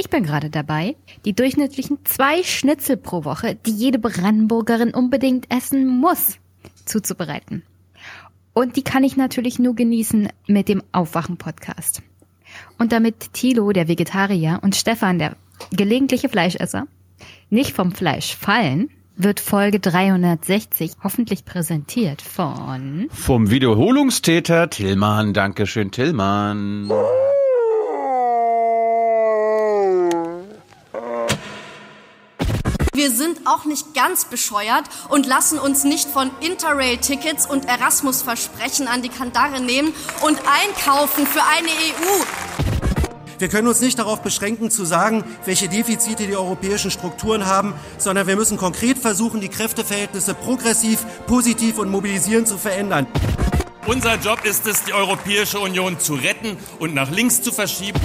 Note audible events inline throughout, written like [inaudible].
Ich bin gerade dabei, die durchschnittlichen zwei Schnitzel pro Woche, die jede Brandenburgerin unbedingt essen muss, zuzubereiten. Und die kann ich natürlich nur genießen mit dem Aufwachen-Podcast. Und damit Thilo, der Vegetarier, und Stefan, der gelegentliche Fleischesser, nicht vom Fleisch fallen, wird Folge 360 hoffentlich präsentiert von... Vom Wiederholungstäter Tillmann. Dankeschön, Tillmann. Wir sind auch nicht ganz bescheuert und lassen uns nicht von Interrail-Tickets und Erasmus-Versprechen an die Kandare nehmen und einkaufen für eine EU. Wir können uns nicht darauf beschränken zu sagen, welche Defizite die europäischen Strukturen haben, sondern wir müssen konkret versuchen, die Kräfteverhältnisse progressiv, positiv und mobilisierend zu verändern. Unser Job ist es, die Europäische Union zu retten und nach links zu verschieben.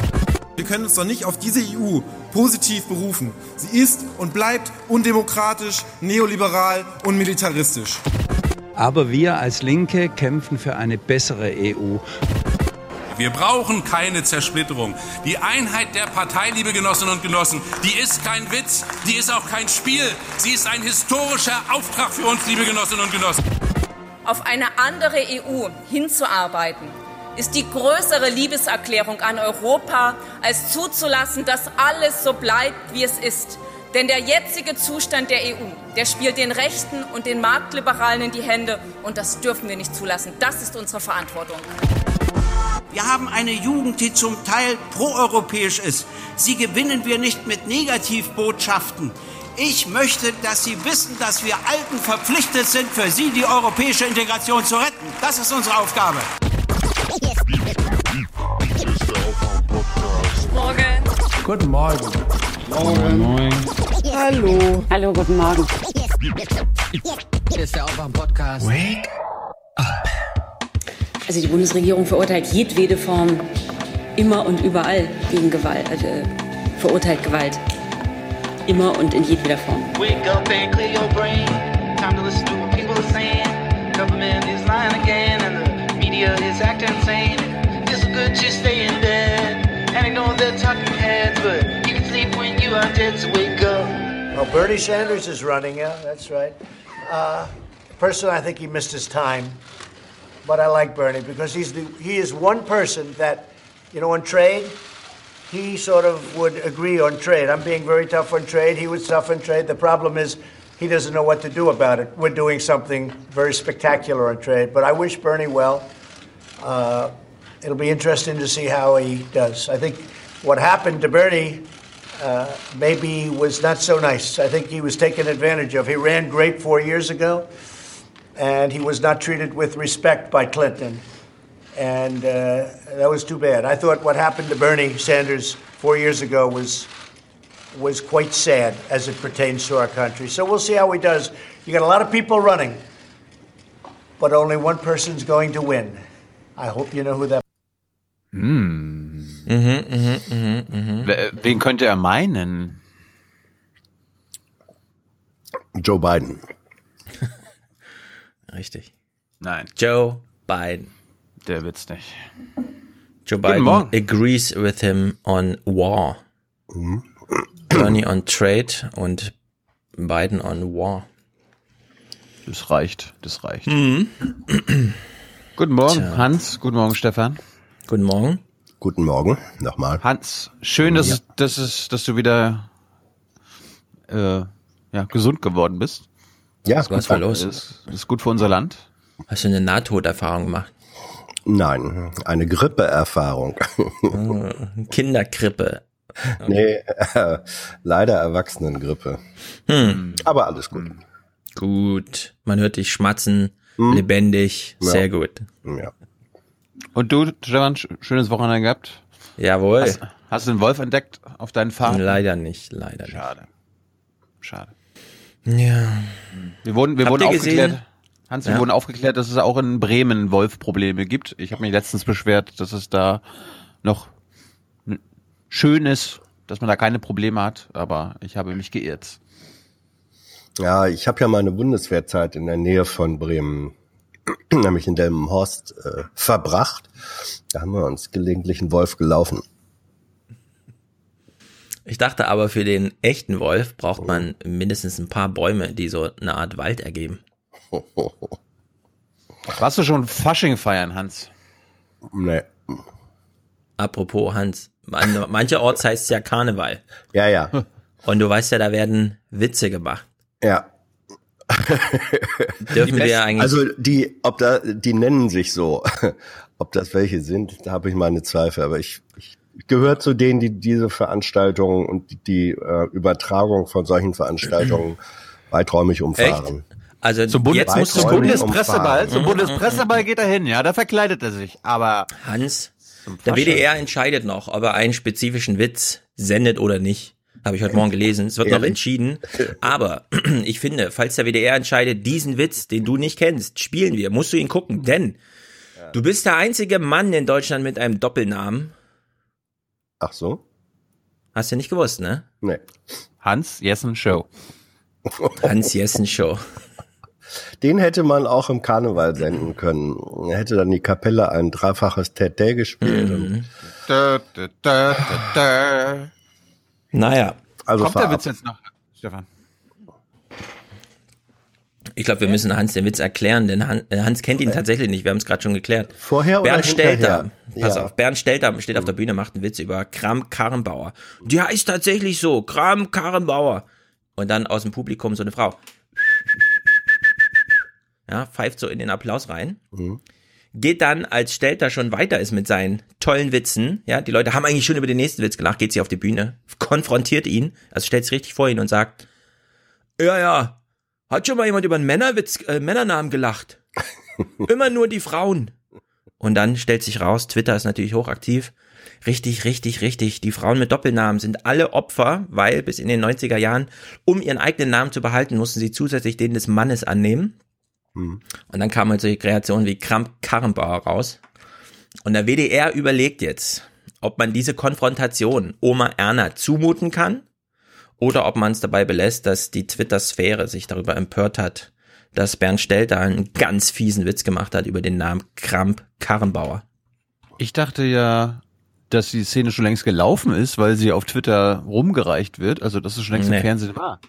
Wir können uns doch nicht auf diese EU positiv berufen. Sie ist und bleibt undemokratisch, neoliberal und militaristisch. Aber wir als Linke kämpfen für eine bessere EU. Wir brauchen keine Zersplitterung. Die Einheit der Partei, liebe Genossinnen und Genossen, die ist kein Witz, die ist auch kein Spiel. Sie ist ein historischer Auftrag für uns, liebe Genossinnen und Genossen. Auf eine andere EU hinzuarbeiten, ist die größere Liebeserklärung an Europa, als zuzulassen, dass alles so bleibt, wie es ist. Denn der jetzige Zustand der EU, der spielt den Rechten und den Marktliberalen in die Hände und das dürfen wir nicht zulassen. Das ist unsere Verantwortung. Wir haben eine Jugend, die zum Teil proeuropäisch ist. Sie gewinnen wir nicht mit Negativbotschaften. Ich möchte, dass Sie wissen, dass wir Alten verpflichtet sind, für Sie die europäische Integration zu retten. Das ist unsere Aufgabe. Morgen. Guten Morgen. Moin, moin. Hallo. Hallo, guten Morgen. Hier ist der Aufwach-Podcast. Wake up. Also die Bundesregierung verurteilt jedwede Form immer und überall gegen Gewalt, also, äh, verurteilt Gewalt. Immer und in jedweder Form. Wake up and clear your brain. Time to listen to what people are saying. Media is acting insane. It's good and talking heads, but you can sleep when you are dead, so wake up. Well, Bernie Sanders is running, yeah, that's right. Uh, personally, I think he missed his time, but I like Bernie because he's the, he is one person that, you know, on trade, he sort of would agree on trade. I'm being very tough on trade. He would tough on trade. The problem is he doesn't know what to do about it. We're doing something very spectacular on trade, but I wish Bernie well. Uh, it'll be interesting to see how he does. I think what happened to Bernie uh, maybe was not so nice. I think he was taken advantage of. He ran great four years ago, and he was not treated with respect by Clinton. And uh, that was too bad. I thought what happened to Bernie Sanders four years ago was was quite sad as it pertains to our country. So we'll see how he does. You got a lot of people running, but only one person's going to win. I hope you know who that. Hm. Mhm, mhm, mhm, mhm. Wen könnte er meinen? Joe Biden. [laughs] Richtig. Nein, Joe Biden. der wird's nicht. Joe Biden agrees with him on war. Bernie on trade und Biden on war. Das reicht, das reicht. [clears throat] Guten Morgen, Tja. Hans. Guten Morgen, Stefan. Guten Morgen. Guten Morgen, nochmal. Hans, schön, dass, es, dass, es, dass du wieder äh, ja, gesund geworden bist. Ja, ist Das gut. los? ist, das ist gut für unser Land. Hast du eine Nahtoderfahrung gemacht? Nein, eine Grippeerfahrung. Kinderkrippe. [laughs] nee, äh, leider Erwachsenengrippe. Hm. Aber alles gut. Gut. Man hört dich schmatzen, lebendig, Ja. sehr gut. Ja. Und du, Stefan, sch- schönes Wochenende gehabt? Jawohl. Hast, hast du den Wolf entdeckt auf deinen Fahrten? Leider nicht, leider Schade. Schade. nicht. Ja. Wir wurden, wir Habt wurden aufgeklärt. gesehen? Hans, wir Ja. wurden aufgeklärt, dass es auch in Bremen Wolfprobleme gibt. Ich habe mich letztens beschwert, dass es da noch schön ist, dass man da keine Probleme hat, aber ich habe mich geirrt. Ja, ich habe ja meine Bundeswehrzeit in der Nähe von Bremen, [clears throat] nämlich in Delmenhorst, äh, verbracht. Da haben wir uns gelegentlich einen Wolf gelaufen. Ich dachte aber, für den echten Wolf braucht man mindestens ein paar Bäume, die so eine Art Wald ergeben. [laughs] Warst du schon Fasching feiern, Hans? Nee. Apropos Hans, man, mancherorts heißt es ja Karneval. Ja, ja. Und du weißt ja, da werden Witze gemacht. Ja. [laughs] Dürfen wir eigentlich. Also die, ob da, die nennen sich so. [laughs] Ob das welche sind, da habe ich meine Zweifel. Aber ich, ich gehöre zu denen, die diese Veranstaltungen und die, die äh, Übertragung von solchen Veranstaltungen [clears throat] weiträumig umfahren. Also Zum, Bundes Jetzt musst du zum Bundespresseball, zum Bundespresseball geht er hin, ja, da verkleidet er sich. Aber Hans, der WDR entscheidet noch, ob er einen spezifischen Witz sendet oder nicht. Habe ich heute Morgen gelesen. Es wird noch Ehrlich? entschieden. Aber [clears throat] ich finde, falls der WDR entscheidet, diesen Witz, den du nicht kennst, spielen wir, musst du ihn gucken. Denn du bist der einzige Mann in Deutschland mit einem Doppelnamen. Ach so? Hast du nicht gewusst, ne? Nee. Hans Jessen Show. Hans Jessen Show. Den hätte man auch im Karneval senden können. Er hätte dann die Kapelle ein dreifaches Tete gespielt. und- Da, da, da, da, da. Naja, Also Kommt der. Witz jetzt noch, Stefan? ich glaube, wir müssen Hans den Witz erklären, denn Han- äh, Hans kennt ihn tatsächlich nicht. Wir haben es gerade schon geklärt. Vorher oder Bernd Stelter, hinterher? pass Ja. auf, Bernd Stelter steht auf der Bühne, macht einen Witz über Kram Karrenbauer. Die heißt tatsächlich so, Kram Karrenbauer. Und dann aus dem Publikum so eine Frau. Ja, pfeift so in den Applaus rein. Mhm. Geht dann, als Stelter schon weiter ist mit seinen tollen Witzen, ja, die Leute haben eigentlich schon über den nächsten Witz gelacht, geht sie auf die Bühne, konfrontiert ihn, also stellt sich richtig vor ihn und sagt, ja, ja, hat schon mal jemand über einen Männerwitz, äh, Männernamen gelacht? [laughs] Immer nur die Frauen. Und dann stellt sich raus, Twitter ist natürlich hochaktiv. Richtig, richtig, richtig. Die Frauen mit Doppelnamen sind alle Opfer, weil bis in den 90er Jahren, um ihren eigenen Namen zu behalten, mussten sie zusätzlich den des Mannes annehmen. Hm. Und dann kamen halt solche Kreationen wie Kramp Karrenbauer raus. Und der WDR überlegt jetzt, ob man diese Konfrontation Oma Erna zumuten kann oder ob man es dabei belässt, dass die Twitter-Sphäre sich darüber empört hat, dass Bernd Stelter einen ganz fiesen Witz gemacht hat über den Namen Kramp Karrenbauer. Ich dachte ja, dass die Szene schon längst gelaufen ist, weil sie auf Twitter rumgereicht wird, also dass es schon längst Nee. im Fernsehen war.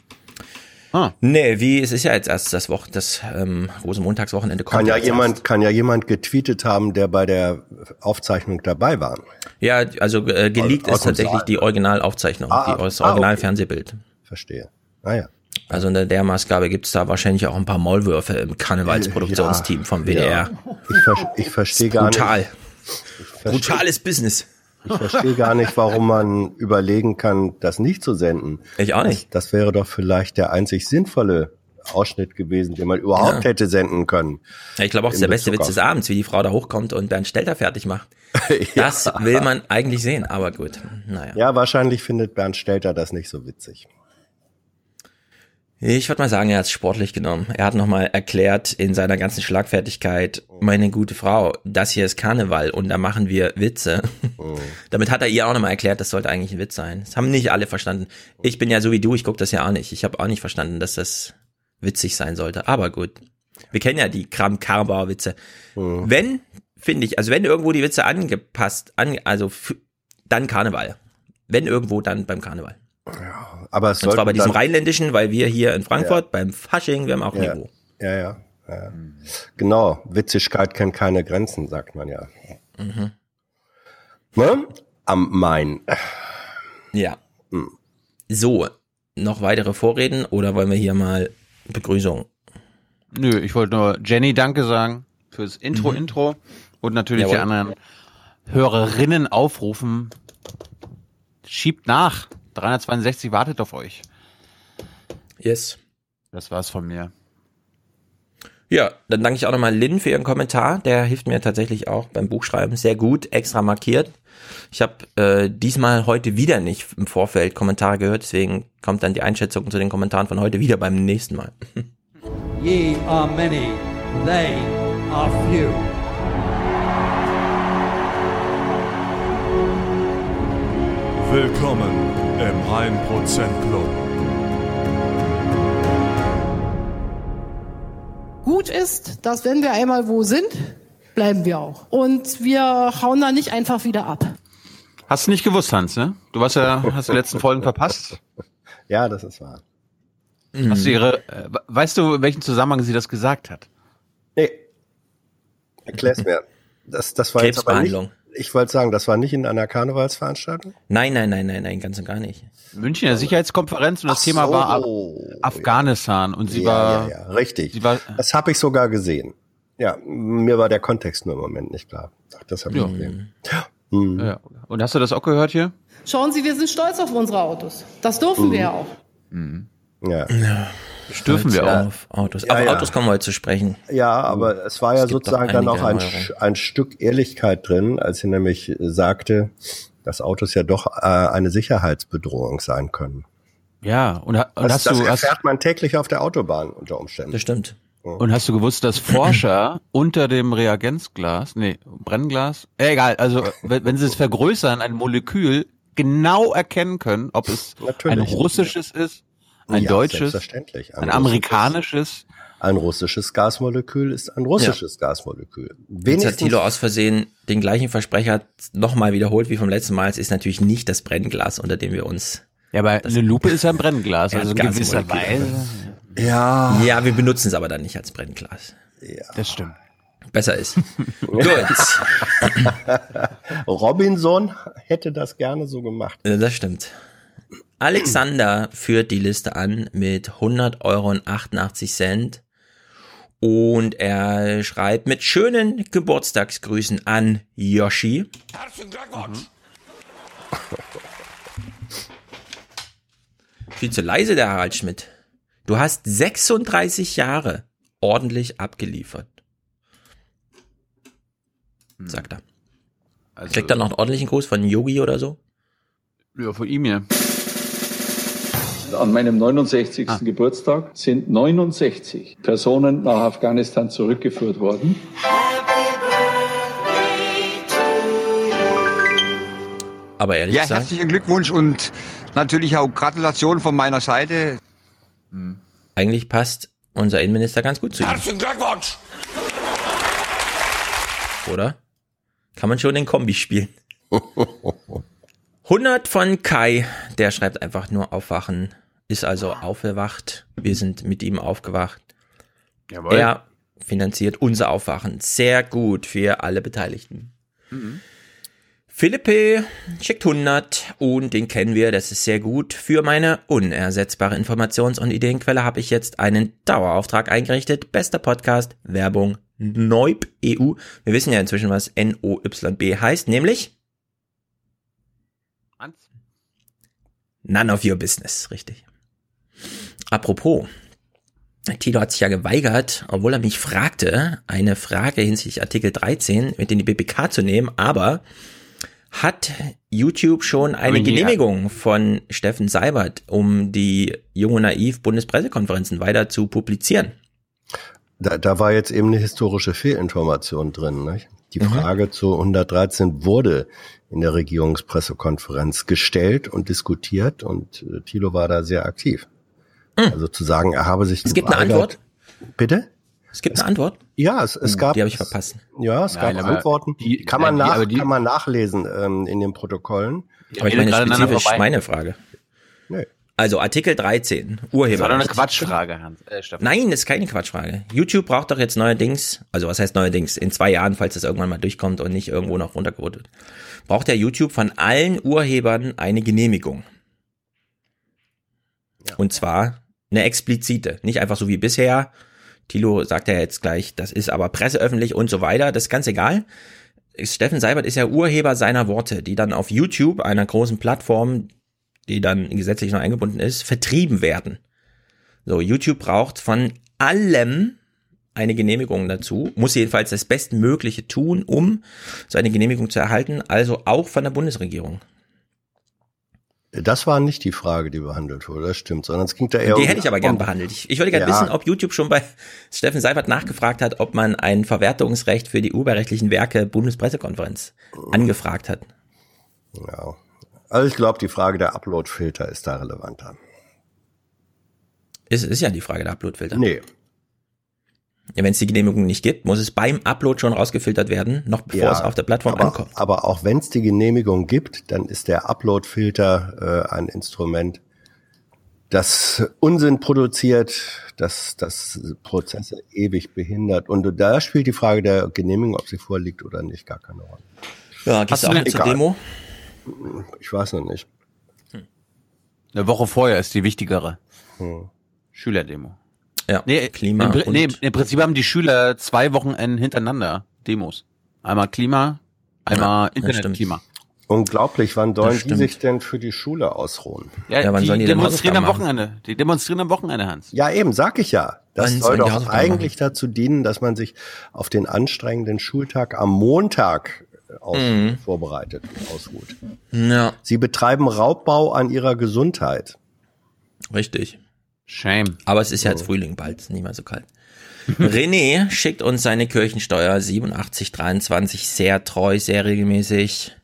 Nee, wie, es ist ja jetzt erst das Woche, das ähm, Rosenmontagswochenende kommt. Kann ja jemand, kann ja jemand getweetet haben, der bei der Aufzeichnung dabei war. erst. Ja, also äh, geleakt Aus- ist tatsächlich die Originalaufzeichnung, Ah, die, das ah, Originalfernsehbild. Verstehe. Ah ja. Also unter der Maßgabe gibt's da wahrscheinlich auch ein paar Maulwürfe im Karnevalsproduktionsteam vom WDR. Ja. Ich, ver ich verstehe gar Brutal. nicht. verstehe- Brutales Business. Ich verstehe gar nicht, warum man überlegen kann, das nicht zu senden. Ich auch nicht. Das, das wäre doch vielleicht der einzig sinnvolle Ausschnitt gewesen, den man überhaupt Ja. hätte senden können. Ja, ich glaube auch, das ist der beste Witz des Abends, wie die Frau da hochkommt und Bernd Stelter fertig macht. [laughs] Das will man eigentlich sehen, aber gut. Naja. Ja, wahrscheinlich findet Bernd Stelter das nicht so witzig. Ich würde mal sagen, er hat es sportlich genommen. Er hat nochmal erklärt in seiner ganzen Schlagfertigkeit, meine gute Frau, das hier ist Karneval und da machen wir Witze. [laughs] Damit hat er ihr auch nochmal erklärt, das sollte eigentlich ein Witz sein. Das haben nicht alle verstanden. Ich bin ja so wie du, ich gucke das ja auch nicht. Ich habe auch nicht verstanden, dass das witzig sein sollte. Aber gut. Wir kennen ja die kram karbauer witze Wenn, finde ich, also wenn irgendwo die Witze angepasst, an, also dann Karneval. Wenn irgendwo, dann beim Karneval. Aber es Und zwar bei diesem Rheinländischen, weil wir hier in Frankfurt beim Fasching, wir haben auch Ja. Niveau. Ja, ja, ja. Genau. Witzigkeit kennt keine Grenzen, sagt man ja. Mhm. Ne? Am Main. Ja. So, noch weitere Vorreden oder wollen wir hier mal Begrüßung? Nö, ich wollte nur Jenny Danke sagen fürs Intro, Mhm. Intro und natürlich die Jawohl. anderen Hörerinnen aufrufen. Schiebt nach. 362 wartet auf euch. Yes. Das war's von mir. Ja, dann danke ich auch nochmal Lynn für ihren Kommentar. Der hilft mir tatsächlich auch beim Buchschreiben sehr gut, extra markiert. Ich habe äh, diesmal heute wieder nicht im Vorfeld Kommentare gehört, deswegen kommt dann die Einschätzung zu den Kommentaren von heute wieder beim nächsten Mal. [laughs] Ye are many, they are few. Willkommen im 1% Club. Gut ist, dass wenn wir einmal wo sind, bleiben wir auch. Und wir hauen da nicht einfach wieder ab. Hast du nicht gewusst, Hans, ne? Du warst ja, hast die letzten Folgen verpasst. [laughs] Ja, das ist wahr. Hast du ihre, äh, weißt du, in welchem Zusammenhang sie das gesagt hat? Nee. Erklär's mir. Das, das war jetzt aber nicht, Krebsbehandlung. Ich wollte sagen, das war nicht in einer Karnevalsveranstaltung? Nein, nein, nein, nein, nein, ganz und gar nicht. Münchner Sicherheitskonferenz und das Ach Thema so. war Af Afghanistan und sie ja, war, ja, ja, richtig. sie war, Das habe ich sogar gesehen. Ja, mir war der Kontext nur im Moment nicht klar. Ach, das habe ich Ja. gesehen. Hm. ja. Und hast du das auch gehört hier? Schauen Sie, wir sind stolz auf unsere Autos. Das dürfen wir ja auch. Ja. Das dürfen wir Stolz auch. Auf Autos. Ja, auf ja. Autos kommen wir heute zu sprechen. Ja, aber es war ja Es sozusagen dann auch ein, ein Stück Ehrlichkeit drin, als sie nämlich äh, sagte, dass Autos ja doch äh, eine Sicherheitsbedrohung sein können. Ja, und, ha- und Das, hast das du, hast, erfährt man täglich auf der Autobahn unter Umständen. Das stimmt. und hast du gewusst, dass Forscher [clears throat] unter dem Reagenzglas, nee, Brennglas, äh, egal, also wenn, wenn sie es vergrößern, ein Molekül genau erkennen können, ob es Natürlich. ein russisches ist, ein Ja, deutsches, selbstverständlich. ein russisches- amerikanisches. Ein russisches Gasmolekül ist ein russisches Gasmolekül. Jetzt hat Wenigstens, Thilo aus Versehen den gleichen Versprecher nochmal wiederholt wie vom letzten Mal. Es ist natürlich nicht das Brennglas, unter dem wir uns. Ja, aber eine Lupe ist ja ein Brennglas, Ja, also in ganz gewisser. Weise. ja, Ja, wir benutzen es aber dann nicht als Brennglas. Das stimmt. Besser ist. [laughs] Gut. [laughs] Robinson hätte das gerne so gemacht. Das stimmt. Alexander führt die Liste an mit 100 Euro und 88 Cent. Und er schreibt mit schönen Geburtstagsgrüßen an Yoshi. Herzlichen Glückwunsch. Viel zu leise, der Harald Schmidt. Du hast 36 Jahre ordentlich abgeliefert. Sagt er. Also, Kriegt er noch einen ordentlichen Gruß von Yogi oder so? Ja, von ihm ja. An meinem 69. Geburtstag sind 69 Personen nach Afghanistan zurückgeführt worden. Aber ehrlich Ja, gesagt, herzlichen Glückwunsch und natürlich auch Gratulation von meiner Seite. eigentlich passt unser Innenminister ganz gut zu ihm, Herzlichen Glückwunsch. oder? Kann man schon den Kombi spielen. [laughs] 100 von Kai, der schreibt einfach nur aufwachen, ist also aufgewacht. Wir sind mit ihm aufgewacht. Jawohl. Er finanziert unser Aufwachen. Sehr gut für alle Beteiligten. Philippe schickt 100 und den kennen wir, das ist sehr gut. Für meine unersetzbare Informations- und Ideenquelle habe ich jetzt einen Dauerauftrag eingerichtet. Bester Podcast, Werbung, Neub EU. Wir wissen ja inzwischen, was N-O-Y-B heißt, nämlich None of your business, richtig. Apropos, Tilo hat sich ja geweigert, obwohl er mich fragte, eine Frage hinsichtlich Artikel 13 mit in die BBK zu nehmen, aber hat YouTube schon eine Genehmigung von Steffen Seibert, um die Junge Naiv Bundespressekonferenzen weiter zu publizieren? Da, da war jetzt eben eine historische Fehlinformation drin. Nicht? Die Mhm. Frage zu 113 wurde in der Regierungspressekonferenz gestellt und diskutiert und äh, Thilo war da sehr aktiv. Also zu sagen, er habe sich Mhm. Es gibt eine Antwort? Bitte? Es gibt eine Antwort? Ja, es, es Hm, gab. die habe ich verpasst. Ja, es Nein, gab aber Antworten. die- kann man nein, die- nach, die- kann man nachlesen ähm, in den Protokollen. Aber ich redet meine spezifisch meine Frage. Nö. Also Artikel 13, Urheber. Das war doch eine Quatschfrage, Hans. Äh. Nein, das ist keine Quatschfrage. YouTube braucht doch jetzt neuerdings, also was heißt neuerdings, in zwei Jahren, falls das irgendwann mal durchkommt und nicht irgendwo noch runtergeholt wird, braucht der YouTube von allen Urhebern eine Genehmigung. Und zwar eine explizite, nicht einfach so wie bisher. Thilo sagt ja jetzt gleich, das ist aber presseöffentlich und so weiter, das ist ganz egal. Steffen Seibert ist ja Urheber seiner Worte, die dann auf YouTube, einer großen Plattform, die dann gesetzlich noch eingebunden ist, vertrieben werden. So, YouTube braucht von allem eine Genehmigung dazu, muss jedenfalls das Bestmögliche tun, um so eine Genehmigung zu erhalten, also auch von der Bundesregierung. Das war nicht die Frage, die behandelt wurde, das stimmt, sondern es ging da eher Die um hätte ich aber gern behandelt. Ich, ich würde gerne Ja. wissen, ob YouTube schon bei [laughs] Steffen Seibert nachgefragt hat, ob man ein Verwertungsrecht für die urheberrechtlichen Werke Bundespressekonferenz angefragt hat. Ja. Also ich glaube, die Frage der Upload-Filter ist da relevanter. Ist, ist ja die Frage der Uploadfilter. Nee. Ja, wenn es die Genehmigung nicht gibt, muss es beim Upload schon rausgefiltert werden, noch bevor Ja, es auf der Plattform aber, ankommt. Aber auch wenn es die Genehmigung gibt, dann ist der Upload-Filter äh, ein Instrument, das Unsinn produziert, das das Prozesse ewig behindert. Und da spielt die Frage der Genehmigung, ob sie vorliegt oder nicht, gar keine Rolle. Ja, gehst du auch zur. Demo? Ich weiß noch nicht. Eine Woche vorher ist die wichtigere. Hm. Schülerdemo. Ja, Nee, Klima im, nee, im Prinzip haben die Schüler zwei Wochenenden hintereinander Demos. Einmal Klima, einmal Ja, Internetklima. Unglaublich, wann sollen die sich denn für die Schule ausruhen? Ja, Ja, wann die, sollen die denn demonstrieren am Wochenende. Die demonstrieren am Wochenende, Hans. Ja, eben, sag ich ja. Das Wann soll doch eigentlich dazu dienen, dass man sich auf den anstrengenden Schultag am Montag äh, aus Mhm. vorbereitet und ausruht. Ja, Sie betreiben Raubbau an ihrer Gesundheit. richtig. Shame. Aber es ist ja jetzt Frühling bald, ist nicht mehr so kalt. [laughs] René schickt uns seine Kirchensteuer 8723 sehr treu, sehr regelmäßig,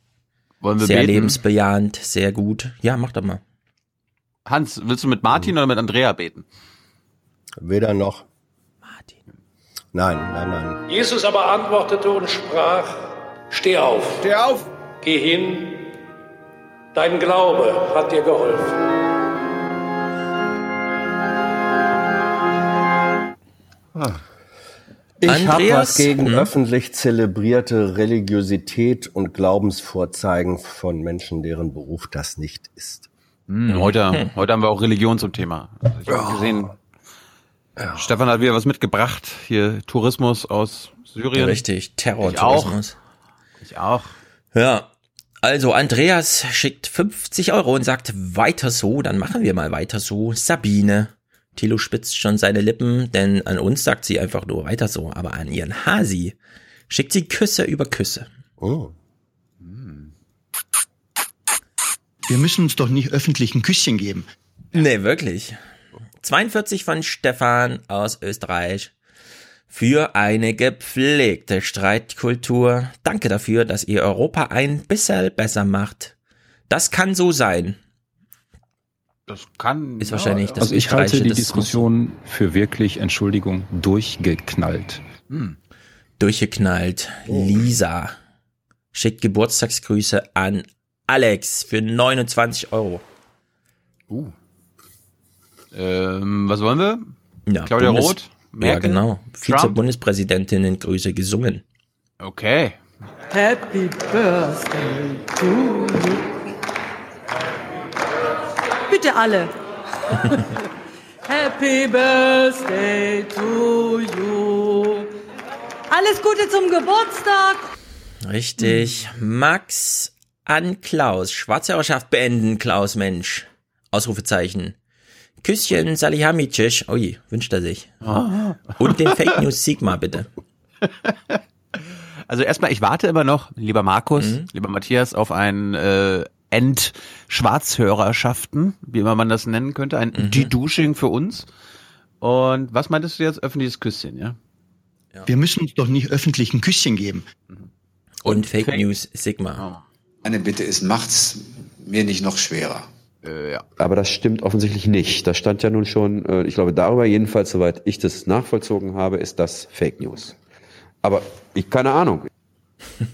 Wollen wir sehr beten? lebensbejahend, sehr gut. Ja, mach doch mal. Hans, willst du mit Martin oder mit Andrea beten? Weder noch. Martin. Nein, nein, nein. Jesus aber antwortete und sprach, Steh auf. Steh auf! Geh hin. Dein Glaube hat dir geholfen. Ich habe was gegen Hm? öffentlich zelebrierte Religiosität und Glaubensvorzeigen von Menschen, deren Beruf das nicht ist. Hm, heute, heute haben wir auch Religion zum Thema. Also ich habe gesehen, Stefan hat wieder was mitgebracht. Hier Tourismus aus Syrien. Richtig, Ich auch. Terrortourismus. Ich auch. Ja. Also Andreas schickt 50 Euro und sagt weiter so, dann machen wir mal weiter so. Sabine. Thilo spitzt schon seine Lippen, denn an uns sagt sie einfach nur weiter so, aber an ihren Hasi schickt sie Küsse über Küsse. Oh. Wir müssen uns doch nicht öffentlich ein Küsschen geben. Nee, wirklich. 42 von Stefan aus Österreich. Für eine gepflegte Streitkultur. Danke dafür, dass ihr Europa ein bisschen besser macht. Das kann so sein. Das kann. Ist wahrscheinlich das Also ich halte die Diskussion für wirklich, Entschuldigung, durchgeknallt. durchgeknallt. Lisa schickt Geburtstagsgrüße an Alex für 29 Euro. Uh. Ähm, was wollen wir? Ja, Claudia Bundes- Roth? Merkel? Ja, genau. Trump? Vize-Bundespräsidentinnen-Grüße gesungen. Okay. Happy Birthday to you. Bitte alle. [laughs] Happy Birthday to you. Alles Gute zum Geburtstag. Richtig. Max an Klaus. Schwarzhörerschaft beenden, Klaus, Mensch. Ausrufezeichen. Küsschen Salihamidzic. Ui, wünscht er sich. Ah. Und den Fake News Sigma, bitte. [laughs] Also erstmal, ich warte immer noch, lieber Markus, Mhm. lieber Matthias, auf ein äh, End-Schwarzhörerschaften, wie immer man das nennen könnte, ein Mhm. De-Dushing für uns. Und was meintest du jetzt? Öffentliches Küsschen, ja? Wir müssen uns doch nicht öffentlich ein Küsschen geben. Und Fake News Sigma. Meine Bitte ist, macht's mir nicht noch schwerer. Äh, ja. Aber das stimmt offensichtlich nicht. Das stand ja nun schon, äh, ich glaube, darüber jedenfalls, soweit ich das nachvollzogen habe, ist das Fake News. Aber ich keine Ahnung. [laughs]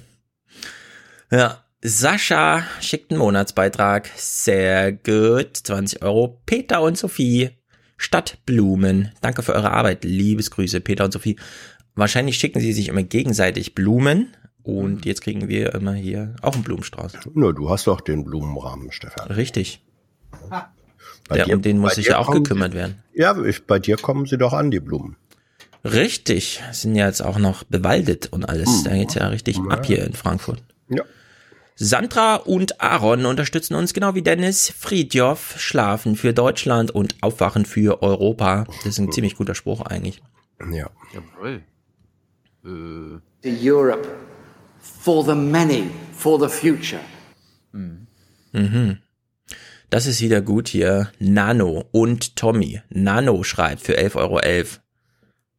Ja. Sascha schickt einen Monatsbeitrag. Sehr gut. 20 Euro. Peter und Sophie. Stadtblumen. Danke für eure Arbeit. Liebesgrüße, Peter und Sophie. Wahrscheinlich schicken sie sich immer gegenseitig Blumen. Und jetzt kriegen wir immer hier auch einen Blumenstrauß. Nur du hast doch den Blumenrahmen, Stefan. Richtig. Bei Der, dir- um den muss sich dir ja auch gekümmert sie- werden. Ja, ich, bei dir kommen sie doch an, die Blumen. Richtig. Sind ja jetzt auch noch bewaldet und alles. Da geht's ja richtig ab hier in Frankfurt. Ja. Sandra und Aaron unterstützen uns genau wie Dennis. Friedjof, Schlafen für Deutschland und Aufwachen für Europa. Das ist ein ziemlich guter Spruch eigentlich. Ja. Jawohl. Äh, The Europe for the many, for the future. Mhm. Das ist wieder gut hier. Nano und Tommy. Nano schreibt für 11,11 Euro.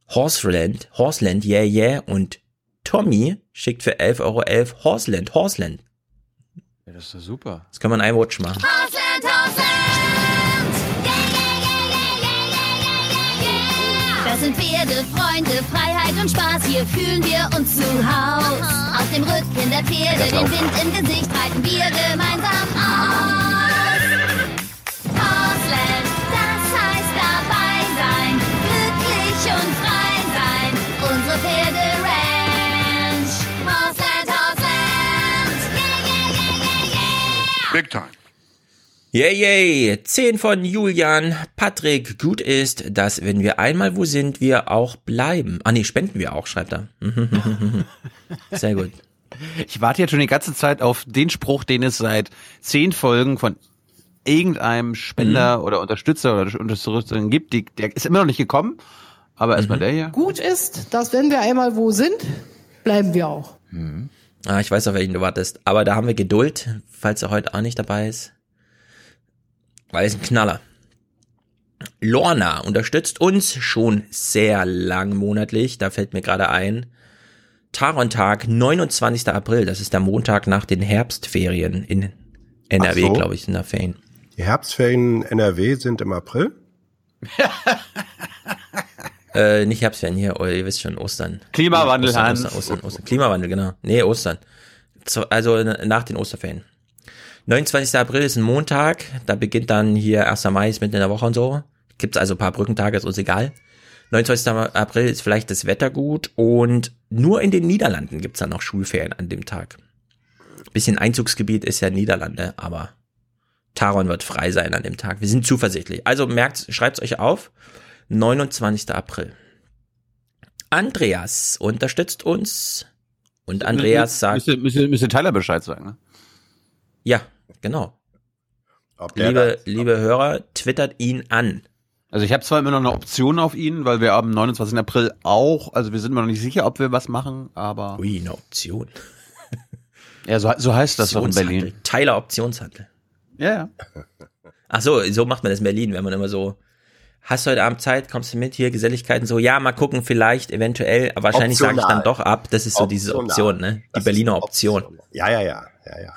Horseland, Horseland, yeah, yeah. Und Tommy schickt für 11,11 Euro Horseland, Horseland. Das ist super. Das kann man ein Watch machen. Hausland, Hausland! Yeah, yeah, yeah, yeah, yeah, yeah, yeah, yeah. Das sind the Freunde, Freiheit und Spaß, hier fühlen wir uns zu Haus. Auf dem Rücken der Pferde, den Wind im Gesicht, reiten wir gemeinsam aus. Big time. Yay, yay. 10 von Julian. Patrick, gut ist, dass wenn wir einmal wo sind, wir auch bleiben. Ah nee, spenden wir auch, schreibt er. [laughs] Sehr gut. Ich warte jetzt schon die ganze Zeit auf den Spruch, den es seit zehn Folgen von irgendeinem Spender Mhm. oder Unterstützer oder Unterstützerin gibt. Die, der ist immer noch nicht gekommen. Aber erstmal Mhm. der hier. Gut ist, dass wenn wir einmal wo sind, bleiben wir auch. Ah, ich weiß, auf welchen du wartest. Aber da haben wir Geduld, falls er heute auch nicht dabei ist. Weil er ist ein Knaller. Lorna unterstützt uns schon sehr lang monatlich. Da fällt mir gerade ein. Tarontag, 29. April. Das ist der Montag nach den Herbstferien in NRW, so. glaube ich, in der Ferien. Die Herbstferien in NRW sind im April. [laughs] Äh, nicht Herbstferien hier, oh, ihr wisst schon, Ostern. Klimawandel, Ostern, Hans. Ostern, Ostern, Ostern. Klimawandel, genau. Nee, Ostern. Also nach den Osterferien. 29. April ist ein Montag, da beginnt dann hier 1. Mai ist mitten in der Woche und so. Gibt's also ein paar Brückentage, ist uns egal. 29. April ist vielleicht das Wetter gut und nur in den Niederlanden gibt's dann noch Schulferien an dem Tag. Bisschen Einzugsgebiet ist ja Niederlande, aber Taron wird frei sein an dem Tag. Wir sind zuversichtlich. Also merkt, schreibt's euch auf. 29. April. Andreas unterstützt uns. Und Andreas sagt, Müsste, müsste, müsste Tyler Bescheid sagen. Ne? ja, genau. Ob der Liebe, da- liebe Hörer, twittert ihn an. Also ich habe zwar immer noch eine Option auf ihn, weil wir am 29. April auch, also wir sind mir noch nicht sicher, ob wir was machen, aber Ui, eine Option. ja, so, so heißt das doch in. Berlin. Tyler Optionshandel. Ja, ja. Ach so, so macht man das in Berlin, wenn man immer so, hast du heute Abend Zeit, kommst du mit hier, Geselligkeiten, so, ja, mal gucken, vielleicht, eventuell, aber wahrscheinlich sage ich dann doch ab. Das ist so diese Optional. Option, ne? Die Das Berliner eine Option. Ja, ja, ja, ja, ja.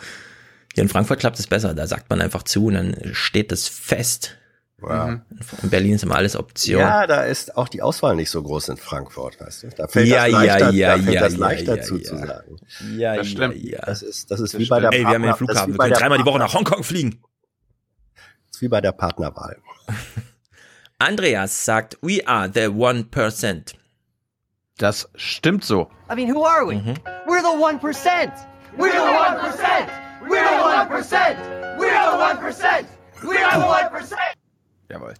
Hier in Frankfurt klappt es besser, da sagt man einfach zu und dann steht das fest. Ja. In Berlin ist immer alles Option. Ja, da ist auch die Auswahl nicht so groß in Frankfurt, weißt du. Da fällt Ja, das ja, leichter, ja, da fällt ja, das ja, leichter ja, zuzusagen. Ja, Das ja, stimmt. ja. Das ist, das ist wie bei der Ey, wir haben ja den das Flughafen, wir können dreimal die Woche nach Hongkong fliegen. das ist wie bei der Partnerwahl. [laughs] Andreas sagt, we are the one percent. Das stimmt so. I mean, who are we? We're the 1%. We're the 1%. We're the 1%. We're the 1%. We're the 1%. Jawohl.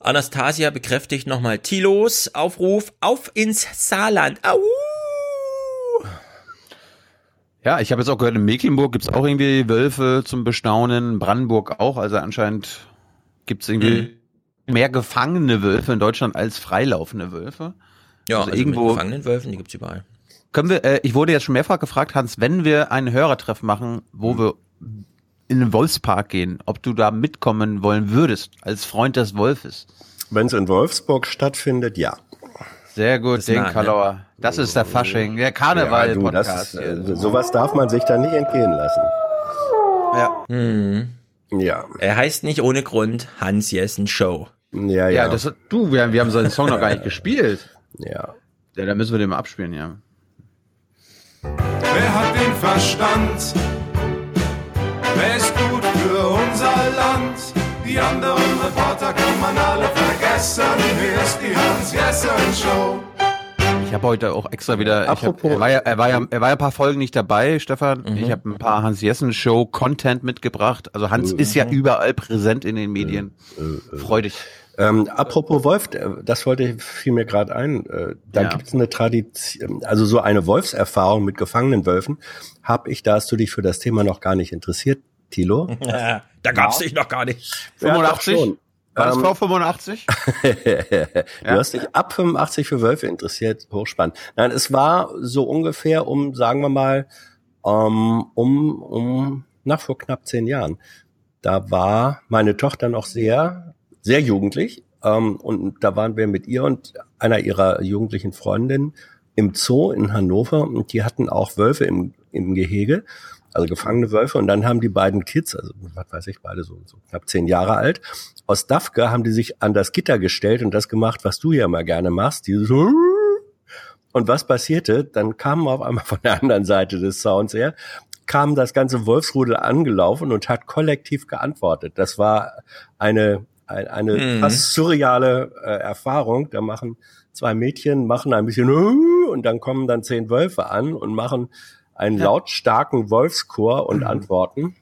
Anastasia bekräftigt nochmal Tilos Aufruf auf ins Saarland. Au! Ja, ich habe jetzt auch gehört, in Mecklenburg gibt's auch irgendwie Wölfe zum Bestaunen, Brandenburg auch, also anscheinend gibt's irgendwie mehr gefangene Wölfe in Deutschland als freilaufende Wölfe. Ja, Also also, irgendwo- mit gefangenen Wölfen, die gibt's überall. Können wir, äh, ich wurde jetzt schon mehrfach gefragt, Hans, wenn wir einen Hörertreff machen, wo wir in den Wolfspark gehen, ob du da mitkommen wollen würdest, als Freund des Wolfes. Wenn es in Wolfsburg stattfindet, ja. Sehr gut, Das den ne? Kalauer. Das ist der Fasching, der Karneval-Podcast. ja, du, das, äh, sowas darf man sich da nicht entgehen lassen. ja. Mhm. Ja, Er heißt nicht ohne Grund Hans Jessen Show. ja, ja. ja, das, du, wir haben, wir haben seinen Song noch gar nicht gespielt. ja. Ja, da müssen wir den mal abspielen, ja. Wer hat den Verstand? Wer ist gut für unser Land? Die anderen Reporter kann man alle vergessen. Hier ist die Hans-Jessen-Show. Ich habe heute auch extra wieder. Ich hab, Apropos- er, war ja, er, war ja, er war ja ein paar Folgen nicht dabei, Stefan. Mhm. Ich habe ein paar Hans Jessen Show Content mitgebracht. Also Hans ist ja überall präsent in den Medien. Freu dich. Ähm, apropos Wolf, äh, das wollte ich, fiel mir gerade ein. Äh, da Ja. gibt's eine Tradition, also so eine Wolfserfahrung mit gefangenen Wölfen. Hab ich, da hast du dich für das Thema noch gar nicht interessiert, Tilo? [laughs] da gab's dich noch gar nicht. Ja, doch 85? schon. War das Ähm, vor 85? [laughs] du hast dich ab 85 für Wölfe interessiert, hochspannend. Nein, es war so ungefähr um, sagen wir mal, ähm, um, um, nach vor knapp zehn Jahren. Da war meine Tochter noch sehr, sehr jugendlich. Ähm, und da waren wir mit ihr und einer ihrer jugendlichen Freundinnen im Zoo in Hannover und die hatten auch Wölfe im, im Gehege, also gefangene Wölfe. Und dann haben die beiden Kids, also was weiß ich, beide so, so knapp zehn Jahre alt, aus Dafke haben die sich an das Gitter gestellt und das gemacht, was du ja mal gerne machst. Dieses und was passierte? Dann kamen auf einmal von der anderen Seite des Sounds her, kam das ganze Wolfsrudel angelaufen und hat kollektiv geantwortet. Das war eine, eine, eine Mhm. fast surreale äh, Erfahrung. Da machen zwei Mädchen, machen ein bisschen und dann kommen dann zehn Wölfe an und machen einen Ja. lautstarken Wolfschor und antworten.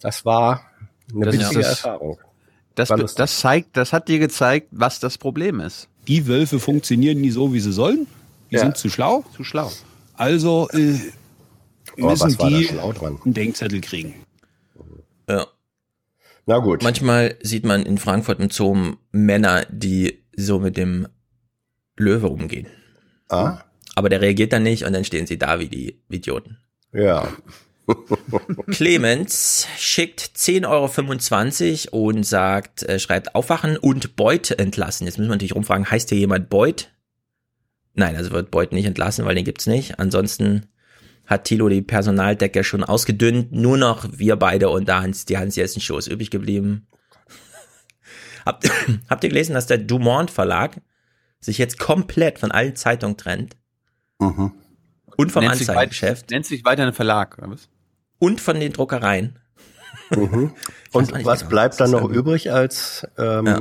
Das war eine Das witzige Erfahrung. Das, das zeigt, das hat dir gezeigt, was das Problem ist. Die Wölfe funktionieren nie so, wie sie sollen. Die Ja. sind zu schlau. Zu schlau. Also äh, müssen da die einen Denkzettel kriegen. Ja. Na gut. Manchmal sieht man in Frankfurt im Zoo Männer, die so mit dem Löwe umgehen. Ah? Aber der reagiert dann nicht und dann stehen sie da wie die Idioten. Ja. [laughs] Clemens schickt 10,25 Euro und sagt, äh, schreibt aufwachen und Beut entlassen. Jetzt müssen wir natürlich rumfragen, heißt hier jemand Beut? Nein, also wird Beut nicht entlassen, weil den gibt's nicht. Ansonsten hat Thilo die Personaldecke schon ausgedünnt. Nur noch wir beide und da Hans, die Hans-Jessen-Show ist übrig geblieben. [laughs] habt, [coughs] habt ihr gelesen, dass der Dumont Verlag sich jetzt komplett von allen Zeitungen trennt? Mhm. Und vom Nennt sich weit- Anzeigengeschäft? Nennt sich weiter ein Verlag, oder was? Und von den Druckereien? Mhm. [laughs] Und was genau. bleibt dann noch übrig als ähm, Ja.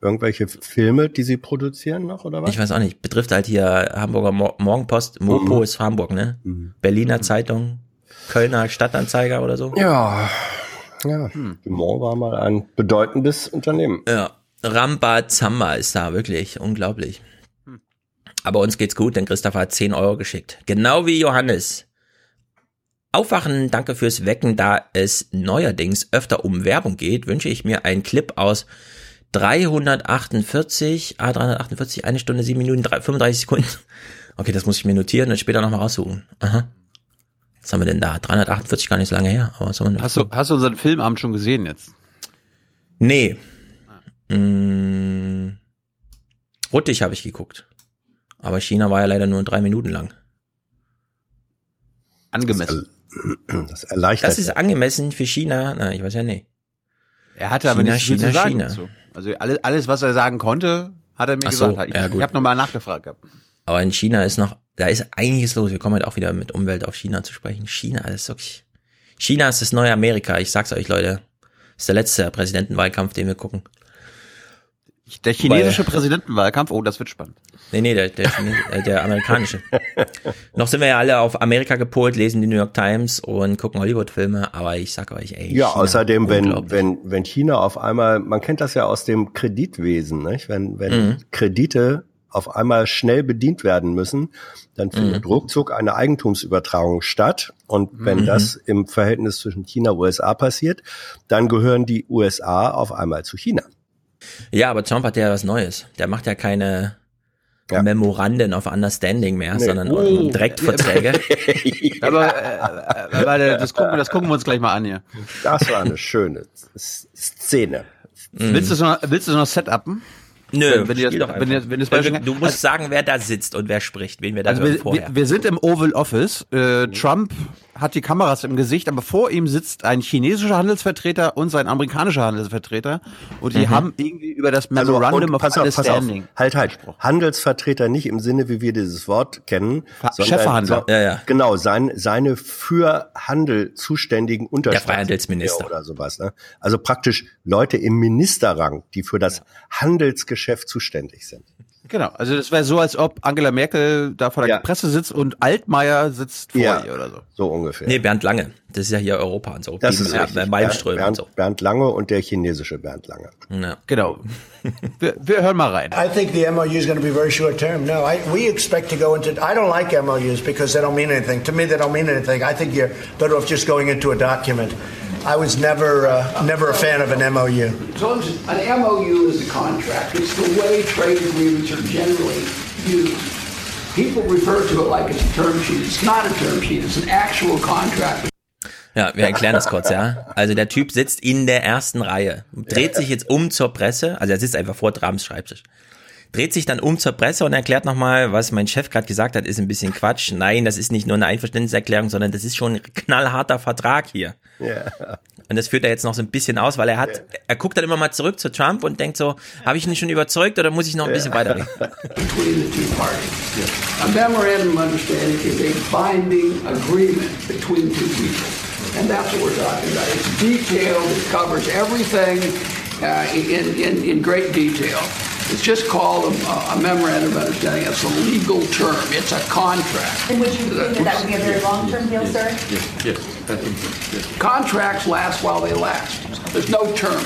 irgendwelche Filme, die sie produzieren noch, oder was? Ich weiß auch nicht. Betrifft halt hier Hamburger Mo Morgenpost. Mopo Mhm. ist Hamburg, ne? Berliner Zeitung, Kölner Stadtanzeiger oder so. Ja, ja. Dumont war mal ein bedeutendes Unternehmen. Ja. Rambazamba ist da wirklich unglaublich. Aber uns geht's gut, denn Christopher hat 10 Euro geschickt. Genau wie Johannes. Aufwachen, danke fürs Wecken. Da es neuerdings öfter um Werbung geht, wünsche ich mir einen Clip aus 348, ah, 348, eine Stunde, sieben Minuten, drei- 35 Sekunden. Okay, das muss ich mir notieren und später nochmal raussuchen. Aha. Was haben wir denn da? 348 gar nicht so lange her. Aber was haben wir denn Hast du, hast du unseren Filmabend schon gesehen jetzt? Nee. Mm, Ruttig habe ich geguckt. Aber China war ja leider nur drei Minuten lang. Angemessen. Das erleichtert. Das ist angemessen für China. Na, ich weiß ja nicht. Er hatte aber China, nicht viel China, zu sagen China. dazu. Also alles, alles, was er sagen konnte, hat er mir Ach so, gesagt. Ich, ja, gut. ich habe nochmal nachgefragt gehabt. Aber in China ist noch, da ist einiges los. Wir kommen halt auch wieder mit Umwelt auf China zu sprechen. China ist wirklich, China ist das neue Amerika. Ich sag's euch, Leute. ist der letzte Präsidentenwahlkampf, den wir gucken. Der chinesische Präsidentenwahlkampf, oh, das wird spannend. Nee, nee, der, der, äh, der amerikanische. [laughs] Noch sind wir ja alle auf Amerika gepolt, lesen die New York Times und gucken Hollywood-Filme, aber ich sag euch, ey. Ja, China, außerdem, wenn, wenn, wenn China auf einmal, man kennt das ja aus dem Kreditwesen, nicht? wenn, wenn Mhm. Kredite auf einmal schnell bedient werden müssen, dann findet Mhm. ruckzuck eine Eigentumsübertragung statt. Und wenn Mhm. das im Verhältnis zwischen China und USA passiert, dann gehören die USA auf einmal zu China. Ja, aber Trump hat ja was Neues. Der macht ja keine Memoranden of Understanding mehr, Nee. sondern Oh. Direktverträge. [laughs] Aber äh, äh, warte, das gucken, das gucken wir uns gleich mal an hier. Das war eine schöne Szene. Willst du es noch, willst du noch setupen? Nö, wenn, spiel das, wenn, wenn das Beispiel, du musst sagen, wer da sitzt und wer spricht, wen wir da Also hören wir, vorher. wir, wir sind im Oval Office. Äh, Trump hat die Kameras im Gesicht, aber vor ihm sitzt ein chinesischer Handelsvertreter und sein amerikanischer Handelsvertreter. Und die Mhm. haben irgendwie über das Also, Memorandum und of pass auf, pass auf. Understanding. Halt, halt. Handelsvertreter nicht im Sinne, wie wir dieses Wort kennen. Chefverhandler. So, Ja, ja. Genau, sein, seine für Handel zuständigen Unterstaatssekretär Freihandelsminister. Oder sowas. Ne? Also praktisch Leute im Ministerrang, die für das Handelsgeschäft zuständig sind. Genau, also das wäre so, als ob Angela Merkel da vor der Presse sitzt und Altmaier sitzt vor Ja. ihr oder so. So ungefähr. Nee, Bernd Lange. Das ist ja hier Europa und so. Das Die- ist ja, richtig. Malmström Bernd, und so. Bernd Lange und der chinesische Bernd Lange. Ja. Genau. [laughs] Wir, wir hören mal rein. I think the MOU is going to be very short term. No, I, we expect to go into. I don't like MOUs because they don't mean anything. To me, they don't mean anything. I think you're better off just going into a document. I was never, uh, never a fan of an MOU. As an MOU is a contract, it's the way trade agreements are generally used. People refer to it like it's a term sheet. It's not a term sheet. It's an actual contract. Ja, wir erklären das kurz, ja. Also der Typ sitzt in der ersten Reihe, dreht sich jetzt um zur Presse, also er sitzt einfach vor Trumps Schreibtisch, dreht sich dann um zur Presse und erklärt nochmal, was mein Chef gerade gesagt hat, ist ein bisschen Quatsch. Nein, das ist nicht nur eine Einverständniserklärung, sondern das ist schon ein knallharter Vertrag hier. Ja. Und das führt er jetzt noch so ein bisschen aus, weil er hat, er guckt dann immer mal zurück zu Trump und denkt so, habe ich ihn schon überzeugt oder muss ich noch ein bisschen weiterreden? between the two parties. A memorandum of understanding is a binding agreement between two people. And that's what we're talking about. It's detailed, it covers everything uh, in, in, in great detail. It's just called a, a memorandum of understanding. It's a legal term. It's a contract. And would you think that that would be a very long-term deal, sir? Yes. Contracts last while they last. There's no term.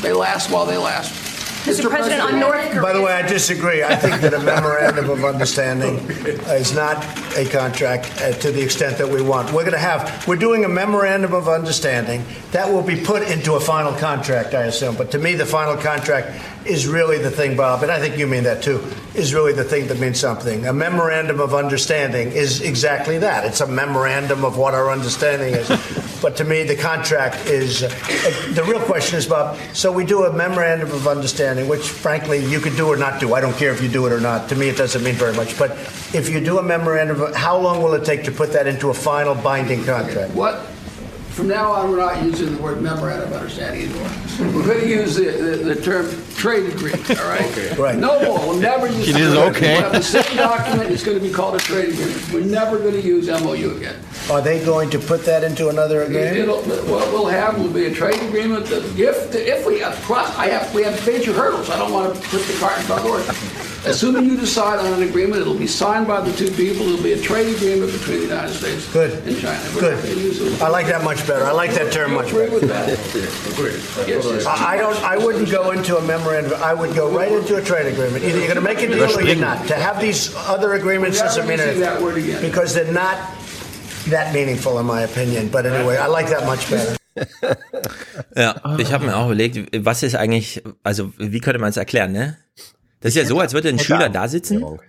They last while they last. Mr. President, on North Korea. By the way, I disagree. I think that a memorandum of understanding [laughs] is not a contract uh, to the extent that we want. We're going to have, we're doing a memorandum of understanding that will be put into a final contract, I assume. But to me, the final contract is really the thing, Bob, and I think you mean that too, is really the thing that means something. A memorandum of understanding is exactly that. It's a memorandum of what our understanding is. [laughs] but to me, the contract is, uh, the real question is, Bob, so we do a memorandum of understanding, which frankly you could do or not do. I don't care if you do it or not. To me, it doesn't mean very much. But if you do a memorandum, how long will it take to put that into a final binding contract? What? From now on, we're not using the word memorandum of understanding anymore. We're going to use the, the, the term trade agreement, all right? Right. No more. We'll never use It the word. okay. We'll have the same document. It's going to be called a trade agreement. We're never going to use MOU again. Are they going to put that into another agreement? It'll, what we'll have will be a trade agreement that if, if we have, trust- I have, we have major hurdles. I don't want to put the cart in front of the horse. As soon as you decide on an agreement, it'll be signed by the two people. It'll be a trade agreement between the United States Good. and China. We're not gonna use Good. it. I like that much better. I like that term You much agree better. with that? Yes, yes. I I don't. I wouldn't go into a memorandum. I would go right into a trade agreement. Either you're going to make a deal or you're not. To have these other agreements doesn't mean Never anything that word again. because they're not that meaningful, in my opinion. But anyway, I like that much better. Ja, ich habe mir auch überlegt, was ist eigentlich, also wie könnte man es erklären, ne? Das ist ja so, als würde ein Schüler da sitzen. Erklärung.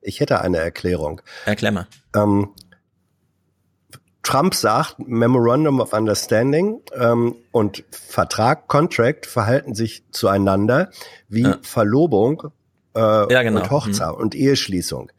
Ich hätte eine Erklärung. Erklär mal. Ähm, Trump sagt, Memorandum of Understanding ähm, und Vertrag, Contract verhalten sich zueinander wie Verlobung äh, Ja, genau. und Hochzeit und Eheschließung.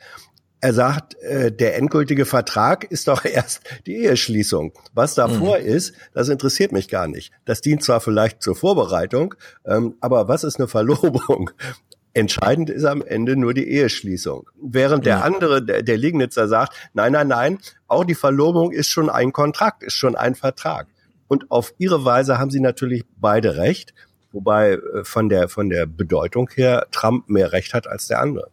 Er sagt, äh, der endgültige Vertrag ist doch [laughs] erst die Eheschließung. Was davor ist, das interessiert mich gar nicht. Das dient zwar vielleicht zur Vorbereitung, ähm, aber was ist eine Verlobung? [laughs] Entscheidend ist am Ende nur die Eheschließung. Während der andere, der, der Liegnitzer sagt, nein, nein, nein, auch die Verlobung ist schon ein Kontrakt, ist schon ein Vertrag. Und auf ihre Weise haben sie natürlich beide recht, wobei äh, von der, von der Bedeutung her Trump mehr Recht hat als der andere.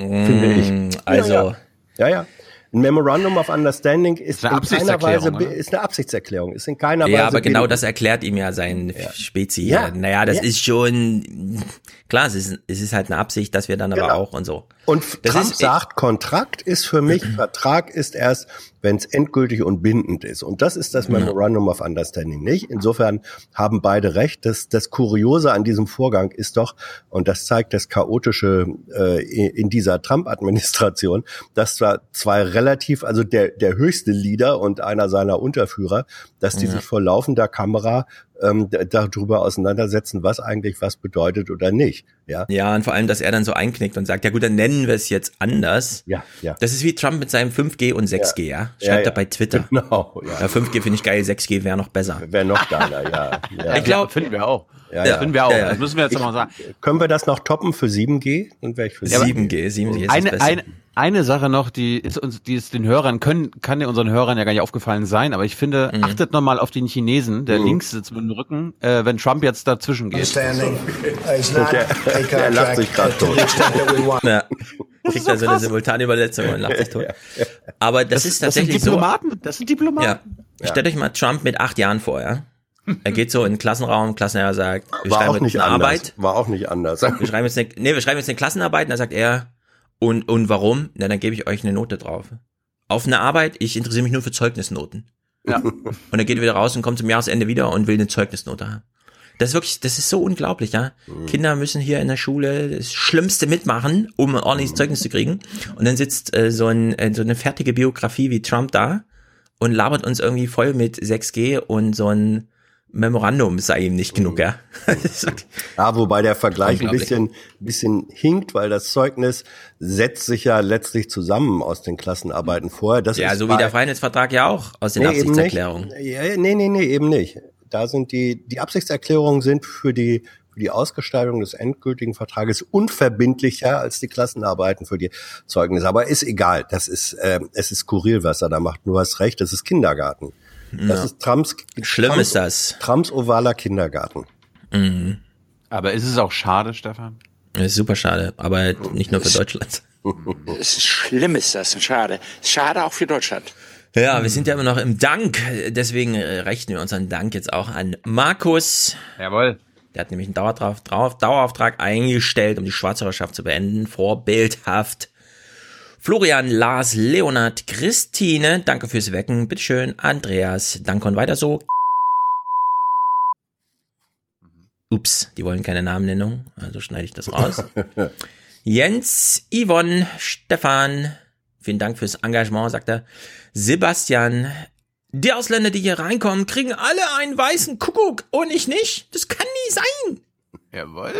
Finde ich. Mm, Also, Ja, ja. ja, ja. Ein Memorandum of Understanding ist, eine in keiner Weise, oder? ist eine Absichtserklärung, ist in keiner Weise. ja, aber genau das erklärt ihm ja sein Spezi. Ja. Ja. Naja, das Ja. ist schon, klar, es ist, es ist halt eine Absicht, dass wir dann aber Genau. auch und so. Und Das Trump ist- sagt, Kontrakt ist für mich, [clears throat] Vertrag ist erst, wenn es endgültig und bindend ist. Und das ist das Memorandum of Understanding nicht. Insofern haben beide recht. Das, das Kuriose an diesem Vorgang ist doch, und das zeigt das Chaotische äh, in dieser Trump-Administration, dass zwar zwei relativ, also der, der höchste Leader und einer seiner Unterführer, dass die Ja. sich vor laufender Kamera ähm, darüber auseinandersetzen, was eigentlich was bedeutet oder nicht. Ja, Ja, und vor allem, dass er dann so einknickt und sagt, ja gut, dann nennen wir es jetzt anders. ja, ja. Das ist wie Trump mit seinem 5G und 6G, ja? Schreibt Ja, ja. er bei Twitter. [laughs] Genau, ja. Ja, 5G finde ich geil, 6G wäre noch besser. Wäre noch geiler, ja. ja. Ich glaube, finden wir auch. Ja, Ja, ja. finden wir auch. Ja, ja. Das müssen wir jetzt nochmal sagen. Können wir das noch toppen für 7G? Dann wäre ich für 7G, 7G ist Eine, das Beste. eine, eine Sache noch, die ist uns, die ist den Hörern können, kann ja unseren Hörern ja gar nicht aufgefallen sein, aber ich finde, Mhm. achtet nochmal auf den Chinesen, der links sitzt mit dem Rücken, äh, wenn Trump jetzt dazwischen geht. Understanding is [laughs] not a der lacht sich the tot. Ja. [laughs] Kriegt da so eine Simultanübersetzung und lacht sich tot. [laughs] Aber das, ist Das sind tatsächlich so. Diplomaten, das sind Diplomaten. Ja. Stellt euch mal Trump mit acht Jahren vor, ja. Er geht so in den Klassenraum, Klassenlehrer sagt, wir War schreiben auch jetzt nicht eine anders. Arbeit. War auch nicht anders. Wir schreiben jetzt eine, nee, wir schreiben jetzt eine Klassenarbeit, und dann sagt er, und, und warum? Na, dann gebe ich euch eine Note drauf. Auf eine Arbeit, ich interessiere mich nur für Zeugnisnoten. Ja. Und dann geht er wieder raus und kommt zum Jahresende wieder und will eine Zeugnisnote haben. Das ist wirklich, das ist so unglaublich, ja. Kinder müssen hier in der Schule das Schlimmste mitmachen, um ein ordentliches Zeugnis zu kriegen. Und dann sitzt äh, so, ein, äh, so eine fertige Biografie wie Trump da und labert uns irgendwie voll mit 6G und so ein Memorandum sei ihm nicht genug, ja. [laughs] Ja, wobei der Vergleich ein bisschen, bisschen hinkt, weil das Zeugnis setzt sich ja letztlich zusammen aus den Klassenarbeiten vorher. Das ja, so wie der Freiheitsvertrag ja auch aus den Nee. Absichtserklärungen. Ja, nee, nee, nee, eben nicht. Da sind die, die Absichtserklärungen sind für die, für die Ausgestaltung des endgültigen Vertrages unverbindlicher als die Klassenarbeiten für die Zeugnisse. Aber ist egal. Das ist, äh, es ist skurril, was er da macht. Du hast recht, das ist Kindergarten. Das Ja. ist Trumps, Schlimm Trumps, ist das. Trumps ovaler Kindergarten. Mhm. Aber ist es auch schade, Stefan? Das ist super schade, aber nicht nur für Deutschland. [laughs] Es ist schlimm ist das, schade. Schade auch für Deutschland. Ja, wir sind ja immer noch im Dank, deswegen äh, rechnen wir unseren Dank jetzt auch an Markus. Jawohl. Der hat nämlich einen Dauerdrauf, Drauf, Dauerauftrag eingestellt, um die Schwarzhörerschaft zu beenden. Vorbildhaft. Florian, Lars, Leonard, Christine, danke fürs Wecken. Bitteschön, Andreas, danke und weiter so. Ups, die wollen keine Namennennung, also schneide ich das [laughs] raus. Jens, Yvonne, Stefan, vielen Dank fürs Engagement, sagt er. Sebastian, die Ausländer, die hier reinkommen, kriegen alle einen weißen Kuckuck und ich nicht. Das kann nie sein. Jawohl.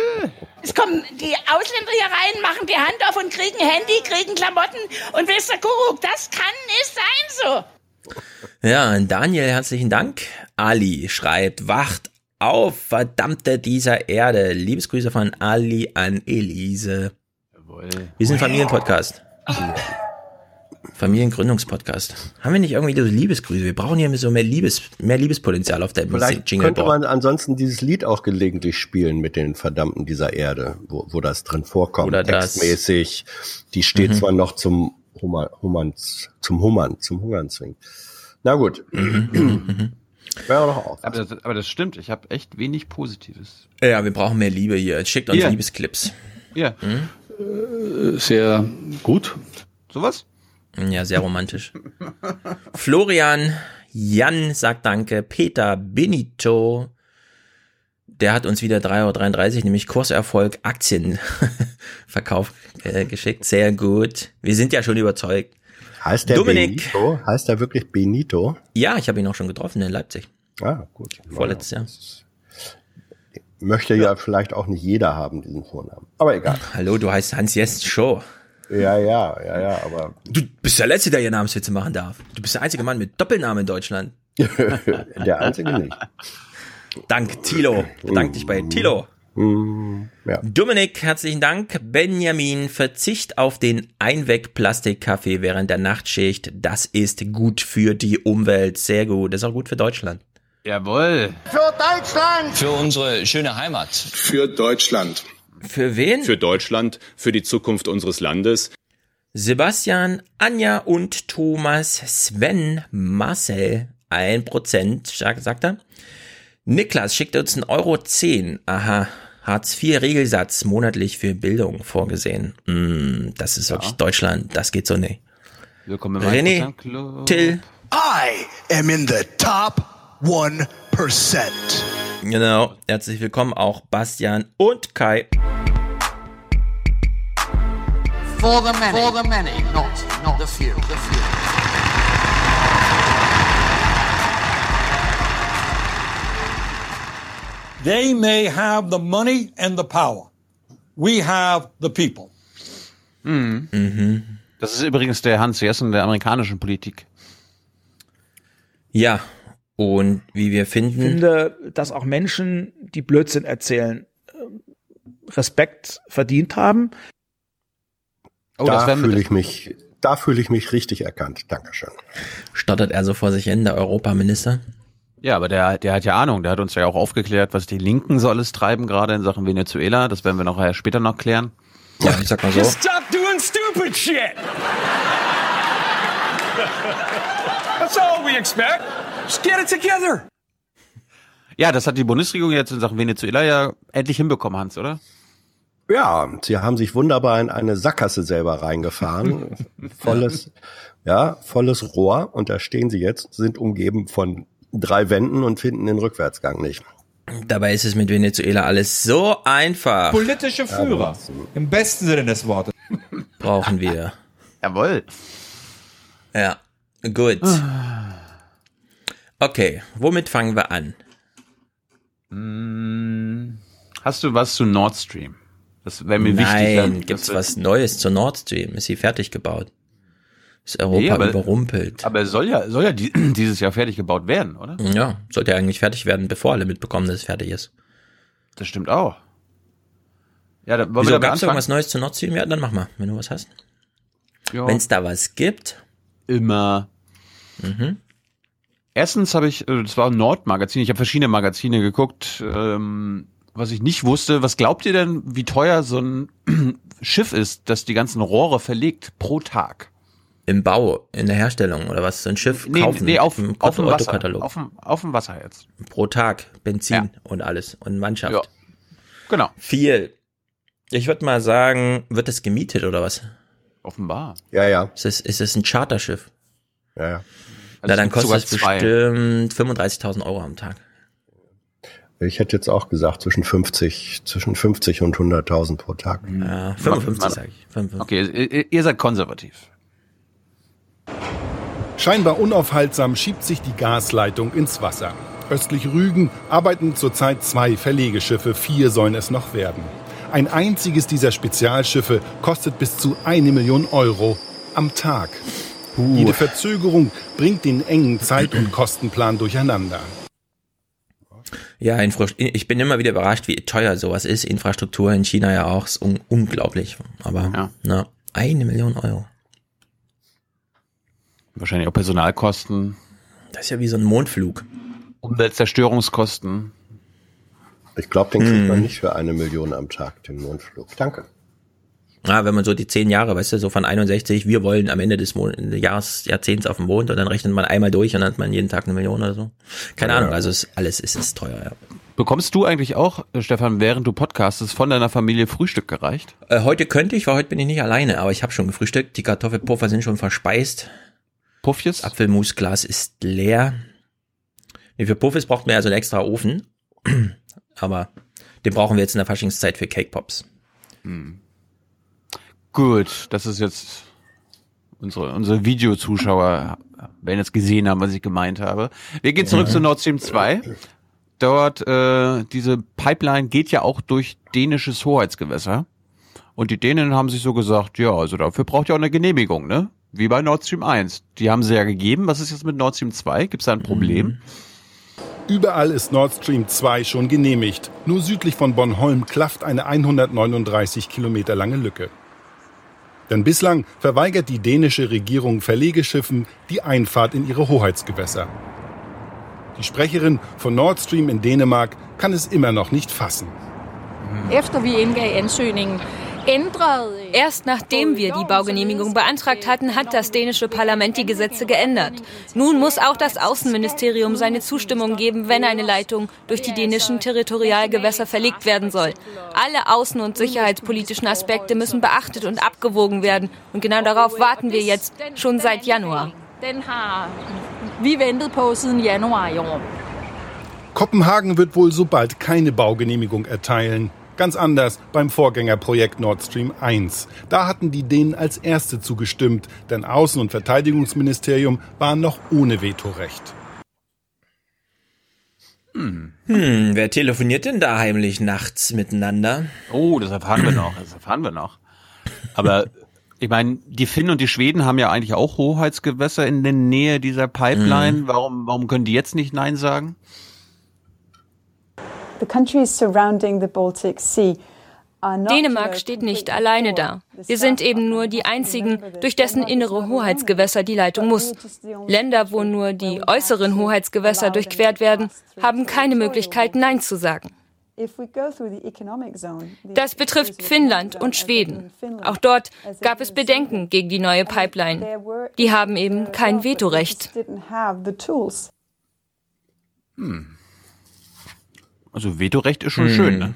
Es kommen die Ausländer hier rein, machen die Hand auf und kriegen Handy, kriegen Klamotten und ihr, Kuckuck, das kann nicht sein so. Ja, Daniel, herzlichen Dank. Ali schreibt, wacht auf, verdammte dieser Erde. Liebesgrüße von Ali an Elise. Jawohl. Wir sind Familienpodcast. Familiengründungspodcast. Haben wir nicht irgendwie so Liebesgrüße? Wir brauchen hier so mehr Liebes, mehr Liebespotenzial auf der Vielleicht Jingle könnte man ansonsten dieses Lied auch gelegentlich spielen mit den Verdammten dieser Erde, wo, wo das drin vorkommt, Oder das- textmäßig. Die steht Mhm. zwar noch zum Hummer, Hummern, zum Hummern, zum Hungern zwingt. Na gut. Mhm, Wäre doch auch. Aber das, aber das stimmt, ich habe echt wenig Positives. Ja, wir brauchen mehr Liebe hier. Schickt uns Hier. Liebesclips. Ja. Hm? Sehr gut. Sowas? Ja, sehr romantisch. Florian, Jan sagt Danke, Peter Benito, der hat uns wieder 3,33 Euro, nämlich Kurserfolg Aktienverkauf [laughs] äh, geschickt. Sehr gut. Wir sind ja schon überzeugt. Heißt der Dominik. Benito? Heißt der wirklich Benito? Ja, ich habe ihn auch schon getroffen in Leipzig. Ah, gut. Vorletztes Jahr. Möchte ja vielleicht auch nicht jeder haben, diesen Vornamen. Aber egal. Hallo, du heißt Hans Jest Show. Ja, ja, ja, ja, aber Du bist der Letzte, der hier Namenswitze machen darf. Du bist der einzige Mann mit Doppelnamen in Deutschland. [laughs] der einzige nicht. Dank Tilo. Bedank dich bei Tilo. Mm, ja. Dominik, herzlichen Dank. Benjamin, Verzicht auf den Einweg-Plastikkaffee während der Nachtschicht. Das ist gut für die Umwelt. Sehr gut. Das ist auch gut für Deutschland. Jawohl. Für Deutschland! Für unsere schöne Heimat. Für Deutschland. Für wen? Für Deutschland, für die Zukunft unseres Landes. Sebastian, Anja und Thomas, Sven, Marcel, ein Prozent, sagt sagt er. Niklas schickt uns ein Euro 10. Aha. Hartz IV Regelsatz monatlich für Bildung vorgesehen. Mm, das ist wirklich Deutschland. Das geht so nicht. Willkommen im René, 1%. Till, I am in the top 1%. Genau. Herzlich willkommen auch Bastian und Kai. For the many. For the many, not, not the few. The few. They may have the money and the power. We have the people. Mhm. Das ist übrigens der Hans Jessen der amerikanischen Politik. Ja. Und wie wir Ich finden, finde, dass auch Menschen, die Blödsinn erzählen, ähm, Respekt verdient haben. Oh, da fühle ich mich, da fühle ich mich richtig erkannt. Dankeschön. stottert er so vor sich hin, der Europaminister. Ja, aber der, der hat ja Ahnung. Der hat uns ja auch aufgeklärt, was die Linken so alles treiben, gerade in Sachen Venezuela. Das werden wir noch äh, später noch klären. Ja, ich sag mal Just stop doing stupid shit. That's all we expect. Just get it together. Ja, das hat die Bundesregierung jetzt in Sachen Venezuela ja endlich hinbekommen, Hans, oder? Ja, sie haben sich wunderbar in eine Sackgasse selber reingefahren. [laughs] volles, ja, volles Rohr. Und da stehen sie jetzt, sind umgeben von drei Wänden und finden den Rückwärtsgang nicht. Dabei ist es mit Venezuela alles so einfach. Politische Führer. Im besten Sinne des Wortes. Brauchen wir. [laughs] Jawohl. Ja, gut. Okay, womit fangen wir an? Hm, Hast du was zu Nord Stream? Das wäre mir wichtig. Nein, gibt's was Neues zur Nord Stream? Ist sie fertig gebaut? Ist Europa Nee, aber- überrumpelt? Aber es soll ja, soll ja die, [clears throat] dieses Jahr fertig gebaut werden, oder? Ja, sollte ja eigentlich fertig werden, bevor alle mitbekommen, dass es fertig ist. Das stimmt auch. Ja, da wollen Wieso wir gab's anfangen? irgendwas Neues zur Nord Stream? Ja, dann mach mal, wenn du was hast. Ja. Wenn's da was gibt. Immer. Mhm. Erstens habe ich, äh, das war ein Nordmagazin, ich habe verschiedene Magazine geguckt, ähm, was ich nicht wusste. Was glaubt ihr denn, wie teuer so ein [clears throat] Schiff ist, das die ganzen Rohre verlegt pro Tag? Im Bau, in der Herstellung oder was? So ein Schiff Nee, kaufen nee auf, im auf dem Wasser. Auf dem, auf dem Wasser jetzt. Pro Tag Benzin und alles und Mannschaft. Ja. Genau. Viel. Ich würde mal sagen, wird das gemietet oder was? Offenbar. Ja, ja. Ist es, ist ein Charterschiff? Ja, ja. Na, Also dann es gibt kostet es bestimmt 35.000 Euro am Tag. Ich hätte jetzt auch gesagt, zwischen 50, zwischen 50 und 100.000 pro Tag. Ja, 55 Man- sage ich. 55. Okay, ihr, ihr seid konservativ. Scheinbar unaufhaltsam schiebt sich die Gasleitung ins Wasser. Östlich Rügen arbeiten zurzeit zwei Verlegeschiffe, vier sollen es noch werden. Ein einziges dieser Spezialschiffe kostet bis zu eine Million Euro am Tag. Jede Verzögerung bringt den engen Zeit- und Kostenplan durcheinander. Ja, ich bin immer wieder überrascht, wie teuer sowas ist. Infrastruktur in China ja auch, ist un unglaublich. Aber Ja. na, eine Million Euro. Wahrscheinlich auch Personalkosten, Das ist ja wie so ein Mondflug. Umweltzerstörungskosten. Ich glaube, den kriegt man Hm. nicht für eine Million am Tag, den Mondflug. Danke. Ja, wenn man so die zehn Jahre, weißt du, so von 61, wir wollen am Ende des Mon Jahres, Jahrzehnts auf dem Mond und dann rechnet man einmal durch und dann hat man jeden Tag eine Million oder so. Keine Ja. Ahnung, also ist, alles ist, ist teuer, ja. Bekommst du eigentlich auch, äh, Stefan, während du podcastest, von deiner Familie Frühstück gereicht? Äh, heute könnte ich, weil heute bin ich nicht alleine, aber ich habe schon gefrühstückt. Die Kartoffelpuffer sind schon verspeist. Puffjes? Apfelmusglas ist leer. Nee, für Puffes braucht man ja so einen extra Ofen. Aber den brauchen wir jetzt in der Faschingszeit für Cake Pops. Gut, das ist jetzt unsere, unsere Videozuschauer werden jetzt gesehen haben, was ich gemeint habe. Wir gehen zurück Ja. zu Nord Stream 2. Dort, äh, diese Pipeline geht ja auch durch dänisches Hoheitsgewässer. Und die Dänen haben sich so gesagt, ja, also dafür braucht ihr auch eine Genehmigung, ne? Wie bei Nord Stream 1. Die haben sie ja gegeben. Was ist jetzt mit Nord Stream 2? Gibt es da ein Problem? Überall ist Nord Stream 2 schon genehmigt. Nur südlich von Bornholm klafft eine 139 Kilometer lange Lücke. Denn bislang verweigert die dänische Regierung Verlegeschiffen die Einfahrt in ihre Hoheitsgewässer. Die Sprecherin von Nord Stream in Dänemark kann es immer noch nicht fassen. Efter vi indgav ansøgningen. Erst nachdem wir die Baugenehmigung beantragt hatten, hat das dänische Parlament die Gesetze geändert. Nun muss auch das Außenministerium seine Zustimmung geben, wenn eine Leitung durch die dänischen Territorialgewässer verlegt werden soll. Alle außen- und sicherheitspolitischen Aspekte müssen beachtet und abgewogen werden. Und genau darauf warten wir jetzt schon seit Januar. Kopenhagen wird wohl so bald keine Baugenehmigung erteilen. Ganz anders beim Vorgängerprojekt Nord Stream 1. Da hatten die Dänen als erste zugestimmt, denn Außen- und Verteidigungsministerium waren noch ohne Vetorecht. Hm. Hm, wer telefoniert denn da heimlich nachts miteinander? Oh, das erfahren wir noch. Das erfahren wir noch. Aber ich meine, die Finnen und die Schweden haben ja eigentlich auch Hoheitsgewässer in der Nähe dieser Pipeline. Mhm. Warum, warum können die jetzt nicht Nein sagen? The countries surrounding the Baltic Sea are not Dänemark steht nicht alleine da. Wir sind eben nur die einzigen, durch dessen innere Hoheitsgewässer die Leitung muss. Länder, wo nur die äußeren Hoheitsgewässer durchquert werden, haben keine Möglichkeit, Nein zu sagen. If we go through the economic zone, the Das betrifft Finnland und Schweden. Auch dort gab es Bedenken gegen die neue Pipeline. Die haben eben kein Vetorecht. Hm. Also Vetorecht ist schon Hm. schön, ne?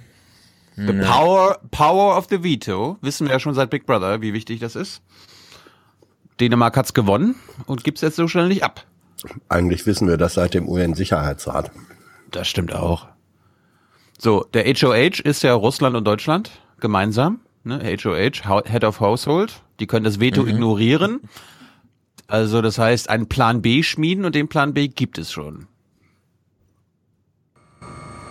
The Ja. power, power of the Veto, wissen wir ja schon seit Big Brother, wie wichtig das ist. Dänemark hat's gewonnen und gibt's jetzt so schnell nicht ab. Eigentlich wissen wir das seit dem UN-Sicherheitsrat. Das stimmt auch. So, der HOH ist ja Russland und Deutschland gemeinsam. Ne? HOH, Head of Household. Die können das Veto Mhm. ignorieren. Also das heißt, einen Plan B schmieden und den Plan B gibt es schon.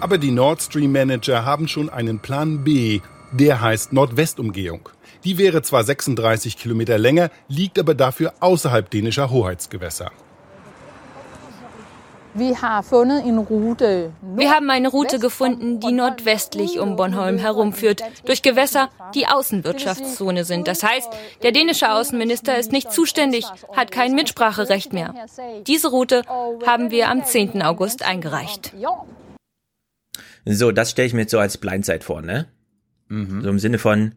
Aber die Nord Stream Manager haben schon einen Plan B. Der heißt Nordwestumgehung. Die wäre zwar 36 Kilometer länger, liegt aber dafür außerhalb dänischer Hoheitsgewässer. Wir haben eine Route gefunden, die nordwestlich um Bornholm herumführt, durch Gewässer, die Außenwirtschaftszone sind. Das heißt, der dänische Außenminister ist nicht zuständig, hat kein Mitspracherecht mehr. Diese Route haben wir am 10. August eingereicht. So, das stelle ich mir jetzt so als Blindside vor, ne? Mhm. So im Sinne von,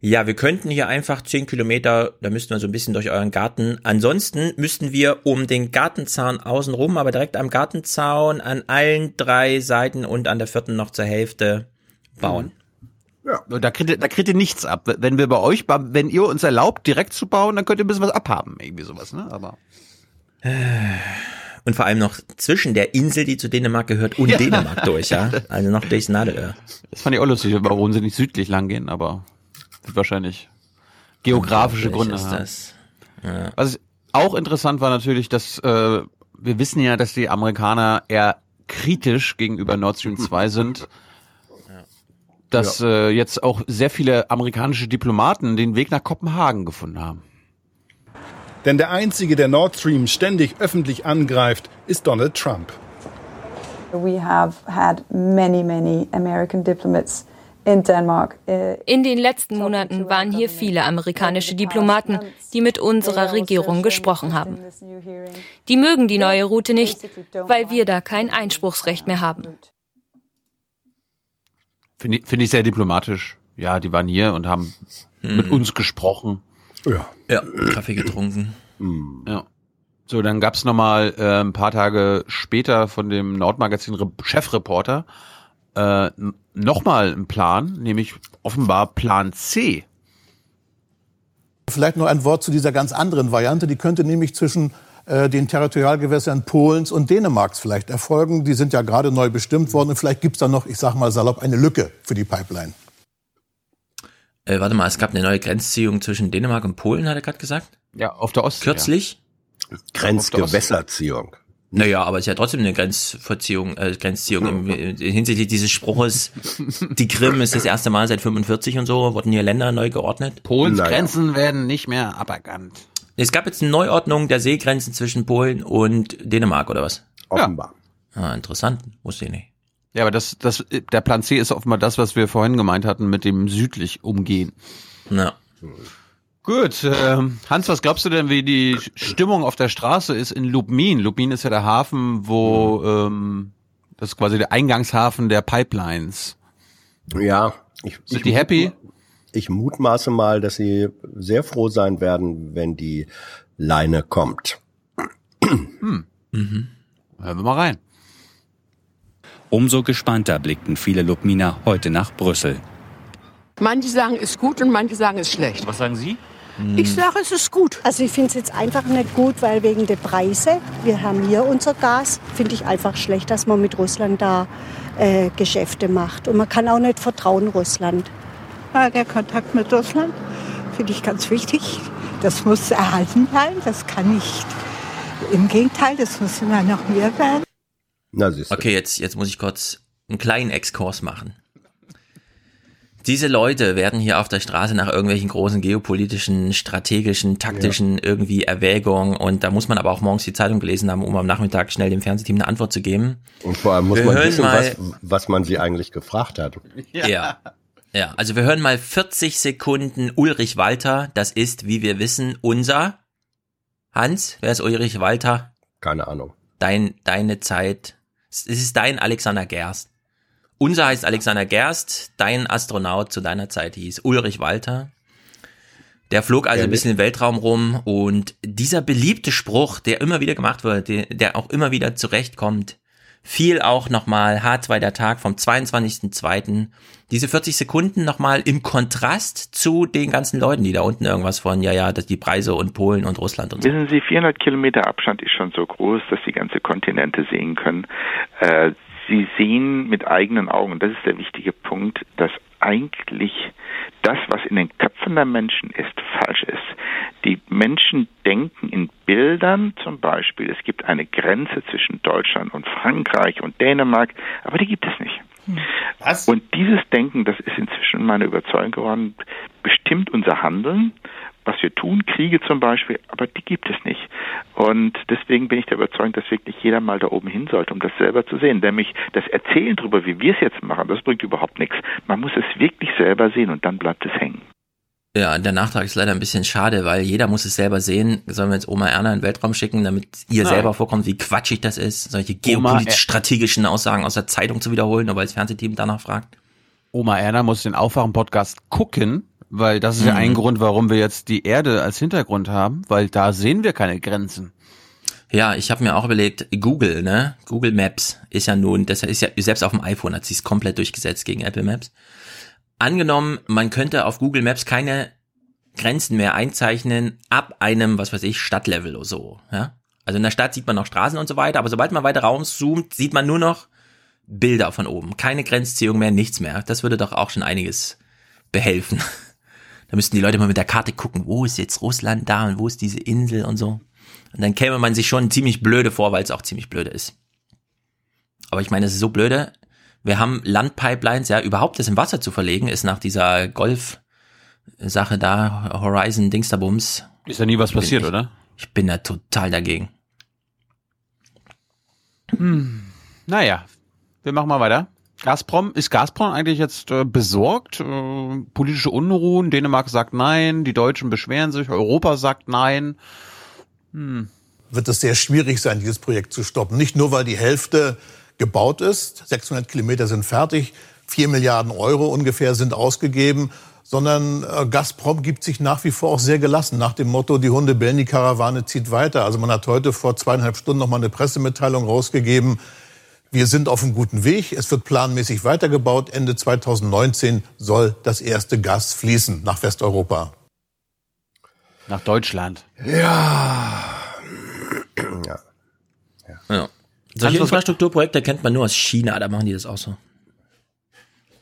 ja, wir könnten hier einfach zehn Kilometer, da müssten wir so ein bisschen durch euren Garten. Ansonsten müssten wir um den Gartenzaun außenrum, aber direkt am Gartenzaun an allen drei Seiten und an der vierten noch zur Hälfte bauen. Ja. Da kriegt, ihr, da kriegt ihr nichts ab. Wenn wir bei euch, wenn ihr uns erlaubt, direkt zu bauen, dann könnt ihr ein bisschen was abhaben, irgendwie sowas, ne? Aber. [sighs] Und vor allem noch zwischen der Insel, die zu Dänemark gehört, und [laughs] ja. Dänemark durch, ja? Also noch durchs Nadelöhr. Das fand ich auch lustig, warum sie nicht südlich lang gehen, aber wird wahrscheinlich geografische Gründe haben. Das. Ja. Was auch interessant war natürlich, dass äh, wir wissen ja, dass die Amerikaner eher kritisch gegenüber Nord Stream 2 [laughs] sind. Dass ja. äh, jetzt auch sehr viele amerikanische Diplomaten den Weg nach Kopenhagen gefunden haben. Denn der einzige, der Nord Stream ständig öffentlich angreift, ist Donald Trump. Äh, in den letzten Monaten waren hier viele amerikanische Diplomaten, die mit unserer Regierung gesprochen haben. Die mögen die neue Route nicht, weil wir da kein Einspruchsrecht mehr haben. Finde ich, find ich sehr diplomatisch. Ja, die waren hier und haben hm. mit uns gesprochen. Ja. Ja, Kaffee getrunken. Hm. Ja. So, dann gab's noch mal äh, ein paar Tage später von dem Nordmagazin Chefreporter äh, nochmal einen Plan, nämlich offenbar Plan C. Vielleicht noch ein Wort zu dieser ganz anderen Variante. Die könnte nämlich zwischen äh, den Territorialgewässern Polens und Dänemarks vielleicht erfolgen. Die sind ja gerade neu bestimmt worden. Und vielleicht gibt es da noch, ich sag mal salopp, eine Lücke für die Pipeline. Äh, warte mal, es gab eine neue Grenzziehung zwischen Dänemark und Polen, hat er gerade gesagt? Ja, auf der Ostsee. Kürzlich? Ja. Grenzgewässerziehung. Naja, aber es ist ja trotzdem eine Grenzverziehung, äh, Grenzziehung im, im, hinsichtlich dieses Spruches, [laughs] die Krim ist das erste Mal seit 45 und so, wurden hier Länder neu geordnet. Polens naja. Grenzen werden nicht mehr aberkannt. Es gab jetzt eine Neuordnung der Seegrenzen zwischen Polen und Dänemark, oder was? Offenbar. Ja. Ah, interessant, wusste ich nicht. Ja, aber das, das, der Plan C ist offenbar das, was wir vorhin gemeint hatten mit dem südlich umgehen. Ja. Gut, äh, Hans, was glaubst du denn, wie die Stimmung auf der Straße ist in Lubmin? Lubmin ist ja der Hafen, wo ähm, das ist quasi der Eingangshafen der Pipelines. Ja, ich, sind ich die happy? Ich mutmaße mal, dass sie sehr froh sein werden, wenn die Leine kommt. Hm. Mhm. Hören wir mal rein. Umso gespannter blickten viele Lubminer heute nach Brüssel. Manche sagen, es ist gut und manche sagen, es ist schlecht. Was sagen Sie? Ich sage, es ist gut. Also ich finde es jetzt einfach nicht gut, weil wegen der Preise, wir haben hier unser Gas, finde ich einfach schlecht, dass man mit Russland da äh, Geschäfte macht. Und man kann auch nicht vertrauen Russland. Ja, der Kontakt mit Russland finde ich ganz wichtig. Das muss erhalten bleiben, das kann nicht. Im Gegenteil, das muss immer noch mehr werden. Na, okay, jetzt, jetzt muss ich kurz einen kleinen Exkurs machen. Diese Leute werden hier auf der Straße nach irgendwelchen großen geopolitischen, strategischen, taktischen ja. irgendwie Erwägungen und da muss man aber auch morgens die Zeitung gelesen haben, um am Nachmittag schnell dem Fernsehteam eine Antwort zu geben. Und vor allem muss wir man wissen, mal, was, was man sie eigentlich gefragt hat. Ja. ja. Ja, also wir hören mal 40 Sekunden Ulrich Walter. Das ist, wie wir wissen, unser Hans. Wer ist Ulrich Walter? Keine Ahnung. Dein, deine Zeit. Es ist dein Alexander Gerst. Unser heißt Alexander Gerst, dein Astronaut zu deiner Zeit hieß Ulrich Walter. Der flog also ein bisschen im Weltraum rum und dieser beliebte Spruch, der immer wieder gemacht wird, der, der auch immer wieder zurechtkommt, fiel auch nochmal H2 der Tag vom 22.02. Diese 40 Sekunden nochmal im Kontrast zu den ganzen Leuten, die da unten irgendwas von, ja, ja, dass die Preise und Polen und Russland und so. Wissen Sie, 400 Kilometer Abstand ist schon so groß, dass Sie ganze Kontinente sehen können. Äh, Sie sehen mit eigenen Augen, das ist der wichtige Punkt, dass eigentlich das, was in den Köpfen der Menschen ist, falsch ist. Die Menschen denken in Bildern zum Beispiel, es gibt eine Grenze zwischen Deutschland und Frankreich und Dänemark, aber die gibt es nicht. Was? Und dieses Denken, das ist inzwischen meine Überzeugung geworden, bestimmt unser Handeln, was wir tun, Kriege zum Beispiel, aber die gibt es nicht. Und deswegen bin ich der Überzeugung, dass wirklich jeder mal da oben hin sollte, um das selber zu sehen. Nämlich das Erzählen darüber, wie wir es jetzt machen, das bringt überhaupt nichts. Man muss es wirklich selber sehen und dann bleibt es hängen. Ja, der Nachtrag ist leider ein bisschen schade, weil jeder muss es selber sehen. Sollen wir jetzt Oma Erna in den Weltraum schicken, damit ihr Nein. selber vorkommt, wie quatschig das ist, solche geopolitisch-strategischen Aussagen aus der Zeitung zu wiederholen, nur weil das Fernsehteam danach fragt? Oma Erna muss den Aufwachen-Podcast gucken, weil das ist ja Mhm. ein Grund, warum wir jetzt die Erde als Hintergrund haben, weil da sehen wir keine Grenzen. Ja, ich habe mir auch überlegt, Google, ne? Google Maps ist ja nun, das ist ja selbst auf dem iPhone hat sich komplett durchgesetzt gegen Apple Maps. Angenommen, man könnte auf Google Maps keine Grenzen mehr einzeichnen ab einem, was weiß ich, Stadtlevel oder so, ja? Also in der Stadt sieht man noch Straßen und so weiter, aber sobald man weiter rauszoomt, sieht man nur noch Bilder von oben. Keine Grenzziehung mehr, nichts mehr. Das würde doch auch schon einiges behelfen. Da müssten die Leute mal mit der Karte gucken, wo ist jetzt Russland da und wo ist diese Insel und so. Und dann käme man sich schon ziemlich blöde vor, weil es auch ziemlich blöde ist. Aber ich meine, es ist so blöde. Wir haben Landpipelines, ja, überhaupt das im Wasser zu verlegen, ist nach dieser Golf-Sache da, Horizon Dingsterbums. Ist ja nie was passiert, ich, oder? Ich bin da total dagegen. Hm. Naja, wir machen mal weiter. Gazprom, ist Gazprom eigentlich jetzt äh, besorgt? Äh, politische Unruhen, Dänemark sagt nein, die Deutschen beschweren sich, Europa sagt nein. Hm. wird es sehr schwierig sein, dieses Projekt zu stoppen. Nicht nur, weil die Hälfte gebaut ist, 600 Kilometer sind fertig, 4 Milliarden Euro ungefähr sind ausgegeben, sondern äh, Gazprom gibt sich nach wie vor auch sehr gelassen nach dem Motto, die Hunde bellen, die Karawane zieht weiter. Also man hat heute vor zweieinhalb Stunden noch mal eine Pressemitteilung rausgegeben. Wir sind auf einem guten Weg. Es wird planmäßig weitergebaut. Ende 2019 soll das erste Gas fließen nach Westeuropa. Nach Deutschland. Ja. ja. Ja. Solche Infrastrukturprojekte kennt man nur aus China, da machen die das auch so.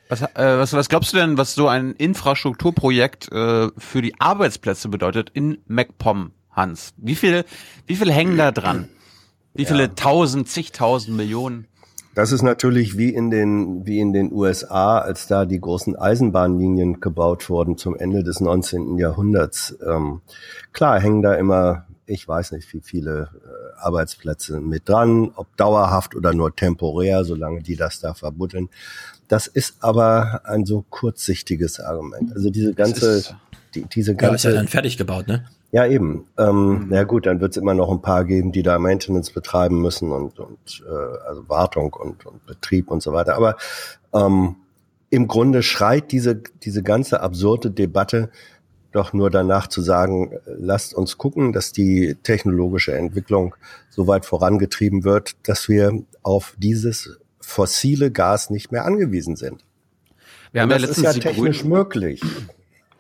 Was, äh, was, was glaubst du denn, was so ein Infrastrukturprojekt äh, für die Arbeitsplätze bedeutet in MacPom, Hans? Wie viele, wie viele hängen da dran? Wie viele tausend, zigtausend Millionen? Das ist natürlich wie in den, wie in den USA, als da die großen Eisenbahnlinien gebaut wurden zum Ende des 19. Jahrhunderts. Ähm, klar hängen da immer, ich weiß nicht, wie viele äh, Arbeitsplätze mit dran, ob dauerhaft oder nur temporär, solange die das da verbuddeln. Das ist aber ein so kurzsichtiges Argument. Also diese ganze, die, diese Ja, ist ganze, ja dann fertig gebaut, ne? Ja, eben. Ähm, Na gut, dann wird es immer noch ein paar geben, die da Maintenance betreiben müssen und, und äh, also Wartung und, und Betrieb und so weiter. Aber ähm, im Grunde schreit diese, diese ganze absurde Debatte doch nur danach zu sagen, lasst uns gucken, dass die technologische Entwicklung so weit vorangetrieben wird, dass wir auf dieses fossile Gas nicht mehr angewiesen sind. Wir Und haben ja das ist letztens ja technisch möglich.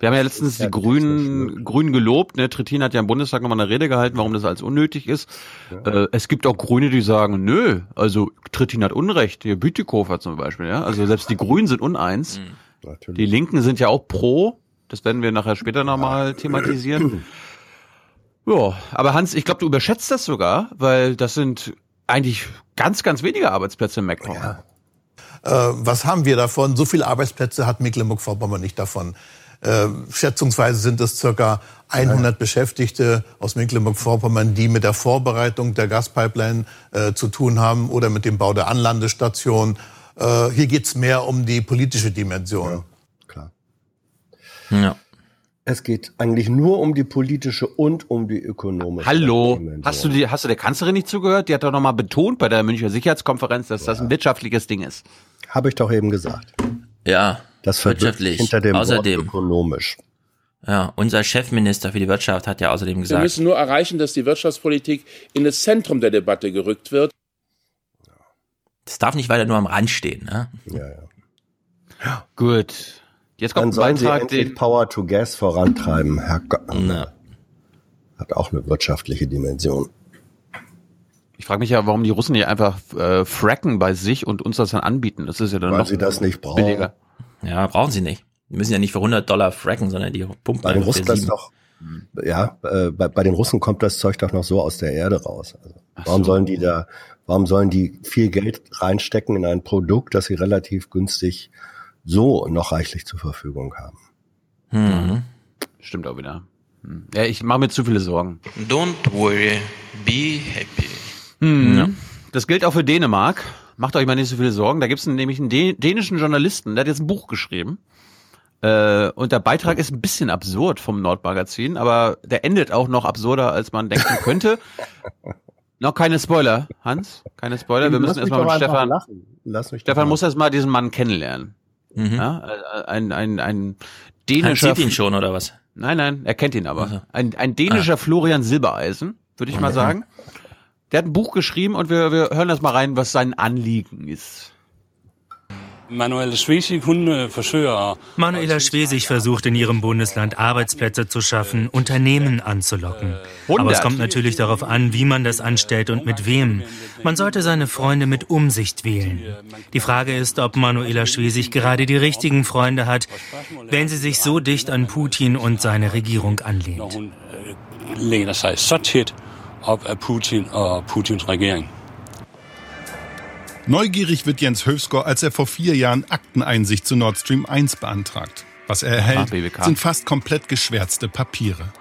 Wir haben ja letztens die Grünen, Grünen gelobt. Ne? Trittin hat ja im Bundestag nochmal eine Rede gehalten, warum das als unnötig ist. Äh, es gibt auch Grüne, die sagen, nö, also Trittin hat Unrecht. Hier Bütikofer zum Beispiel. Ja? Also selbst die Grünen sind uneins. Die Linken sind ja auch pro. Das werden wir nachher später nochmal thematisieren. Ja, aber Hans, ich glaube, du überschätzt das sogar, weil das sind eigentlich ganz, ganz wenige Arbeitsplätze im MacPom. Äh, was haben wir davon? So viele Arbeitsplätze hat Mecklenburg-Vorpommern nicht davon. Äh, schätzungsweise sind es circa 100 Beschäftigte aus Mecklenburg-Vorpommern, die mit der Vorbereitung der Gaspipeline äh, zu tun haben oder mit dem Bau der Anlandestation. Äh, hier geht's mehr um die politische Dimension. Ja. Es geht eigentlich nur um die politische und um die ökonomische. Hallo, Dimension. hast du die, hast du der Kanzlerin nicht zugehört? Die hat doch nochmal betont bei der Münchner Sicherheitskonferenz, dass das ein wirtschaftliches Ding ist. Habe ich doch eben gesagt. Ja, Das wirtschaftlich. hinter dem Außerdem. Wort ökonomisch. Ja, unser Chefminister für die Wirtschaft hat ja außerdem Wir gesagt, müssen nur erreichen, dass die Wirtschaftspolitik in das Zentrum der Debatte gerückt wird. das darf nicht weiter nur am Rand stehen. Ne? Ja, ja. Gut. Jetzt Dann kommt ein sollen sie Beitrag, endlich den Power to Gas vorantreiben. Herr Gott. Hat auch eine wirtschaftliche Dimension. Ich frage mich ja, warum die Russen nicht einfach äh, fracken bei sich und uns das dann anbieten. Das ist ja dann Weil noch sie das nicht brauchen. billiger. Ja, brauchen sie nicht. Die müssen ja nicht für 100 Dollar fracken, sondern die pumpen Bei den Russen das doch, ja, äh, bei, bei den Russen kommt das Zeug doch noch so aus der Erde raus. Also, warum so. sollen die da, warum sollen die viel Geld reinstecken in ein Produkt, das sie relativ günstig so noch reichlich zur Verfügung haben? Mhm. Stimmt auch wieder. Hm. Ja, ich mache mir zu viele Sorgen. Don't worry, be happy. Hm. Ja. Das gilt auch für Dänemark. Macht euch mal nicht so viele Sorgen. Da gibt es nämlich einen dänischen Journalisten, der hat jetzt ein Buch geschrieben. Äh, und der Beitrag ist ein bisschen absurd vom Nordmagazin, aber der endet auch noch absurder, als man denken könnte. [laughs] noch keine Spoiler, Hans. Keine Spoiler. Wir müssen erstmal mit Stefan. Stefan muss erstmal diesen Mann kennenlernen. Mhm. Ja, ein, ein, ein Hans dänischer. sieht ihn schon, oder was? Nein, nein, er kennt ihn aber. Ein, ein dänischer Florian Silbereisen, würde ich mal sagen. Der hat ein Buch geschrieben und wir, wir hören das mal rein, was sein Anliegen ist. Manuela Schwesig, Manuela versucht in ihrem Bundesland Arbeitsplätze zu schaffen, Unternehmen anzulocken. Aber es kommt natürlich darauf an, wie man das anstellt und mit wem. Man sollte seine Freunde mit Umsicht wählen. Die Frage ist, ob Manuela Schwesig gerade die richtigen Freunde hat, wenn sie sich so dicht an Putin und seine Regierung anlehnt. sig så tæt op af Putin og Putins regering. Neugierig wird Jens Höfsgård, als er vor vier Jahren Akteneinsicht zu Nord Stream 1 beantragt. Was er erhält, sind fast komplett geschwärzte Papiere.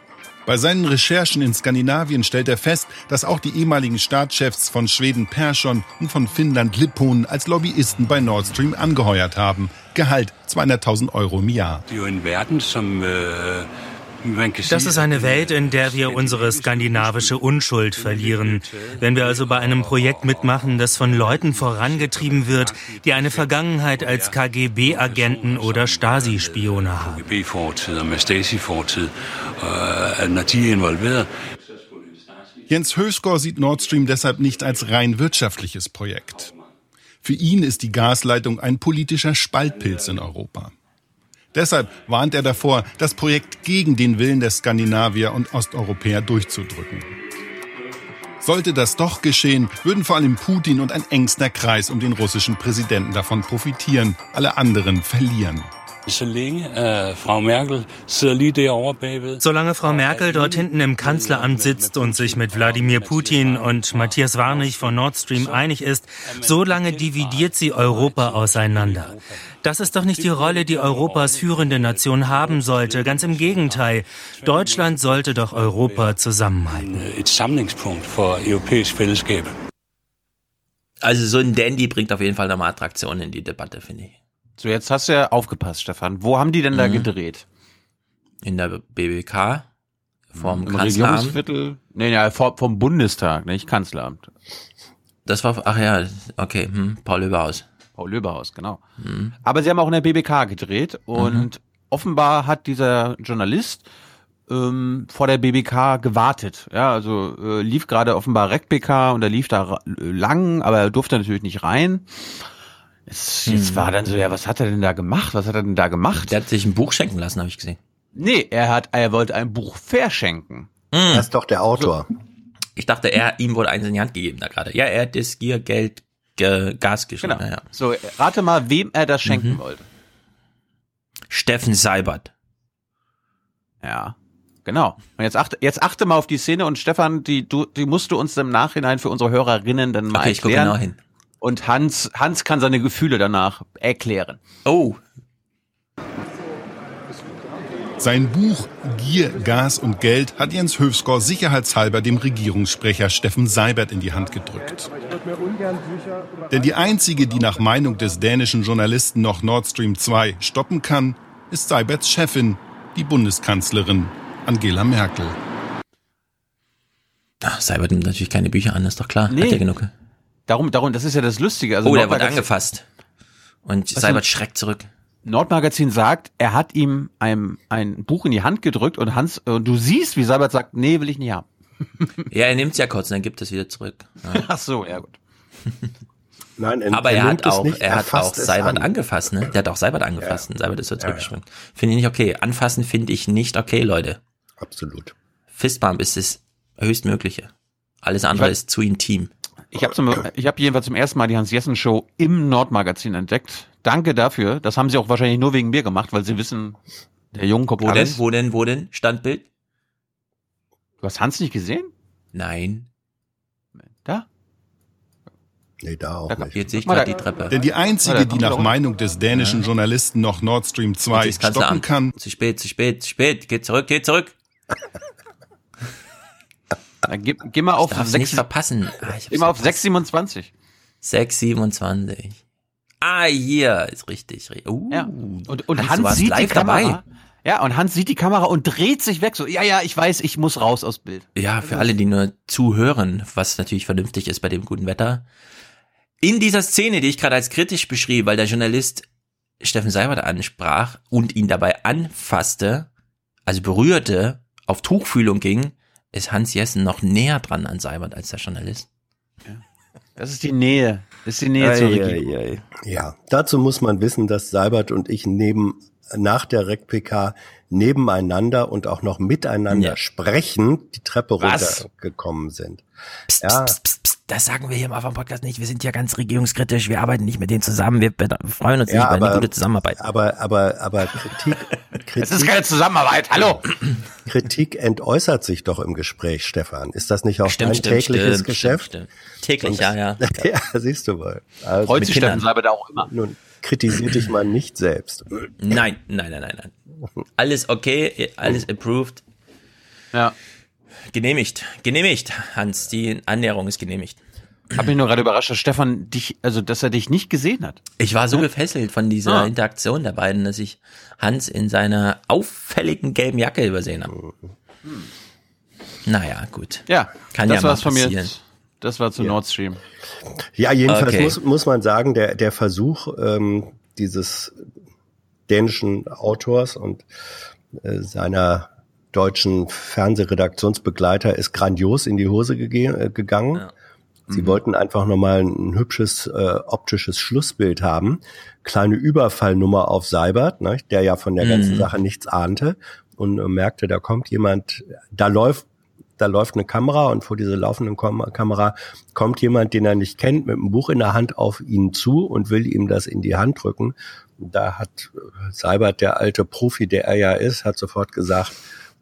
Bei seinen Recherchen in Skandinavien stellt er fest, dass auch die ehemaligen Staatschefs von Schweden Persson und von Finnland Lipponen als Lobbyisten bei Nord Stream angeheuert haben. Gehalt 200.000 Euro im Jahr. Det jo en verden, som øh, man kan Das ist eine Welt, in der wir unsere skandinavische Unschuld verlieren. Wenn wir also bei einem Projekt mitmachen, das von Leuten vorangetrieben wird, die eine Vergangenheit als KGB-Agenten oder Stasi-Spione haben. De er involveret, Jens Hösgård sieht Nord Stream deshalb nicht als rein wirtschaftliches Projekt. Für ihn ist die Gasleitung ein politischer Spaltpilz in Europa. Deshalb warnt er davor, das Projekt gegen den Willen der Skandinavier und Osteuropäer durchzudrücken. Sollte das doch geschehen, würden vor allem Putin und ein engster Kreis um den russischen Präsidenten davon profitieren, alle anderen verlieren. Længe øh, Frau Merkel. Solange Frau Merkel dort hinten im Kanzleramt sitzt und sich mit Wladimir Putin und Matthias Warnig von Nord Stream einig ist, so lange dividiert sie Europa auseinander. Das ist doch nicht die Rolle, die Europas führende Nation haben sollte. Ganz im Gegenteil. Deutschland sollte doch Europa zusammenhalten. Europæisk fællesskab. Also so ein Dandy bringt auf jeden Fall nochmal Attraktion in die Debatte, finde ich. So, jetzt hast du ja aufgepasst, Stefan. Wo haben die denn da Mhm. gedreht? In der BBK, vom Im Kanzleramt. Regierungsviertel? Nee, ja, vom, vom Bundestag, nicht Kanzleramt. Das war, ach ja, okay, hm, Paul Löberhaus. Paul Löberhaus, genau. Mhm. Aber sie haben auch in der BBK gedreht und offenbar hat dieser Journalist ähm, vor der BBK gewartet. Ja, also äh, lief gerade offenbar RecBK und er lief da ra- lang, aber er durfte natürlich nicht rein. Jetzt, jetzt Hm. war dann so, ja, was hat er denn da gemacht? Was hat er denn da gemacht? Der hat sich ein Buch schenken lassen, habe ich gesehen. Nee, er hat, er wollte ein Buch verschenken. Er ist doch der Autor. Ich dachte, er, ihm wurde eins in die Hand gegeben da gerade. Ja, er hat das Giergeld, ge, Gas geschrieben. Genau. Ja. So, rate mal, wem er das schenken Mhm. wollte. Steffen Seibert. Ja, genau. Und jetzt achte, jetzt achte mal auf die Szene und Stefan, die, du, die musst du uns im Nachhinein für unsere Hörerinnen dann mal Okay, ich gucke erklären. genau hin. Und Hans, Hans kann seine Gefühle danach erklären. Oh, Sein Buch Gier, Gas und Geld hat Jens Höfsgård sicherheitshalber dem Regierungssprecher Steffen Seibert in die Hand gedrückt. Denn die einzige, die nach Meinung des dänischen Journalisten noch Nord Stream 2 stoppen kann, ist Seiberts Chefin, die Bundeskanzlerin Angela Merkel. Ach, Seibert nimmt natürlich keine Bücher an, ist doch klar. Nee. Hat er genug. Darum, darum, das ist ja das Lustige. Also oh, der wird angefasst. Und Seibert schreckt zurück. Nordmagazin sagt, er hat ihm ein, ein Buch in die Hand gedrückt und Hans, und du siehst, wie Seibert sagt, nee, will ich nicht haben. [laughs] Ja, er nimmt es ja kurz und dann gibt es wieder zurück. Ja. [laughs] Ach so, ja gut. [laughs] Nein, er, Aber er er, nimmt hat es auch, nicht, er hat auch Seibert an. angefasst, ne? Der hat auch Seibert angefasst und Seibert ist so zurückgesprungen. Finde ich nicht okay. Anfassen finde ich nicht okay, Leute. Absolut. Fistbump ist das höchstmögliche. Alles andere weiß- ist zu intim. Ich habe zum, ich hab jedenfalls zum ersten Mal die Hans-Jessen-Show im Nordmagazin entdeckt. Danke dafür. Das haben sie auch wahrscheinlich nur wegen mir gemacht, weil sie wissen, der Junge kommt Wo denn? Wo denn? Wo denn? Standbild? Du hast Hans nicht gesehen? Nein. Da? Nee, da auch Da, nicht. jetzt sehe ich gerade die Treppe. Denn die einzige, die nach. Meinung des dänischen Journalisten noch Nord Stream 2 Jetzt kannst du stoppen an. kann, Zu spät, zu spät, zu spät. Geht zurück, geht zurück. Dann geh, geh mal auf Ich darf 6, nicht verpassen. Ah, ich mal auf verpasst. 6,27. 6,27. Ah, hier ist richtig. ri- Uh, Ja. Und, und Hans, Hans sieht die Kamera. dabei. Ja, und Hans sieht die Kamera und dreht sich weg. So, ja, ja, ich weiß, ich muss raus aus Bild. Ja, für alle, die nur zuhören, was natürlich vernünftig ist bei dem guten Wetter. In dieser Szene, die ich gerade als kritisch beschrieb, weil der Journalist Steffen Seibert ansprach und ihn dabei anfasste, also berührte, auf Tuchfühlung ging, ist Hans Jessen noch näher dran an Seibert als der Journalist. Das ist die Nähe. Das ist die Nähe zur Regierung. Ja, dazu muss man wissen, dass Seibert und ich neben nach der REC-PK nebeneinander und auch noch miteinander Ja. sprechen die Treppe Was? runtergekommen sind. Psst, Ja. psst, psst, psst, das sagen wir hier im Anfang-Podcast nicht. Wir sind ja ganz regierungskritisch. Wir arbeiten nicht mit denen zusammen. Wir freuen uns nicht Ja, über eine gute Zusammenarbeit. aber, aber, aber Kritik, [laughs] Es ist Kritik, keine Zusammenarbeit. Hallo. Kritik entäußert sich doch im Gespräch, Stefan. Ist das nicht auch Stimmt, stimmt, tägliches stimmt, Geschäft? stimmt, stimmt. Täglich, Und- ja, ja. [laughs] ja, siehst du wohl. Also, Freut sich. Steffen Seibert auch immer. nun, kritisier dich mal nicht selbst. Nein, nein, nein, nein, nein. Alles okay, alles approved. Ja. Genehmigt, genehmigt, Hans. Die Annäherung ist genehmigt. Hab mich nur gerade überrascht, dass Stefan dich, also dass er dich nicht gesehen hat. Ich war so gefesselt von dieser Ah. Interaktion der beiden, dass ich Hans in seiner auffälligen gelben Jacke übersehen habe. Naja, gut. Ja, Kann das ja mal war's von mir. passieren. Das war zu Nord Stream. Ja, jedenfalls Okay. muss, muss man sagen, der, der Versuch ähm, dieses dänischen Autors und äh, seiner deutschen Fernsehredaktionsbegleiter ist grandios in die Hose gege äh, gegangen. Sie wollten einfach nochmal ein hübsches äh, optisches Schlussbild haben. Kleine Überfallnummer auf Seibert, ne, der ja von der ganzen Mhm. Sache nichts ahnte und äh, merkte, da kommt jemand, da läuft da läuft eine Kamera und vor dieser laufenden Kam Kamera kommt jemand, den er nicht kennt, mit einem Buch in der Hand auf ihn zu und will ihm das in die Hand drücken. Da hat äh, Seibert, der alte Profi, der er ja ist, hat sofort gesagt,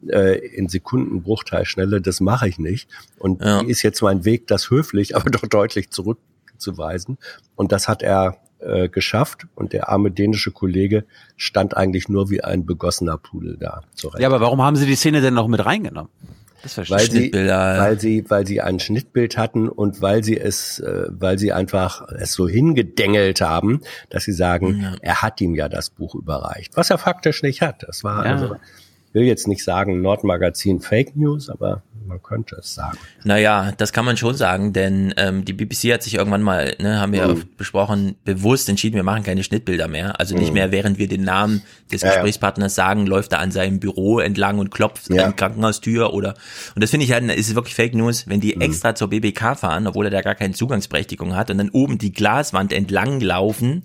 äh, in Sekundenbruchteil Schnelle, das mache ich nicht. Und Ja. wie ist jetzt mein Weg, das höflich, [laughs] aber doch deutlich zurückzuweisen. Und das hat er äh, geschafft. Und der arme dänische Kollege stand eigentlich nur wie ein begossener Pudel da. Zurecht. Ja, aber warum haben sie die Szene denn noch mit reingenommen? Das verstehe weil sie, weil sie, weil sie ein Schnittbild hatten und weil sie es, äh, weil sie einfach es so hingedengelt haben, dass sie sagen, Ja. er hat ihm ja das Buch überreicht, was er faktisch nicht hat. Das war Ja. also, will jetzt nicht sagen Nordmagazin Fake News, aber man könnte es sagen. Naja, das kann man schon sagen, denn ähm, die BBC hat sich irgendwann mal, ne, haben wir Mhm. besprochen, bewusst entschieden, wir machen keine Schnittbilder mehr. Also nicht Mhm. mehr, während wir den Namen des Ja. Gesprächspartners sagen, läuft er an seinem Büro entlang und klopft Ja. an die Krankenhaustür oder und das finde ich halt, ist wirklich Fake News, wenn die extra zur BBK fahren, obwohl er da gar keine Zugangsberechtigung hat und dann oben die Glaswand entlang laufen,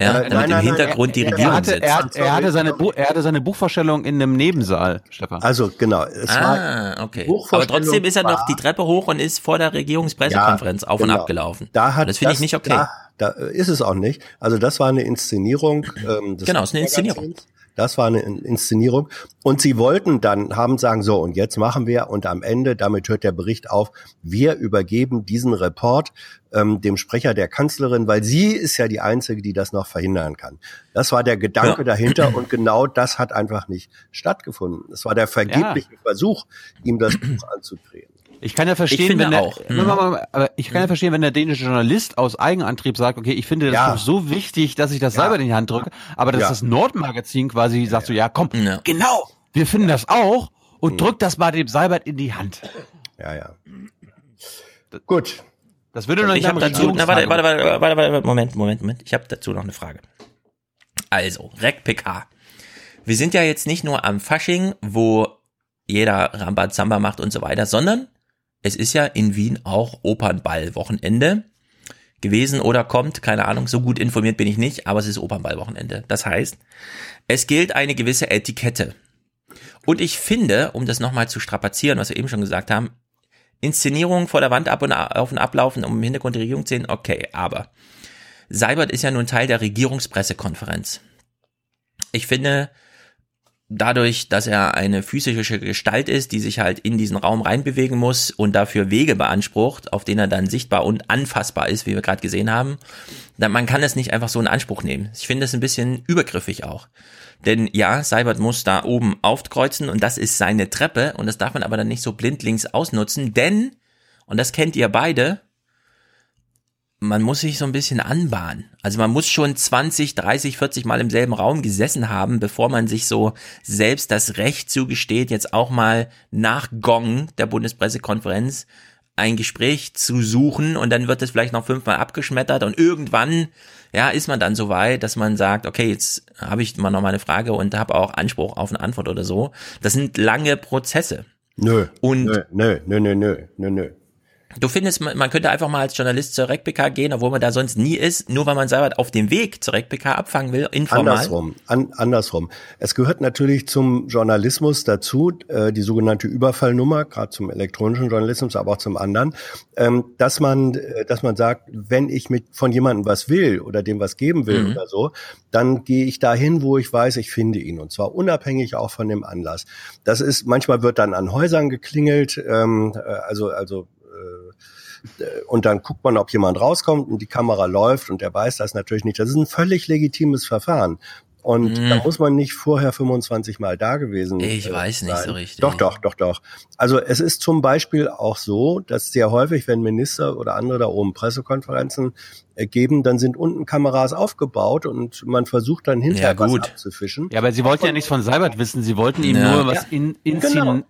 ja, Aber damit nein, im nein, nein, Hintergrund die er- er Regierung Er hatte, sitzt. er, hat- er, hatte seine Bu er hatte seine Buchvorstellung in einem Nebensaal, Stefan. Also genau, es war Ah, okay. Aber trotzdem ist er noch die Treppe hoch und ist vor der Regierungspressekonferenz auf und genau. ab gelaufen. Da hat das finde ich nicht okay. Da, da ist es auch nicht. Also das war eine Inszenierung. Ähm, des Genau, es ist eine Inszenierung. Magazins. Das war eine In- Inszenierung. Und sie wollten dann, haben sagen, so, und jetzt machen wir, und am Ende, damit hört der Bericht auf, wir übergeben diesen Report ähm, dem Sprecher der Kanzlerin, weil sie ist ja die Einzige, die das noch verhindern kann. Das war der Gedanke Ja. dahinter [clears throat] und genau das hat einfach nicht stattgefunden. Es war der vergebliche Versuch, ihm das Buch anzudrehen. Ich kann ja verstehen, finde wenn der, auch. Mhm. Moment, Moment, aber ich kann ja verstehen, wenn der dänische Journalist aus Eigenantrieb sagt, okay, ich finde das Ja. So wichtig, dass ich das Ja. selber in die Hand drücke, aber dass Ja. das Nordmagazin quasi sagt so, ja, komm, genau, wir finden das auch und Mhm. drückt das mal dem Seibert in die Hand. Ja, ja. Gut. Das würde noch nicht Ich habe dazu, na, warte, warte, warte, warte, warte, Moment, Moment, Moment. Ich habe dazu noch eine Frage. Also, RecPK. Wir sind ja jetzt nicht nur am Fasching, wo jeder Rambazamba macht und so weiter, sondern es ist ja in Wien auch Opernball-Wochenende gewesen oder kommt, keine Ahnung, so gut informiert bin ich nicht, aber es ist Opernball-Wochenende. Das heißt, es gilt eine gewisse Etikette. Und ich finde, um das nochmal zu strapazieren, was wir eben schon gesagt haben, Inszenierung vor der Wand ab und auf und ablaufen, um im Hintergrund die Regierung zu sehen, okay, aber Seibert ist ja nun Teil der Regierungspressekonferenz. Ich finde, dadurch, dass er eine physische Gestalt ist, die sich halt in diesen Raum reinbewegen muss und dafür Wege beansprucht, auf denen er dann sichtbar und anfassbar ist, wie wir gerade gesehen haben, dann, man kann es nicht einfach so in Anspruch nehmen. Ich finde es ein bisschen übergriffig auch. Denn ja, Seibert muss da oben aufkreuzen und das ist seine Treppe und das darf man aber dann nicht so blindlings ausnutzen, denn, und das kennt ihr beide, man muss sich so ein bisschen anbahnen. Also man muss schon 20, 30, 40 Mal im selben Raum gesessen haben, bevor man sich so selbst das Recht zugesteht, jetzt auch mal nach Gong der Bundespressekonferenz ein Gespräch zu suchen und dann wird es vielleicht noch fünfmal abgeschmettert und irgendwann ja ist man dann so weit, dass man sagt, okay, jetzt habe ich mal noch mal eine Frage und habe auch Anspruch auf eine Antwort oder so. Das sind lange Prozesse. Nö. Und nö, nö, nö, nö, nö, nö, nö. Du findest, man könnte einfach mal als Journalist zur RecPK gehen, obwohl man da sonst nie ist, nur weil man selber auf dem Weg zur RecPK abfangen will, informal? Andersrum, an, andersrum. Es gehört natürlich zum Journalismus dazu, äh, die sogenannte Überfallnummer, gerade zum elektronischen Journalismus, aber auch zum anderen, ähm, dass man, äh, dass man sagt, wenn ich mit von jemandem was will oder dem was geben will mhm. oder so, dann gehe ich dahin, wo ich weiß, ich finde ihn und zwar unabhängig auch von dem Anlass. Das ist manchmal wird dann an Häusern geklingelt, ähm, äh, also also und dann guckt man, ob jemand rauskommt und die Kamera läuft und der weiß das natürlich nicht. Das ist ein völlig legitimes Verfahren. Und mhm. da muss man nicht vorher 25 Mal da gewesen Ich äh, weiß nicht so richtig. Doch, doch, doch, doch. Also es ist zum Beispiel auch so, dass sehr häufig, wenn Minister oder andere da oben Pressekonferenzen geben, dann sind unten Kameras aufgebaut und man versucht dann hinterher ja, gut. was abzufischen. Ja, aber Sie wollten ja nichts von Seibert wissen. Sie wollten ihm ja. nur was in, in genau.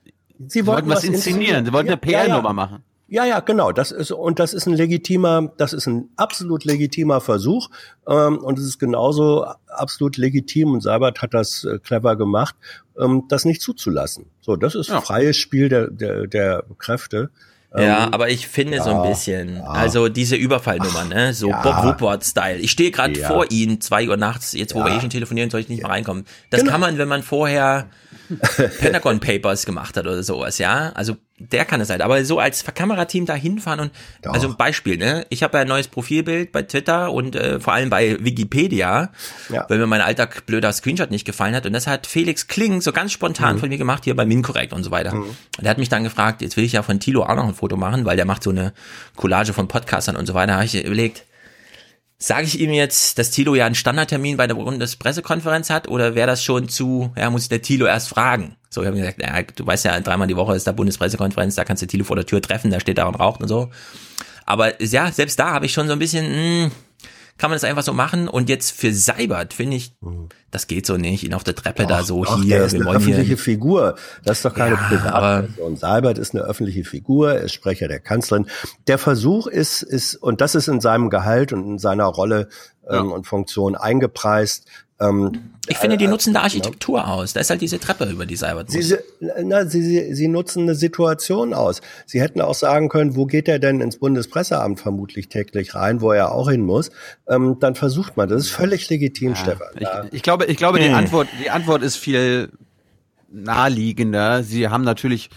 Sie wollten, was inszenieren. Sie wollten eine PR-Nummer ja, machen. Ja, ja, genau. Das ist und das ist ein legitimer, das ist ein absolut legitimer Versuch ähm, und es ist genauso absolut legitim und Seibert hat das äh, clever gemacht, ähm, das nicht zuzulassen. So, das ist ja. freies Spiel der der, der Kräfte. Ja, ähm, aber ich finde ja, so ein bisschen, ja. also diese Überfallnummer, ne, so ja. Bob Woodward-Style. Ich stehe gerade vor Ihnen, zwei Uhr nachts, jetzt wo wir eh schon telefonieren, soll ich nicht mehr reinkommen. Das genau. kann man, wenn man vorher [laughs] Pentagon Papers gemacht hat oder sowas, ja. Also der kann es halt. Aber so als Kamerateam da hinfahren und Doch. also Beispiel, ne? Ich habe ja ein neues Profilbild bei Twitter und äh, vor allem bei Wikipedia, ja. weil mir mein alter blöder Screenshot nicht gefallen hat. Und das hat Felix Kling so ganz spontan mhm. von mir gemacht, hier bei Minkorrekt und so weiter. Mhm. Und der hat mich dann gefragt, jetzt will ich ja von Tilo auch noch ein Foto machen, weil der macht so eine Collage von Podcastern und so weiter. Da habe ich überlegt, Sage ich ihm jetzt, dass Tilo ja einen Standardtermin bei der Bundespressekonferenz hat oder wäre das schon zu, ja, muss ich der Tilo erst fragen? So, ich habe gesagt, ja, du weißt ja, dreimal die Woche ist da Bundespressekonferenz, da kannst du Tilo vor der Tür treffen, da steht da und raucht und so. Aber ja, selbst da habe ich schon so ein bisschen, mh, hm, kann man das einfach so machen. Und jetzt für Seibert finde ich, mhm. das geht so nicht, ihn auf der Treppe doch, da so doch, hier. Der ist eine öffentliche hier. Figur. Das ist doch keine ja, Privatperson. Und Seibert ist eine öffentliche Figur, er ist Sprecher der Kanzlerin. Der Versuch ist, ist, und das ist in seinem Gehalt und in seiner Rolle ähm, ja. und Funktion eingepreist, ähm, ich finde, die äh, nutzen da Architektur ja. aus. Da ist halt diese Treppe, über die Seibert muss. Sie, na, sie, sie, sie nutzen eine Situation aus. Sie hätten auch sagen können, wo geht er denn ins Bundespresseamt vermutlich täglich rein, wo er auch hin muss. Ähm, dann versucht man. Das ist völlig legitim, ja, Stefan. Ich, ich, glaube, ich glaube, hm. die Antwort, die Antwort ist viel naheliegender. Sie haben natürlich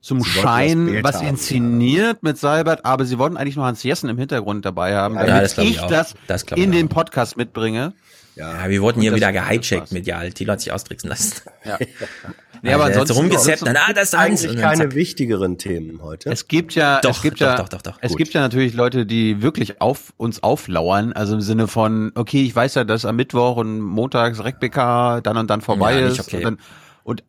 zum sie Schein was inszeniert mit Seibert, aber sie wollten eigentlich nur Hans Jessen im Hintergrund dabei haben, ja, damit das ich, ich das, das in den Podcast mitbringe. Ja, ja wir wurden hier wieder gehijackt medial. Tilo hat sich austricksen lassen. Ja. [laughs] nee, aber ansonsten dann, ah, das ist eigentlich keine wichtigeren Themen heute. Es gibt ja, doch, es gibt doch, ja, doch, doch, doch, es Gut. gibt ja natürlich Leute, die wirklich auf uns auflauern, also im Sinne von, okay, ich weiß ja, dass am Mittwoch und montags RecBK dann und dann vorbei ja, ist. Okay. Und, dann, und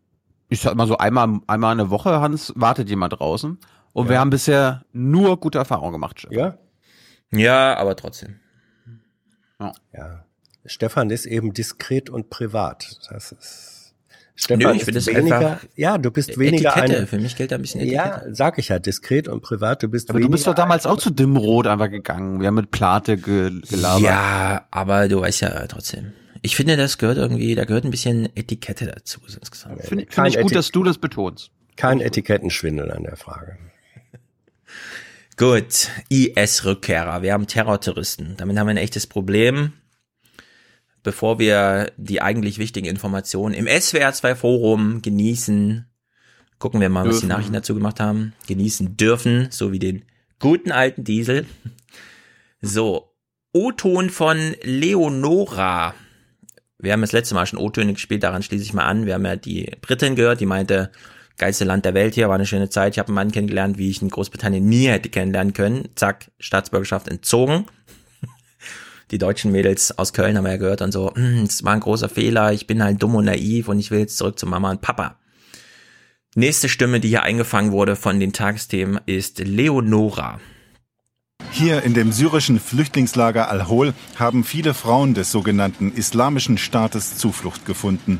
ich sag mal so einmal, einmal eine Woche, Hans, wartet jemand draußen. Und ja. wir haben bisher nur gute Erfahrungen gemacht. Chef. Ja. Ja, aber trotzdem. Ja. ja. Stefan ist eben diskret und privat. Das ist Stefan Nö, ich ist weniger, ja, du bist weniger Etikette. Eine, Für mich gilt da ein bisschen Etikette. Ja, sag ich ja, diskret und privat. Du bist aber du bist doch damals auch zu Dimmrot einfach gegangen. Wir haben mit Plate ge gelabert. Ja, aber du weißt ja trotzdem. Ich finde, das gehört irgendwie, da gehört ein bisschen Etikette dazu. Finde find ich gut, dass du das betonst. Kein Etikettenschwindel an der Frage. Gut, IS-Rückkehrer. Wir haben Terrortouristen. Damit haben wir ein echtes Problem bevor wir die eigentlich wichtigen Informationen im SWR 2 Forum genießen, gucken wir mal, dürfen. was die Nachrichten dazu gemacht haben, genießen dürfen, so wie den guten alten Diesel. So, O-Ton von Leonora. wir haben das letzte Mal schon O-Töne gespielt, daran schließe ich mal an. Wir haben ja die Britin gehört, die meinte, geilste Land der Welt hier, war eine schöne Zeit. Ich habe einen Mann kennengelernt, wie ich in Großbritannien nie hätte kennenlernen können. Zack, Staatsbürgerschaft entzogen. Die deutschen Mädels aus Köln haben ja gehört und so, "Hm, es war ein großer Fehler, ich bin halt dumm und naiv und ich will jetzt zurück zu Mama und Papa. Nächste Stimme, die hier eingefangen wurde von den Tagesthemen, ist Leonora. Hier in dem syrischen Flüchtlingslager Al-Hol haben viele Frauen des sogenannten Islamischen Staates Zuflucht gefunden.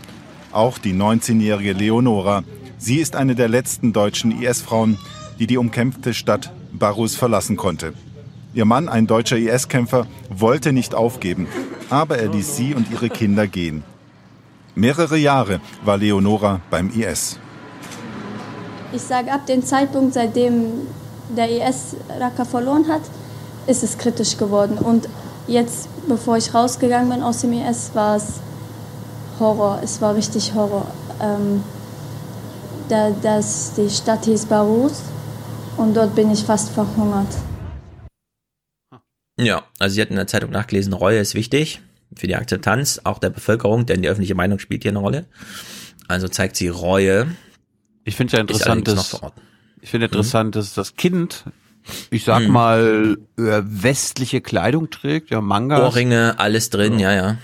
Auch die 19-jährige Leonora. Sie ist eine der letzten deutschen IS-Frauen, die die umkämpfte Stadt Barus verlassen konnte. Ihr Mann, ein deutscher IS-Kämpfer, wollte nicht aufgeben, aber er ließ sie und ihre Kinder gehen. Mehrere Jahre war Leonora beim IS. Ich sage, ab dem Zeitpunkt, seitdem der IS Raqqa verloren hat, ist es kritisch geworden. Und jetzt, bevor ich rausgegangen bin aus dem IS, war es Horror. Es war richtig Horror. Ähm, da, das, die Stadt hieß Barus und dort bin ich fast verhungert. Ja, also sie hat in der Zeitung nachgelesen, Reue ist wichtig für die Akzeptanz auch der Bevölkerung, denn die öffentliche Meinung spielt hier eine Rolle. Also zeigt sie Reue. Ich finde ja interessant, allerdings dass, ich finde interessant, dass das Kind, ich sag Hm. mal, äh, westliche Kleidung trägt, ja, Manga. Ohrringe, alles drin, ja, ja.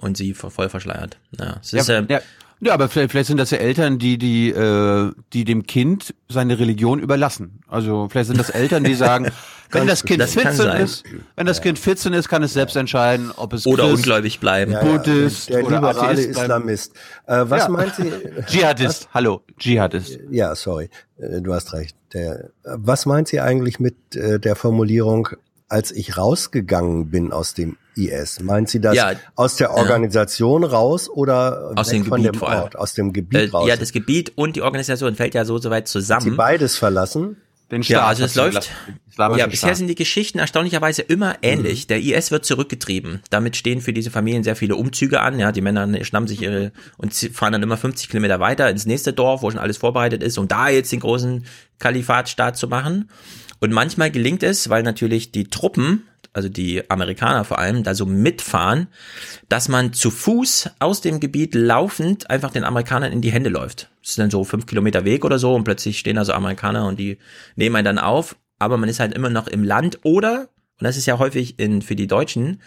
Und sie voll verschleiert. Ja, es Ja, ist, äh, ja, ja, aber vielleicht, vielleicht sind das ja Eltern, die, die, äh, die dem Kind seine Religion überlassen. Also vielleicht sind das Eltern, die sagen, [laughs] wenn das Kind Das kann 14 sein. ist, wenn das Kind 14 ist, kann es selbst entscheiden, ob es Oder Christ, ungläubig bleiben. Ja, Buddhist der oder liberale Atheist. Islamist. Äh, was Ja. meint sie? [laughs] Dschihadist, hallo, Dschihadist. Ja, sorry, äh, du hast recht. Der, äh, was meint sie eigentlich mit äh, der Formulierung, als ich rausgegangen bin aus dem IS? Meint sie das Ja, aus der. Organisation raus oder Aus weg dem von Gebiet dem. Ort, aus dem Gebiet Äh, raus? ja, das Gebiet und die Organisation fällt ja so soweit Hat sie zusammen. beides verlassen? Den Ja, Staat also hat es läuft. Ja, bisher sind die Geschichten erstaunlicherweise immer ähnlich. Der IS wird zurückgetrieben. Damit stehen für diese Familien sehr viele Umzüge an. Ja, die Männer schnappen sich ihre und fahren dann immer 50 Kilometer weiter ins nächste Dorf, wo schon alles vorbereitet ist, um da jetzt den großen Kalifatstaat zu machen. Und manchmal gelingt es, weil natürlich die Truppen, also die Amerikaner vor allem, da so mitfahren, dass man zu Fuß aus dem Gebiet laufend einfach den Amerikanern in die Hände läuft. Ist dann so fünf Kilometer Weg oder so und plötzlich stehen da so Amerikaner und die nehmen einen dann auf, aber man ist halt immer noch im Land oder, und das ist ja häufig in, für die Deutschen,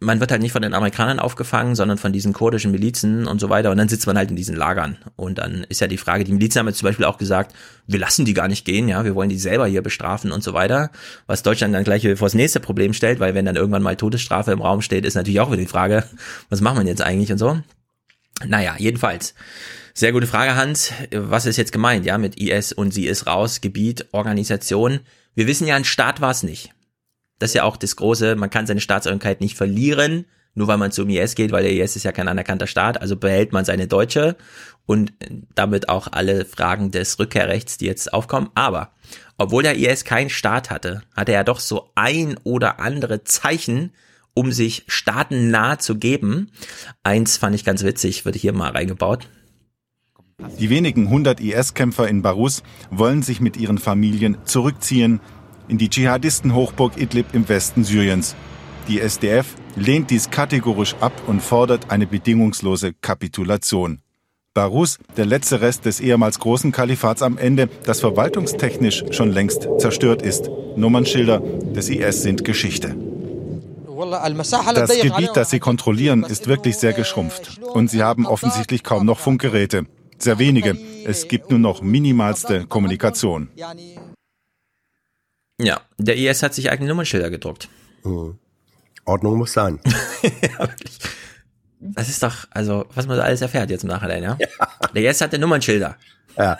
man wird halt nicht von den Amerikanern aufgefangen, sondern von diesen kurdischen Milizen und so weiter. Und dann sitzt man halt in diesen Lagern. Und dann ist ja die Frage, die Milizen haben jetzt zum Beispiel auch gesagt, wir lassen die gar nicht gehen, ja, wir wollen die selber hier bestrafen und so weiter. Was Deutschland dann gleich vor das nächste Problem stellt, weil wenn dann irgendwann mal Todesstrafe im Raum steht, ist natürlich auch wieder die Frage, was machen wir jetzt eigentlich und so. Naja, jedenfalls. Sehr gute Frage, Hans. Was ist jetzt gemeint, ja, mit IS und sie ist raus, Gebiet, Organisation? Wir wissen ja, ein Staat war es nicht. Das ist ja auch das Große, man kann seine Staatsangehörigkeit nicht verlieren, nur weil man zum IS geht, weil der IS ist ja kein anerkannter Staat, also behält man seine Deutsche und damit auch alle Fragen des Rückkehrrechts, die jetzt aufkommen. Aber obwohl der IS keinen Staat hatte, hatte er doch so ein oder andere Zeichen, um sich staatennah zu geben. Eins fand ich ganz witzig, wird hier mal reingebaut. Die wenigen hundert IS-Kämpfer in Barus wollen sich mit ihren Familien zurückziehen in die Dschihadisten-Hochburg Idlib im Westen Syriens. Die SDF lehnt dies kategorisch ab und fordert eine bedingungslose Kapitulation. Barus, der letzte Rest des ehemals großen Kalifats am Ende, das verwaltungstechnisch schon längst zerstört ist. Nummernschilder des IS sind Geschichte. Das Gebiet, das sie kontrollieren, ist wirklich sehr geschrumpft. Und sie haben offensichtlich kaum noch Funkgeräte. Sehr wenige. Es gibt nur noch minimalste Kommunikation. Ja, der IS hat sich eigene Nummernschilder gedruckt. Mhm. Ordnung muss sein. [laughs] ja, wirklich. Das ist doch, also, was man so alles erfährt jetzt im Nachhinein, ja? ja. Der IS hatte Nummernschilder. Ja.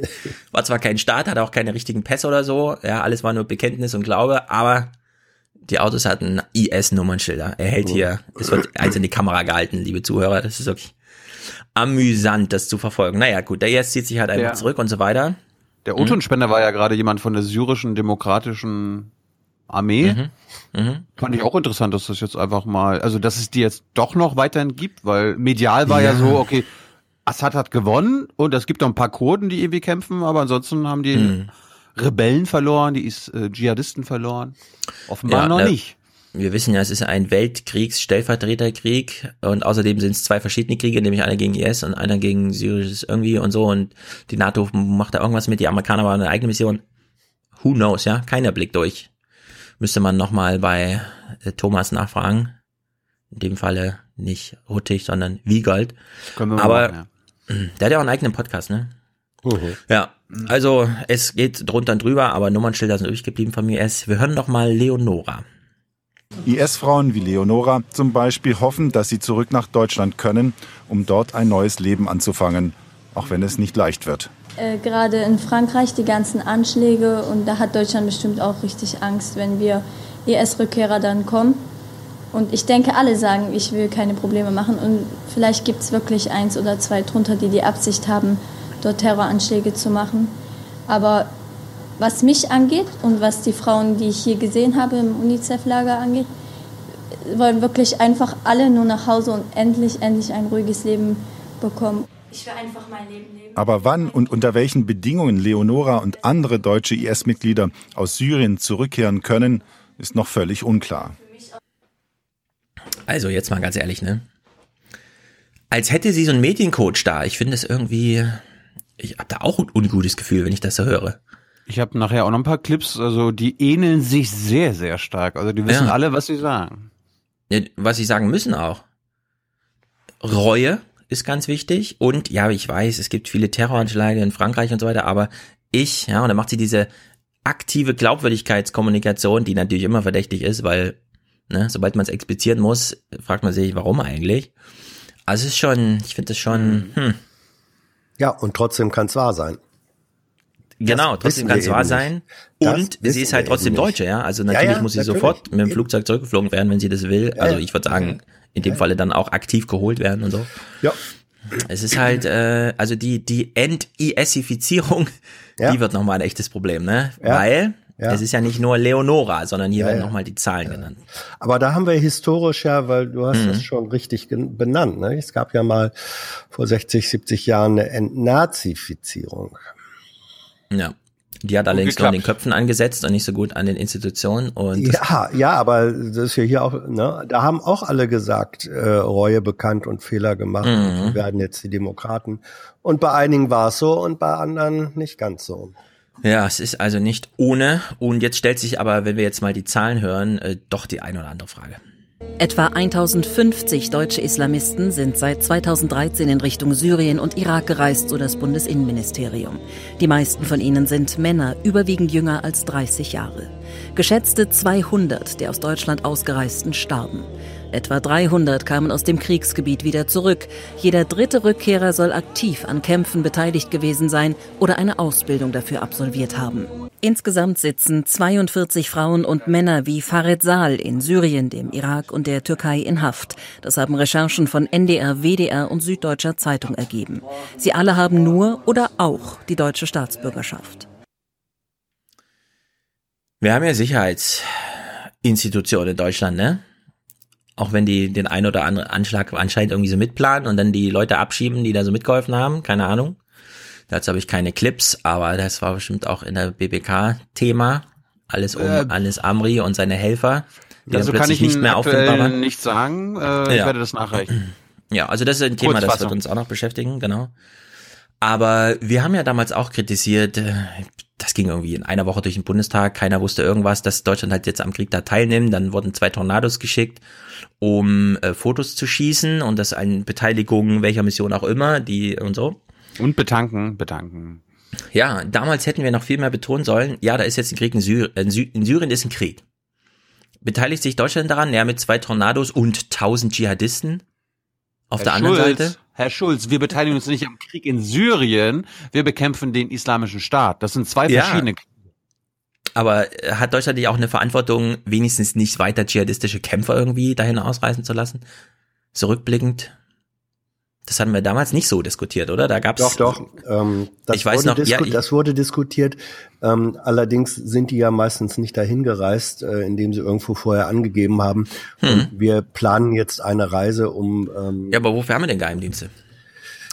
[laughs] War zwar kein Staat, hatte auch keine richtigen Pässe oder so, ja, alles war nur Bekenntnis und Glaube, aber die Autos hatten IS-Nummernschilder. Er hält hier, es wird eins in die Kamera gehalten, liebe Zuhörer, das ist wirklich amüsant, das zu verfolgen. Naja, gut, der IS zieht sich halt einfach Ja. zurück und so weiter. Der O-Ton-Spender war ja gerade jemand von der syrischen demokratischen Armee. Mhm. Mhm. Fand ich auch interessant, dass das jetzt einfach mal, also dass es die jetzt doch noch weiterhin gibt, weil medial war ja, Ja. so, okay, Assad hat gewonnen und es gibt noch ein paar Kurden, die irgendwie kämpfen, aber ansonsten haben die Mhm. Rebellen verloren, die ist, äh, Dschihadisten verloren. Offenbar Ja, noch ne- nicht. Wir wissen ja, es ist ein Weltkriegs-Stellvertreterkrieg und außerdem sind es zwei verschiedene Kriege, nämlich einer gegen IS und einer gegen Syrisches irgendwie und so und die NATO macht da irgendwas mit, die Amerikaner waren eine eigene Mission. Who knows, ja? Keiner Blick durch. Müsste man nochmal bei äh, Thomas nachfragen. In dem Falle nicht Huttig, sondern Wiegald. Aber machen, ja. [clears throat] der hat ja auch einen eigenen Podcast, ne? Mhm. Ja, also es geht drunter und drüber, aber Nummernschilder sind übrig geblieben von mir. Wir hören noch mal Leonora. IS-Frauen wie Leonora zum Beispiel hoffen, dass sie zurück nach Deutschland können, um dort ein neues Leben anzufangen, auch wenn es nicht leicht wird. Äh, gerade in Frankreich die ganzen Anschläge und da hat Deutschland bestimmt auch richtig Angst, wenn wir IS-Rückkehrer dann kommen. Und ich denke, alle sagen, ich will keine Probleme machen. Und vielleicht gibt es wirklich eins oder zwei drunter, die die Absicht haben, dort Terroranschläge zu machen. Aber was mich angeht und was die Frauen, die ich hier gesehen habe im UNICEF-Lager angeht, wollen wirklich einfach alle nur nach Hause und endlich, endlich ein ruhiges Leben bekommen. Ich will einfach mein Leben leben. Aber wann und unter welchen Bedingungen Leonora und andere deutsche IS-Mitglieder aus Syrien zurückkehren können, ist noch völlig unklar. Also jetzt mal ganz ehrlich, ne? Als hätte sie so einen Mediencoach da. Ich finde es irgendwie, ich habe da auch ein ungutes Gefühl, wenn ich das so höre. Ich habe nachher auch noch ein paar Clips, also die ähneln sich sehr, sehr stark. Also die wissen ja. alle, was sie sagen. Ja, was sie sagen müssen auch. Reue ist ganz wichtig und ja, ich weiß, es gibt viele Terroranschläge in Frankreich und so weiter, aber ich, ja, und dann macht sie diese aktive Glaubwürdigkeitskommunikation, die natürlich immer verdächtig ist, weil, ne, sobald man es explizieren muss, fragt man sich, warum eigentlich? Also es ist schon, ich finde das schon, hm. Ja, und trotzdem kann es wahr sein. Genau, trotzdem kann es wahr sein. Und sie ist halt trotzdem Deutsche, ja. Also natürlich ja, ja, muss sie natürlich. sofort mit dem Flugzeug zurückgeflogen werden, wenn sie das will. Also ich würde sagen, in dem Falle dann auch aktiv geholt werden und so. Ja. Es ist halt, äh, also die, die Ent-ISifizierung, ja. die wird nochmal ein echtes Problem, ne? Weil ja. es ist ja nicht nur Leonora, sondern hier ja, werden nochmal die Zahlen genannt. Aber da haben wir historisch ja, weil du hast mhm. schon richtig benannt, ne? Es gab ja mal vor 60, 70 Jahren eine Entnazifizierung. Ja. Die hat allerdings nur an den Köpfen angesetzt und nicht so gut an den Institutionen. Und ja, ja, aber das ist ja hier auch, ne, da haben auch alle gesagt, äh, Reue bekannt und Fehler gemacht. Mhm. Und werden jetzt die Demokraten. Und bei einigen war es so und bei anderen nicht ganz so. Ja, es ist also nicht ohne. Und jetzt stellt sich aber, wenn wir jetzt mal die Zahlen hören, äh, doch die eine oder andere Frage. Etwa 1050 deutsche Islamisten sind seit 2013 in Richtung Syrien und Irak gereist, so das Bundesinnenministerium. Die meisten von ihnen sind Männer, überwiegend jünger als 30 Jahre. Geschätzte 200 der aus Deutschland ausgereisten starben. Etwa 300 kamen aus dem Kriegsgebiet wieder zurück. Jeder dritte Rückkehrer soll aktiv an Kämpfen beteiligt gewesen sein oder eine Ausbildung dafür absolviert haben. Insgesamt sitzen 42 Frauen und Männer wie Farid Saal in Syrien, dem Irak und der Türkei in Haft. Das haben Recherchen von NDR, WDR und Süddeutscher Zeitung ergeben. Sie alle haben nur oder auch die deutsche Staatsbürgerschaft. Wir haben ja Sicherheitsinstitutionen in Deutschland, ne? Auch wenn die den ein oder anderen Anschlag anscheinend irgendwie so mitplanen und dann die Leute abschieben, die da so mitgeholfen haben, keine Ahnung. Dazu habe ich keine Clips, aber das war bestimmt auch in der BBK Thema. Alles um äh, alles Amri und seine Helfer, die also dann plötzlich nicht mehr auffindbar waren. nicht sagen. Äh, ja. Ich werde das nachreichen. [clears throat] Ja, also das ist ein Thema, das wird uns auch noch beschäftigen, genau. Aber wir haben ja damals auch kritisiert, äh, das ging irgendwie in einer Woche durch den Bundestag, keiner wusste irgendwas, dass Deutschland halt jetzt am Krieg da teilnimmt, dann wurden zwei Tornados geschickt, um äh, Fotos zu schießen und das eine Beteiligung welcher Mission auch immer, die und so. Und betanken, betanken. Ja, damals hätten wir noch viel mehr betonen sollen, ja, da ist jetzt ein Krieg in Syrien, in Syrien ist ein Krieg. Beteiligt sich Deutschland daran? Ja, mit zwei Tornados und tausend Dschihadisten. Auf Herr der Schulz, anderen Seite? Herr Schulz, wir beteiligen uns nicht am Krieg in Syrien, wir bekämpfen den islamischen Staat. Das sind zwei verschiedene Kriege. Aber hat Deutschland nicht auch eine Verantwortung, wenigstens nicht weiter dschihadistische Kämpfer irgendwie dahin ausreisen zu lassen? Zurückblickend? Das hatten wir damals nicht so diskutiert, oder? Da gab's doch doch. Ähm, das ich weiß noch, ja, ich, das wurde diskutiert. Ähm, allerdings sind die ja meistens nicht dahin gereist, äh, indem sie irgendwo vorher angegeben haben. Hm. Wir planen jetzt eine Reise, um. Ähm, ja, aber wofür haben wir denn Geheimdienste?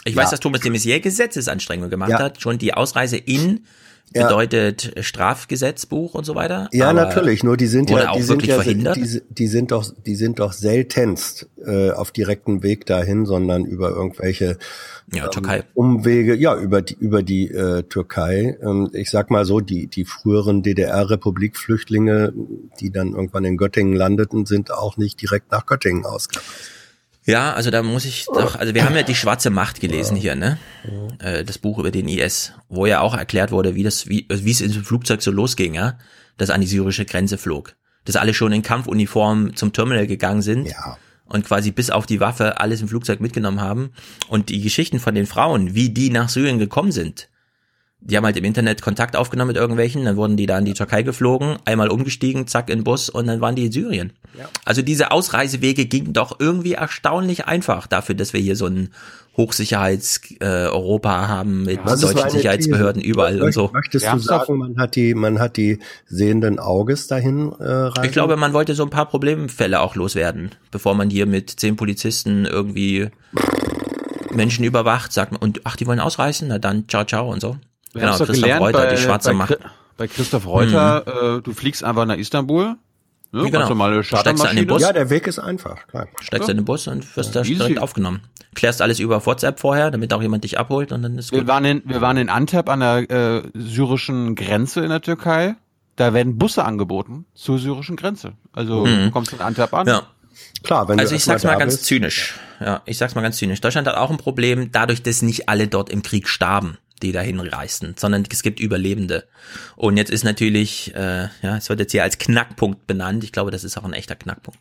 Ich ja. weiß, dass Thomas de Maizière Gesetzesanstrengungen gemacht ja. hat, schon die Ausreise in bedeutet ja. Strafgesetzbuch und so weiter. Ja, natürlich. Nur die sind ja, die sind ja, verhindert? Die, die, sind doch, die sind doch seltenst äh, auf direktem Weg dahin, sondern über irgendwelche ja, ähm, Türkei. Umwege, ja, über die über die äh, Türkei. Ähm, ich sag mal so, die die früheren DDR-Republikflüchtlinge, die dann irgendwann in Göttingen landeten, sind auch nicht direkt nach Göttingen ausgereist. Ja, also da muss ich doch, also wir haben ja die schwarze Macht gelesen hier, ne? Äh, das Buch über den IS, wo ja auch erklärt wurde, wie das, wie, wie es in dem Flugzeug so losging, ja, das an die syrische Grenze flog. Dass alle schon in Kampfuniform zum Terminal gegangen sind. Ja. Und quasi bis auf die Waffe alles im Flugzeug mitgenommen haben. Und die Geschichten von den Frauen, wie die nach Syrien gekommen sind, die haben halt im Internet Kontakt aufgenommen mit irgendwelchen, dann wurden die da in die Türkei geflogen, einmal umgestiegen, zack in den Bus und dann waren die in Syrien. Ja. Also diese Ausreisewege gingen doch irgendwie erstaunlich einfach dafür, dass wir hier so ein Hochsicherheits-Europa äh, haben mit ja, deutschen Sicherheitsbehörden These. überall und so. Möchtest ja, du sagen, man hat die, man hat die sehenden Auges dahin äh, rein? Ich glaube, man wollte so ein paar Problemfälle auch loswerden, bevor man hier mit zehn Polizisten irgendwie Menschen überwacht, sagt man, und ach, die wollen ausreißen, na dann ciao, ciao und so. Wir genau, Christoph gelernt Reuter, bei, die schwarze bei, Macht. Bei Christoph Reuter, mhm. äh, du fliegst einfach nach Istanbul. Ne, ja, genau. normale Steigst du in den Bus. Ja, der Weg ist einfach. Klar. Steigst ja. in den Bus und wirst ja, da direkt aufgenommen. Klärst alles über WhatsApp vorher, damit auch jemand dich abholt und dann ist wir gut. Waren in, wir waren in Antep an der äh, syrischen Grenze in der Türkei. Da werden Busse angeboten zur syrischen Grenze. Also mhm. du kommst in Antep an. Ja. Klar, wenn also ich sag's mal ganz bist. zynisch. Ja, ich sag's mal ganz zynisch. Deutschland hat auch ein Problem, dadurch, dass nicht alle dort im Krieg starben die dahin reisten, sondern es gibt Überlebende. Und jetzt ist natürlich, äh, ja, es wird jetzt hier als Knackpunkt benannt. Ich glaube, das ist auch ein echter Knackpunkt.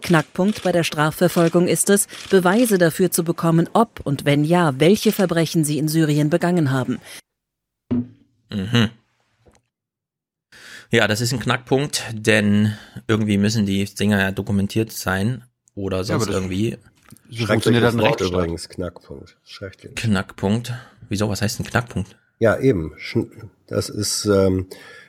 Knackpunkt bei der Strafverfolgung ist es, Beweise dafür zu bekommen, ob und wenn ja, welche Verbrechen sie in Syrien begangen haben. Mhm. Ja, das ist ein Knackpunkt, denn irgendwie müssen die Dinger ja dokumentiert sein oder sonst ja, irgendwie. So funktioniert das Wort übrigens, Knackpunkt. Schrecklich. Knackpunkt. Wieso, was heißt ein Knackpunkt? Ja, eben. Das ist, ähm,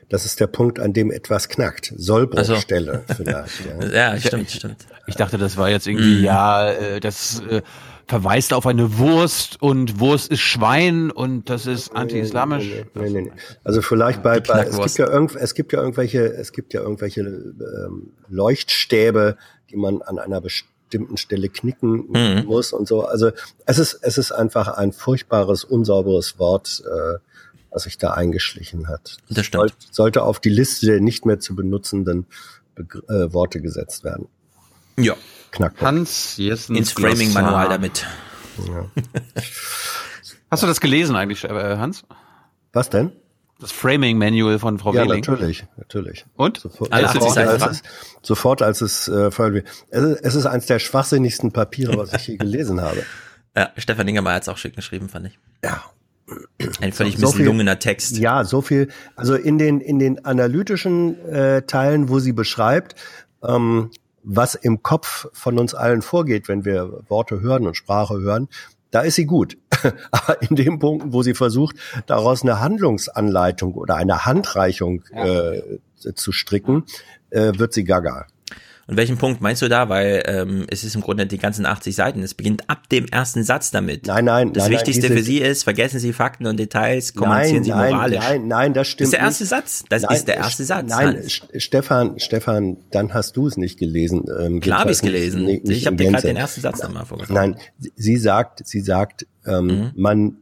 das ist der Punkt, an dem etwas knackt. Sollbruchstelle so. vielleicht. Ja. [laughs] ja, stimmt, stimmt. Ich dachte, das war jetzt irgendwie, mm. ja, äh, das äh, verweist auf eine Wurst und Wurst ist Schwein und das ist anti-islamisch. Nee, nee, nee, nee, Also vielleicht bei, bei es gibt ja irgend, es gibt ja irgendwelche, es gibt ja irgendwelche ähm, Leuchtstäbe, die man an einer bestimmten bestimmten Stelle knicken mhm. muss und so. Also es ist, es ist einfach ein furchtbares, unsauberes Wort, äh, was sich da eingeschlichen hat. Das stimmt. sollte auf die Liste der nicht mehr zu benutzenden Begr äh, Worte gesetzt werden. Ja. Knackpunkt. Hans Jessen ins Framing-Manual damit. Ja. Hast du das gelesen eigentlich, äh, Hans? Was denn? Das Framing Manual von Frau ja, Wehling. natürlich, natürlich. Und? Sofort, Alles sofort, als es, sofort, als es äh, es ist, es ist eines der schwachsinnigsten Papiere, was ich je gelesen habe. [laughs] Ja, Stefan Ingermeyer hat es auch schick geschrieben, fand ich. Ja. Ein völlig so misslungener viel, Text. Ja, so viel. Also in den in den analytischen äh, Teilen, wo sie beschreibt, ähm, was im Kopf von uns allen vorgeht, wenn wir Worte hören und Sprache hören, da ist sie gut. [laughs] Aber in dem Punkt, wo sie versucht, daraus eine Handlungsanleitung oder eine Handreichung ja. äh, zu stricken, äh, wird sie gaga. Und welchen Punkt meinst du da? Weil ähm, es ist im Grunde die ganzen 80 Seiten. Es beginnt ab dem ersten Satz damit. Nein, nein. Das nein, Wichtigste nein, für Sie ist, vergessen Sie Fakten und Details, kommunizieren nein, Sie moralisch. Nein, nein, das stimmt. Das ist der erste nicht. Satz. Das nein, ist der erste Satz. Nein, Hans. Stefan, Stefan, dann hast du es nicht gelesen. Ähm, Klar habe ich es gelesen. Nicht, nicht ich habe dir gerade den ersten Satz nochmal vorgestellt. Nein, sie sagt, sie sagt, ähm, mhm. man,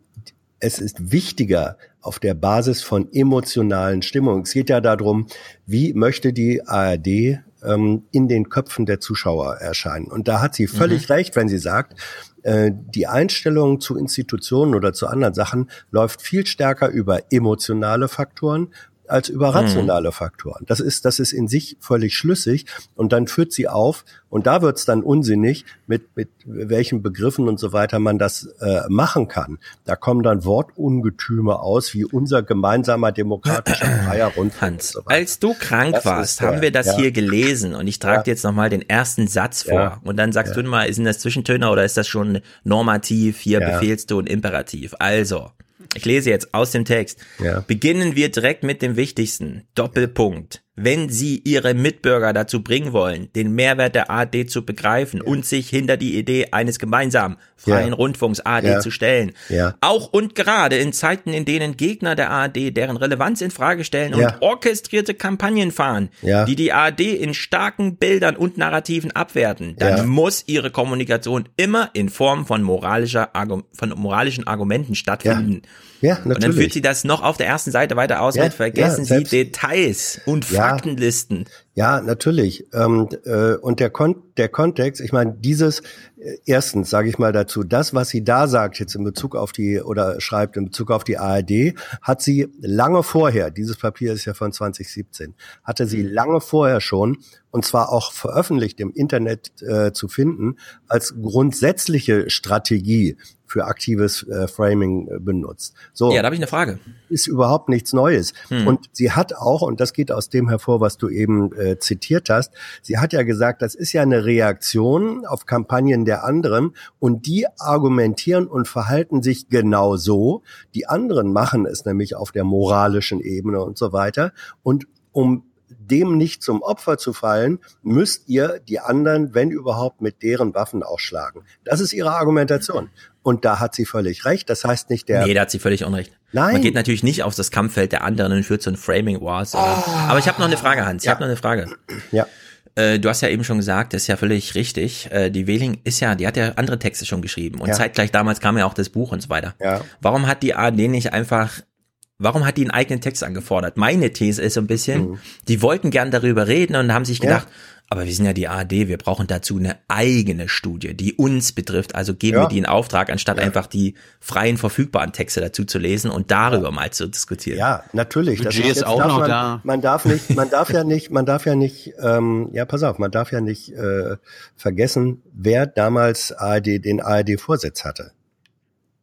es ist wichtiger, auf der Basis von emotionalen Stimmungen. Es geht ja darum, wie möchte die ARD ähm, in den Köpfen der Zuschauer erscheinen. Und da hat sie völlig mhm. recht, wenn sie sagt, äh, die Einstellung zu Institutionen oder zu anderen Sachen läuft viel stärker über emotionale Faktoren als über rationale mhm. Faktoren. Das ist, das ist in sich völlig schlüssig und dann führt sie auf und da wird's dann unsinnig, mit, mit welchen Begriffen und so weiter man das äh, machen kann. Da kommen dann Wortungetüme aus, wie unser gemeinsamer demokratischer [clears throat] freier Rundfunk. Hans, so als du krank das warst, haben wir das ja. hier gelesen und ich trage ja. dir jetzt nochmal den ersten Satz vor ja. und dann sagst du mal, sind das Zwischentöne oder ist das schon normativ, hier befehlst du und imperativ? Also, ich lese jetzt aus dem Text. Ja. Beginnen wir direkt mit dem Wichtigsten. Doppelpunkt. Wenn Sie Ihre Mitbürger dazu bringen wollen, den Mehrwert der ARD zu begreifen ja. und sich hinter die Idee eines gemeinsamen freien ja. Rundfunks ARD ja. zu stellen. Auch und gerade in Zeiten, in denen Gegner der ARD deren Relevanz in Frage stellen und orchestrierte Kampagnen fahren, die die ARD in starken Bildern und Narrativen abwerten, dann muss ihre Kommunikation immer in Form von moralischer von moralischen Argumenten stattfinden. Ja, natürlich. Und dann führt sie das noch auf der ersten Seite weiter aus mit vergessen Sie Details und Faktenlisten. Ja, natürlich. Ähm, äh, und der, Kon der Kontext, ich meine, dieses, äh, erstens sage ich mal dazu, das, was sie da sagt jetzt in Bezug auf die, oder schreibt in Bezug auf die ARD, hat sie lange vorher, dieses Papier ist ja von 2017, hatte sie lange vorher schon, und zwar auch veröffentlicht im Internet äh, zu finden, als grundsätzliche Strategie für aktives äh, Framing äh, benutzt. So. Ja, da habe ich eine Frage. Ist überhaupt nichts Neues. Hm. Und sie hat auch, und das geht aus dem hervor, was du eben äh, zitiert hast, sie hat ja gesagt, das ist ja eine Reaktion auf Kampagnen der anderen und die argumentieren und verhalten sich genau so. Die anderen machen es nämlich auf der moralischen Ebene und so weiter. Und um dem nicht zum Opfer zu fallen, müsst ihr die anderen, wenn überhaupt, mit deren Waffen ausschlagen. Das ist ihre Argumentation. Und da hat sie völlig recht. Das heißt nicht der. Nee, da hat sie völlig unrecht. Nein. Man geht natürlich nicht auf das Kampffeld der anderen und führt so ein Framing Wars. Oh. Aber ich habe noch eine Frage, Hans. Ich ja. habe noch eine Frage. Ja. Äh, du hast ja eben schon gesagt, das ist ja völlig richtig. Äh, die Wehling ist ja, die hat ja andere Texte schon geschrieben und ja. zeitgleich damals kam ja auch das Buch und so weiter. Ja. Warum hat die ARD nicht einfach warum hat die einen eigenen Text angefordert? Meine These ist so ein bisschen, mhm. die wollten gern darüber reden und haben sich gedacht, ja. aber wir sind ja die ARD, wir brauchen dazu eine eigene Studie, die uns betrifft. Also geben ja. wir die in Auftrag, anstatt ja. einfach die freien verfügbaren Texte dazu zu lesen und darüber mal zu diskutieren. Ja, natürlich. Budget das ist, ist auch noch man, da. Man darf nicht, man darf ja nicht, man darf ja nicht, ähm, ja, pass auf, man darf ja nicht äh, vergessen, wer damals ARD den ARD-Vorsitz hatte.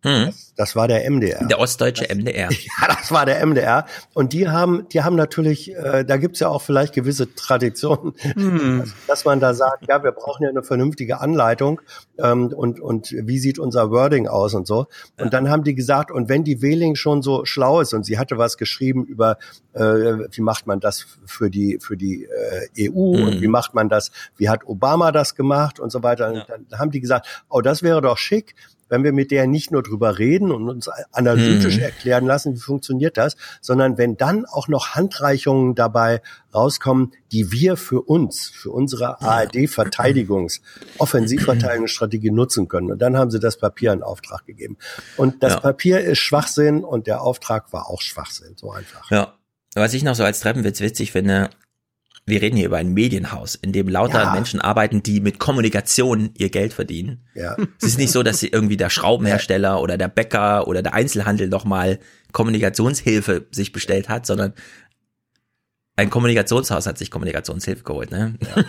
Hm. Das, das, war der MDR. Der ostdeutsche das, [laughs] MDR. Ja, das war der MDR. Und die haben, die haben natürlich, äh, da gibt's ja auch vielleicht gewisse Traditionen, hm. dass, dass, man da sagt, ja, wir brauchen ja eine vernünftige Anleitung ähm, und, und wie sieht unser Wording aus und so. Und ja. dann haben die gesagt, und wenn die Wähling schon so schlau ist und sie hatte was geschrieben über, äh, wie macht man das für die, für die äh, EU hm. und wie macht man das, wie hat Obama das gemacht und so weiter. Ja. Und dann haben die gesagt, oh, das wäre doch schick, wenn wir mit der nicht nur drüber reden und uns analytisch mhm. erklären lassen, wie funktioniert das, sondern wenn dann auch noch Handreichungen dabei rauskommen, die wir für uns, für unsere ARD-Verteidigungs-, Offensivverteidigungsstrategie nutzen können. Und dann haben sie das Papier in Auftrag gegeben. Und das ja. Papier ist Schwachsinn und der Auftrag war auch Schwachsinn, so einfach. Ja. Was ich noch so als Treppenwitz witzig finde, wir reden hier über ein Medienhaus, in dem lauter ja. Menschen arbeiten, die mit Kommunikation ihr Geld verdienen. Ja. Es ist nicht so, dass sie irgendwie der Schraubenhersteller oder der Bäcker oder der Einzelhandel noch mal Kommunikationshilfe sich bestellt hat, sondern ein Kommunikationshaus hat sich Kommunikationshilfe geholt, ne? Ja.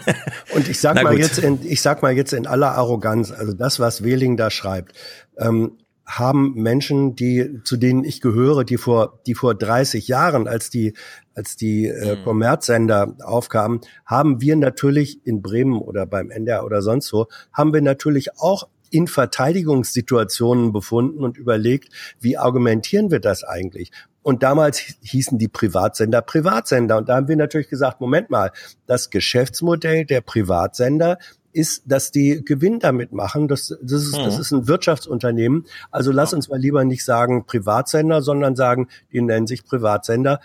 Und ich sag [laughs] mal jetzt in, ich sag mal jetzt in aller Arroganz, also das, was Wehling da schreibt, ähm, haben Menschen, die zu denen ich gehöre, die vor die vor 30 Jahren, als die als die äh, mhm. Kommerzsender aufkamen, haben wir natürlich in Bremen oder beim NDR oder sonst wo, haben wir natürlich auch in Verteidigungssituationen befunden und überlegt, wie argumentieren wir das eigentlich? Und damals hießen die Privatsender Privatsender. Und da haben wir natürlich gesagt, Moment mal, das Geschäftsmodell der Privatsender ist, dass die Gewinn damit machen. Das, das, ist, das mhm. ist ein Wirtschaftsunternehmen. Also lass uns mal lieber nicht sagen Privatsender, sondern sagen, die nennen sich Privatsender.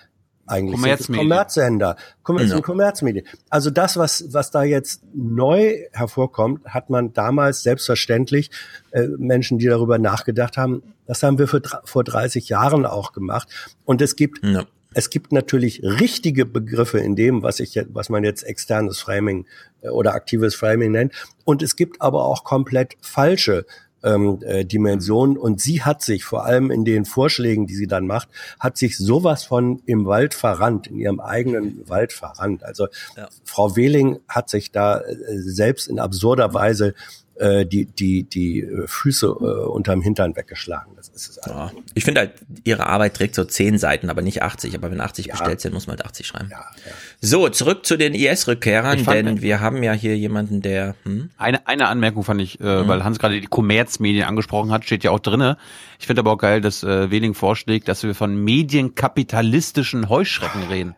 Eigentlich Kommerzmedien. Kommerzsender, ja. Kommerzmedien. Also das, was, was da jetzt neu hervorkommt, hat man damals selbstverständlich äh, Menschen, die darüber nachgedacht haben, das haben wir für, vor 30 Jahren auch gemacht. Und es gibt ja. Es gibt natürlich richtige Begriffe in dem, was ich, was man jetzt externes Framing äh, oder aktives Framing nennt. Und es gibt aber auch komplett falsche ähm, äh, Dimensionen. Und sie hat sich vor allem in den Vorschlägen, die sie dann macht, hat sich sowas von im Wald verrannt, in ihrem eigenen Wald verrannt. Also ja. Frau Wehling hat sich da äh, selbst in absurder Weise äh, die, die, die Füße äh, unterm Hintern weggeschlagen. Das ist es ja. Ich finde halt, ihre Arbeit trägt so zehn Seiten, aber nicht 80. Aber wenn 80 ja. bestellt sind, muss man halt 80 schreiben. Ja, ja. So, zurück zu den IS-Rückkehrern, denn wir haben ja hier jemanden, der. Hm? Eine, eine Anmerkung fand ich, äh, mhm. weil Hans gerade die Kommerzmedien angesprochen hat, steht ja auch drinne. Ich finde aber auch geil, dass äh, Weling vorschlägt, dass wir von medienkapitalistischen Heuschrecken reden.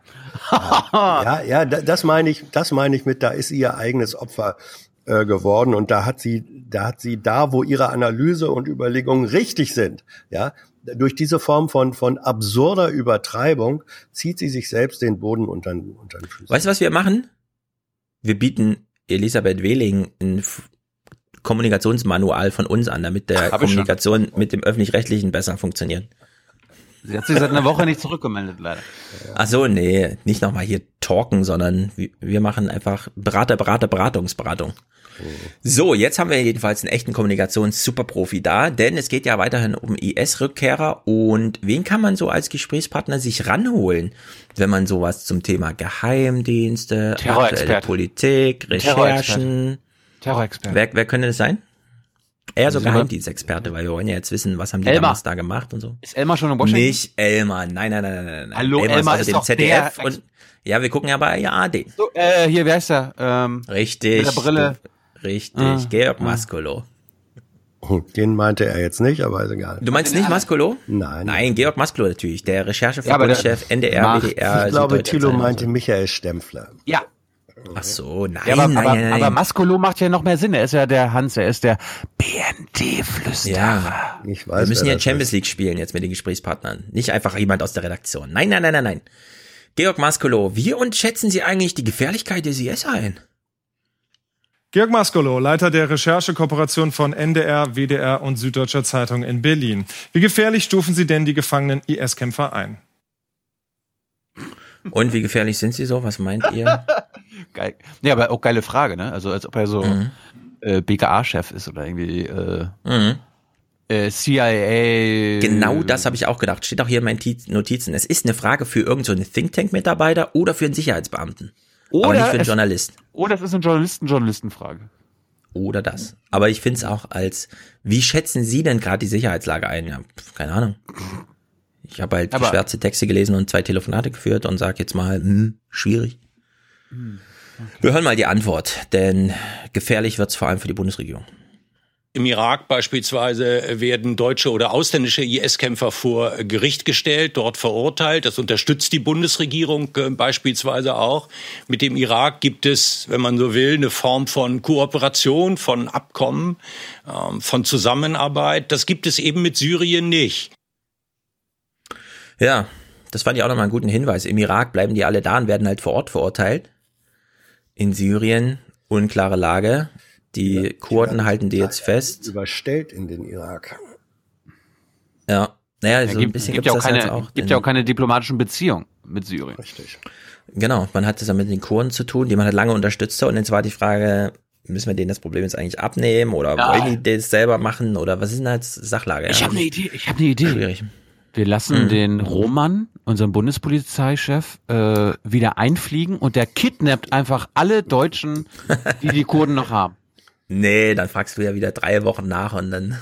ja, ja, das meine ich, das meine ich mit, da ist ihr eigenes Opfer äh, geworden und da hat sie, da hat sie da, wo ihre Analyse und Überlegungen richtig sind, ja, durch diese Form von, von absurder Übertreibung zieht sie sich selbst den Boden unter, unter den Füßen. Weißt du, was wir machen? Wir bieten Elisabeth Wehling ein Kommunikationsmanual von uns an, damit der Hab Kommunikation mit dem Öffentlich-Rechtlichen besser funktioniert. Sie hat sich seit einer Woche nicht zurückgemeldet, leider. Ach so, nee, nicht nochmal hier talken, sondern wir machen einfach Berater, Berater, Beratungsberatung. So, jetzt haben wir jedenfalls einen echten Kommunikations-Superprofi da, denn es geht ja weiterhin um IS-Rückkehrer und wen kann man so als Gesprächspartner sich ranholen, wenn man sowas zum Thema Geheimdienste, aktuelle Politik, Recherchen, Terrorexperte. Wer, wer könnte das sein? Er so Geheimdienstexperte, weil wir wollen ja jetzt wissen, was haben die Elmar. damals da gemacht und so. Ist Elmar schon in Washington? Nicht Elmar, nein, nein, nein, nein, nein. Hallo, Elmar, Elmar ist, ist dem ZDF und ja, wir gucken ja bei ARD. So, äh, hier, wer ist der? Ähm, Richtig. Mit der Brille. Richtig, ah, Georg ah. Maskolo. Den meinte er jetzt nicht, aber ist egal. Du meinst nicht Maskolo? Nein. Nein, Georg Maskolo natürlich, der Recherchechef ja, NDR, WDR. Ich glaube, Thilo meinte Michael Stempfler. Ja, Ach so, nein, ja, aber, nein, aber, nein, nein. aber Maskolo macht ja noch mehr Sinn. Er ist ja der Hans, er ist der BND-Flüsterer. Ja, ich weiß. Wir müssen ja Champions League spielen jetzt mit den Gesprächspartnern. Nicht einfach jemand aus der Redaktion. Nein, nein, nein, nein, nein. Georg Maskolo, wie und schätzen Sie eigentlich die Gefährlichkeit des IS ein? Georg Maskolo, Leiter der Recherchekooperation von NDR, WDR und Süddeutscher Zeitung in Berlin. Wie gefährlich stufen Sie denn die gefangenen IS-Kämpfer ein? Und wie gefährlich sind sie so? Was meint ihr? [laughs] Geil. Ja, aber auch geile Frage, ne? Also als ob er so mhm. äh, BKA-Chef ist oder irgendwie äh, mhm. äh, CIA. Genau das habe ich auch gedacht. Steht auch hier in meinen Notizen. Es ist eine Frage für irgendeinen so Think Tank-Mitarbeiter oder für einen Sicherheitsbeamten. Oder aber nicht für einen es, Journalist. Oder es ist eine Journalisten-Journalistenfrage. Oder das. Aber ich finde es auch als, wie schätzen Sie denn gerade die Sicherheitslage ein? Ja, keine Ahnung. Ich habe halt Aber schwärze Texte gelesen und zwei Telefonate geführt und sag jetzt mal, hm, schwierig. Hm. Wir hören mal die Antwort, denn gefährlich wird's vor allem für die Bundesregierung. Im Irak beispielsweise werden deutsche oder ausländische IS-Kämpfer vor Gericht gestellt, dort verurteilt. Das unterstützt die Bundesregierung äh, beispielsweise auch. Mit dem Irak gibt es, wenn man so will, eine Form von Kooperation, von Abkommen, ähm, von Zusammenarbeit. Das gibt es eben mit Syrien nicht. Ja, das fand ich auch nochmal einen guten Hinweis. Im Irak bleiben die alle da und werden halt vor Ort verurteilt. In Syrien unklare Lage. Die ja, Kurden halten die jetzt fest. Überstellt in den Irak. Ja. Naja, so ja, gibt, ein bisschen gibt ja auch keine, auch gibt ja auch keine diplomatischen Beziehungen mit Syrien. Richtig. Genau, man hat das ja mit den Kurden zu tun, die man halt lange unterstützte. Und jetzt war die Frage, müssen wir denen das Problem jetzt eigentlich abnehmen oder ja. wollen die das selber machen oder was ist denn als Sachlage? Ich ja? habe eine Idee, ich habe eine Idee. Schwierig. Wir lassen mhm. den Roman, unseren Bundespolizeichef, äh, wieder einfliegen und der kidnappt einfach alle Deutschen, die die Kurden noch haben. [laughs] Nee, dann fragst du ja wieder drei Wochen nach und dann.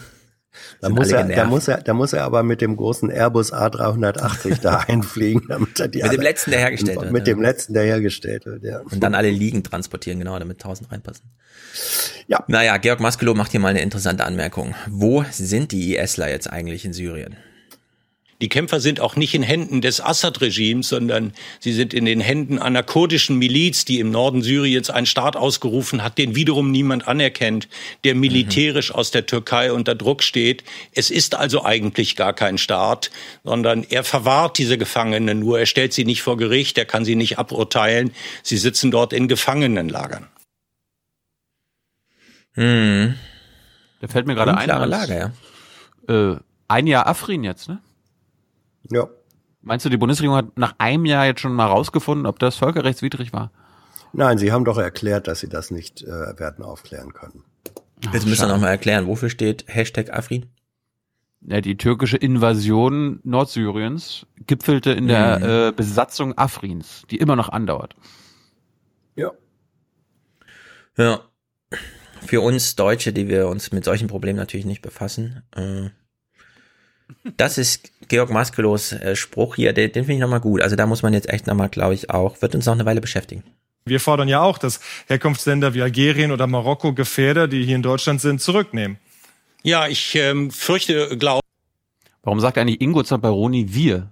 Da muss, er, da, muss er, da muss er aber mit dem großen Airbus A380 da [laughs] einfliegen, damit er die Mit dem letzten, der hergestellt wird. Mit ja. dem letzten, der hergestellt wird, ja. Und dann alle Liegen transportieren, genau, damit 1000 reinpassen. Ja. Naja, Georg Maskelow macht hier mal eine interessante Anmerkung. Wo sind die ISler jetzt eigentlich in Syrien? Die Kämpfer sind auch nicht in Händen des Assad-Regimes, sondern sie sind in den Händen einer kurdischen Miliz, die im Norden Syriens einen Staat ausgerufen hat, den wiederum niemand anerkennt, der militärisch mhm. aus der Türkei unter Druck steht. Es ist also eigentlich gar kein Staat, sondern er verwahrt diese Gefangenen nur. Er stellt sie nicht vor Gericht, er kann sie nicht aburteilen. Sie sitzen dort in Gefangenenlagern. Hm. Da fällt mir gerade ein. Lage, ja. Äh, ein Jahr Afrin jetzt, ne? Ja. Meinst du, die Bundesregierung hat nach einem Jahr jetzt schon mal rausgefunden, ob das völkerrechtswidrig war? Nein, sie haben doch erklärt, dass sie das nicht äh, werden aufklären können. Jetzt müssen wir nochmal erklären, wofür steht Hashtag Afrin? Ja, die türkische Invasion Nordsyriens gipfelte in der mhm. äh, Besatzung Afrins, die immer noch andauert. Ja. Ja. für uns Deutsche, die wir uns mit solchen Problemen natürlich nicht befassen. Äh, das ist Georg Maskelos äh, Spruch hier, den, den finde ich nochmal gut. Also da muss man jetzt echt nochmal, glaube ich, auch, wird uns noch eine Weile beschäftigen. Wir fordern ja auch, dass Herkunftsländer wie Algerien oder Marokko Gefährder, die hier in Deutschland sind, zurücknehmen. Ja, ich ähm, fürchte, glaube. Warum sagt eigentlich Ingo Zamperoni wir?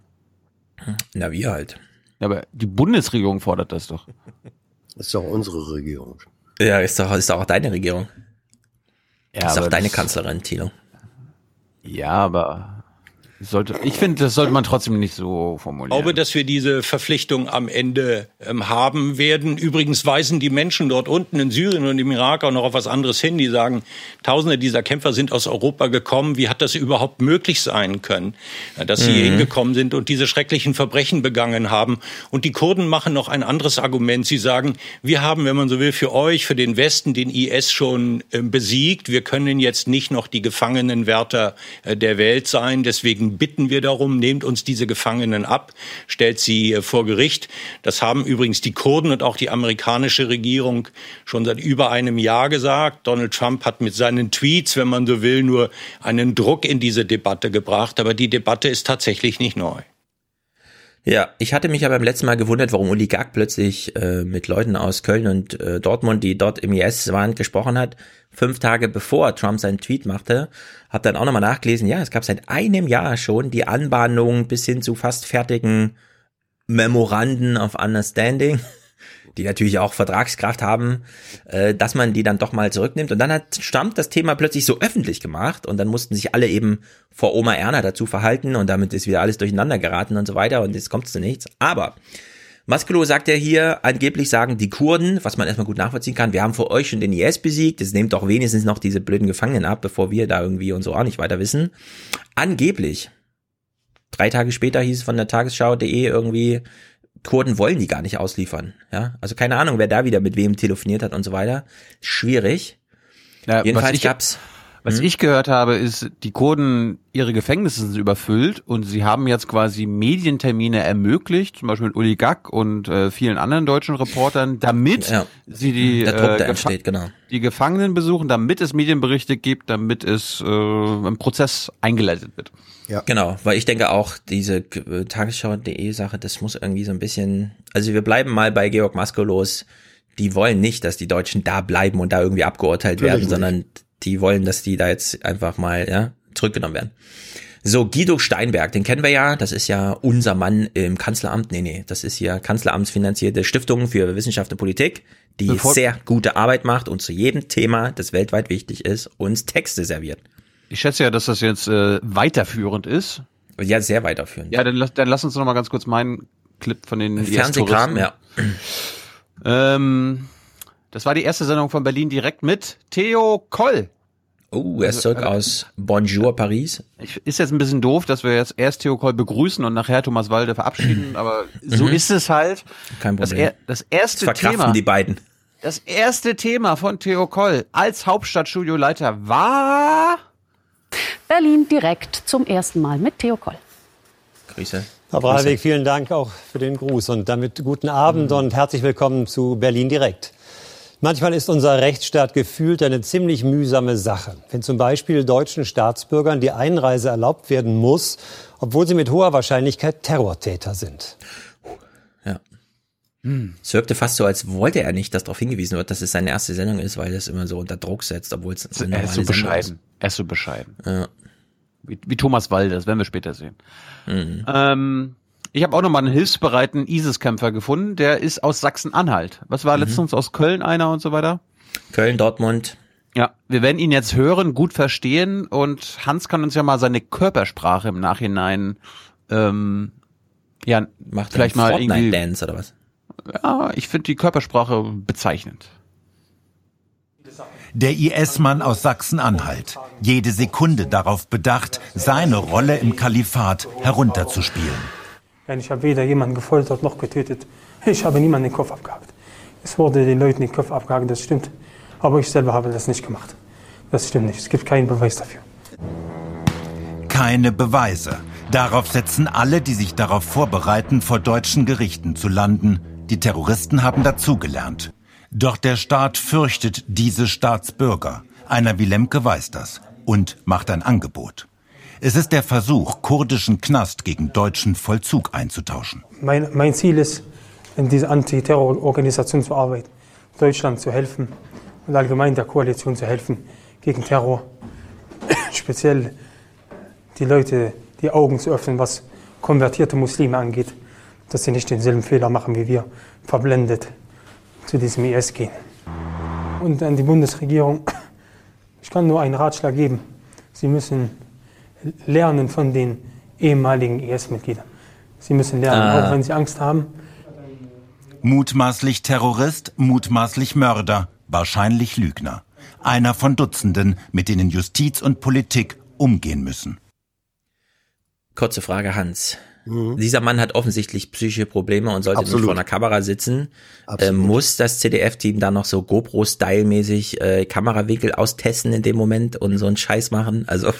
Na, wir halt. Ja, aber die Bundesregierung fordert das doch. Das ist doch unsere Regierung. Ja, ist doch, ist doch auch deine Regierung. Ja, ist auch deine das- Kanzlerin, Thilo. Ja, aber sollte, ich finde, das sollte man trotzdem nicht so formulieren. glaube, dass wir diese Verpflichtung am Ende ähm, haben werden. Übrigens weisen die Menschen dort unten in Syrien und im Irak auch noch auf was anderes hin. Die sagen, Tausende dieser Kämpfer sind aus Europa gekommen. Wie hat das überhaupt möglich sein können, äh, dass sie Mhm. hier hingekommen sind und diese schrecklichen Verbrechen begangen haben? Und die Kurden machen noch ein anderes Argument. Sie sagen, wir haben, wenn man so will, für euch, für den Westen den IS schon äh, besiegt. Wir können jetzt nicht noch die Gefangenenwärter äh, der Welt sein. Deswegen bitten wir darum, nehmt uns diese Gefangenen ab, stellt sie äh, vor Gericht. Das haben übrigens die Kurden und auch die amerikanische Regierung schon seit über einem Jahr gesagt. Donald Trump hat mit seinen Tweets, wenn man so will, nur einen Druck in diese Debatte gebracht. Aber die Debatte ist tatsächlich nicht neu. Ja, ich hatte mich ja beim letzten Mal gewundert, warum Uli Gag plötzlich äh, mit Leuten aus Köln und äh, Dortmund, die dort im IS waren, gesprochen hat. Fünf Tage bevor Trump seinen Tweet machte, hab dann auch nochmal nachgelesen, ja, es gab seit einem Jahr schon die Anbahnung bis hin zu fast fertigen Memoranden of Understanding, die natürlich auch Vertragskraft haben, äh, dass man die dann doch mal zurücknimmt. Und dann hat Trump das Thema plötzlich so öffentlich gemacht und dann mussten sich alle eben vor Oma Erna dazu verhalten und damit ist wieder alles durcheinander geraten und so weiter und jetzt kommt es zu nichts. Aber Maskelo sagt ja hier, angeblich sagen die Kurden, was man erstmal gut nachvollziehen kann, wir haben vor euch schon den IS besiegt, jetzt nehmt doch wenigstens noch diese blöden Gefangenen ab, bevor wir da irgendwie und so auch nicht weiter wissen. Angeblich. Drei Tage später hieß es von der Tagesschau.de irgendwie, Kurden wollen die gar nicht ausliefern. Ja, also keine Ahnung, wer da wieder mit wem telefoniert hat und so weiter. Schwierig. Ja, Jedenfalls gab's. Was Hm? ich gehört habe, ist, die Kurden, ihre Gefängnisse sind überfüllt und sie haben jetzt quasi Medientermine ermöglicht, zum Beispiel mit Uli Gack und äh, vielen anderen deutschen Reportern, damit Ja. sie die, Der Druck, äh, der Gefa- entsteht, genau. die Gefangenen besuchen, damit es Medienberichte gibt, damit es äh, ein Prozess eingeleitet wird. Ja. Genau, weil ich denke auch, diese äh, Tagesschau.de Sache, das muss irgendwie so ein bisschen, also wir bleiben mal bei Georg Maskolos, die wollen nicht, dass die Deutschen da bleiben und da irgendwie abgeurteilt Natürlich werden, nicht. Die wollen, dass die da jetzt einfach mal, ja, zurückgenommen werden. So, Guido Steinberg, den kennen wir ja, das ist ja unser Mann im Kanzleramt, nee, nee, das ist hier kanzleramtsfinanzierte Stiftung für Wissenschaft und Politik, die Bevor- sehr gute Arbeit macht und zu jedem Thema, das weltweit wichtig ist, uns Texte serviert. Ich schätze ja, dass das jetzt äh, weiterführend ist. Ja, sehr weiterführend. Ja, dann, lass- dann lass uns noch mal ganz kurz meinen Clip von den Fernsehkram, ja. Ähm, das war die erste Sendung von Berlin direkt mit Theo Koll. Oh, er ist zurück aus Bonjour Paris. Ist jetzt ein bisschen doof, dass wir jetzt erst Theo Koll begrüßen und nachher Thomas Walde verabschieden, [clears throat] aber so Mhm. ist es halt. Kein Das, Problem. er, das erste Das verkraften Thema, die beiden. das erste Thema von Theo Koll als Hauptstadtstudioleiter war Berlin direkt zum ersten Mal mit Theo Koll. Grüße. Herr Breivik, vielen Dank auch für den Gruß und damit guten Abend und herzlich willkommen zu Berlin direkt. Manchmal ist unser Rechtsstaat gefühlt eine ziemlich mühsame Sache. Wenn zum Beispiel deutschen Staatsbürgern die Einreise erlaubt werden muss, obwohl sie mit hoher Wahrscheinlichkeit Terrortäter sind. Ja. Es wirkte fast so, als wollte er nicht, dass darauf hingewiesen wird, dass es seine erste Sendung ist, weil es immer so unter Druck setzt, obwohl es eine er ist so Sendung bescheiden. Er ist so bescheiden. Ja. Wie, wie Thomas Walde, das werden wir später sehen. Mhm. Ähm, ich habe auch noch mal einen hilfsbereiten ISIS-Kämpfer gefunden, der ist aus Sachsen-Anhalt. Was war Mhm. letztens aus Köln einer und so weiter? Köln, Dortmund. Ja, wir werden ihn jetzt hören, gut verstehen und Hans kann uns ja mal seine Körpersprache im Nachhinein ähm, ja, Macht vielleicht mal irgendwie. Fortnite-Dance oder was? Ja, ich finde die Körpersprache bezeichnend. Der IS-Mann aus Sachsen-Anhalt. Jede Sekunde darauf bedacht, seine Rolle im Kalifat herunterzuspielen. Ich habe weder jemanden gefoltert noch getötet. Ich habe niemanden den Kopf abgehakt. Es wurde den Leuten den Kopf abgehakt, das stimmt. Aber ich selber habe das nicht gemacht. Das stimmt nicht. Es gibt keinen Beweis dafür. Keine Beweise. Darauf setzen alle, die sich darauf vorbereiten, vor deutschen Gerichten zu landen. Die Terroristen haben dazugelernt. Doch der Staat fürchtet diese Staatsbürger. Einer wie Lemke weiß das und macht ein Angebot. Es ist der Versuch, kurdischen Knast gegen deutschen Vollzug einzutauschen. Mein, mein Ziel ist, in diese Antiterrororganisation zu arbeiten, Deutschland zu helfen und allgemein der Koalition zu helfen gegen Terror. [coughs] Speziell die Leute die Augen zu öffnen, was konvertierte Muslime angeht, dass sie nicht denselben Fehler machen wie wir, verblendet zu diesem IS gehen. Und an die Bundesregierung, [coughs] ich kann nur einen Ratschlag geben. Sie müssen lernen von den ehemaligen IS-Mitgliedern. Sie müssen lernen, ah. auch wenn sie Angst haben. Mutmaßlich Terrorist, mutmaßlich Mörder, wahrscheinlich Lügner. Einer von Dutzenden, mit denen Justiz und Politik umgehen müssen. Kurze Frage, Hans. Mhm. Dieser Mann hat offensichtlich psychische Probleme und sollte Absolut. nicht vor einer Kamera sitzen. Äh, muss das CDF-Team da noch so GoPro-Style-mäßig äh, Kamerawinkel austesten in dem Moment und so einen Scheiß machen? Also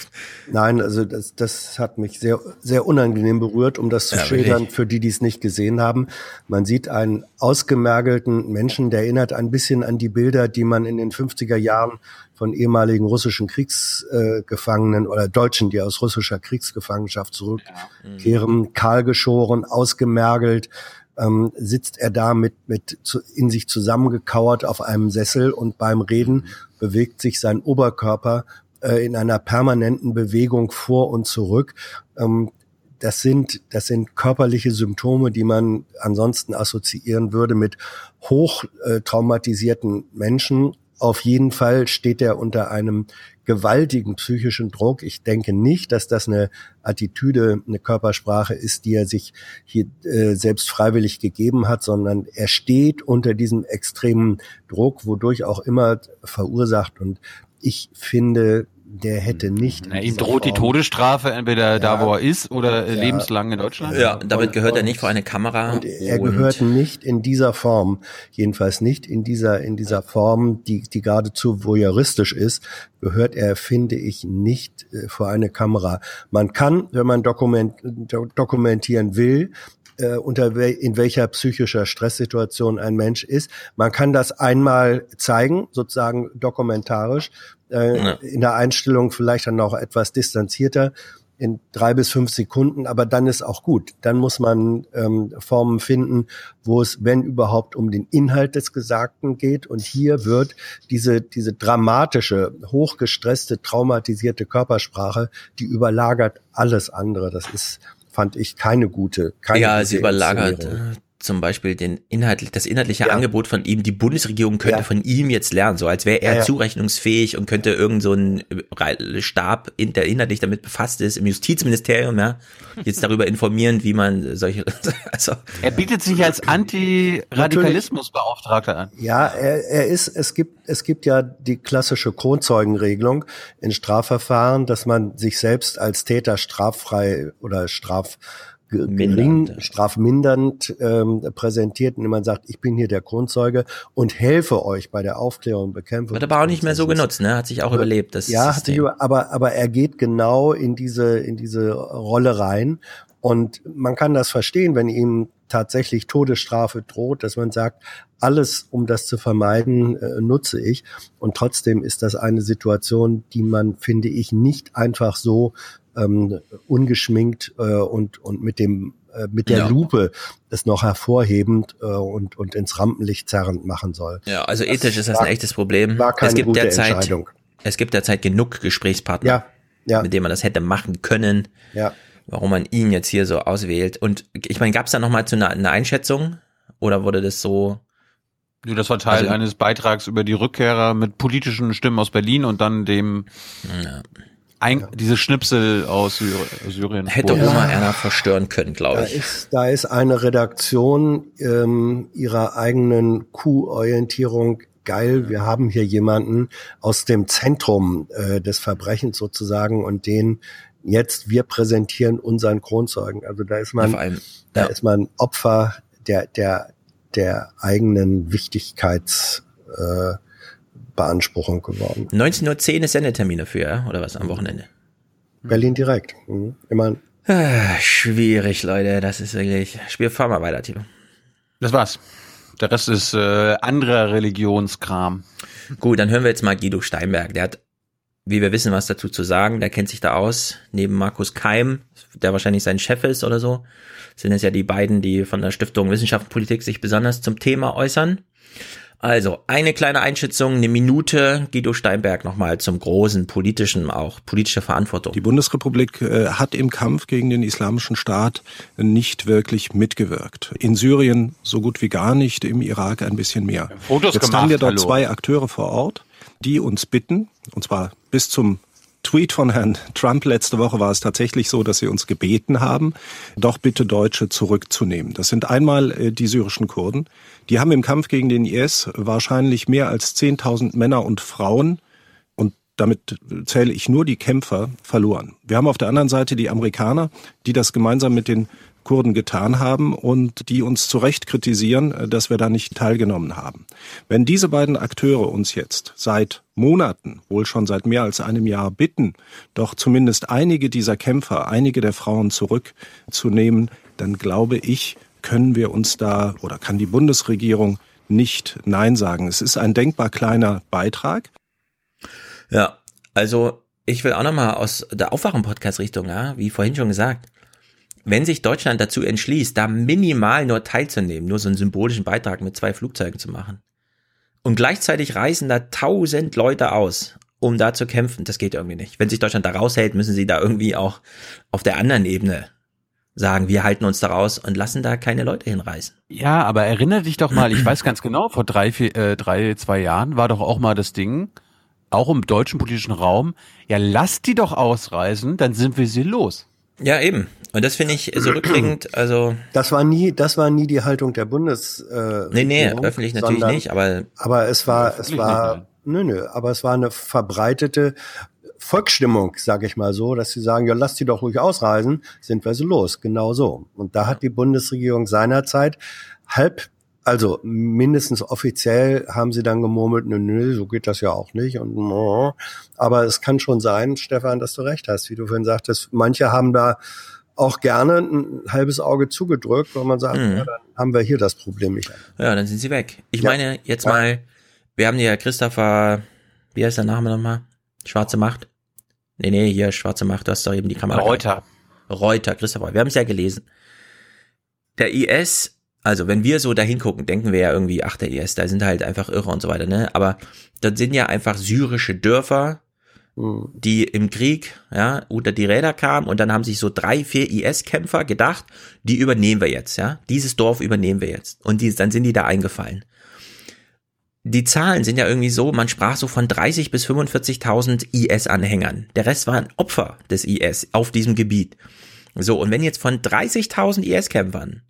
Nein, also das, das hat mich sehr, sehr unangenehm berührt, um das zu ja, schildern, wirklich? für die, die es nicht gesehen haben. Man sieht einen ausgemergelten Menschen, der erinnert ein bisschen an die Bilder, die man in den 50er Jahren von ehemaligen russischen Kriegsgefangenen oder Deutschen, die aus russischer Kriegsgefangenschaft zurückkehren, mhm. kahlgeschoren, ausgemergelt, ähm, sitzt er da mit, mit zu, in sich zusammengekauert auf einem Sessel und beim Reden mhm. bewegt sich sein Oberkörper äh, in einer permanenten Bewegung vor und zurück. Ähm, das sind, das sind körperliche Symptome, die man ansonsten assoziieren würde mit hoch äh, traumatisierten Menschen auf jeden Fall steht er unter einem gewaltigen psychischen Druck. Ich denke nicht, dass das eine Attitüde, eine Körpersprache ist, die er sich hier äh, selbst freiwillig gegeben hat, sondern er steht unter diesem extremen Druck, wodurch auch immer verursacht. Und ich finde, der hätte nicht. Na, ihm droht Form. die Todesstrafe entweder ja, da, wo er ist, oder ja, lebenslang in Deutschland. Ja, damit gehört er nicht vor eine Kamera. Und er und gehört nicht in dieser Form, jedenfalls nicht in dieser in dieser Form, die die geradezu voyeuristisch ist, gehört er, finde ich, nicht äh, vor eine Kamera. Man kann, wenn man dokument, dokumentieren will, äh, unter wel in welcher psychischer Stresssituation ein Mensch ist. Man kann das einmal zeigen, sozusagen dokumentarisch, äh, ja. in der Einstellung vielleicht dann auch etwas distanzierter in drei bis fünf Sekunden, aber dann ist auch gut. Dann muss man ähm, Formen finden, wo es, wenn überhaupt, um den Inhalt des Gesagten geht. Und hier wird diese, diese dramatische, hochgestresste, traumatisierte Körpersprache, die überlagert alles andere. Das ist, fand ich, keine gute, keine Ja, sie überlagert zum Beispiel den Inhalt, das inhaltliche ja. Angebot von ihm, die Bundesregierung könnte ja. von ihm jetzt lernen, so als wäre er ja, zurechnungsfähig und könnte irgend so ein Stab, der inhaltlich damit befasst ist, im Justizministerium, ja, jetzt darüber informieren, wie man solche, [laughs] also. Er bietet sich als Antiradikalismusbeauftragter an. Ja, er, er ist, es gibt, es gibt ja die klassische Kronzeugenregelung in Strafverfahren, dass man sich selbst als Täter straffrei oder straf gering, strafmindernd ähm, präsentiert, indem man sagt, ich bin hier der Kronzeuge und helfe euch bei der Aufklärung und Bekämpfung. Wird aber auch nicht mehr so genutzt, ne? Hat sich auch überlebt. Das ja, hat sich, aber aber er geht genau in diese in diese Rolle rein und man kann das verstehen, wenn ihm tatsächlich Todesstrafe droht, dass man sagt, alles, um das zu vermeiden, äh, nutze ich. Und trotzdem ist das eine Situation, die man, finde ich, nicht einfach so ähm, ungeschminkt äh, und, und mit dem äh, mit der ja. Lupe es noch hervorhebend äh, und, und ins Rampenlicht zerrend machen soll. Ja, also das ethisch ist das war, ein echtes Problem. War keine es gibt gute derzeit, Entscheidung. Es gibt derzeit genug Gesprächspartner, ja, ja. mit denen man das hätte machen können. Ja. Warum man ihn jetzt hier so auswählt. Und ich meine, gab es da nochmal zu einer eine Einschätzung? Oder wurde das so ja, das war Teil also, eines Beitrags über die Rückkehrer mit politischen Stimmen aus Berlin und dann dem ja ein, diese Schnipsel aus Syrien. Hätte Oma einer verstören können, glaube ich. Da ist, da ist eine Redaktion ähm, ihrer eigenen Q-Orientierung geil. Wir haben hier jemanden aus dem Zentrum äh, des Verbrechens sozusagen und den jetzt wir präsentieren unseren Kronzeugen. Also da ist man, allem, da ist man Opfer der der der eigenen Wichtigkeits äh, Beanspruchung geworden. 19.10 Uhr ist Sendetermin dafür, ja? oder was, am Wochenende? Berlin direkt. Mhm. Immer. Ah, schwierig, Leute, das ist wirklich. Spiel, fahr mal weiter, Timo. Das war's. Der Rest ist äh, anderer Religionskram. Gut, dann hören wir jetzt mal Guido Steinberg. Der hat, wie wir wissen, was dazu zu sagen. Der kennt sich da aus. Neben Markus Keim, der wahrscheinlich sein Chef ist oder so, sind es ja die beiden, die von der Stiftung Wissenschaft und Politik sich besonders zum Thema äußern. Also, eine kleine Einschätzung, eine Minute, Guido Steinberg nochmal zum großen politischen, auch politische Verantwortung. Die Bundesrepublik äh, hat im Kampf gegen den Islamischen Staat nicht wirklich mitgewirkt. In Syrien so gut wie gar nicht, im Irak ein bisschen mehr. Fotos Jetzt gemacht, haben wir dort hallo. zwei Akteure vor Ort, die uns bitten, und zwar bis zum Tweet von Herrn Trump letzte Woche war es tatsächlich so, dass sie uns gebeten haben, doch bitte Deutsche zurückzunehmen. Das sind einmal äh, die syrischen Kurden. Die haben im Kampf gegen den IS wahrscheinlich mehr als 10.000 Männer und Frauen und damit zähle ich nur die Kämpfer verloren. Wir haben auf der anderen Seite die Amerikaner, die das gemeinsam mit den Kurden getan haben und die uns zu Recht kritisieren, äh, dass wir da nicht teilgenommen haben. Wenn diese beiden Akteure uns jetzt seit Monaten, wohl schon seit mehr als einem Jahr bitten, doch zumindest einige dieser Kämpfer, einige der Frauen zurückzunehmen, dann glaube ich, können wir uns da oder kann die Bundesregierung nicht Nein sagen. Es ist ein denkbar kleiner Beitrag. Ja, also ich will auch nochmal aus der Aufwachen-Podcast-Richtung, ja, wie vorhin schon gesagt, wenn sich Deutschland dazu entschließt, da minimal nur teilzunehmen, nur so einen symbolischen Beitrag mit zwei Flugzeugen zu machen, und gleichzeitig reisen da tausend Leute aus, um da zu kämpfen, das geht irgendwie nicht. Wenn sich Deutschland da raushält, müssen sie da irgendwie auch auf der anderen Ebene sagen, wir halten uns da raus und lassen da keine Leute hinreisen. Ja, aber erinnere dich doch mal, ich weiß ganz genau, vor drei, vier, äh, drei, zwei Jahren war doch auch mal das Ding, auch im deutschen politischen Raum, ja, lass die doch ausreisen, dann sind wir sie los. Ja, eben. Und das finde ich so rückblickend, also. Das war nie, das war nie die Haltung der Bundes. Äh, Nee, nee, Regierung, öffentlich natürlich sondern- nicht, aber. Aber es war, es war, nö, nö, aber es war eine verbreitete Volksstimmung, sage ich mal so, dass sie sagen, ja, lasst die doch ruhig ausreisen, sind wir so los, genau so. Und da hat die Bundesregierung seinerzeit halb, also mindestens offiziell haben sie dann gemurmelt, nö, nö, so geht das ja auch nicht. Und, oh. aber es kann schon sein, Stefan, dass du recht hast, wie du vorhin sagtest, manche haben da auch gerne ein halbes Auge zugedrückt, weil man sagt, Mhm. ja, dann haben wir hier das Problem nicht. Ja, dann sind sie weg. Ich meine, jetzt mal, wir haben ja Christopher, wie heißt der Name nochmal? Schwarze Macht? Nee, nee, hier, Schwarze Macht, du hast doch eben die Kamera. Reuter. Reuter, Christopher, wir haben es ja gelesen. Der IS, also wenn wir so dahin gucken, denken wir ja irgendwie, ach, der IS, da sind halt einfach Irre und so weiter, ne? Aber das sind ja einfach syrische Dörfer, die im Krieg, ja, unter die Räder kamen und dann haben sich so drei, vier IS-Kämpfer gedacht, die übernehmen wir jetzt, ja. Dieses Dorf übernehmen wir jetzt. Und die, dann sind die da eingefallen. Die Zahlen sind ja irgendwie so, man sprach so von 30 bis 45.000 IS-Anhängern. Der Rest waren Opfer des IS auf diesem Gebiet. So, und wenn jetzt von 30.000 IS-Kämpfern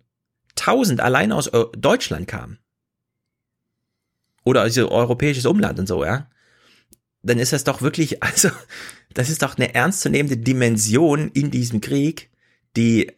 1000 allein aus Eu- Deutschland kamen, oder also europäisches Umland und so, ja, dann ist das doch wirklich, [laughs] also, das ist doch eine ernstzunehmende Dimension in diesem Krieg, die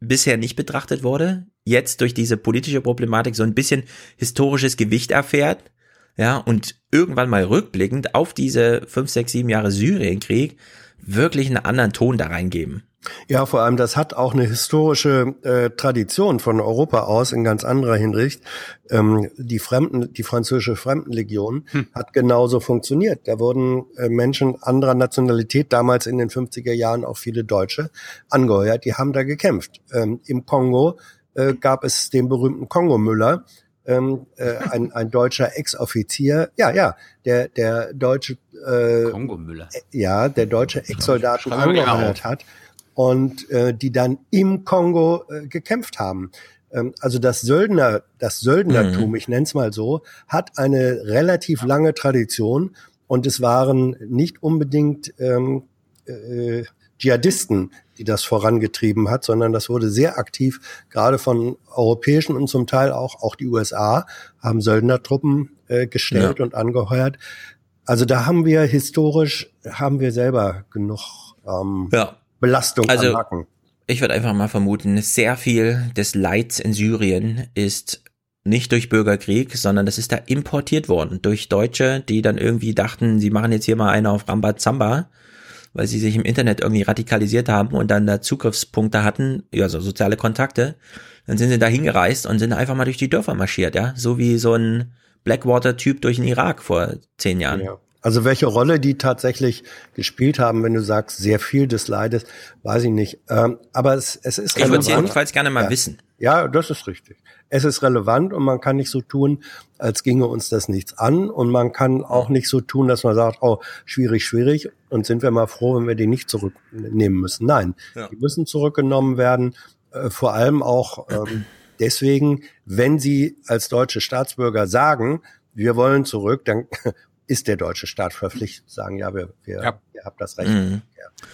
bisher nicht betrachtet wurde, jetzt durch diese politische Problematik so ein bisschen historisches Gewicht erfährt, ja, und irgendwann mal rückblickend auf diese fünf, sechs, sieben Jahre Syrienkrieg wirklich einen anderen Ton da reingeben. Ja, vor allem, das hat auch eine historische äh, Tradition von Europa aus in ganz anderer Hinsicht. Ähm, die Fremden, die französische Fremdenlegion hat genauso funktioniert. Da wurden äh, Menschen anderer Nationalität, damals in den 50er Jahren auch viele Deutsche, angeheuert, die haben da gekämpft. Ähm, Im Kongo äh, gab es den berühmten Kongo-Müller, ähm, äh, ein, ein deutscher Ex-Offizier, ja, ja, der, der deutsche äh, Kongo-Müller. ja, der deutsche Ex-Soldaten angeheuert hat und äh, die dann im Kongo äh, gekämpft haben. Ähm, also das Söldner, das Söldnertum, Mhm. ich nenne es mal so, hat eine relativ lange Tradition und es waren nicht unbedingt ähm, äh, Dschihadisten, die das vorangetrieben hat, sondern das wurde sehr aktiv, gerade von europäischen und zum Teil auch, auch die USA haben Söldnertruppen äh, gestellt Ja. und angeheuert. Also da haben wir historisch, haben wir selber genug ähm, Ja. Belastung Also- am Nacken. Ich würde einfach mal vermuten, sehr viel des Leids in Syrien ist nicht durch Bürgerkrieg, sondern das ist da importiert worden durch Deutsche, die dann irgendwie dachten, sie machen jetzt hier mal eine auf Rambazamba weil sie sich im Internet irgendwie radikalisiert haben und dann da Zugriffspunkte hatten, ja, so soziale Kontakte. Dann sind sie da hingereist und sind einfach mal durch die Dörfer marschiert, ja. So wie so ein Blackwater-Typ durch den Irak vor zehn Jahren. Ja. Also welche Rolle die tatsächlich gespielt haben, wenn du sagst, sehr viel des Leides, weiß ich nicht. Ähm, aber es, es ist relevant. Ich würde jedenfalls gerne mal ja. wissen. Ja, das ist richtig. Es ist relevant und man kann nicht so tun, als ginge uns das nichts an. Und man kann auch nicht so tun, dass man sagt, oh, schwierig, schwierig. Und sind wir mal froh, wenn wir die nicht zurücknehmen müssen. Nein, ja. die müssen zurückgenommen werden. Äh, vor allem auch ähm, deswegen, wenn sie als deutsche Staatsbürger sagen, wir wollen zurück, dann ist der deutsche Staat verpflichtet zu sagen, ja, wir, wir, ja. ihr habt das Recht. Mhm.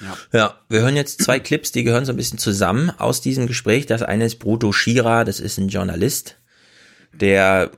Ja. ja, wir hören jetzt zwei Clips, die gehören so ein bisschen zusammen aus diesem Gespräch. Das eine ist Bruto Schira, das ist ein Journalist, der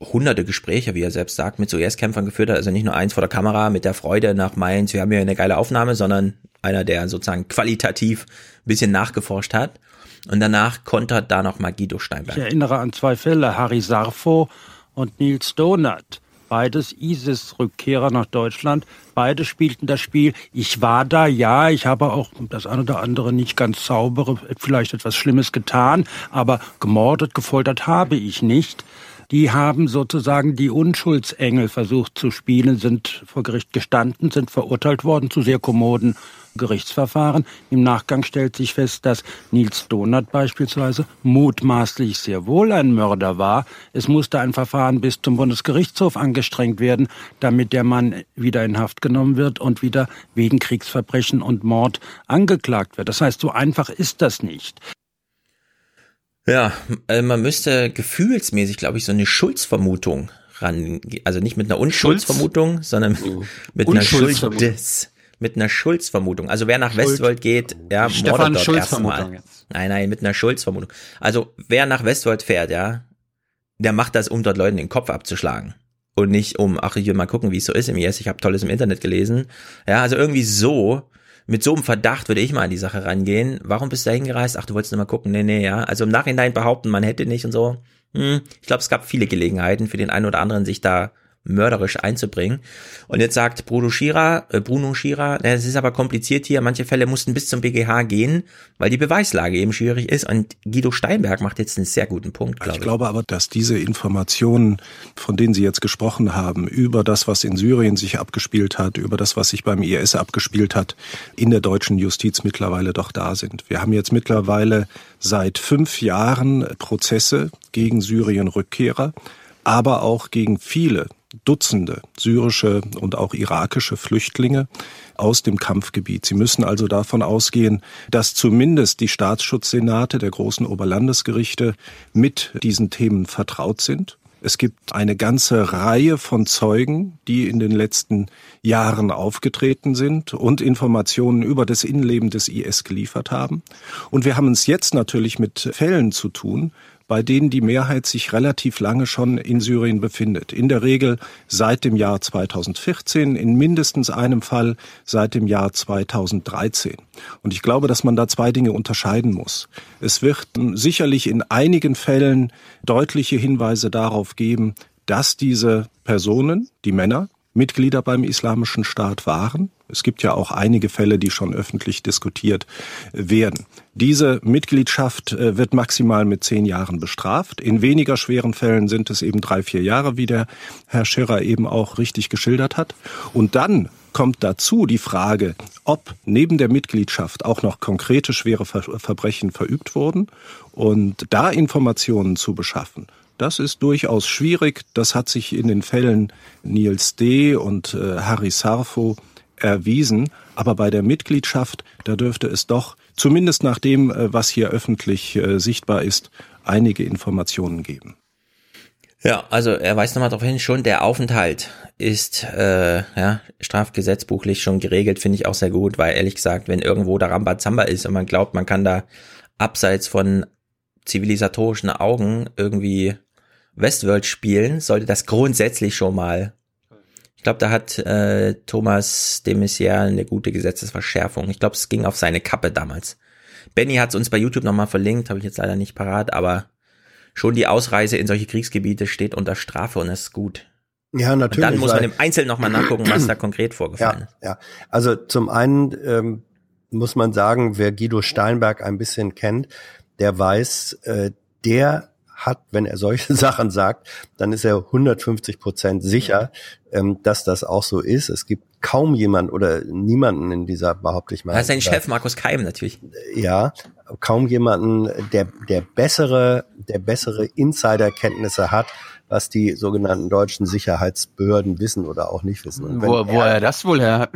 hunderte Gespräche, wie er selbst sagt, mit so Erstkämpfern geführt hat. Also nicht nur eins vor der Kamera mit der Freude nach Mainz, wir haben ja eine geile Aufnahme, sondern einer, der sozusagen qualitativ ein bisschen nachgeforscht hat. Und danach kontert da noch mal Guido Steinberg. Ich erinnere an zwei Fälle, Harry Sarfo und Nils Donat. Beides ISIS-Rückkehrer nach Deutschland. Beide spielten das Spiel. Ich war da, ja, ich habe auch das eine oder andere nicht ganz saubere, vielleicht etwas Schlimmes getan, aber gemordet, gefoltert habe ich nicht. Die haben sozusagen die Unschuldsengel versucht zu spielen, sind vor Gericht gestanden, sind verurteilt worden zu sehr kommoden Gerichtsverfahren. Im Nachgang stellt sich fest, dass Nils Donat beispielsweise mutmaßlich sehr wohl ein Mörder war. Es musste ein Verfahren bis zum Bundesgerichtshof angestrengt werden, damit der Mann wieder in Haft genommen wird und wieder wegen Kriegsverbrechen und Mord angeklagt wird. Das heißt, so einfach ist das nicht. Ja, äh, man müsste gefühlsmäßig, glaube ich, so eine Schuldsvermutung ran, also nicht mit einer Unschuldsvermutung, sondern mit einer Schuldes mit einer Schuldsvermutung. Also wer nach Schuld. Westworld geht, ja, Stefan mordet dort erstmal. Nein, nein, mit einer Schuldsvermutung. Also wer nach Westworld fährt, ja, der macht das, um dort Leuten den Kopf abzuschlagen. Und nicht um, ach, ich will mal gucken, wie es so ist im IS, ich habe Tolles im Internet gelesen. Ja, also irgendwie so, mit so einem Verdacht würde ich mal an die Sache rangehen. Warum bist du da hingereist? Ach, du wolltest nur mal gucken. Nee, nee, ja. Also im Nachhinein behaupten, man hätte nicht und so. Hm, ich glaube, es gab viele Gelegenheiten für den einen oder anderen, sich da mörderisch einzubringen. Und jetzt sagt Bruno Schira, äh Bruno Schira, es ist aber kompliziert hier, manche Fälle mussten bis zum BGH gehen, weil die Beweislage eben schwierig ist. Und Guido Steinberg macht jetzt einen sehr guten Punkt, glaube ich. Ich glaube aber, dass diese Informationen, von denen Sie jetzt gesprochen haben, über das, was in Syrien sich abgespielt hat, über das, was sich beim IS abgespielt hat, in der deutschen Justiz mittlerweile doch da sind. Wir haben jetzt mittlerweile seit fünf Jahren Prozesse gegen Syrien-Rückkehrer aber auch gegen viele Dutzende syrische und auch irakische Flüchtlinge aus dem Kampfgebiet. Sie müssen also davon ausgehen, dass zumindest die Staatsschutzsenate der großen Oberlandesgerichte mit diesen Themen vertraut sind. Es gibt eine ganze Reihe von Zeugen, die in den letzten Jahren aufgetreten sind und Informationen über das Innenleben des IS geliefert haben. Und wir haben es jetzt natürlich mit Fällen zu tun, bei denen die Mehrheit sich relativ lange schon in Syrien befindet. In der Regel seit dem Jahr 2014, in mindestens einem Fall seit dem Jahr 2013. Und ich glaube, dass man da zwei Dinge unterscheiden muss. Es wird sicherlich in einigen Fällen deutliche Hinweise darauf geben, dass diese Personen, die Männer, Mitglieder beim Islamischen Staat waren. Es gibt ja auch einige Fälle, die schon öffentlich diskutiert werden. Diese Mitgliedschaft äh, wird maximal mit zehn Jahren bestraft. In weniger schweren Fällen sind es eben drei, vier Jahre, wie der Herr Scherer eben auch richtig geschildert hat. Und dann kommt dazu die Frage, ob neben der Mitgliedschaft auch noch konkrete schwere Verbrechen verübt wurden und da Informationen zu beschaffen. Das ist durchaus schwierig. Das hat sich in den Fällen Niels D. und äh, Harry Sarfo erwiesen. Aber bei der Mitgliedschaft, da dürfte es doch, zumindest nach dem, äh, was hier öffentlich äh, sichtbar ist, einige Informationen geben. Ja, also er weist nochmal darauf hin, schon der Aufenthalt ist äh, ja, strafgesetzbuchlich schon geregelt, finde ich auch sehr gut, weil ehrlich gesagt, wenn irgendwo der Rambazamba ist und man glaubt, man kann da abseits von zivilisatorischen Augen irgendwie Westworld spielen, sollte das grundsätzlich schon mal. Ich glaube, da hat äh, Thomas de Maizière eine gute Gesetzesverschärfung. Ich glaube, es ging auf seine Kappe damals. Benny hat es uns bei YouTube nochmal verlinkt, habe ich jetzt leider nicht parat, aber schon die Ausreise in solche Kriegsgebiete steht unter Strafe und das ist gut. Ja, natürlich. Und dann muss man im Einzelnen nochmal nachgucken, was da konkret vorgefallen ja, ist. Ja, also zum einen ähm, muss man sagen, wer Guido Steinberg ein bisschen kennt, der weiß, äh, der hat, wenn er solche [laughs] Sachen sagt, dann ist er 150 Prozent sicher, ähm, dass das auch so ist. Es gibt kaum jemand oder niemanden in dieser, behaupte ich mal. Das ist sein Chef Markus Keim natürlich. Ja, kaum jemanden, der, der bessere, der bessere Insiderkenntnisse hat, was die sogenannten deutschen Sicherheitsbehörden wissen oder auch nicht wissen. Wo, wo er das wohl her hat.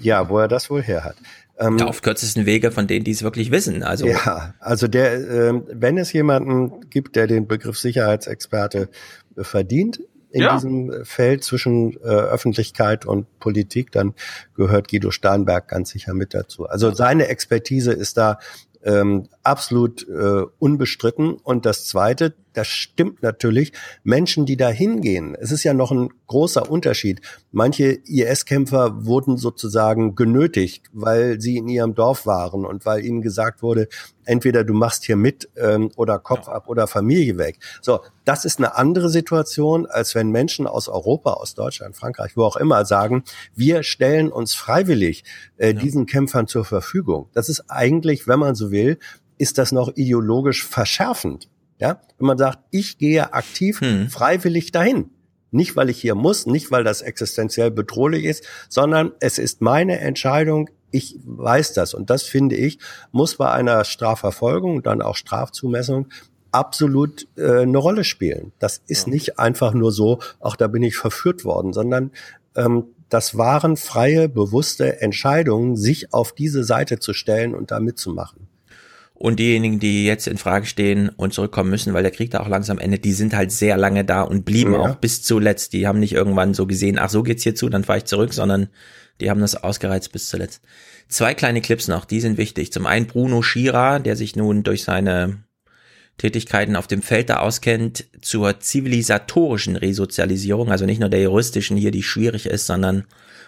Ja, wo er das wohl her hat. Ähm, ja, auf kürzesten Wege von denen, die es wirklich wissen. Also ja, also der, äh, wenn es jemanden gibt, der den Begriff Sicherheitsexperte verdient in Ja. diesem Feld zwischen äh, Öffentlichkeit und Politik, dann gehört Guido Steinberg ganz sicher mit dazu. Also seine Expertise ist da ähm, absolut äh, unbestritten. Und das Zweite, das stimmt natürlich, Menschen, die da hingehen, es ist ja noch ein großer Unterschied. Manche IS-Kämpfer wurden sozusagen genötigt, weil sie in ihrem Dorf waren und weil ihnen gesagt wurde, entweder du machst hier mit ähm, oder Kopf ab oder Familie weg. So, das ist eine andere Situation, als wenn Menschen aus Europa, aus Deutschland, Frankreich, wo auch immer sagen, wir stellen uns freiwillig äh, diesen Kämpfern zur Verfügung. Das ist eigentlich, wenn man so will, ist das noch ideologisch verschärfend. Ja, wenn man sagt, ich gehe aktiv freiwillig dahin. Nicht, weil ich hier muss, nicht, weil das existenziell bedrohlich ist, sondern es ist meine Entscheidung. Ich weiß das. Und das finde ich, muss bei einer Strafverfolgung und dann auch Strafzumessung absolut äh, eine Rolle spielen. Das ist nicht einfach nur so, auch da bin ich verführt worden, sondern ähm, das waren freie, bewusste Entscheidungen, sich auf diese Seite zu stellen und da mitzumachen. Und diejenigen, die jetzt in Frage stehen und zurückkommen müssen, weil der Krieg da auch langsam endet, die sind halt sehr lange da und blieben Ja. auch bis zuletzt. Die haben nicht irgendwann so gesehen, ach so geht's hier zu, dann fahre ich zurück, sondern die haben das ausgereizt bis zuletzt. Zwei kleine Clips noch, die sind wichtig. Zum einen Bruno Schira, der sich nun durch seine Tätigkeiten auf dem Feld da auskennt, zur zivilisatorischen Resozialisierung, also nicht nur der juristischen hier, die schwierig ist, sondern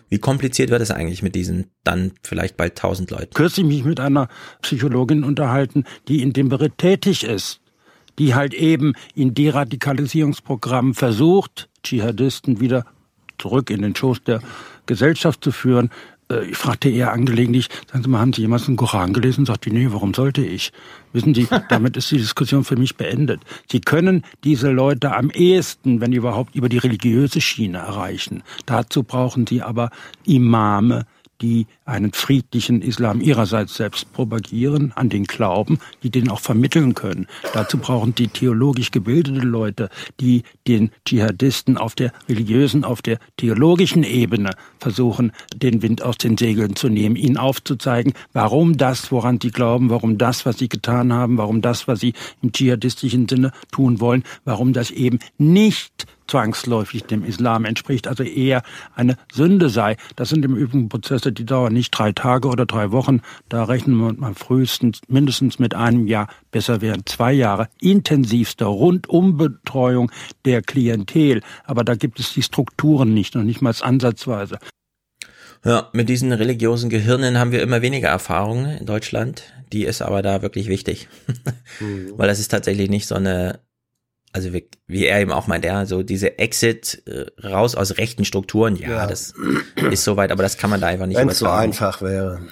wie kompliziert wird es eigentlich mit diesen dann vielleicht bald tausend Leuten? kürzlich mich mit einer Psychologin unterhalten, die in dem Bereich tätig ist, die halt eben in Deradikalisierungsprogrammen versucht, Dschihadisten wieder zurück in den Schoß der Gesellschaft zu führen. Äh, Ich fragte eher angelegentlich, sagen Sie mal, haben Sie jemals den Koran gelesen? Sagt die, nee, warum sollte ich? Wissen Sie, [laughs] damit ist die Diskussion für mich beendet. Sie können diese Leute am ehesten, wenn überhaupt, über die religiöse Schiene erreichen. Dazu brauchen Sie aber Imame, die einen friedlichen Islam ihrerseits selbst propagieren, an den Glauben, die den auch vermitteln können. Dazu brauchen die theologisch gebildete Leute, die den Dschihadisten auf der religiösen, auf der theologischen Ebene versuchen, den Wind aus den Segeln zu nehmen, ihnen aufzuzeigen, warum das, woran sie glauben, warum das, was sie getan haben, warum das, was sie im dschihadistischen Sinne tun wollen, warum das eben nicht zwangsläufig dem Islam entspricht, also eher eine Sünde sei. Das sind im Übrigen Prozesse, die dauern nicht drei Tage oder drei Wochen. Da rechnen wir mal frühestens mindestens mit einem Jahr, besser wären zwei Jahre intensivster Rundumbetreuung der Klientel. Aber da gibt es die Strukturen nicht, noch nicht mal ansatzweise. Ja, mit diesen religiösen Gehirnen haben wir immer weniger Erfahrungen in Deutschland. Die ist aber da wirklich wichtig. [laughs] Weil das ist tatsächlich nicht so eine, also wie, wie er eben auch meint, ja, so diese Exit äh, raus aus rechten Strukturen, ja, Ja. das ist soweit, aber das kann man da einfach nicht Wenn es so einfach wäre.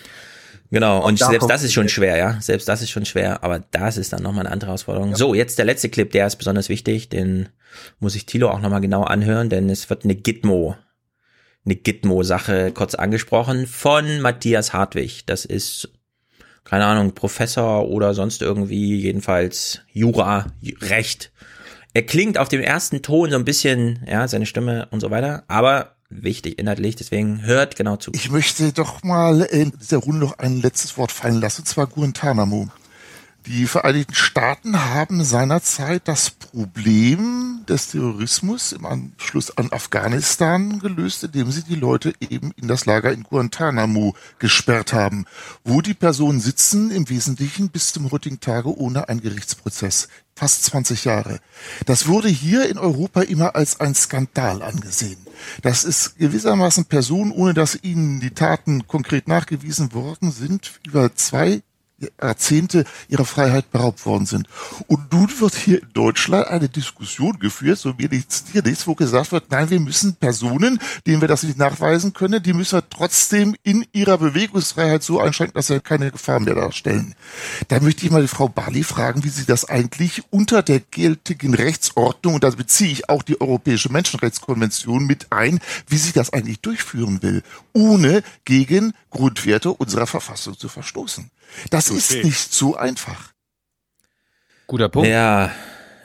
Genau, und da selbst das ist schon schwer, ja. Selbst das ist schon schwer, aber das ist dann nochmal eine andere Herausforderung. So, jetzt der letzte Clip, der ist besonders wichtig, den muss ich Thilo auch nochmal genau anhören, denn es wird eine Gitmo, eine Gitmo-Sache kurz angesprochen von Matthias Hartwig. Das ist, keine Ahnung, Professor oder sonst irgendwie, jedenfalls Jura, Recht. Er klingt auf dem ersten Ton so ein bisschen, ja, seine Stimme und so weiter, aber wichtig inhaltlich, deswegen hört genau zu. Ich möchte doch mal in dieser Runde noch ein letztes Wort fallen lassen, und zwar Guantanamo. Die Vereinigten Staaten haben seinerzeit das Problem des Terrorismus im Anschluss an Afghanistan gelöst, indem sie die Leute eben in das Lager in Guantanamo gesperrt haben, wo die Personen sitzen, im Wesentlichen bis zum heutigen Tage ohne einen Gerichtsprozess. Fast 20 Jahre. Das wurde hier in Europa immer als ein Skandal angesehen. Das ist gewissermaßen Personen, ohne dass ihnen die Taten konkret nachgewiesen worden sind, über zwei Jahrzehnte ihrer Freiheit beraubt worden sind. Und nun wird hier in Deutschland eine Diskussion geführt, so mir nichts, dir nichts, wo gesagt wird, nein, wir müssen Personen, denen wir das nicht nachweisen können, die müssen wir trotzdem in ihrer Bewegungsfreiheit so einschränken, dass sie keine Gefahr mehr darstellen. Da möchte ich mal die Frau Barley fragen, wie sie das eigentlich unter der geltigen Rechtsordnung, und da beziehe ich auch die Europäische Menschenrechtskonvention mit ein, wie sie das eigentlich durchführen will, ohne gegen Grundwerte unserer Verfassung zu verstoßen. Das ist nicht so einfach. Guter Punkt. Ja,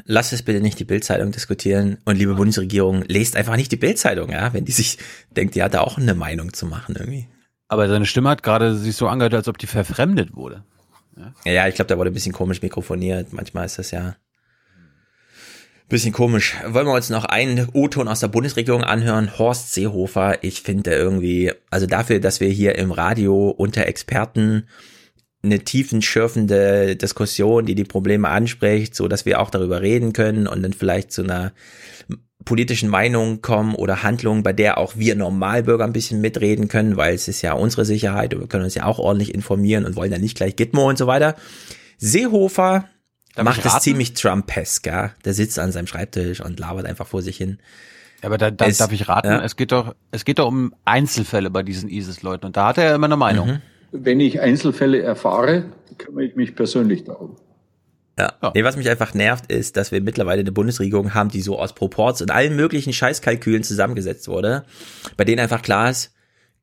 lasst es bitte nicht die Bildzeitung diskutieren und liebe Bundesregierung, lest einfach nicht die Bildzeitung, ja, wenn die sich [laughs] denkt, die hat da auch eine Meinung zu machen irgendwie. Aber seine Stimme hat gerade sich so angehört, als ob die verfremdet wurde. Ja, ja ich glaube, da wurde ein bisschen komisch mikrofoniert. Manchmal ist das ja bisschen komisch. Wollen wir uns noch einen O-Ton aus der Bundesregierung anhören? Horst Seehofer, ich finde irgendwie, also dafür, dass wir hier im Radio unter Experten eine tiefenschürfende Diskussion, die die Probleme anspricht, so dass wir auch darüber reden können und dann vielleicht zu einer politischen Meinung kommen oder Handlungen, bei der auch wir Normalbürger ein bisschen mitreden können, weil es ist ja unsere Sicherheit und wir können uns ja auch ordentlich informieren und wollen ja nicht gleich Gitmo und so weiter. Seehofer Darf macht es ziemlich Trumpesk, ja. Der sitzt an seinem Schreibtisch und labert einfach vor sich hin. Ja, aber da, da es, darf ich raten, ja. es geht doch, es geht doch um Einzelfälle bei diesen ISIS-Leuten und da hat er ja immer eine Meinung. Mhm. Wenn ich Einzelfälle erfahre, kümmere ich mich persönlich darum. Ja. ja. Nee, was mich einfach nervt, ist, dass wir mittlerweile eine Bundesregierung haben, die so aus Proports und allen möglichen Scheißkalkülen zusammengesetzt wurde, bei denen einfach klar ist,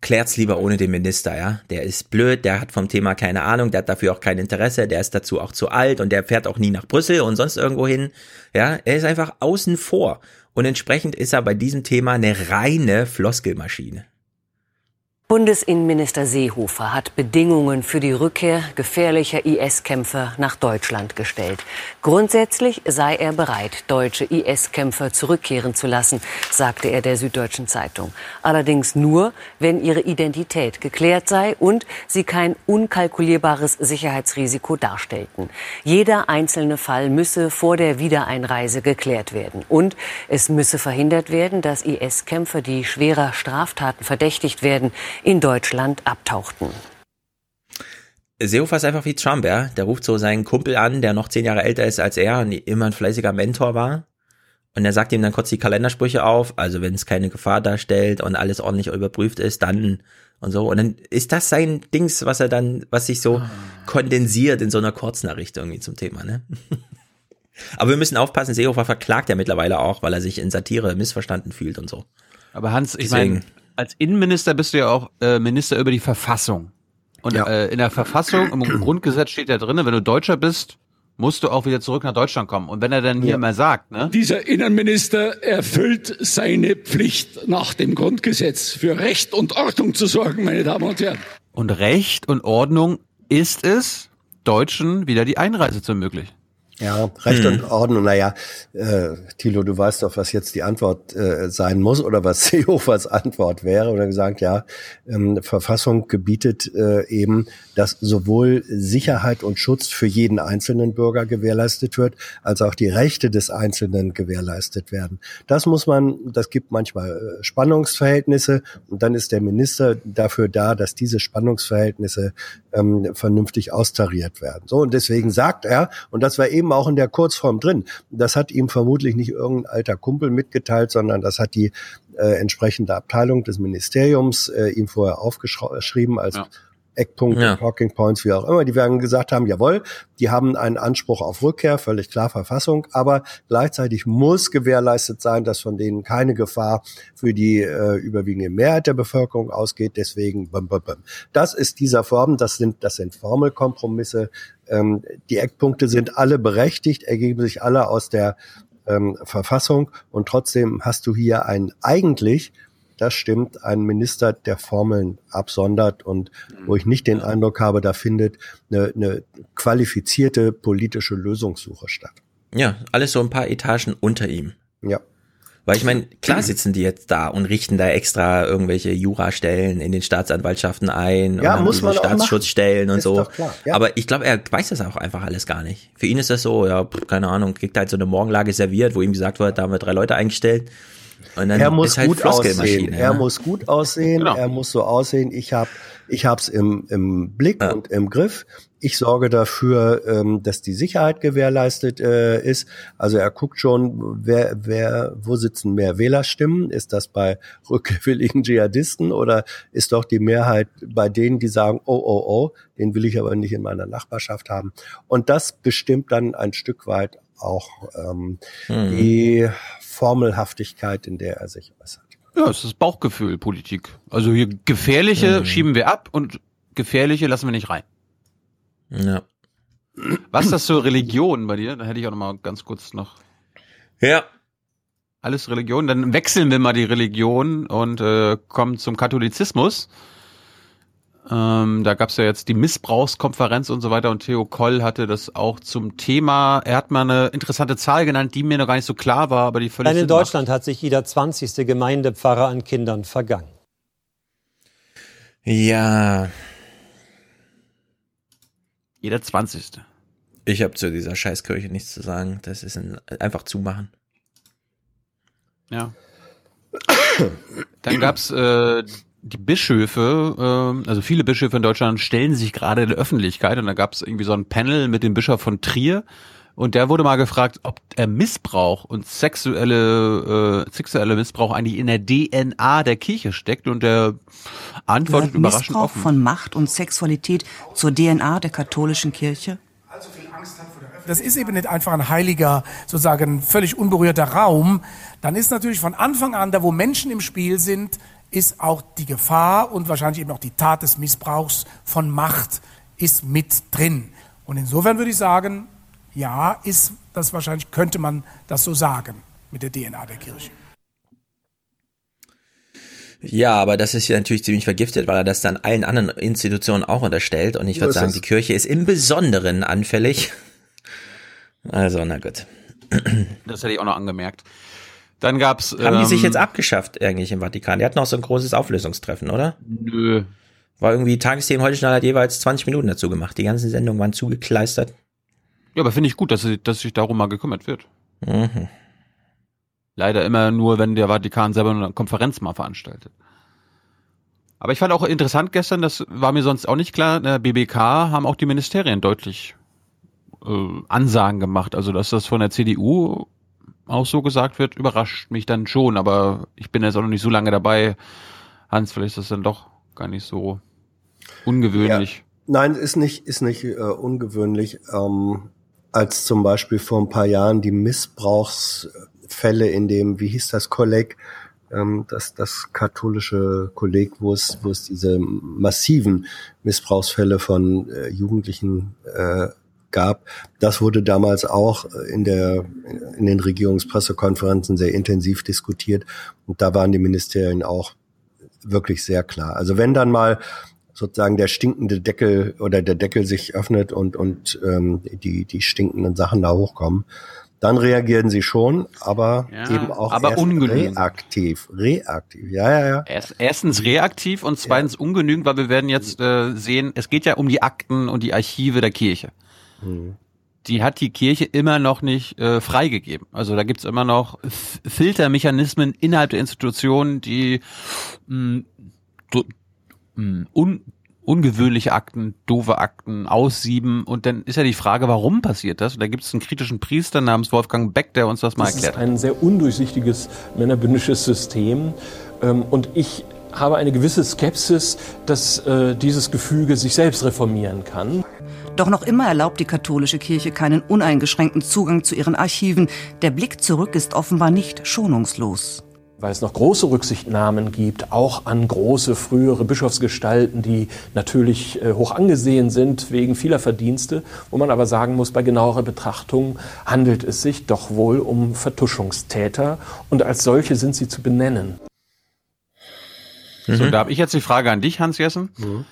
klärt's lieber ohne den Minister, ja. Der ist blöd, der hat vom Thema keine Ahnung, der hat dafür auch kein Interesse, der ist dazu auch zu alt und der fährt auch nie nach Brüssel und sonst irgendwo hin. Ja, er ist einfach außen vor. Und entsprechend ist er bei diesem Thema eine reine Floskelmaschine. Bundesinnenminister Seehofer hat Bedingungen für die Rückkehr gefährlicher IS-Kämpfer nach Deutschland gestellt. Grundsätzlich sei er bereit, deutsche IS-Kämpfer zurückkehren zu lassen, sagte er der Süddeutschen Zeitung. Allerdings nur, wenn ihre Identität geklärt sei und sie kein unkalkulierbares Sicherheitsrisiko darstellten. Jeder einzelne Fall müsse vor der Wiedereinreise geklärt werden. Und es müsse verhindert werden, dass IS-Kämpfer, die schwerer Straftaten verdächtigt werden, in Deutschland abtauchten. Seehofer ist einfach wie Trump, ja. Der ruft so seinen Kumpel an, der noch zehn Jahre älter ist als er und immer ein fleißiger Mentor war. Und er sagt ihm dann kurz die Kalendersprüche auf, also wenn es keine Gefahr darstellt und alles ordentlich überprüft ist, dann und so. Und dann ist das sein Dings, was er dann, was sich so kondensiert in so einer Kurznachricht irgendwie zum Thema, ne? [laughs] Aber wir müssen aufpassen, Seehofer verklagt ja mittlerweile auch, weil er sich in Satire missverstanden fühlt und so. Aber Hans, ich meine, als Innenminister bist du ja auch äh, Minister über die Verfassung. Und ja. äh, in der Verfassung, im [clears throat] Grundgesetz steht ja drin, wenn du Deutscher bist, musst du auch wieder zurück nach Deutschland kommen. Und wenn er dann hier ja. mal sagt, ne? Dieser Innenminister erfüllt seine Pflicht nach dem Grundgesetz, für Recht und Ordnung zu sorgen, meine Damen und Herren. Und Recht und Ordnung ist es, Deutschen wieder die Einreise zu ermöglichen. Ja, Recht hm. und Ordnung, naja, äh, Thilo, du weißt doch, was jetzt die Antwort äh, sein muss oder was [laughs] Seehofers Antwort wäre. Oder gesagt, ja, ähm, Verfassung gebietet äh, eben, dass sowohl Sicherheit und Schutz für jeden einzelnen Bürger gewährleistet wird, als auch die Rechte des Einzelnen gewährleistet werden. Das muss man, das gibt manchmal äh, Spannungsverhältnisse und dann ist der Minister dafür da, dass diese Spannungsverhältnisse ähm, vernünftig austariert werden. So, und deswegen sagt er, und das war eben auch in der Kurzform drin, das hat ihm vermutlich nicht irgendein alter Kumpel mitgeteilt, sondern das hat die äh, entsprechende Abteilung des Ministeriums äh, ihm vorher aufgeschrieben als ja. Eckpunkte, ja. Talking Points, wie auch immer, die werden gesagt haben, jawohl, die haben einen Anspruch auf Rückkehr, völlig klar Verfassung, aber gleichzeitig muss gewährleistet sein, dass von denen keine Gefahr für die äh, überwiegende Mehrheit der Bevölkerung ausgeht. Deswegen, bum, bum, bum. das ist dieser Form, das sind, das sind Formelkompromisse. Ähm, die Eckpunkte sind alle berechtigt, ergeben sich alle aus der ähm, Verfassung und trotzdem hast du hier ein eigentlich das stimmt, ein Minister, der Formeln absondert und wo ich nicht den Eindruck habe, da findet eine, eine qualifizierte politische Lösungssuche statt. Ja, alles so ein paar Etagen unter ihm. Ja. Weil ich meine, klar sitzen die jetzt da und richten da extra irgendwelche Jurastellen in den Staatsanwaltschaften ein ja, und muss man Staatsschutzstellen und ist so. Klar, ja. Aber ich glaube, er weiß das auch einfach alles gar nicht. Für ihn ist das so, ja, keine Ahnung, kriegt halt so eine Morgenlage serviert, wo ihm gesagt wird, da haben wir drei Leute eingestellt er muss halt gut aussehen. ja. Er muss gut aussehen. Genau. Er muss so aussehen. Ich habe, ich hab's im im Blick und im Griff. Ich sorge dafür, ähm, dass die Sicherheit gewährleistet äh, ist. Also er guckt schon, wer, wer, wo sitzen mehr Wählerstimmen? Ist das bei rückwilligen Dschihadisten oder ist doch die Mehrheit bei denen, die sagen, oh, oh, oh, den will ich aber nicht in meiner Nachbarschaft haben? Und das bestimmt dann ein Stück weit auch ähm, Mhm. die Formelhaftigkeit, in der er sich äußert. Ja, es ist Bauchgefühl, Politik. Also hier gefährliche Mhm. schieben wir ab und gefährliche lassen wir nicht rein. Ja. Was ist das zur Religion bei dir? Da hätte ich auch noch mal ganz kurz noch. Ja. Alles Religion. Dann wechseln wir mal die Religion und äh, kommen zum Katholizismus. Ähm, da gab es ja jetzt die Missbrauchskonferenz und so weiter und Theo Koll hatte das auch zum Thema. Er hat mal eine interessante Zahl genannt, die mir noch gar nicht so klar war, aber die völlig Allein in Sinn macht. Deutschland hat sich jeder 20. Gemeindepfarrer an Kindern vergangen. Ja. Jeder 20. Ich habe zu dieser Scheißkirche nichts zu sagen. Das ist ein, einfach zumachen. Ja. Dann gab's äh, die Bischöfe, äh, also viele Bischöfe in Deutschland stellen sich gerade in der Öffentlichkeit und da gab's irgendwie so ein Panel mit dem Bischof von Trier und der wurde mal gefragt, ob er Missbrauch und sexuelle äh, sexuelle Missbrauch eigentlich in der DNA der Kirche steckt und der antwortet Gehört überraschend Missbrauch offen. von Macht und Sexualität zur DNA der katholischen Kirche? das ist eben nicht einfach ein heiliger, sozusagen völlig unberührter Raum, dann ist natürlich von Anfang an, da wo Menschen im Spiel sind, ist auch die Gefahr und wahrscheinlich eben auch die Tat des Missbrauchs von Macht ist mit drin. Und insofern würde ich sagen, ja, ist das wahrscheinlich, könnte man das so sagen mit der DNA der Kirche. Ja, aber das ist ja natürlich ziemlich vergiftet, weil er das dann allen anderen Institutionen auch unterstellt. Und ich würde sagen, es. die Kirche ist im Besonderen anfällig. Also, na gut. Das hätte ich auch noch angemerkt. Dann gab's Haben die sich ähm, jetzt abgeschafft eigentlich im Vatikan? Die hatten auch so ein großes Auflösungstreffen, oder? Nö. War irgendwie Tagesthemen heute schnell hat jeweils 20 Minuten dazu gemacht. Die ganzen Sendungen waren zugekleistert. Ja, aber finde ich gut, dass, dass sich darum mal gekümmert wird. Mhm. Leider immer nur, wenn der Vatikan selber eine Konferenz mal veranstaltet. Aber ich fand auch interessant gestern, das war mir sonst auch nicht klar, in der BBK haben auch die Ministerien deutlich äh, Ansagen gemacht. Also, dass das von der CDU auch so gesagt wird, überrascht mich dann schon. Aber ich bin jetzt auch noch nicht so lange dabei. Hans, vielleicht ist das dann doch gar nicht so ungewöhnlich. Nein, ist nicht, ist nicht äh, ungewöhnlich. Ähm, als zum Beispiel vor ein paar Jahren die Missbrauchsfälle in dem, wie hieß das Kolleg, ähm, das, das katholische Kolleg, wo es, wo es diese massiven Missbrauchsfälle von äh, Jugendlichen äh, gab. Das wurde damals auch in der, in den Regierungspressekonferenzen sehr intensiv diskutiert. Und da waren die Ministerien auch wirklich sehr klar. Also wenn dann mal sozusagen der stinkende Deckel oder der Deckel sich öffnet und, und ähm, die, die stinkenden Sachen da hochkommen, dann reagieren sie schon, aber Ja, eben auch aber ungenügend. reaktiv. Reaktiv, ja, ja, ja. Erst, erstens reaktiv und zweitens ungenügend, weil wir werden jetzt äh, sehen, es geht ja um die Akten und die Archive der Kirche. Die hat die Kirche immer noch nicht äh, freigegeben. Also da gibt's immer noch F Filtermechanismen innerhalb der Institutionen, die mh, so, mh, un ungewöhnliche Akten, doofe Akten aussieben. Und dann ist ja die Frage, warum passiert das? Und da gibt es einen kritischen Priester namens Wolfgang Beck, der uns das mal Das ist erklärt hat. ein sehr undurchsichtiges männerbündisches System. Ähm, Und ich habe eine gewisse Skepsis, dass äh, dieses Gefüge sich selbst reformieren kann. Doch noch immer erlaubt die katholische Kirche keinen uneingeschränkten Zugang zu ihren Archiven. Der Blick zurück ist offenbar nicht schonungslos. Weil es noch große Rücksichtnahmen gibt, auch an große frühere Bischofsgestalten, die natürlich äh, hoch angesehen sind wegen vieler Verdienste, wo man aber sagen muss, bei genauerer Betrachtung handelt es sich doch wohl um Vertuschungstäter und als solche sind sie zu benennen. So, da habe ich jetzt die Frage an dich, Hans Jessen. Mhm.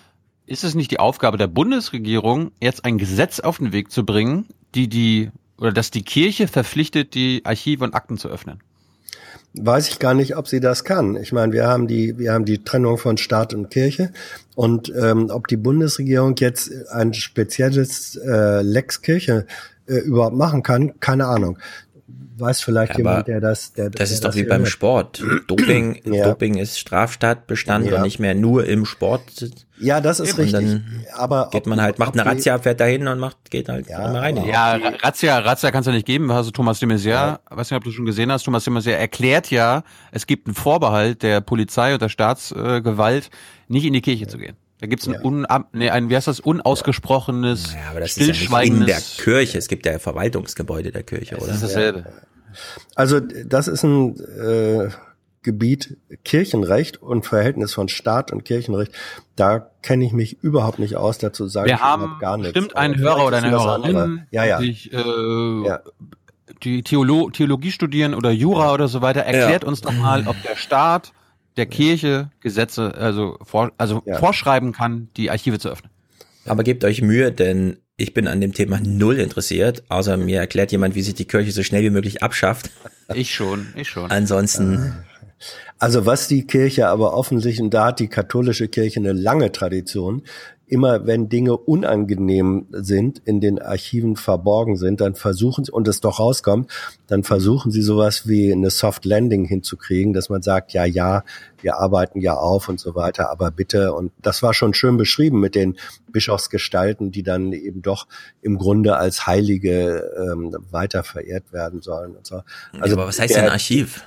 Ist es nicht die Aufgabe der Bundesregierung, jetzt ein Gesetz auf den Weg zu bringen, die die oder dass die Kirche verpflichtet, die Archive und Akten zu öffnen? Weiß ich gar nicht, ob sie das kann. Ich meine, wir haben die, wir haben die Trennung von Staat und Kirche und ähm, ob die Bundesregierung jetzt ein spezielles äh, Lex Kirche äh, überhaupt machen kann, keine Ahnung. Weiß vielleicht Aber jemand, der das, der, Das der ist doch wie beim. Sport. Doping, [clears throat] Ja. Doping ist Straftatbestand Ja. und nicht mehr nur im Sport. Ja, das ist Und richtig. Dann Aber geht man halt, macht eine Razzia, fährt dahin und macht, geht halt ja, mal rein. Ja, Ra- Razzia, Razzia kannst du nicht geben. Also Thomas de Maizière, weiß nicht, ob du schon gesehen hast, Thomas de Maizière erklärt ja, es gibt einen Vorbehalt der Polizei und der Staatsgewalt, nicht in die Kirche zu gehen. Da gibt's ein, un, nee, ein wie heißt das, unausgesprochenes, Ja, aber das ist ja nicht in der Kirche. Es gibt ja Verwaltungsgebäude der Kirche, oder? Das ist dasselbe. Also das ist ein äh, Gebiet Kirchenrecht und Verhältnis von Staat und Kirchenrecht. Da kenne ich mich überhaupt nicht aus. Dazu sage Wir ich haben überhaupt gar nichts. bestimmt einen Aber Hörer oder eine. Hörerin, Ja, ja. die sich, äh, die Theolo Theologie studieren oder Jura oder so weiter. Erklärt Ja. uns doch mal, ob der Staat der Kirche Gesetze also, vor, also vorschreiben kann, die Archive zu öffnen. Aber gebt euch Mühe, denn ich bin an dem Thema null interessiert, außer mir erklärt jemand, wie sich die Kirche so schnell wie möglich abschafft. Ich schon, ich schon. Ansonsten, Also was die Kirche aber offensichtlich, und da hat die katholische Kirche eine lange Tradition, immer wenn Dinge unangenehm sind, in den Archiven verborgen sind, dann versuchen sie, und es doch rauskommt, dann versuchen sie sowas wie eine Soft Landing hinzukriegen, dass man sagt, ja, ja, wir arbeiten ja auf und so weiter, aber bitte, und das war schon schön beschrieben mit den Bischofsgestalten, die dann eben doch im Grunde als Heilige ähm, weiter verehrt werden sollen und so. also, aber was heißt denn Archiv?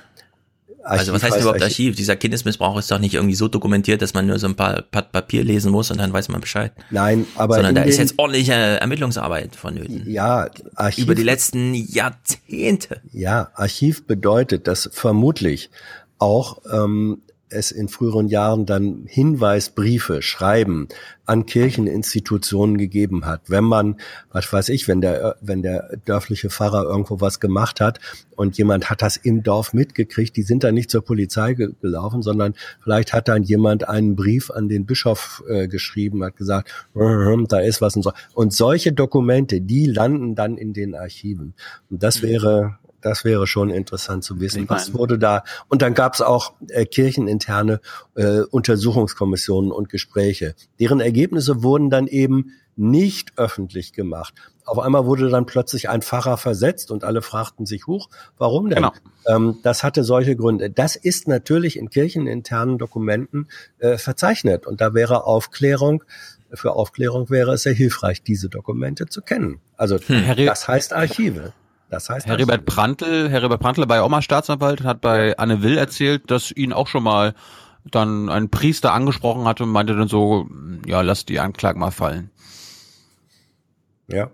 Also was Archiv heißt überhaupt Archiv. Archiv? Dieser Kindesmissbrauch ist doch nicht irgendwie so dokumentiert, dass man nur so ein paar Blatt Papier lesen muss und dann weiß man Bescheid. Nein, aber Sondern da ist jetzt ordentliche Ermittlungsarbeit vonnöten. Ja, Archiv. Über die letzten Jahrzehnte. Ja, Archiv bedeutet, dass vermutlich auch ähm, es in früheren Jahren dann Hinweisbriefe, Schreiben an Kircheninstitutionen gegeben hat. Wenn man, was weiß ich, wenn der, wenn der dörfliche Pfarrer irgendwo was gemacht hat und jemand hat das im Dorf mitgekriegt, die sind dann nicht zur Polizei ge gelaufen, sondern vielleicht hat dann jemand einen Brief an den Bischof äh, geschrieben, hat gesagt, da ist was und so. Und solche Dokumente, die landen dann in den Archiven. Und das wäre das wäre schon interessant zu wissen, Ich was meine- wurde da. Und dann gab es auch äh, kircheninterne äh, Untersuchungskommissionen und Gespräche. Deren Ergebnisse wurden dann eben nicht öffentlich gemacht. Auf einmal wurde dann plötzlich ein Pfarrer versetzt und alle fragten sich, huch, warum denn? Genau. Ähm, das hatte solche Gründe. Das ist natürlich in kircheninternen Dokumenten äh, verzeichnet und da wäre Aufklärung, für Aufklärung wäre es sehr hilfreich, diese Dokumente zu kennen. Also Herr Re- das heißt Archive. Das heißt Heribert Prantl, Heribert Prantl war ja auch mal Staatsanwalt, hat bei Anne Will erzählt, dass ihn auch schon mal dann ein Priester angesprochen hatte und meinte dann so, ja, lass die Anklage mal fallen. Ja.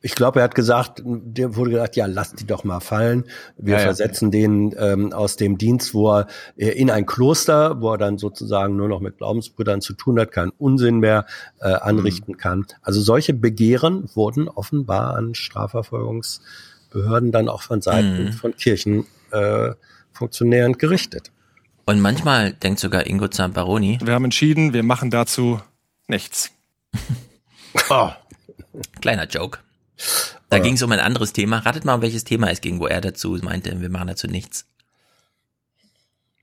Ich glaube, er hat gesagt, der wurde gesagt, ja, lass die doch mal fallen. Wir Ja, ja. versetzen den ähm, aus dem Dienst, wo er äh, in ein Kloster, wo er dann sozusagen nur noch mit Glaubensbrüdern zu tun hat, keinen Unsinn mehr äh, anrichten kann. Also solche Begehren wurden offenbar an Strafverfolgungsbehörden dann auch von Seiten Mhm. von Kirchenfunktionären äh, gerichtet. Und manchmal denkt sogar Ingo Zamparoni. Wir haben entschieden, wir machen dazu nichts. [laughs] Oh. Kleiner Joke. Da ging es um ein anderes Thema. Ratet mal, um welches Thema es ging, wo er dazu meinte, wir machen dazu nichts.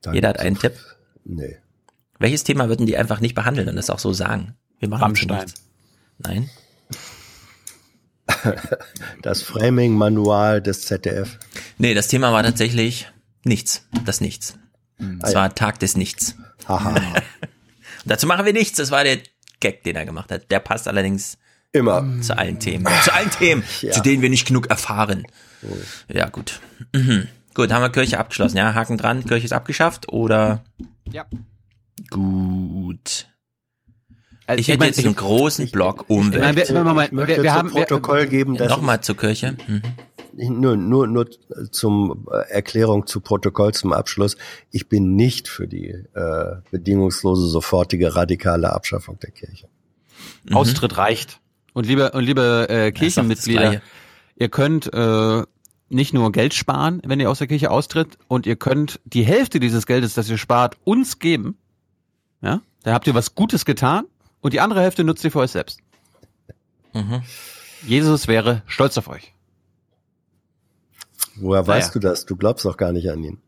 Dann Jeder hat einen Tipp. Nee. Welches Thema würden die einfach nicht behandeln und das auch so sagen? Wir machen dazu Rammstein. nichts. Nein? Das Framing-Manual des ZDF. Nee, das Thema war tatsächlich nichts. Das Nichts. Es Ah, ja. war Tag des Nichts. Haha. [laughs] Und dazu machen wir nichts. Das war der Gag, den er gemacht hat. Der passt allerdings immer zu allen Themen. Zu allen Themen, [laughs] Ja. zu denen wir nicht genug erfahren. Ja, gut. Mhm. Gut, haben wir Kirche abgeschlossen. Ja, Haken dran. Kirche ist abgeschafft oder? Ja. Gut. Also ich ich hätte mein, jetzt ich- einen großen Block Umwelt. Ich meine, wir- Moment, Ich möchte wir- wir haben- wir- Protokoll geben, dass Nochmal zur Kirche. Mhm. nur, nur, nur zum äh, Erklärung zu Protokoll zum Abschluss. Ich bin nicht für die äh, bedingungslose, sofortige, radikale Abschaffung der Kirche. Mhm. Austritt reicht. Und liebe, und liebe äh, Kirchenmitglieder, ihr könnt äh, nicht nur Geld sparen, wenn ihr aus der Kirche austritt, und ihr könnt die Hälfte dieses Geldes, das ihr spart, uns geben. Ja, da habt ihr was Gutes getan und die andere Hälfte nutzt ihr für euch selbst. Mhm. Jesus wäre stolz auf euch. Woher Naja. weißt du das? Du glaubst doch gar nicht an ihn.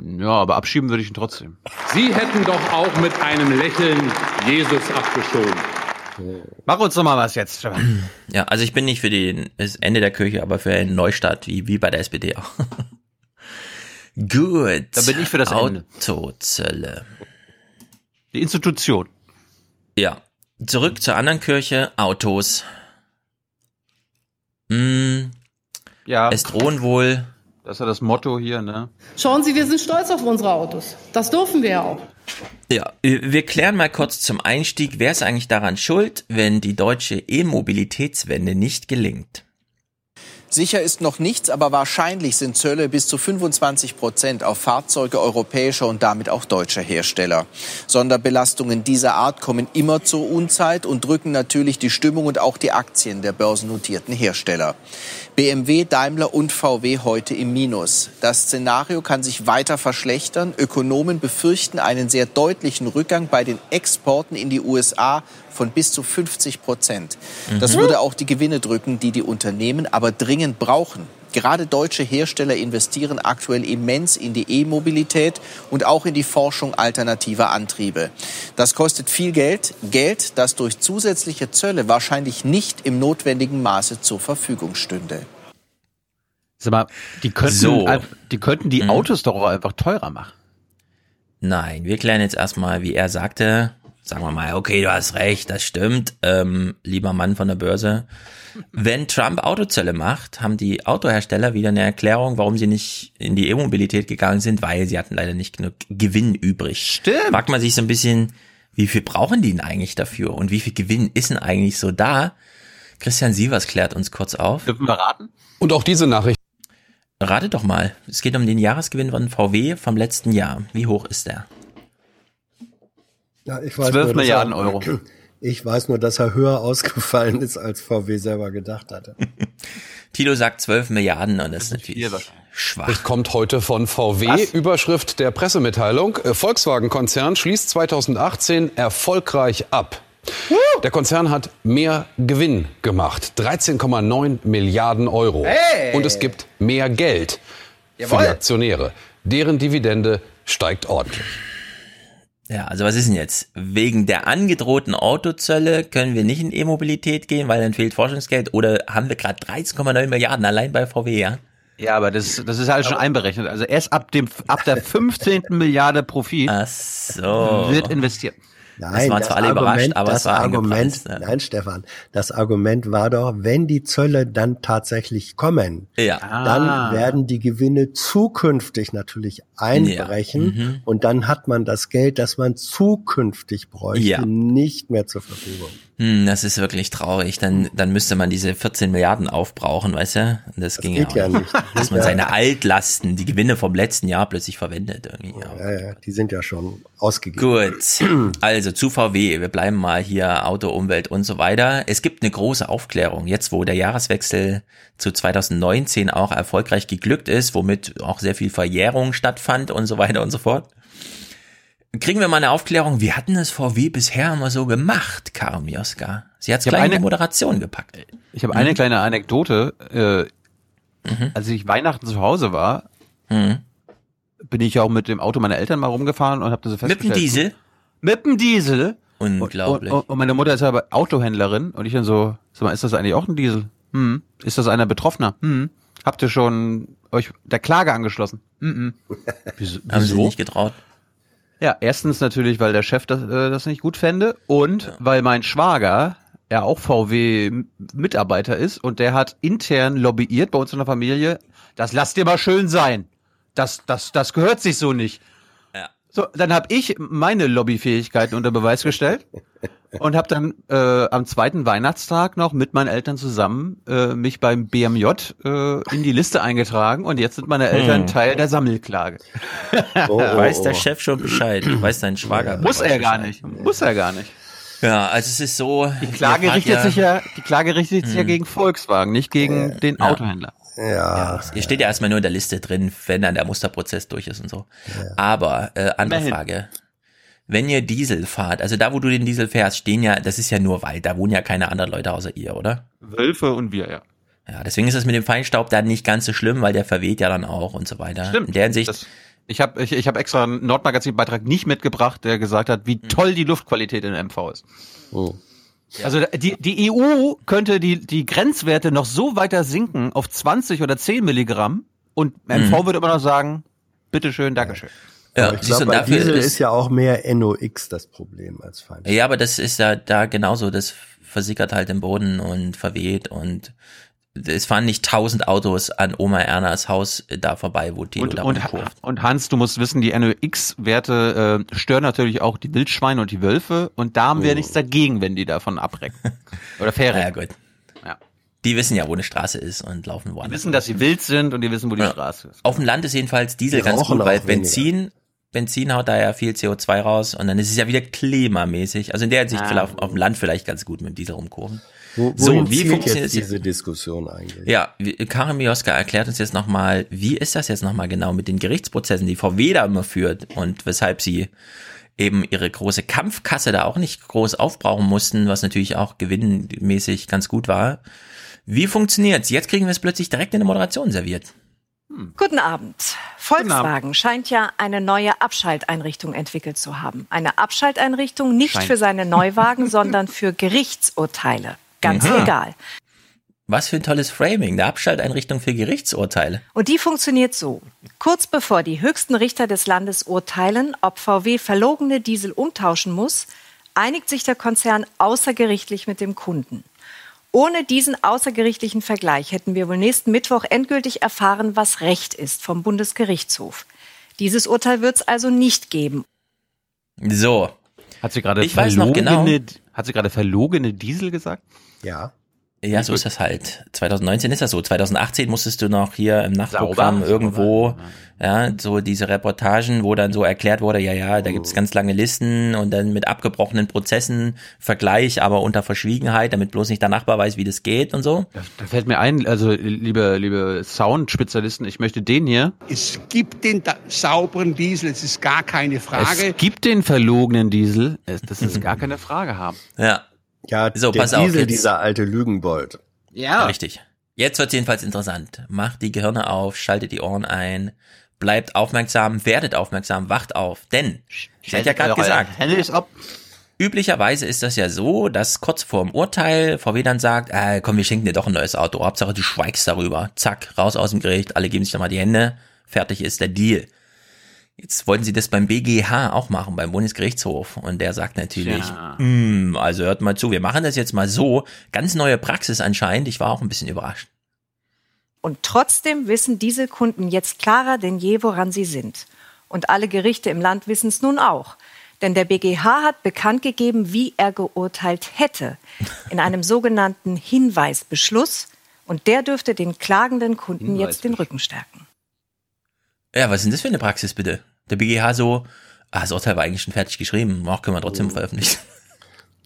Ja, aber abschieben würde ich ihn trotzdem. Sie hätten doch auch mit einem Lächeln Jesus abgeschoben. Mach uns doch mal was jetzt. [clears throat] Ja, also ich bin nicht für den, das Ende der Kirche, aber für einen Neustart, wie, wie bei der SPD auch. [laughs] Gut. Da bin ich für das Ende. Autozölle. Die Institution. Ja. Zurück zur anderen Kirche, Autos. Hm, Ja. es drohen wohl. Das ist ja das Motto hier, ne? Schauen Sie, wir sind stolz auf unsere Autos. Das dürfen wir ja auch. Ja, wir klären mal kurz zum Einstieg, wer ist eigentlich daran schuld, wenn die deutsche E-Mobilitätswende nicht gelingt? Sicher ist noch nichts, aber wahrscheinlich sind Zölle bis zu 25 Prozent auf Fahrzeuge europäischer und damit auch deutscher Hersteller. Sonderbelastungen dieser Art kommen immer zur Unzeit und drücken natürlich die Stimmung und auch die Aktien der börsennotierten Hersteller. BMW, Daimler und VW heute im Minus. Das Szenario kann sich weiter verschlechtern. Ökonomen befürchten einen sehr deutlichen Rückgang bei den Exporten in die USA von bis zu 50 Prozent. Das Mhm. würde auch die Gewinne drücken, die die Unternehmen aber dringend brauchen. Gerade deutsche Hersteller investieren aktuell immens in die E-Mobilität und auch in die Forschung alternativer Antriebe. Das kostet viel Geld, Geld, das durch zusätzliche Zölle wahrscheinlich nicht im notwendigen Maße zur Verfügung stünde. Sag mal, die könnten, So. die könnten die Mhm. Autos doch auch einfach teurer machen. Nein, wir klären jetzt erstmal, wie er sagte, sagen wir mal, okay, du hast recht, das stimmt, ähm, lieber Mann von der Börse. Wenn Trump Autozölle macht, haben die Autohersteller wieder eine Erklärung, warum sie nicht in die E-Mobilität gegangen sind, weil sie hatten leider nicht genug Gewinn übrig. Stimmt. Fragt man sich so ein bisschen, wie viel brauchen die denn eigentlich dafür und wie viel Gewinn ist denn eigentlich so da? Christian Sievers klärt uns kurz auf. Dürfen wir raten? Und auch diese Nachricht. Rate doch mal. Es geht um den Jahresgewinn von VW vom letzten Jahr. Wie hoch ist der? Ja, ich 12 nur, Milliarden er, Euro. [laughs] Ich weiß nur, dass er höher ausgefallen ist, als VW selber gedacht hatte. [laughs] Tilo sagt 12 Milliarden und das ist natürlich schwach. Nachricht kommt heute von VW. Was? Überschrift der Pressemitteilung. Äh, Volkswagen-Konzern schließt 2018 erfolgreich ab. Der Konzern hat mehr Gewinn gemacht. 13,9 Milliarden Euro. Hey! Und es gibt mehr Geld für Jawohl. die Aktionäre. Deren Dividende steigt ordentlich. Ja, also was ist denn jetzt? Wegen der angedrohten Autozölle können wir nicht in E-Mobilität gehen, weil dann fehlt Forschungsgeld oder haben wir gerade 13,9 Milliarden allein bei VW, ja? Ja, aber das, das ist halt schon einberechnet. Also erst ab dem ab der 15. Milliarde Profit so. wird investiert. Nein, waren zwar alle überrascht, aber das es war Argument, ja. nein, Stefan, das Argument war doch, wenn die Zölle dann tatsächlich kommen, Ja. dann Ah. werden die Gewinne zukünftig natürlich einbrechen Ja, mhm. und dann hat man das Geld, das man zukünftig bräuchte, Ja. nicht mehr zur Verfügung. Hm, das ist wirklich traurig. Dann, dann müsste man diese 14 Milliarden aufbrauchen, weißt du? Und das, ging ja, ja nicht. Dass man seine Altlasten, die Gewinne vom letzten Jahr plötzlich verwendet irgendwie. Ja. Ja, ja, die sind ja schon ausgegeben. Gut, [clears throat] also zu VW, wir bleiben mal hier Auto, Umwelt und so weiter. Es gibt eine große Aufklärung, jetzt wo der Jahreswechsel zu 2019 auch erfolgreich geglückt ist, womit auch sehr viel Verjährung stattfand und so weiter und so fort. Kriegen wir mal eine Aufklärung, wie hatten es VW bisher immer so gemacht, Karum Joska? Sie hat es gleich in die eine- Moderation gepackt. Ich habe eine Mhm. kleine Anekdote. Äh, Als ich Weihnachten zu Hause war, Mhm. bin ich auch mit dem Auto meiner Eltern mal rumgefahren und habe das so Mit dem festgestellt. Diesel? Mit dem Diesel. Unglaublich. Und, und, und meine Mutter ist aber Autohändlerin und ich dann so, sag mal, ist das eigentlich auch ein Diesel? Hm. Ist das einer Betroffener? Hm. Habt ihr schon euch der Klage angeschlossen? Hm. [laughs] Wieso? Haben sie wieso? nicht getraut? Ja, erstens natürlich, weil der Chef das, äh, das nicht gut fände und weil mein Schwager ja auch VW-Mitarbeiter ist und der hat intern lobbyiert bei uns in der Familie, das lasst ihr mal schön sein. Das, das, das gehört sich so nicht. Ja. So, dann habe ich meine Lobbyfähigkeiten unter Beweis gestellt [laughs] [laughs] und habe dann äh, am zweiten Weihnachtstag noch mit meinen Eltern zusammen äh, mich beim BMJ äh, in die Liste eingetragen und jetzt sind meine Eltern Hm. Teil der Sammelklage. [laughs] Weiß der Chef schon Bescheid? Weiß dein Schwager? Muss weiß er gar nicht. Muss er gar nicht. Ja, also es ist so. Die Klage richtet sich ja, die Klage richtet sich ja Hm. gegen Volkswagen, nicht gegen den Ja. Autohändler. Ja. Ihr steht ja erstmal nur in der Liste drin, wenn dann der Musterprozess durch ist und so. Aber äh, andere Immerhin. Frage. Wenn ihr Diesel fahrt, also da, wo du den Diesel fährst, stehen ja, das ist ja nur Wald, da wohnen ja keine anderen Leute außer ihr, oder? Wölfe und wir, ja. Ja, deswegen ist es mit dem Feinstaub dann nicht ganz so schlimm, weil der verweht ja dann auch und so weiter. Stimmt. In der Hinsicht, Das, ich habe ich, ich hab extra einen Nordmagazin-Beitrag nicht mitgebracht, der gesagt hat, wie Hm. toll die Luftqualität in MV ist. Also die, die EU könnte die, die Grenzwerte noch so weiter sinken auf 20 oder 10 Milligramm und MV Mhm. würde immer noch sagen, bitteschön, Dankeschön. Ja, Aber ich siehst du, glaube, bei dafür Diesel ist- ist ja auch mehr NOx das Problem als Feinstaub. Ja, aber das ist ja da genauso, das versickert halt im Boden und verweht und es fahren nicht tausend Autos an Oma Ernas Haus äh, da vorbei, wo Tilo Und, da und, rumkurft. und Hans, du musst wissen, die NOx-Werte äh, stören natürlich auch die Wildschweine und die Wölfe und da haben wir Oh. nichts dagegen, wenn die davon abrecken. [laughs] Oder verrecken. Ja, gut. Ja. Die wissen ja, wo eine Straße ist und laufen woanders. Die wissen, dass sie wild sind und die wissen, wo die Ja. Straße ist. Auf dem Land ist jedenfalls Diesel Die ganz gut, weil weniger. Benzin, Benzin haut da ja viel CO2 raus und dann ist es ja wieder klimamäßig. Also in der Hinsicht Ah. vielleicht auf, auf dem Land vielleicht ganz gut mit dem Diesel rumkurven. Wo, So, wie funktioniert jetzt es diese Diskussion eigentlich? Ja, Karin Mioska erklärt uns jetzt nochmal, wie ist das jetzt nochmal genau mit den Gerichtsprozessen, die VW da immer führt und weshalb sie eben ihre große Kampfkasse da auch nicht groß aufbrauchen mussten, was natürlich auch gewinnmäßig ganz gut war. Wie funktioniert's? Jetzt kriegen wir es plötzlich direkt in der Moderation serviert. Guten Abend. Volkswagen scheint ja eine neue Abschalteinrichtung entwickelt zu haben. Eine Abschalteinrichtung nicht Scheint. für seine Neuwagen, [laughs] sondern für Gerichtsurteile. Ganz Aha. legal. Was für ein tolles Framing, eine Abschalteinrichtung für Gerichtsurteile. Und die funktioniert so. Kurz bevor die höchsten Richter des Landes urteilen, ob VW verlogene Diesel umtauschen muss, einigt sich der Konzern außergerichtlich mit dem Kunden. Ohne diesen außergerichtlichen Vergleich hätten wir wohl nächsten Mittwoch endgültig erfahren, was Recht ist vom Bundesgerichtshof. Dieses Urteil wird es also nicht geben. So. Hat sie gerade noch genau. verlogene- Hat sie gerade verlogene Diesel gesagt? Ja. Ja, so ist das halt. 2019 ist das so. 2018 musstest du noch hier im Nachtprogramm Sauber, irgendwo, ja, so diese Reportagen, wo dann so erklärt wurde, ja, ja, da Oh. gibt's ganz lange Listen und dann mit abgebrochenen Prozessen, Vergleich, aber unter Verschwiegenheit, damit bloß nicht der Nachbar weiß, wie das geht und so. Da fällt mir ein, also liebe, liebe Sound-Spezialisten, ich möchte den hier. Es gibt den da sauberen Diesel, es ist gar keine Frage. Es gibt den verlogenen Diesel, es- das ist gar keine Frage haben. Ja. Ja, So, der pass auf, Diesel, jetzt- dieser alte Lügenbold. Ja. Richtig. Jetzt wird's jedenfalls interessant. Macht die Gehirne auf, schaltet die Ohren ein, bleibt aufmerksam, werdet aufmerksam, wacht auf. Denn, ich hatte ja gerade gesagt, Handys ab. Üblicherweise ist das ja so, dass kurz vor dem Urteil VW dann sagt, äh, komm, wir schenken dir doch ein neues Auto. Hauptsache, du schweigst darüber. Zack, raus aus dem Gericht, alle geben sich nochmal die Hände. Fertig ist der Deal. Jetzt wollten sie das beim BGH auch machen, beim Bundesgerichtshof. Und der sagt natürlich, Tja. "Hm, also hört mal zu, wir machen das jetzt mal so. Ganz neue Praxis anscheinend. Ich war auch ein bisschen überrascht. Und trotzdem wissen diese Kunden jetzt klarer denn je, woran sie sind. Und alle Gerichte im Land wissen es nun auch. Denn der BGH hat bekannt gegeben, wie er geurteilt hätte. In einem [laughs] sogenannten Hinweisbeschluss. Und der dürfte den klagenden Kunden jetzt den Rücken stärken. Ja, was ist denn das für eine Praxis bitte? Der BGH so, ah, das Urteil war eigentlich schon fertig geschrieben, auch können wir trotzdem veröffentlichen.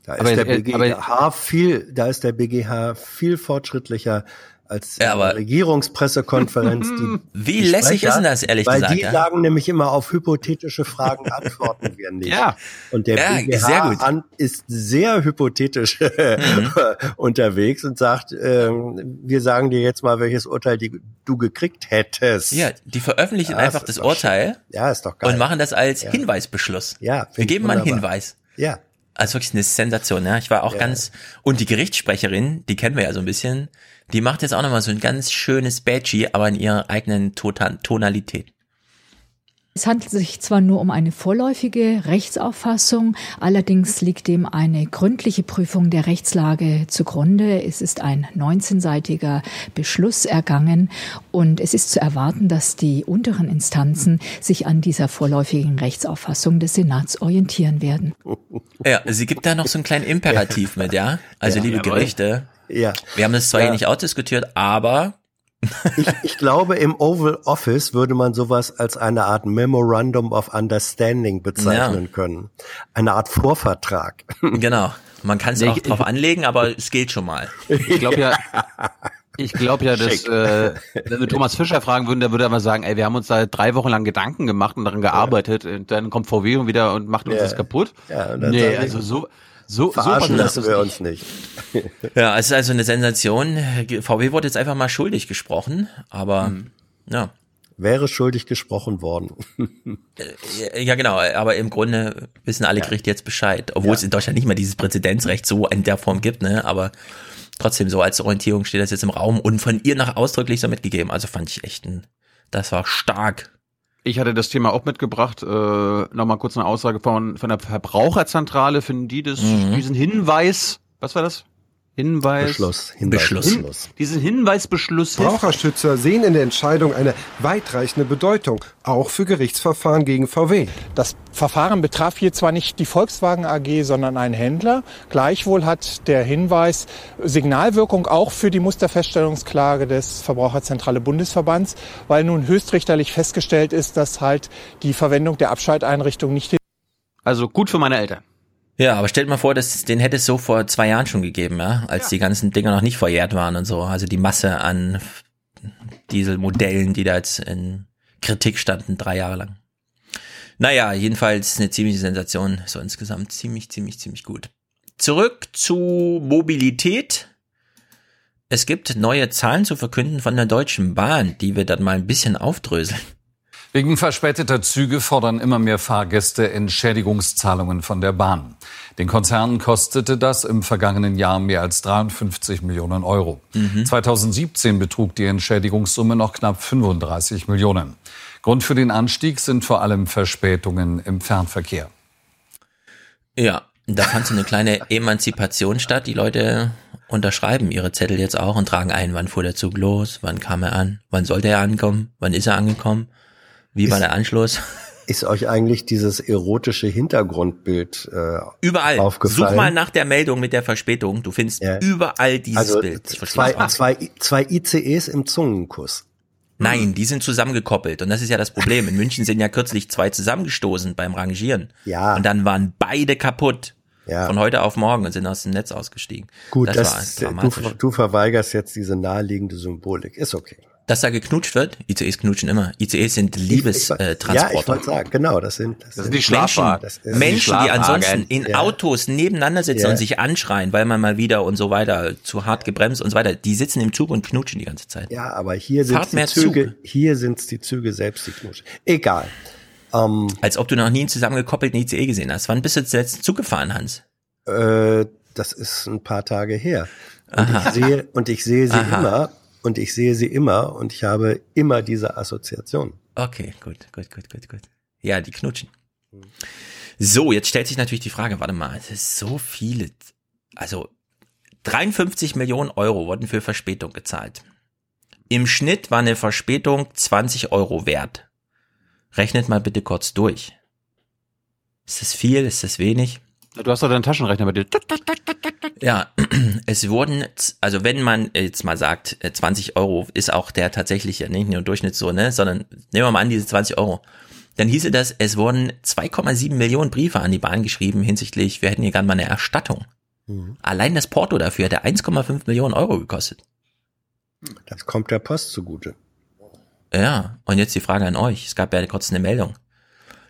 Da ist Aber- der BGH viel, da ist der BGH viel fortschrittlicher als Ja, aber- die Regierungspressekonferenz. Die, [laughs] Wie die lässig Sprecher, ist denn das, ehrlich weil gesagt, die ja? sagen nämlich immer auf hypothetische Fragen antworten wir nicht. Ja. Und der Ja, BGH sehr gut. An, ist sehr hypothetisch Mhm. [laughs] unterwegs und sagt, ähm, wir sagen dir jetzt mal, welches Urteil die, du gekriegt hättest. Ja, die veröffentlichen Ja, einfach das Urteil Ja, ist doch geil. und machen das als Ja. Hinweisbeschluss. Ja, Wir geben mal einen wunderbar. Hinweis. Ja. Also wirklich eine Sensation, ja. Ich war auch Ja. ganz, und die Gerichtssprecherin, die kennen wir ja so ein bisschen, die macht jetzt auch nochmal so ein ganz schönes Badgie, aber in ihrer eigenen Tota- Tonalität. Es handelt sich zwar nur um eine vorläufige Rechtsauffassung, allerdings liegt dem eine gründliche Prüfung der Rechtslage zugrunde. Es ist ein 19-seitiger Beschluss ergangen und es ist zu erwarten, dass die unteren Instanzen sich an dieser vorläufigen Rechtsauffassung des Senats orientieren werden. Ja, sie gibt da noch so einen kleinen Imperativ mit, ja. Also Ja. liebe Jawohl. Gerichte, Ja. wir haben das zwar Ja. hier nicht ausdiskutiert, aber [laughs] Ich, ich glaube, im Oval Office würde man sowas als eine Art Memorandum of Understanding bezeichnen Ja. können. Eine Art Vorvertrag. [laughs] genau. Man kann es auch drauf anlegen, aber es geht schon mal. Ich glaube ja, [laughs] ich glaube ja, dass Schick. äh, wenn wir Thomas Fischer fragen würden, der würde aber sagen, ey, wir haben uns da drei Wochen lang Gedanken gemacht und daran gearbeitet und dann kommt VW und wieder und macht uns Ja. das kaputt. Ja, und dann nee, also so so Verarschen so lassen wir uns nicht. [laughs] Ja, es ist also eine Sensation. VW wurde jetzt einfach mal schuldig gesprochen, aber Hm. ja. wäre schuldig gesprochen worden. Ja, genau, aber im Grunde wissen alle Gerichte jetzt Bescheid, obwohl Ja. es in Deutschland nicht mehr dieses Präzedenzrecht so in der Form gibt, ne? Aber trotzdem so als Orientierung steht das jetzt im Raum und von ihr noch ausdrücklich so mitgegeben. Also fand ich echt ein, das war stark. Ich hatte das Thema auch mitgebracht. Äh, Nochmal kurz eine Aussage von, von der Verbraucherzentrale. Finden die das, Mhm. diesen Hinweis, was war das? Hinweis. Beschluss, Hinweis, Beschluss. Beschluss. Diesen Hinweisbeschluss. Verbraucherschützer sehen in der Entscheidung eine weitreichende Bedeutung, auch für Gerichtsverfahren gegen VW. Das Verfahren betraf hier zwar nicht die Volkswagen AG, sondern einen Händler. Gleichwohl hat der Hinweis Signalwirkung auch für die Musterfeststellungsklage des Verbraucherzentrale Bundesverbands, weil nun höchstrichterlich festgestellt ist, dass halt die Verwendung der Abschalteinrichtung nicht Also gut für meine Eltern. Ja, aber stellt mal vor, dass den hätte es so vor zwei Jahren schon gegeben, ja, als die ganzen Dinger noch nicht verjährt waren und so. Also die Masse an Dieselmodellen, die da jetzt in Kritik standen, drei Jahre lang. Naja, jedenfalls eine ziemliche Sensation, so insgesamt ziemlich, ziemlich, ziemlich gut. Zurück zu Mobilität. Es gibt neue Zahlen zu verkünden von der Deutschen Bahn, die wir dann mal ein bisschen aufdröseln. Wegen verspäteter Züge fordern immer mehr Fahrgäste Entschädigungszahlungen von der Bahn. Den Konzernen kostete das im vergangenen Jahr mehr als 53 Millionen Euro. 2017 betrug die Entschädigungssumme noch knapp 35 Millionen. Grund für den Anstieg sind vor allem Verspätungen im Fernverkehr. Ja, da fand so eine kleine Emanzipation statt. Die Leute unterschreiben ihre Zettel jetzt auch und tragen ein, wann fuhr der Zug los, wann kam er an, wann sollte er ankommen, wann ist er angekommen, wie war Ist- der Anschluss. Ist euch eigentlich dieses erotische Hintergrundbild äh, Überall. aufgefallen? Such mal nach der Meldung mit der Verspätung. Du findest überall dieses also Bild. Zwei, zwei, zwei ICEs im Zungenkuss. Nein, die sind zusammengekoppelt. Und das ist ja das Problem. In München sind ja kürzlich zwei zusammengestoßen beim Rangieren. Ja. Und dann waren beide kaputt. Ja. Von heute auf morgen und sind aus dem Netz ausgestiegen. Gut, das, das, war du, du verweigerst jetzt diese naheliegende Symbolik. Ist okay. Dass da geknutscht wird, ICEs knutschen immer. ICEs sind Liebestransporter. Äh, Ja, ich wollte sagen, genau, das sind, das, Das sind die Schlafwagen. Das ist- Menschen, die ansonsten in Ja. Autos nebeneinander sitzen Ja. und sich anschreien, weil man mal wieder und so weiter zu hart gebremst und so weiter, die sitzen im Zug und knutschen die ganze Zeit. Ja, aber hier sind die Züge, Zug. hier sind die Züge selbst die Knutsch. Egal. Ähm, Als ob du noch nie einen zusammengekoppelten ICE gesehen hast. Wann bist du zuletzt Zug gefahren, Hans? Äh, das ist ein paar Tage her. Und Aha. ich sehe, und ich sehe sie Aha. immer, und ich sehe sie immer, und ich habe immer diese Assoziation. Okay, gut, gut, gut, gut, gut. Ja, die knutschen. So, jetzt stellt sich natürlich die Frage, warte mal, es ist so viele, also 53 Millionen Euro wurden für Verspätung gezahlt. Im Schnitt war eine Verspätung 20 Euro wert. Rechnet mal bitte kurz durch. Ist das viel? Ist das wenig? Du hast doch deinen Taschenrechner bei dir. Ja, [clears throat] es wurden, also wenn man jetzt mal sagt, äh, 20 Euro ist auch der tatsächliche, nicht nur Durchschnitt so, ne, sondern nehmen wir mal an, diese 20 Euro. Dann hieße das, es wurden 2,7 Millionen Briefe an die Bahn geschrieben hinsichtlich, wir hätten hier gerne mal eine Erstattung. Allein das Porto dafür hätte 1,5 Millionen Euro gekostet. Das kommt der Post zugute. Ja, und jetzt die Frage an euch. Es gab ja kurz eine Meldung.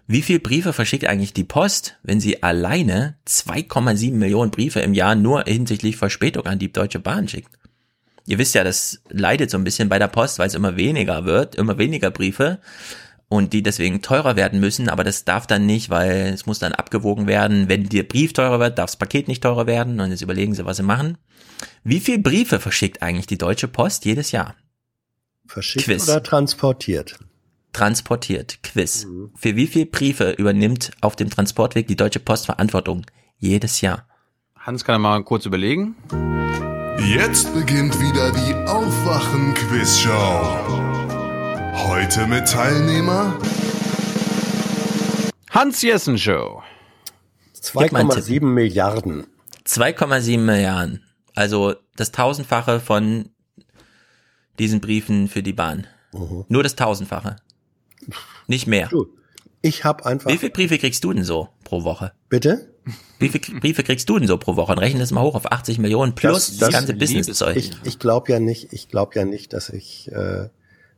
Wie viel Briefe verschickt eigentlich die Post, wenn sie alleine 2,7 Millionen Briefe im Jahr nur hinsichtlich Verspätung an die Deutsche Bahn schickt? Ihr wisst ja, das leidet so ein bisschen bei der Post, weil es immer weniger wird, immer weniger Briefe und die deswegen teurer werden müssen, aber das darf dann nicht, weil es muss dann abgewogen werden. Wenn der Brief teurer wird, darf das Paket nicht teurer werden und jetzt überlegen sie, was sie machen. Wie viel Briefe verschickt eigentlich die Deutsche Post jedes Jahr? Verschickt Quiz. oder transportiert? Transportiert. Quiz. Für wie viele Briefe übernimmt auf dem Transportweg die Deutsche Post Verantwortung? Jedes Jahr. Hans kann mal kurz überlegen. Jetzt beginnt wieder die Aufwachen-Quiz-Show. Heute mit Teilnehmer Hans Jessen Show. 2,7 Milliarden. 2,7 Milliarden. Also das Tausendfache von diesen Briefen für die Bahn. Nur das Tausendfache. Nicht mehr. Ich habe einfach. Wie viele Briefe kriegst du denn so pro Woche? Bitte? Wie viele Briefe kriegst du denn so pro Woche? Und rechne das mal hoch auf 80 Millionen plus das, ganze Businesszeug. Ich, ich glaube ja nicht, ich glaube ja nicht, dass ich äh,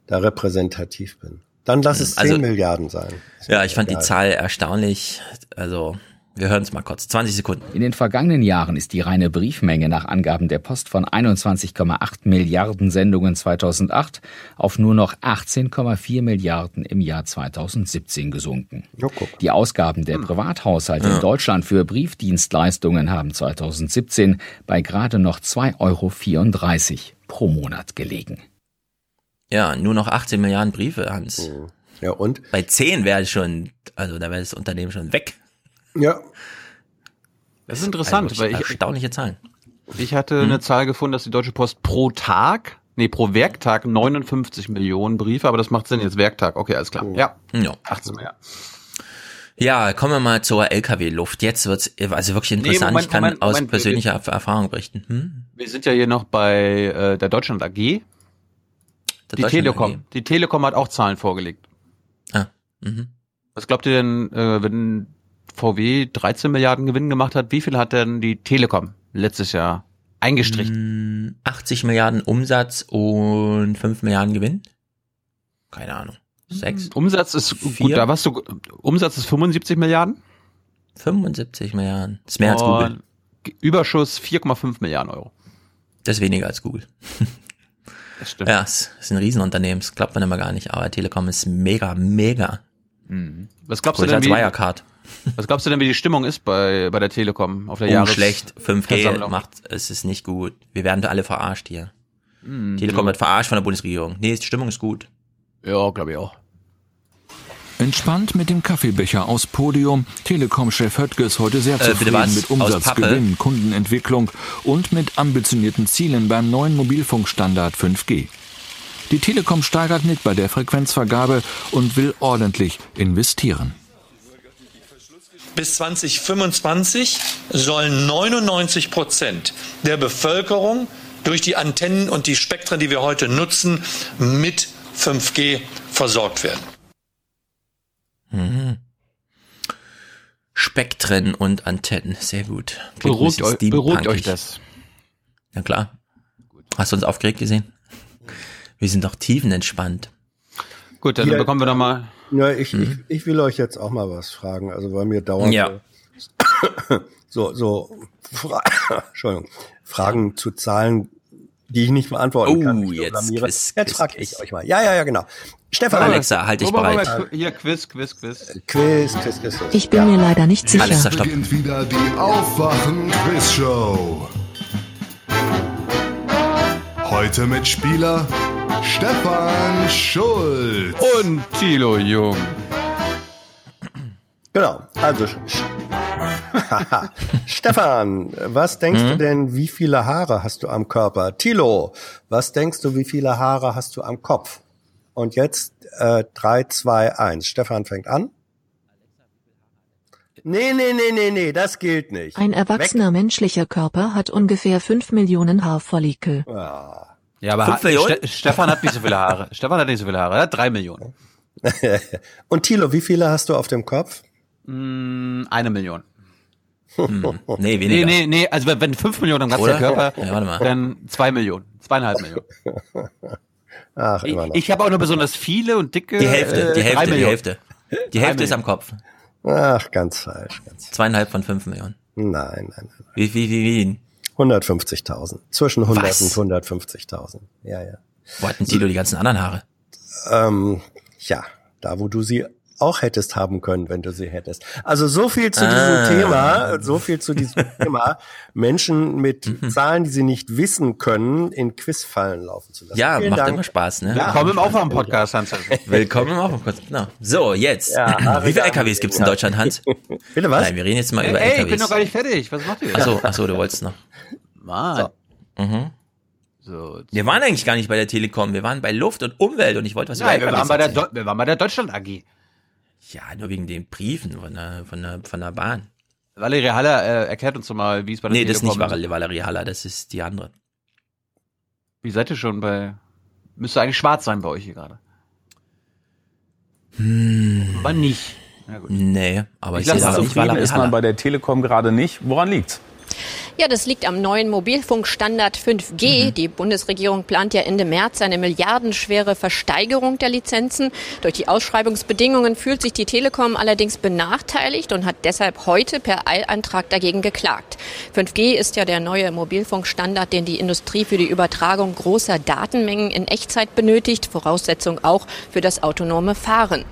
da repräsentativ bin. Dann lass es 10 Also- Milliarden sein. Ja, ich fand egal. die Zahl erstaunlich. Also Wir hören es mal kurz. 20 Sekunden. In den vergangenen Jahren ist die reine Briefmenge nach Angaben der Post von 21,8 Milliarden Sendungen 2008 auf nur noch 18,4 Milliarden im Jahr 2017 gesunken. Die Ausgaben der Privathaushalte Ja. in Deutschland für Briefdienstleistungen haben 2017 bei gerade noch 2,34 Euro pro Monat gelegen. Ja, nur noch 18 Milliarden Briefe, Hans. Ja, und? Bei 10 wäre schon, also da wäre das Unternehmen schon weg. Ja. Das ist interessant, Also, weil ich, erstaunliche Zahlen. ich hatte eine Zahl gefunden, dass die Deutsche Post pro Tag, nee, pro Werktag 59 Millionen Briefe, aber das macht Sinn jetzt Werktag. Okay, alles klar. Ja. Ja. 18 Milliarden. Ja, kommen wir mal zur LKW-Luft. Jetzt wird's also wirklich interessant. Moment, ich kann Moment, aus Moment, persönlicher Erf- Erfahrung berichten. Hm? Wir sind ja hier noch bei äh, der Deutschland AG. Der die Deutschland Telekom. AG. Die Telekom hat auch Zahlen vorgelegt. Ah, mhm. Was glaubt ihr denn, äh, wenn VW 13 Milliarden Gewinn gemacht hat, wie viel hat denn die Telekom letztes Jahr eingestrichen? 80 Milliarden Umsatz und 5 Milliarden Gewinn? Keine Ahnung. Sechs? Umsatz ist gut, Vier? da warst du Umsatz ist 75 Milliarden. 75 Milliarden. Das ist mehr als Und Google. Überschuss 4,5 Milliarden Euro. Das ist weniger als Google. [laughs] Das stimmt. Ja, es ist ein Riesenunternehmen. Das glaubt man immer gar nicht. Aber Telekom ist mega, mega. Was glaubst du Größer denn, als wie, Wirecard. Was glaubst du denn, wie die Stimmung ist bei, bei der Telekom auf der Oh, Jahres schlecht. 5G Versammlung? macht, es ist nicht gut. Wir werden alle verarscht hier. Hm, Telekom wird verarscht von der Bundesregierung. Nee, die Stimmung ist gut. Ja, glaube ich auch. Entspannt mit dem Kaffeebecher aus Podium. Telekom-Chef Höttges heute sehr Äh, zufrieden was? mit Aus Umsatz, Pappe? Gewinn, Kundenentwicklung und mit ambitionierten Zielen beim neuen Mobilfunkstandard 5G. Die Telekom steigert mit bei der Frequenzvergabe und will ordentlich investieren. Bis 2025 sollen 99 Prozent der Bevölkerung durch die Antennen und die Spektren, die wir heute nutzen, mit 5G versorgt werden. Mhm. Spektren und Antennen, sehr gut. Klingt Beruhigt euch- beruhigt euch das. Ja klar. Hast du uns aufgeregt gesehen? Wir sind doch tiefenentspannt. Gut, dann Hier- bekommen wir noch mal. Ja, ich, ich, ich will euch jetzt auch mal was fragen. Also bei mir dauert Ja. so, so Fra [laughs] Entschuldigung, Fragen zu Zahlen, die ich nicht beantworten Oh, kann. Jetzt. Quiz, jetzt Quiz, frage ich euch mal. Ja, ja, ja, genau. Stefan. Alexa, halt dich bereit. Hier, Quiz, Quiz, Quiz. Quiz, Quiz, Quiz. Quiz. Ich bin mir leider nicht sicher. Alexa, stopp. beginnt wieder die Aufwachen-Quiz-Show. Heute mit Spieler Stefan Schulz. Und Thilo Jung. Genau. Also, [laughs] Stefan, was denkst Mhm. du denn, wie viele Haare hast du am Körper? Tilo, was denkst du, wie viele Haare hast du am Kopf? Und jetzt äh, 3, 2, 1. Stefan fängt an. Nee, nee, nee, nee, nee, das gilt nicht. Ein erwachsener menschlicher Körper hat ungefähr 5 Millionen Haarfollikel. Ja. Ja, aber Fünf Millionen? Ste Stefan hat nicht so viele Haare. [laughs] Stefan hat nicht so viele Haare. Er hat drei Millionen. [laughs] Und Tilo, wie viele hast du auf dem Kopf? Mm, eine Million. Hm. Nee, Nee, weniger. nee, nee, also wenn- fünf Millionen am ganzen Oder? Körper, Ja, warte mal. dann zwei Millionen, zweieinhalb Millionen. [laughs] Ach, Ich, immer noch. ich habe auch nur besonders viele und dicke. Die Hälfte, äh, die drei Hälfte, die. Hälfte. Die Drei Hälfte ist Millionen. am Kopf. Ach, ganz falsch. Ganz Zweieinhalb von fünf Millionen. Nein, nein, nein. Wie, wie, wie, wie? 150.000. Zwischen 100 Was? und 150.000. Ja, ja. Wo hat denn Tilo die ganzen anderen Haare? Ähm, ja, da wo du sie auch hättest haben können, wenn du sie hättest. Also so viel zu diesem Ah. Thema, so viel zu diesem [laughs] Thema, Menschen mit Mhm. Zahlen, die sie nicht wissen können, in Quizfallen laufen zu lassen. Ja, Vielen macht Dank. immer Spaß, ne? Willkommen im Aufwärm-Podcast, Hans. [laughs] Willkommen im Aufwärm-Podcast, genau. So, jetzt. Ja, [laughs] Wie viele LKWs gibt's in Deutschland, Hans? Bitte was? Nein, wir reden jetzt mal Ey, über ey, ich LKWs. bin noch gar nicht fertig. Was macht ihr? Ach so, ach so, du wolltest noch. Mann. Mhm. So. Wir waren eigentlich gar nicht bei der Telekom, wir waren bei Luft und Umwelt und ich wollte was Nein, über wir waren, bei der wir waren bei der Deutschland AG. Ja, nur wegen den Briefen von der, von der, von der Bahn. Valerie Haller äh, erklärt uns doch mal, wie es bei der Nee, das ist nicht Telekom Val- Valerie Haller, das ist die andere. Wie seid ihr schon bei. Müsste eigentlich schwarz sein bei euch hier gerade. Hm. Aber nicht. Ja, gut. Nee, aber ich, Ich lass sehe es da so nicht Zufrieden Valerie ist man Haller. bei der Telekom gerade nicht. Woran liegt's? Ja, das liegt am neuen Mobilfunkstandard 5G. Mhm. Die Bundesregierung plant ja Ende März eine milliardenschwere Versteigerung der Lizenzen. Durch die Ausschreibungsbedingungen fühlt sich die Telekom allerdings benachteiligt und hat deshalb heute per Eilantrag dagegen geklagt. 5G ist ja der neue Mobilfunkstandard, den die Industrie für die Übertragung großer Datenmengen in Echtzeit benötigt, Voraussetzung auch für das autonome Fahren.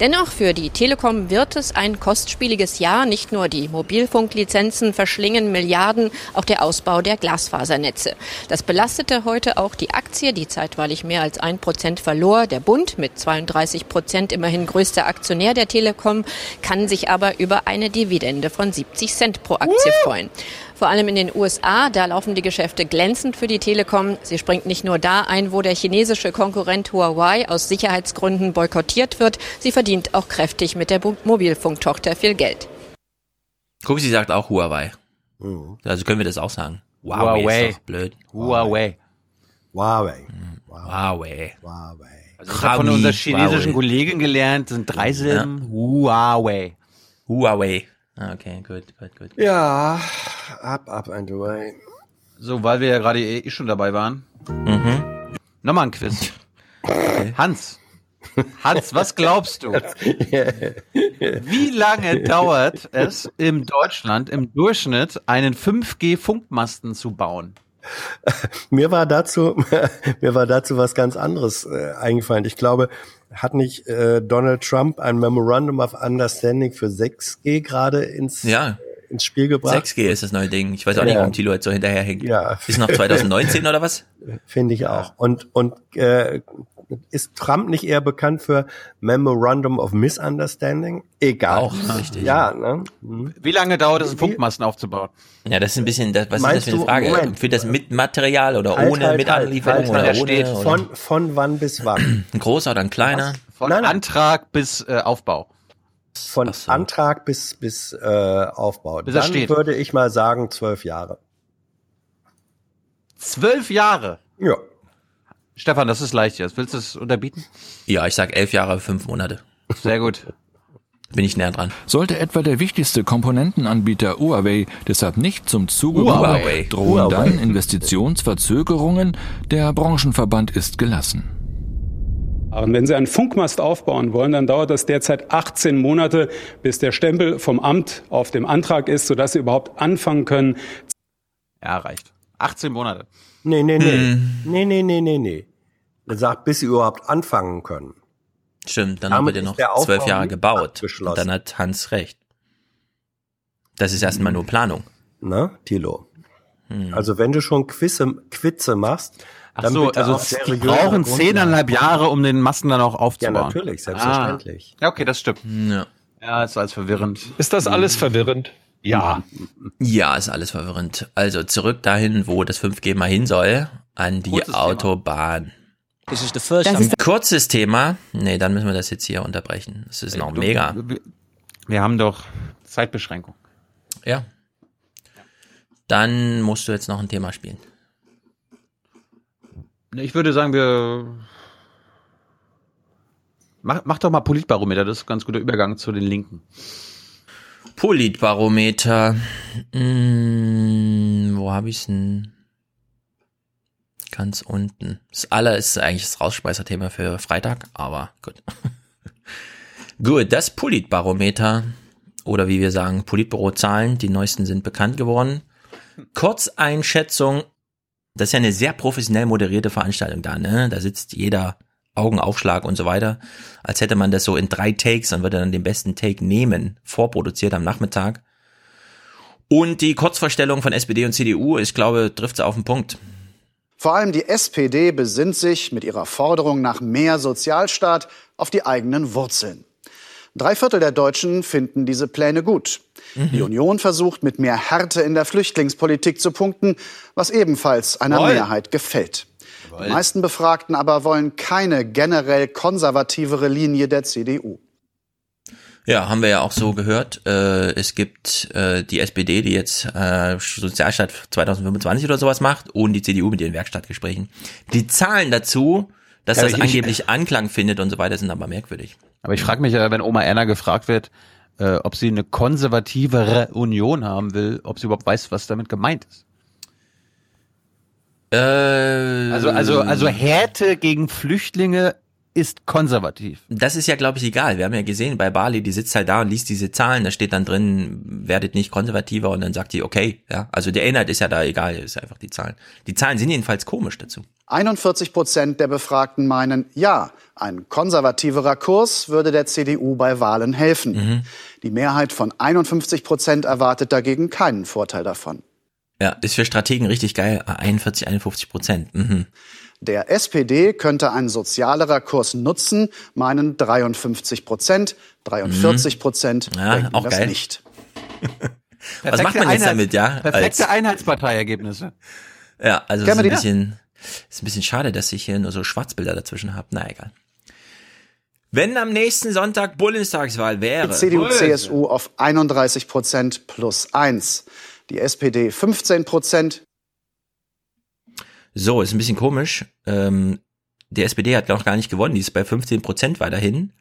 Dennoch für die Telekom wird es ein kostspieliges Jahr. Nicht nur die Mobilfunklizenzen verschlingen Milliarden, auch der Ausbau der Glasfasernetze. Das belastete heute auch die Aktie, die zeitweilig mehr als ein Prozent verlor. Der Bund mit 32 Prozent immerhin größter Aktionär der Telekom kann sich aber über eine Dividende von 70 Cent pro Aktie freuen. Vor allem in den USA, da laufen die Geschäfte glänzend für die Telekom. Sie springt nicht nur da ein, wo der chinesische Konkurrent Huawei aus Sicherheitsgründen boykottiert wird. Sie verdient auch kräftig mit der Mobilfunktochter viel Geld. Guck, sie sagt auch Huawei. Mhm. Also können wir das auch sagen. Huawei. Huawei. Ist doch blöd. Huawei. Huawei. Huawei. Huawei. Also ich habe von unserer chinesischen Huawei. Kollegin gelernt, sind drei Silben. Ja. Huawei. Huawei. Ah, okay, gut, gut, gut. Ja, ab, ab and away. So, weil wir ja gerade eh schon dabei waren. Mhm. Nochmal ein Quiz. [laughs] Okay. Hans. Hans, was glaubst du? [laughs] Wie lange dauert es in Deutschland im Durchschnitt einen 5G-Funkmasten zu bauen? Mir war dazu, [laughs] mir war dazu was ganz anderes äh, eingefallen. Ich glaube, hat nicht äh, Donald Trump ein Memorandum of Understanding für 6G gerade ins, ja. ins Spiel gebracht? 6G ist das neue Ding. Ich weiß auch ja. nicht, warum Tilo jetzt so hinterherhängt. Ja. Ist noch [laughs] 2019 oder was? Finde ich auch. Und, und äh, ist Trump nicht eher bekannt für Memorandum of Misunderstanding? Egal. Auch, richtig. Ja, ne? Mhm. Wie lange dauert es, Funkmasten aufzubauen? Ja, das ist ein bisschen, das, was Meinst ist das für eine Frage? Für das mit Material oder halt, ohne, halt, mit halt, Anlieferung halt, oder halt, ohne? Steht oder? Von, von wann bis wann? [clears throat] Ein großer oder ein kleiner? Von nein, nein. Antrag bis äh, Aufbau. Von so. Antrag bis, bis äh, Aufbau. Bis Dann steht. würde ich mal sagen zwölf Jahre. Zwölf Jahre? Ja. Stefan, das ist leicht jetzt. Willst du es unterbieten? Ja, ich sag elf Jahre, fünf Monate. Sehr gut. Bin ich näher dran. Sollte etwa der wichtigste Komponentenanbieter Huawei deshalb nicht zum Zuge Huawei. kommen, drohen Huawei. dann Investitionsverzögerungen. Der Branchenverband ist gelassen. Und wenn Sie einen Funkmast aufbauen wollen, dann dauert das derzeit 18 Monate, bis der Stempel vom Amt auf dem Antrag ist, sodass Sie überhaupt anfangen können. Ja, reicht. 18 Monate. Nee, nee, nee. Hm. Nee, nee, nee, nee, nee. Sagt, bis sie überhaupt anfangen können. Stimmt, dann Damit wird er ist noch zwölf Jahre gebaut. Und dann hat Hans recht. Das ist erstmal nur Planung. Ne, Tilo? Hm. Also wenn du schon Quizze, Quizze machst, Ach dann so, also die brauchen zehneinhalb Jahre, um den Masten dann auch Ja, aufzubauen. natürlich, selbstverständlich. Ah. Ja, okay, das stimmt. Ja. Ja, ist alles verwirrend. Ist das alles verwirrend? Ja. Ja, ist alles verwirrend. Also zurück dahin, wo das 5G mal hin soll, an die Kurzes Autobahn. This is the first Das ist Kurzes Thema. Nee, dann müssen wir das jetzt hier unterbrechen. Das ist noch mega. Wir, wir haben doch Zeitbeschränkung. Ja. Dann musst du jetzt noch ein Thema spielen. Ich würde sagen, wir. Mach, mach doch mal Politbarometer, das ist ein ganz guter Übergang zu den Linken. Politbarometer. Hm, wo habe ich's denn? Ganz unten. Das aller ist eigentlich das Rausspeißerthema für Freitag, aber gut. [laughs] gut, das Politbarometer oder wie wir sagen, Politbürozahlen, die neuesten sind bekannt geworden. Kurzeinschätzung, das ist ja eine sehr professionell moderierte Veranstaltung da, ne? Da sitzt jeder Augenaufschlag und so weiter, als hätte man das so in drei Takes und würde dann den besten Take nehmen, vorproduziert am Nachmittag. Und die Kurzvorstellung von SPD und CDU, ich glaube, trifft es auf den Punkt. Vor allem die SPD besinnt sich mit ihrer Forderung nach mehr Sozialstaat auf die eigenen Wurzeln. Drei Viertel der Deutschen finden diese Pläne gut. Die Union versucht mit mehr Härte in der Flüchtlingspolitik zu punkten, was ebenfalls einer Jawohl. Mehrheit gefällt. Die meisten Befragten aber wollen keine generell konservativere Linie der CDU. Ja, haben wir ja auch so gehört. Äh, es gibt äh, die SPD, die jetzt äh, Sozialstaat 2025 oder sowas macht und die CDU mit ihren Werkstattgesprächen. Die Zahlen dazu, dass Ja, das ich- angeblich Anklang findet und so weiter, sind aber merkwürdig. Aber ich frage mich ja, wenn Oma Erna gefragt wird, äh, ob sie eine konservativere Union haben will, ob sie überhaupt weiß, was damit gemeint ist. Äh, Also, also, also Härte gegen Flüchtlinge ist konservativ. Das ist ja, glaube ich, egal. Wir haben ja gesehen, bei Bali, die sitzt halt da und liest diese Zahlen, da steht dann drin, werdet nicht konservativer und dann sagt die, okay, ja. Also der Inhalt ist ja da egal, ist einfach die Zahlen. Die Zahlen sind jedenfalls komisch dazu. 41 Prozent der Befragten meinen, ja, ein konservativerer Kurs würde der CDU bei Wahlen helfen. Mhm. Die Mehrheit von 51 Prozent erwartet dagegen keinen Vorteil davon. Ja, ist für Strategen richtig geil. 41, 51 Prozent. Mhm. Der SPD könnte ein sozialerer Kurs nutzen, meinen 53 Prozent. 43 Prozent Ja, denken auch das geil. nicht. [laughs] Was macht man jetzt damit, ja? Perfekte Als- Einheitsparteiergebnisse. Ja, also es ist ein bisschen, ist ein bisschen schade, dass ich hier nur so Schwarzbilder dazwischen habe. Na egal. Wenn am nächsten Sonntag Bundestagswahl wäre. Die CDU, CSU auf 31 Prozent plus eins. Die SPD 15 Prozent. So, ist ein bisschen komisch. Ähm, die SPD hat noch gar nicht gewonnen, die ist bei 15 Prozent weiterhin.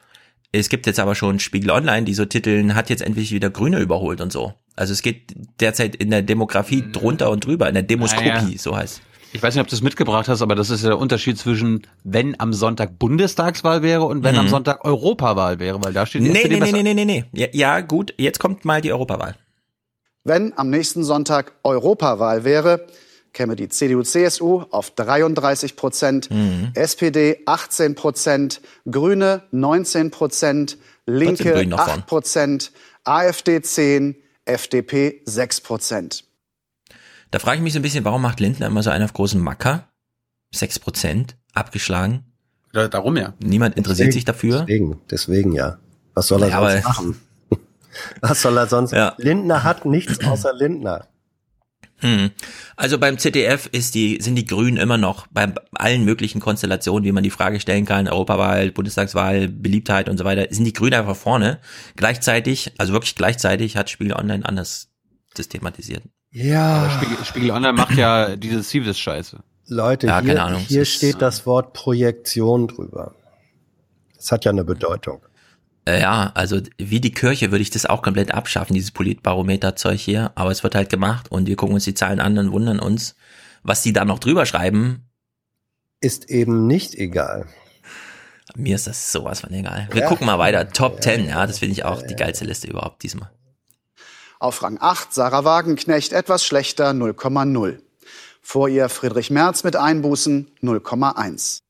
Es gibt jetzt aber schon Spiegel Online, die so titeln, hat jetzt endlich wieder Grüne überholt und so. Also es geht derzeit in der Demografie drunter und drüber, in der Demoskopie, Naja. so heißt. Ich weiß nicht, ob du es mitgebracht hast, aber das ist ja der Unterschied zwischen, wenn am Sonntag Bundestagswahl wäre und wenn Mhm. am Sonntag Europawahl wäre, weil da steht die Nee, SPD nee, nee, besser. nee, nee, nee, nee. Ja, ja, gut, jetzt kommt mal die Europawahl. Wenn am nächsten Sonntag Europawahl wäre, käme die CDU, CSU auf 33 Prozent, Mhm. SPD 18 Prozent, Grüne 19 Prozent, Linke Grün nach vorn. 8 Prozent, AfD 10, FDP 6 Prozent. Da frage ich mich so ein bisschen, warum macht Lindner immer so einen auf großen Macker? 6 Prozent, abgeschlagen. darum ja. Niemand interessiert sich dafür. Deswegen, deswegen ja. Was soll er Ja, sonst machen? [laughs] Was soll er sonst? Ja. Lindner hat nichts außer Lindner. Hm. Also beim ZDF ist die, sind die Grünen immer noch bei allen möglichen Konstellationen, wie man die Frage stellen kann, Europawahl, Bundestagswahl, Beliebtheit und so weiter, sind die Grünen einfach vorne. Gleichzeitig, also wirklich gleichzeitig hat Spiegel Online anders systematisiert. Ja. Aber Spiegel, Spiegel Online macht ja diese Civis-Scheiße. Leute, Ja, hier, keine Ahnung. hier steht das Wort Projektion drüber. Das hat ja eine Bedeutung. Äh, Ja, also wie die Kirche würde ich das auch komplett abschaffen, dieses Politbarometer-Zeug hier. Aber es wird halt gemacht und wir gucken uns die Zahlen an und wundern uns, was die da noch drüber schreiben. Ist eben nicht egal. Mir ist das sowas von egal. Wir Ja. gucken mal weiter. Top 10, ja, das finde ich auch die geilste Liste überhaupt diesmal. Auf Rang 8 Sarah Wagenknecht etwas schlechter 0,0. Vor ihr Friedrich Merz mit Einbußen 0,1.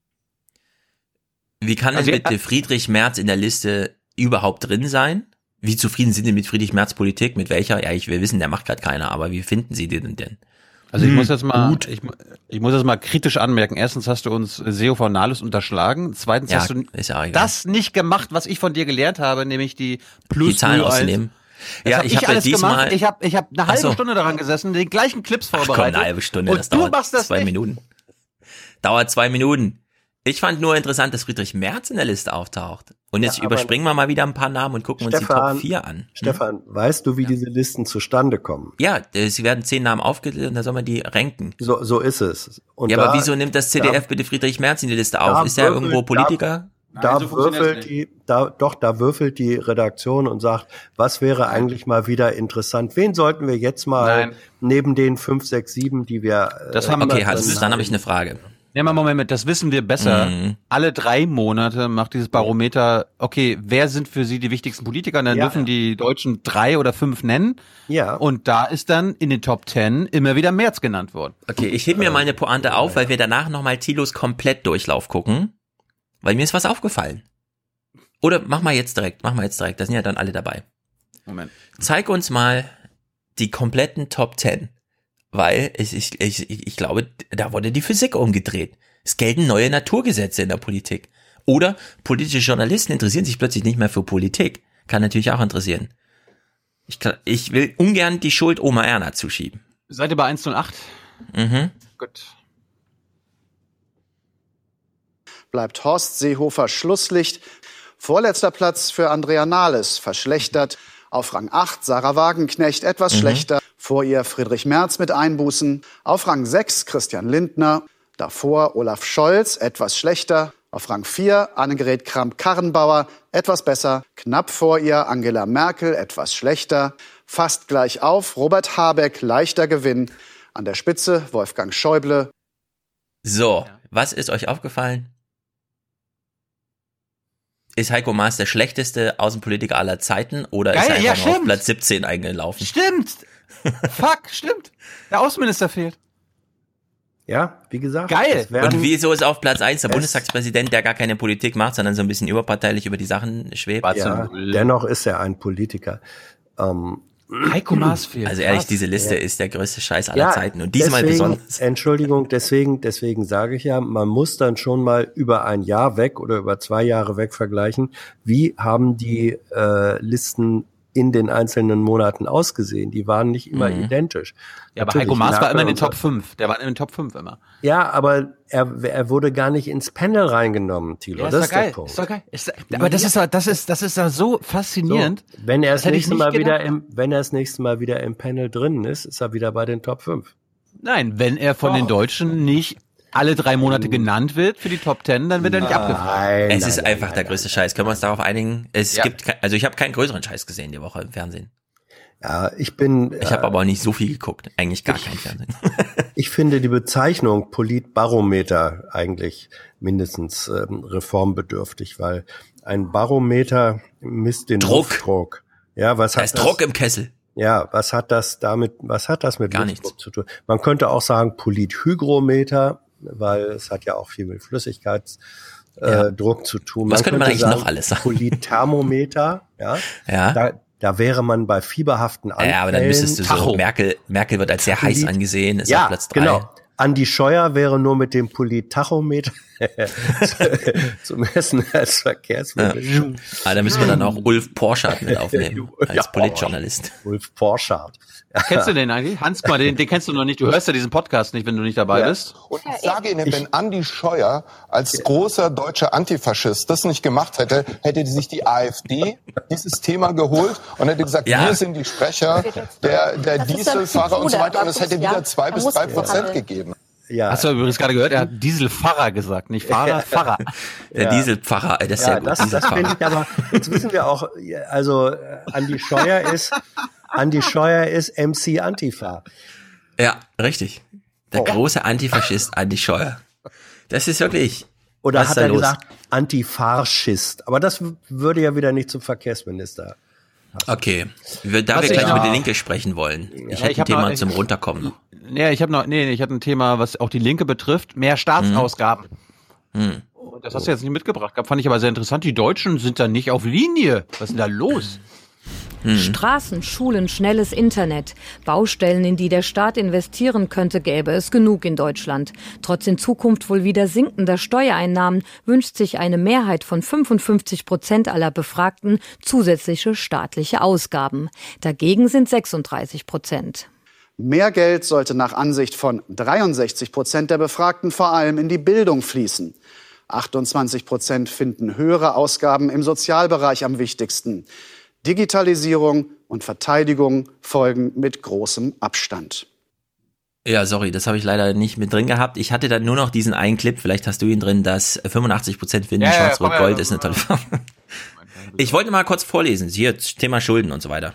Wie kann denn Also, bitte Friedrich Merz in der Liste überhaupt drin sein? Wie zufrieden sind Sie mit Friedrich Merz Politik? Mit welcher? Ja, ich will wissen, der macht gerade keiner, aber wie finden Sie den denn? Also ich Hm, muss jetzt mal, gut. ich, ich muss jetzt mal kritisch anmerken. Erstens hast du uns SEO von Nahles unterschlagen. Zweitens Ja, hast du das nicht gemacht, was ich von dir gelernt habe, nämlich die Plus Die Zahlen 01. auszunehmen. Das Ja, hab ich habe alles diesmal- gemacht. Ich habe ich hab eine halbe so. Stunde daran gesessen, den gleichen Clips Ach komm, vorbereitet. eine halbe Stunde, Und das du dauert machst das zwei nicht. Minuten. Dauert zwei Minuten. Ich fand nur interessant, dass Friedrich Merz in der Liste auftaucht. Und jetzt Ja, überspringen wir mal wieder ein paar Namen und gucken uns die Stefan, Top 4 an. Hm? Stefan, weißt du, wie diese Listen zustande kommen? Ja, äh, sie werden zehn Namen aufgelistet und da soll man die ranken. So, so ist es. Und ja, da, aber wieso nimmt das CDF bitte Friedrich Merz in die Liste auf? da Ist er würfelt- irgendwo Politiker? Da, da Nein, so würfelt die, da, doch, da würfelt die Redaktion und sagt, was wäre eigentlich mal wieder interessant? Wen sollten wir jetzt mal Nein. neben den fünf, sechs, sieben, die wir, äh, Das haben- immer Okay, drin dann habe haben? ich eine Frage. Ja, mal Moment, das wissen wir besser. Mhm. Alle drei Monate macht dieses Barometer, okay, wer sind für Sie die wichtigsten Politiker? Und dann Ja. dürfen die Deutschen drei oder fünf nennen. Ja. Und da ist dann in den Top Ten immer wieder März genannt worden. Okay, ich heb mir mal eine Pointe auf, weil wir danach nochmal Tilos Komplettdurchlauf gucken. Weil mir ist was aufgefallen. Oder mach mal jetzt direkt, mach mal jetzt direkt, da sind ja dann alle dabei. Moment. Zeig uns mal die kompletten Top 10. Weil ich, ich, ich, ich glaube, da wurde die Physik umgedreht. Es gelten neue Naturgesetze in der Politik. Oder politische Journalisten interessieren sich plötzlich nicht mehr für Politik. Kann natürlich auch interessieren. Ich, kann, ich will ungern die Schuld Oma Erna zuschieben. Seid ihr bei 108? Mhm. Gut. Bleibt Horst Seehofer Schlusslicht. Vorletzter Platz für Andrea Nahles, verschlechtert. Auf Rang 8 Sarah Wagenknecht, etwas Mhm. schlechter. Vor ihr Friedrich Merz mit Einbußen. Auf Rang 6 Christian Lindner. Davor Olaf Scholz, etwas schlechter. Auf Rang 4 Annegret Kramp-Karrenbauer, etwas besser. Knapp vor ihr Angela Merkel, etwas schlechter. Fast gleich auf Robert Habeck, leichter Gewinn. An der Spitze Wolfgang Schäuble. So, was ist euch aufgefallen? Ist Heiko Maas der schlechteste Außenpolitiker aller Zeiten oder ist Geil, er einfach ja, nur auf. Platz 17 eingelaufen? Stimmt. Fuck, stimmt. Der Außenminister fehlt. Ja, wie gesagt. Geil. Und wieso ist auf Platz 1 der Es- Bundestagspräsident, der gar keine Politik macht, sondern so ein bisschen überparteilich über die Sachen schwebt? Ja, dennoch ist er ein Politiker. Ähm, Heiko Maas fehlt. Also ehrlich, diese Liste Ja. ist der größte Scheiß aller Zeiten. Und diesmal deswegen, besonders. Entschuldigung, deswegen, deswegen sage ich ja, man muss dann schon mal über ein Jahr weg oder über zwei Jahre weg vergleichen. Wie haben die äh, Listen in den einzelnen Monaten ausgesehen? Die waren nicht immer Mhm. identisch. Ja, aber Natürlich, Heiko Maas war immer in den Top 5. Der war in den Top 5 immer. Ja, aber er, er wurde gar nicht ins Panel reingenommen, Thilo. Ja, das ist ist doch geil. der Punkt. Ist doch geil. Ist, aber das ist doch, das ist, das ist doch so faszinierend. So, wenn er das, Das nächste Mal wieder gedacht. im, wenn er das nächste Mal wieder im Panel drin ist, ist er wieder bei den Top 5. Nein, wenn er von den Deutschen nicht alle drei Monate genannt wird für die Top 10, dann wird er nicht abgefragt. es ist einfach der größte Scheiß. Können wir uns darauf einigen? Es Ja. gibt, also ich habe keinen größeren Scheiß gesehen die Woche im Fernsehen. Ja, ich bin. Ich habe aber auch nicht so viel geguckt. Eigentlich gar kein Fernsehen. [laughs] [laughs] Ich finde die Bezeichnung Politbarometer eigentlich mindestens ähm, reformbedürftig, weil ein Barometer misst den Druck. Luftdruck. Ja, was Da hat ist das, Druck im Kessel. Ja, was hat das damit, was hat das mit Gar Luftdruck zu tun? Man könnte auch sagen Polithygrometer, weil es hat ja auch viel mit Flüssigkeitsdruck äh, Druck zu tun. Was könnte man eigentlich sagen, noch alles sagen? Politthermometer, [laughs] ja. Ja. Da, da wäre man bei fieberhaften Anfällen. Ja, aber dann müsstest du so, Merkel, Merkel wird als sehr heiß angesehen, ist ja, auf Platz drei. genau. Andi Scheuer wäre nur mit dem Politachometer [laughs] zu messen als Verkehrsmittel. Ah, da müssen wir dann auch Ulf Porschardt mit aufnehmen, [laughs] als Ja. Politjournalist. Ulf Porschardt. Kennst du den eigentlich? Hans, mal, den, den kennst du noch nicht. Du hörst ja diesen Podcast nicht, wenn du nicht dabei bist. Und ich sage Ihnen, wenn Andi Scheuer als großer deutscher Antifaschist das nicht gemacht hätte, hätte sich die AfD dieses Thema geholt und hätte gesagt, Ja. wir sind die Sprecher der, der Dieselfahrer und so weiter. Und es hätte wieder zwei bis drei Prozent gegeben. Ja. Hast du übrigens gerade gehört? Er hat Dieselfahrer gesagt, nicht Fahrer, [laughs] Pfarrer. Der Ja. Dieselpfarrer, das ist ja, sehr gut. das, das finde ich aber, jetzt wissen wir auch, also äh, Andi Scheuer ist, Andi Scheuer ist MC Antifa. Ja, richtig. Der Oh. große Antifaschist Andi Scheuer. Das ist wirklich. Oder hat da er los? gesagt Antifarschist? Aber das würde ja wieder nicht zum Verkehrsminister. Okay, wir, da Was wir ich gleich noch- über die Linke sprechen wollen. Ich Ja, ich ein Thema noch- zum Runterkommen noch. Ja, ich habe noch, nee, ich hatte ein Thema, was auch die Linke betrifft, mehr Staatsausgaben. Hm. Und Das hast du jetzt nicht mitgebracht fand ich aber sehr interessant. Die Deutschen sind da nicht auf Linie. Was ist denn da los? Straßen, Schulen, schnelles Internet. Baustellen, in die der Staat investieren könnte, gäbe es genug in Deutschland. Trotz in Zukunft wohl wieder sinkender Steuereinnahmen wünscht sich eine Mehrheit von 55 Prozent aller Befragten zusätzliche staatliche Ausgaben. Dagegen sind 36 Prozent. Mehr Geld sollte nach Ansicht von 63 Prozent der Befragten vor allem in die Bildung fließen. 28 Prozent finden höhere Ausgaben im Sozialbereich am wichtigsten. Digitalisierung und Verteidigung folgen mit großem Abstand. Ja, sorry, das habe ich leider nicht mit drin gehabt. Ich hatte dann nur noch diesen einen Clip, vielleicht hast du ihn drin, dass 85% finden, Ja, ja, Schwarz-Rot-Gold ja, ist eine tolle Farbe. Ich wollte mal kurz vorlesen, hier, Thema Schulden und so weiter.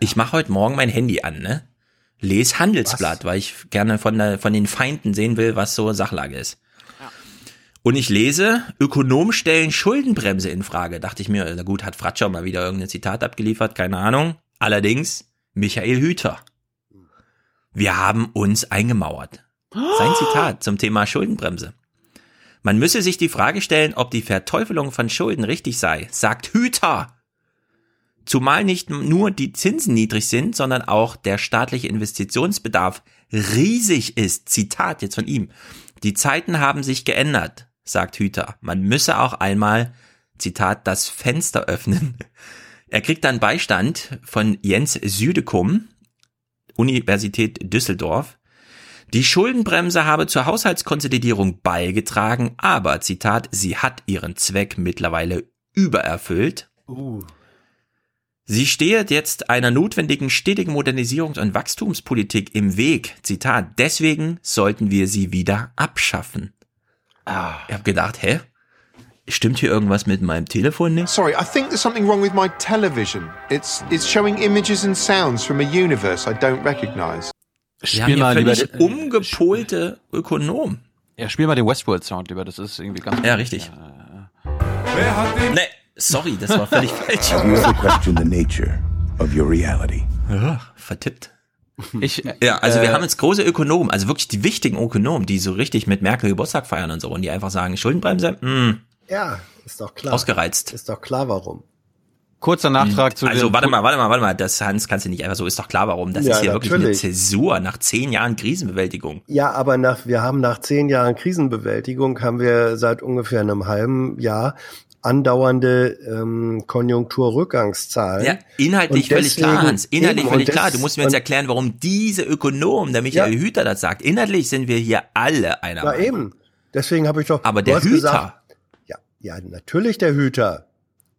Ich mache heute Morgen mein Handy an, ne? Les Handelsblatt, weil ich gerne von, der, von den Feinden sehen will, was so Sachlage ist. Und ich lese, Ökonomen stellen Schuldenbremse in Frage. Dachte ich mir, na gut, hat Fratscher mal wieder irgendein Zitat abgeliefert, keine Ahnung. Allerdings, Michael Hüter. Wir haben uns eingemauert. Sein Zitat zum Thema Schuldenbremse. Man müsse sich die Frage stellen, ob die Verteufelung von Schulden richtig sei, sagt Hüter. Zumal nicht nur die Zinsen niedrig sind, sondern auch der staatliche Investitionsbedarf riesig ist. Zitat jetzt von ihm. Die Zeiten haben sich geändert, sagt Hüter. Man müsse auch einmal, Zitat, das Fenster öffnen. Er kriegt dann Beistand von Jens Südekum, Universität Düsseldorf. Die Schuldenbremse habe zur Haushaltskonsolidierung beigetragen, aber, Zitat, sie hat ihren Zweck mittlerweile übererfüllt. Sie steht jetzt einer notwendigen stetigen Modernisierungs- und Wachstumspolitik im Weg. Zitat, deswegen sollten wir sie wieder abschaffen. Ich habe gedacht, hä? Stimmt hier irgendwas mit meinem Telefon nicht? Sorry, I think there's something wrong with my television. It's it's showing images and sounds from a universe I don't recognize. Wir haben hier völlig umgepolte Ökonom. Ja, spiel mal den Westworld-Sound lieber, das ist irgendwie ganz... Ja, richtig. Wer hat den... Nee, sorry, das war völlig [laughs] falsch. You have to question the nature of your reality. Ja, vertippt. Ich, [laughs] ja, also äh, wir haben jetzt große Ökonomen, also wirklich die wichtigen Ökonomen, die so richtig mit Merkel Geburtstag feiern und so und die einfach sagen, Schuldenbremse, mh, Ja, ist doch klar. ausgereizt. Ist doch klar, warum. Kurzer Nachtrag zu Also warte mal, warte mal, warte mal, das Hans kannst du nicht einfach so, ist doch klar warum. Das Ja, ist hier wirklich eine natürlich. Zäsur nach zehn Jahren Krisenbewältigung. Ja, aber nach, wir haben nach zehn Jahren Krisenbewältigung haben wir seit ungefähr einem halben Jahr andauernde ähm, Konjunkturrückgangszahlen. Ja, inhaltlich völlig klar, Hans. Inhaltlich völlig klar. Du musst mir jetzt erklären, warum diese Ökonom, der Michael Hüter, das sagt. Inhaltlich sind wir hier alle einer Ja, Meinung. eben. Deswegen habe ich doch. Aber der Hüter. Gesagt, ja, ja, natürlich der Hüter.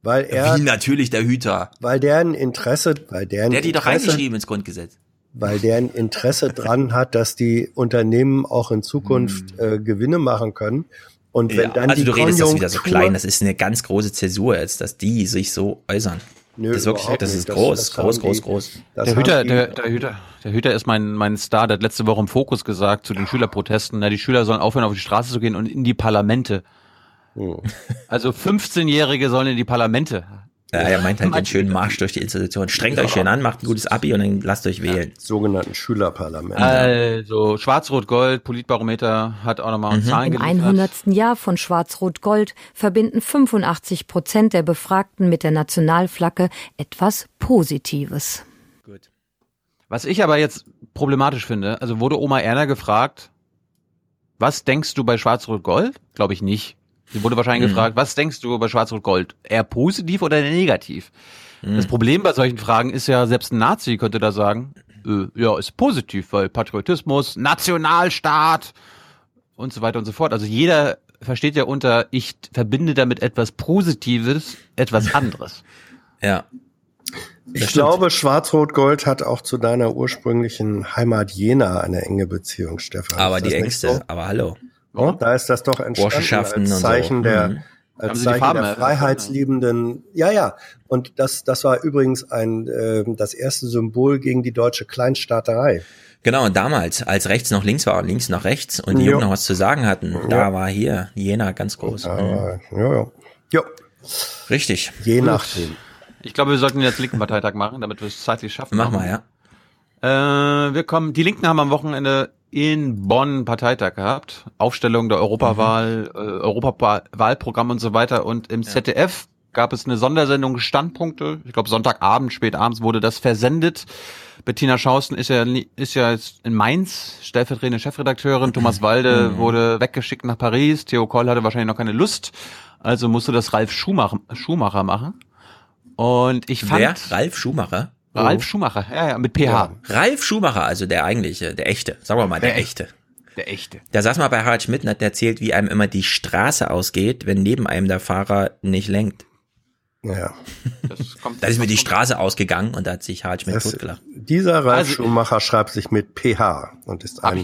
Weil er, Wie natürlich der Hüter. weil der ein Interesse, weil der ein Der hat die doch Interesse, reingeschrieben ins Grundgesetz. weil der ein Interesse dran hat, dass die Unternehmen auch in Zukunft äh, Gewinne machen können. Und wenn Ja, dann also die du redest das wieder so klein. Das ist eine ganz große Zäsur jetzt, dass die sich so äußern. Nö, das ist wirklich, das ist Das- groß, das groß, haben groß, die- groß. das der Hüter, der, der Hüter, der Hüter ist mein, mein Star, der hat letzte Woche im Fokus gesagt zu den Schülerprotesten, na, die Schüler sollen aufhören, auf die Straße zu gehen und in die Parlamente. Hm. Also 15-Jährige sollen in die Parlamente. Ja, er meint halt [laughs] den schönen Marsch durch die Institution. Strengt euch schön an, macht ein gutes Abi und dann lasst euch wählen. Sogenannten Schülerparlament. Also Schwarz-Rot-Gold, Politbarometer hat auch nochmal Mhm. Zahlen Im geliefert. 100. Jahr von Schwarz-Rot-Gold verbinden 85 Prozent der Befragten mit der Nationalflagge etwas Positives. Was ich aber jetzt problematisch finde, also wurde Oma Erna gefragt, was denkst du bei Schwarz-Rot-Gold? Glaube ich nicht. Sie wurde wahrscheinlich Mhm. gefragt, was denkst du bei Schwarz-Rot-Gold? Eher positiv oder negativ? Mhm. Das Problem bei solchen Fragen ist ja, selbst ein Nazi könnte da sagen, äh, ja, ist positiv, weil Patriotismus, Nationalstaat und so weiter und so fort. Also jeder versteht ja unter, ich verbinde damit etwas Positives, etwas anderes. [laughs] Ja. Ich glaube, Schwarz-Rot-Gold hat auch zu deiner ursprünglichen Heimat Jena eine enge Beziehung, Stefan. Aber die engste, so? aber hallo. Ja, da ist das doch entstanden als und so. Zeichen der, Mhm. Als Zeichen der freiheitsliebenden. Ja, ja. Und das, das war übrigens ein äh, das erste Symbol gegen die deutsche Kleinstaaterei. Genau, und damals, als rechts noch links war und links noch rechts und die Ja. Jungen noch was zu sagen hatten, da war hier Jena ganz groß. Ja, Mhm. ja, ja. ja. Richtig. Je nachdem. Ich glaube, wir sollten jetzt linken Parteitag machen, damit wir es zeitlich schaffen. Mach mal, ja. Äh, wir kommen, die Linken haben am Wochenende in Bonn Parteitag gehabt. Aufstellung der Europawahl, äh, Europawahlprogramm und so weiter. Und im ZDF gab es eine Sondersendung Standpunkte. Ich glaube, Sonntagabend, spät abends wurde das versendet. Bettina Schausten ist ja, ist ja jetzt in Mainz stellvertretende Chefredakteurin. Thomas Walde Mhm. wurde weggeschickt nach Paris. Theo Koll hatte wahrscheinlich noch keine Lust. Also musste das Ralf Schumacher, Schumacher machen. Und ich fand. Wer? Ralf Schumacher? Ralf Schumacher, ja, ja, mit PH. Ralf Schumacher, also der eigentliche, der echte, sagen wir mal, der, Der echte. Der echte. Der saß mal bei Harald Schmidt und hat erzählt, wie einem immer die Straße ausgeht, wenn neben einem der Fahrer nicht lenkt. Ja. Das kommt, [laughs] Da ist mir die Straße ausgegangen und da hat sich Harald Schmidt Das- totgelacht. Dieser Ralf Also- Schumacher schreibt sich mit PH und ist ein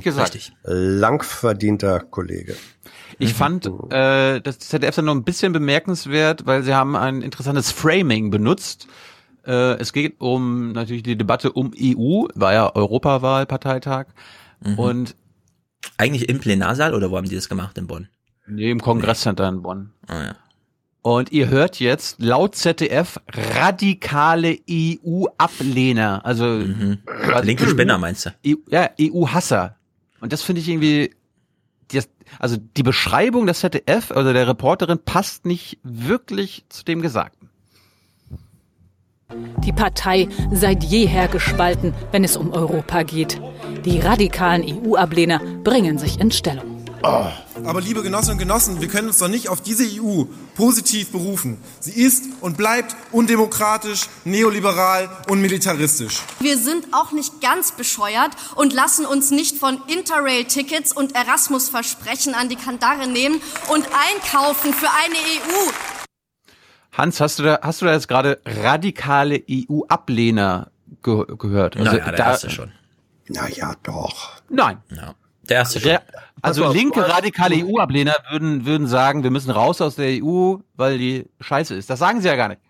langverdienter Kollege. Ich fand äh, das ZDF dann noch ein bisschen bemerkenswert, weil sie haben ein interessantes Framing benutzt. Äh, es geht um natürlich die Debatte um EU, war ja Europawahlparteitag und Eigentlich im Plenarsaal oder wo haben die das gemacht in Bonn? nee, im Kongresscenter in Bonn. Ah, ja. Und ihr hört jetzt laut ZDF radikale EU-Ablehner, also quasi- Linke Spinner meinst du? EU, ja, EU-Hasser. Und das finde ich irgendwie, das, also die Beschreibung des ZDF, also der Reporterin, passt nicht wirklich zu dem Gesagten. Die Partei seit jeher gespalten, wenn es um Europa geht. Die radikalen EU-Ablehner bringen sich in Stellung. Aber liebe Genossinnen und Genossen, wir können uns doch nicht auf diese EU positiv berufen. Sie ist und bleibt undemokratisch, neoliberal und militaristisch. Wir sind auch nicht ganz bescheuert und lassen uns nicht von Interrail-Tickets und Erasmus-Versprechen an die Kandare nehmen und einkaufen für eine EU. Hans, hast du da, hast du da jetzt gerade radikale EU-Ablehner ge gehört? Also naja, der erste schon. Na ja, doch. Nein. Ja. Der erste schon. Re also auf, linke radikale EU-Ablehner würden, würden sagen, wir müssen raus aus der EU, weil die scheiße ist. Das sagen sie ja gar nicht.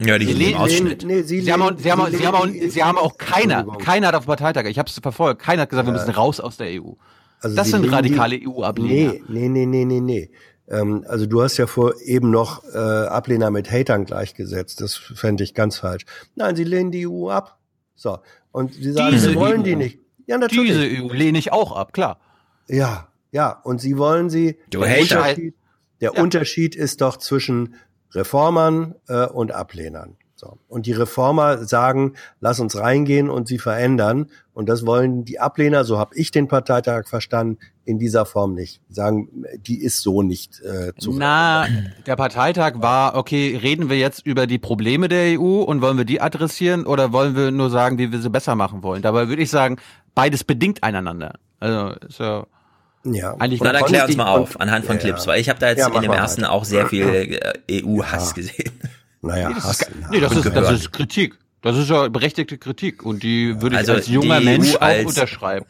Ja, die lehnen- im Ausschnitt. Nee, sie Sie haben, auch, sie, haben, auch- sie haben auch, lehnen die- sie haben auch keiner, keiner hat auf dem Parteitag, ich habe es verfolgt, keiner hat gesagt, wir müssen raus aus der EU. Also das sind radikale EU-Ablehner. Nee, nee, nee, nee, nee, nee. Ähm, also du hast ja vor eben noch äh, Ablehner mit Hatern gleichgesetzt. Das fände ich ganz falsch. Nein, sie lehnen die EU ab. So. Und sie sagen, Diese sie wollen EU. die nicht. Ja, natürlich. Diese EU lehne ich auch ab, klar. Ja, ja. Und sie wollen sie. Du der Hater. Unterschied, der Unterschied ist doch zwischen Reformern äh, und Ablehnern. So. Und die Reformer sagen, lass uns reingehen und sie verändern. Und das wollen die Ablehner, so habe ich den Parteitag verstanden, in dieser Form nicht. Sagen, die ist so nicht äh, zu Na, der Parteitag war, okay, reden wir jetzt über die Probleme der EU und wollen wir die adressieren oder wollen wir nur sagen, wie wir sie besser machen wollen? Dabei würde ich sagen, beides bedingt einander. Also, ist ja eigentlich Na, dann klär uns mal auf, anhand von Ja, Clips, ja. weil ich habe da jetzt Ja, in dem ersten weiter. auch sehr viel äh, EU-Hass gesehen. Naja, Nee, das Hass. ist, nee, das ist, das ist Kritik. Das ist ja berechtigte Kritik und die würde ich Also als junger Mensch EU auch als- unterschreiben.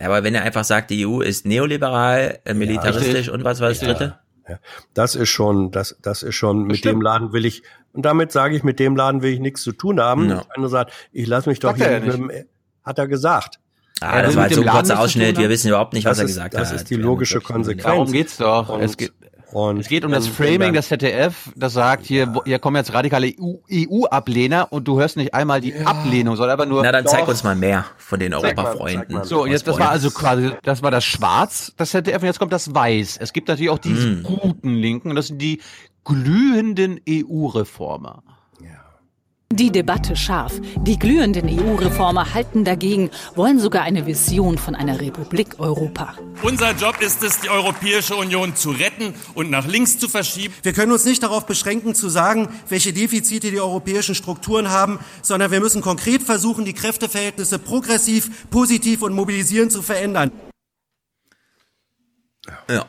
Ja, aber wenn er einfach sagt, die EU ist neoliberal, äh, militaristisch richtig. und was war das dritte? Ja, das ist schon, das, das ist schon, mit stimmt. dem Laden will ich, und damit sage ich, mit dem Laden will ich nichts zu tun haben. Ja. Kann nur sagen, ich lasse mich doch Sagt er hier ja mit hat er gesagt. Ah, Ja, das war jetzt so ein kurzer Ausschnitt, wir wissen überhaupt nicht, was Das er ist, gesagt das hat. ist die logische Konsequenz. Darum geht's doch. Und, es geht, und es geht um das Framing des ZDF, das sagt, hier, wo- hier kommen jetzt radikale EU-Ablehner und du hörst nicht einmal die Ablehnung, sondern aber nur. Na, dann zeig Doch. uns mal mehr von den Zeig Europafreunden. zeig. So, jetzt, das war also quasi, das war das Schwarz, das ZDF, und jetzt kommt das Weiß. Es gibt natürlich auch diese Mm. guten Linken, und das sind die glühenden EU-Reformer. Die Debatte scharf. Die glühenden EU-Reformer halten dagegen, wollen sogar eine Vision von einer Republik Europa. Unser Job ist es, die Europäische Union zu retten und nach links zu verschieben. Wir können uns nicht darauf beschränken zu sagen, welche Defizite die europäischen Strukturen haben, sondern wir müssen konkret versuchen, die Kräfteverhältnisse progressiv, positiv und mobilisierend zu verändern. Ja.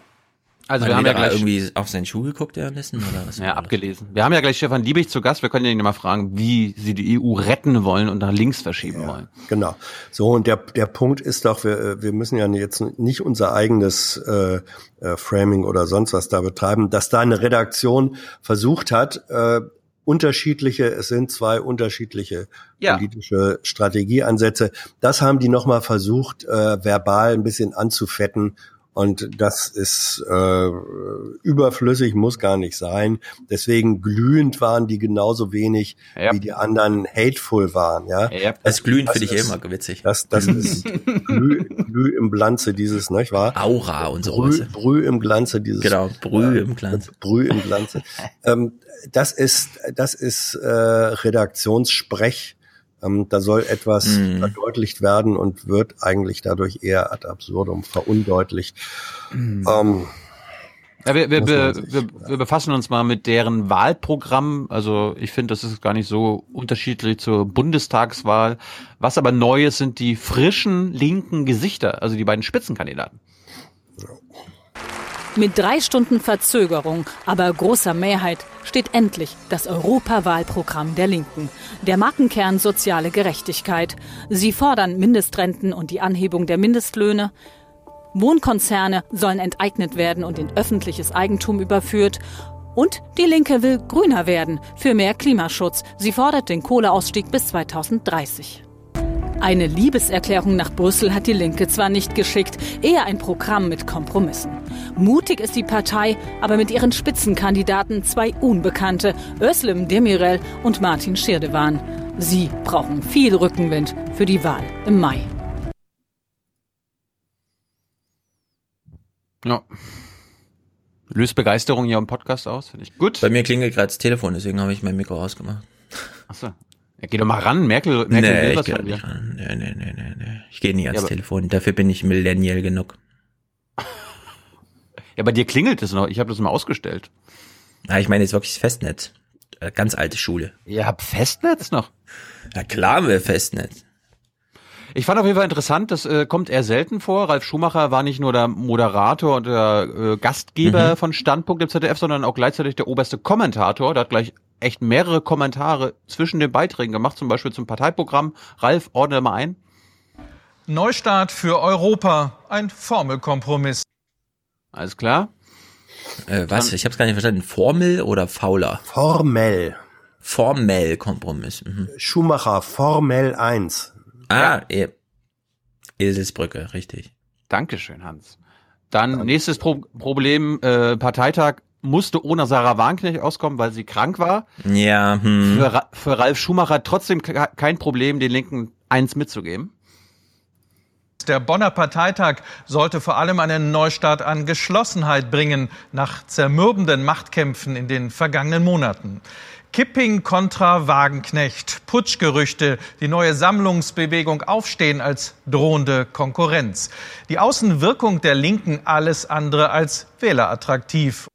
Also wir haben ja gleich irgendwie auf seinen Schuh geguckt währenddessen oder was? ja, abgelesen. Wir haben ja gleich Stefan Liebig zu Gast. Wir können ihn mal fragen, wie sie die EU retten wollen und nach links verschieben wollen. Genau. So, und der, der Punkt ist doch, wir, äh, wir müssen ja jetzt nicht unser eigenes äh, äh, Framing oder sonst was da betreiben, dass da eine Redaktion versucht hat, äh, unterschiedliche, es sind zwei unterschiedliche Ja. politische Strategieansätze. Das haben die nochmal versucht, äh, verbal ein bisschen anzufetten. Und das ist äh, überflüssig, muss gar nicht sein. Deswegen glühend waren die genauso wenig, Ja. wie die anderen hateful waren. Ja, Ja. Das Glühen finde ich ist- immer witzig. Das, das ist Glüh, Glüh im Glanze dieses, nicht wahr? Aura und sowas. Brüh, Brüh im Glanze dieses. Genau, Brüh im Glanz. Brüh im Glanze. [laughs] ähm, das ist, das ist äh, Redaktionssprech. Ähm, da soll etwas Mhm. verdeutlicht werden und wird eigentlich dadurch eher ad absurdum verundeutlicht. Mhm. Ähm, Ja, wir, wir, sich, wir, wir befassen uns mal mit deren Wahlprogramm. Also ich finde, das ist gar nicht so unterschiedlich zur Bundestagswahl. Was aber neu ist, sind die frischen linken Gesichter, also die beiden Spitzenkandidaten. Mit drei Stunden Verzögerung, aber großer Mehrheit steht endlich das Europawahlprogramm der Linken. Der Markenkern soziale Gerechtigkeit. Sie fordern Mindestrenten und die Anhebung der Mindestlöhne. Wohnkonzerne sollen enteignet werden und in öffentliches Eigentum überführt. Und die Linke will grüner werden für mehr Klimaschutz. Sie fordert den Kohleausstieg bis 2030. Eine Liebeserklärung nach Brüssel hat die Linke zwar nicht geschickt, eher ein Programm mit Kompromissen. Mutig ist die Partei, aber mit ihren Spitzenkandidaten zwei Unbekannte, Özlem Demirel und Martin Schirdewan. Sie brauchen viel Rückenwind für die Wahl im Mai. Ja. Löst Begeisterung hier im Podcast aus, finde ich gut. Bei mir klingelt gerade das Telefon, deswegen habe ich mein Mikro ausgemacht. Achso. Ja, geh doch mal ran, Merkel, Merkel nee, will ich was gehe von dir. nicht ran. Nee, nee, nee, nee, nee. Ich gehe nie ans Ja, Telefon. Dafür bin ich Millennial genug. [laughs] Ja, bei dir klingelt es noch. Ich habe das mal ausgestellt. Ah, ich meine jetzt wirklich das Festnetz. Äh, Ganz alte Schule. Ihr habt Festnetz noch? Ja klar, wir Festnetz. Ich fand auf jeden Fall interessant, das äh, kommt eher selten vor. Ralf Schumacher war nicht nur der Moderator und der äh, Gastgeber Mhm. von Standpunkt im ZDF, sondern auch gleichzeitig der oberste Kommentator. Der hat gleich echt mehrere Kommentare zwischen den Beiträgen gemacht, zum Beispiel zum Parteiprogramm. Ralf, ordne mal ein. Neustart für Europa, ein Formelkompromiss. Alles klar. Äh, was? Ich habe es gar nicht verstanden. Formel oder Fauler? Formell. Formell Kompromiss. Mhm. Schumacher, Formel 1. Ah, ja. Eselsbrücke, richtig. Dankeschön, Hans. Dann nächstes Pro Problem, äh, Parteitag musste ohne Sarah Wagenknecht auskommen, weil sie krank war. Ja, hm. Für, Ra für Ralf Schumacher trotzdem kein Problem, den Linken eins mitzugeben. Der Bonner Parteitag sollte vor allem einen Neustart an Geschlossenheit bringen nach zermürbenden Machtkämpfen in den vergangenen Monaten. Kipping kontra Wagenknecht, Putschgerüchte, die neue Sammlungsbewegung Aufstehen als drohende Konkurrenz. Die Außenwirkung der Linken alles andere als wählerattraktiv.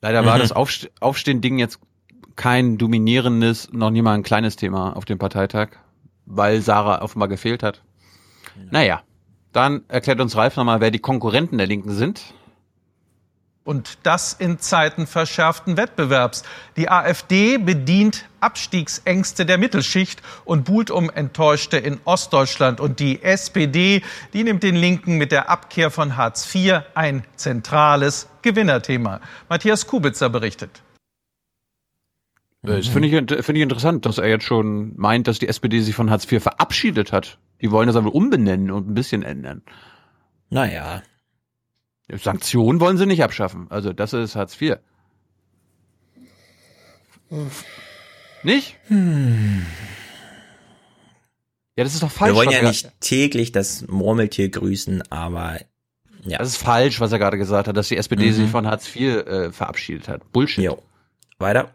Leider war mhm. das Aufstehen-Ding jetzt kein dominierendes, noch nie mal ein kleines Thema auf dem Parteitag, weil Sarah offenbar gefehlt hat. Naja, dann erklärt uns Ralf nochmal, wer die Konkurrenten der Linken sind. Und das in Zeiten verschärften Wettbewerbs. Die AfD bedient Abstiegsängste der Mittelschicht und buhlt um Enttäuschte in Ostdeutschland. Und die SPD, die nimmt den Linken mit der Abkehr von Hartz IV ein zentrales Gewinnerthema. Matthias Kubitzer berichtet. Das finde ich, find ich interessant, dass er jetzt schon meint, dass die SPD sich von Hartz IV verabschiedet hat. Die wollen das aber umbenennen und ein bisschen ändern. Naja, Sanktionen wollen sie nicht abschaffen. Also das ist Hartz IV. Nicht? Hm. Ja, das ist doch falsch. Wir wollen ja nicht täglich das Murmeltier grüßen, aber ja. Das ist falsch, was er gerade gesagt hat, dass die SPD mhm. sich von Hartz IV äh, verabschiedet hat. Bullshit. Jo. Weiter.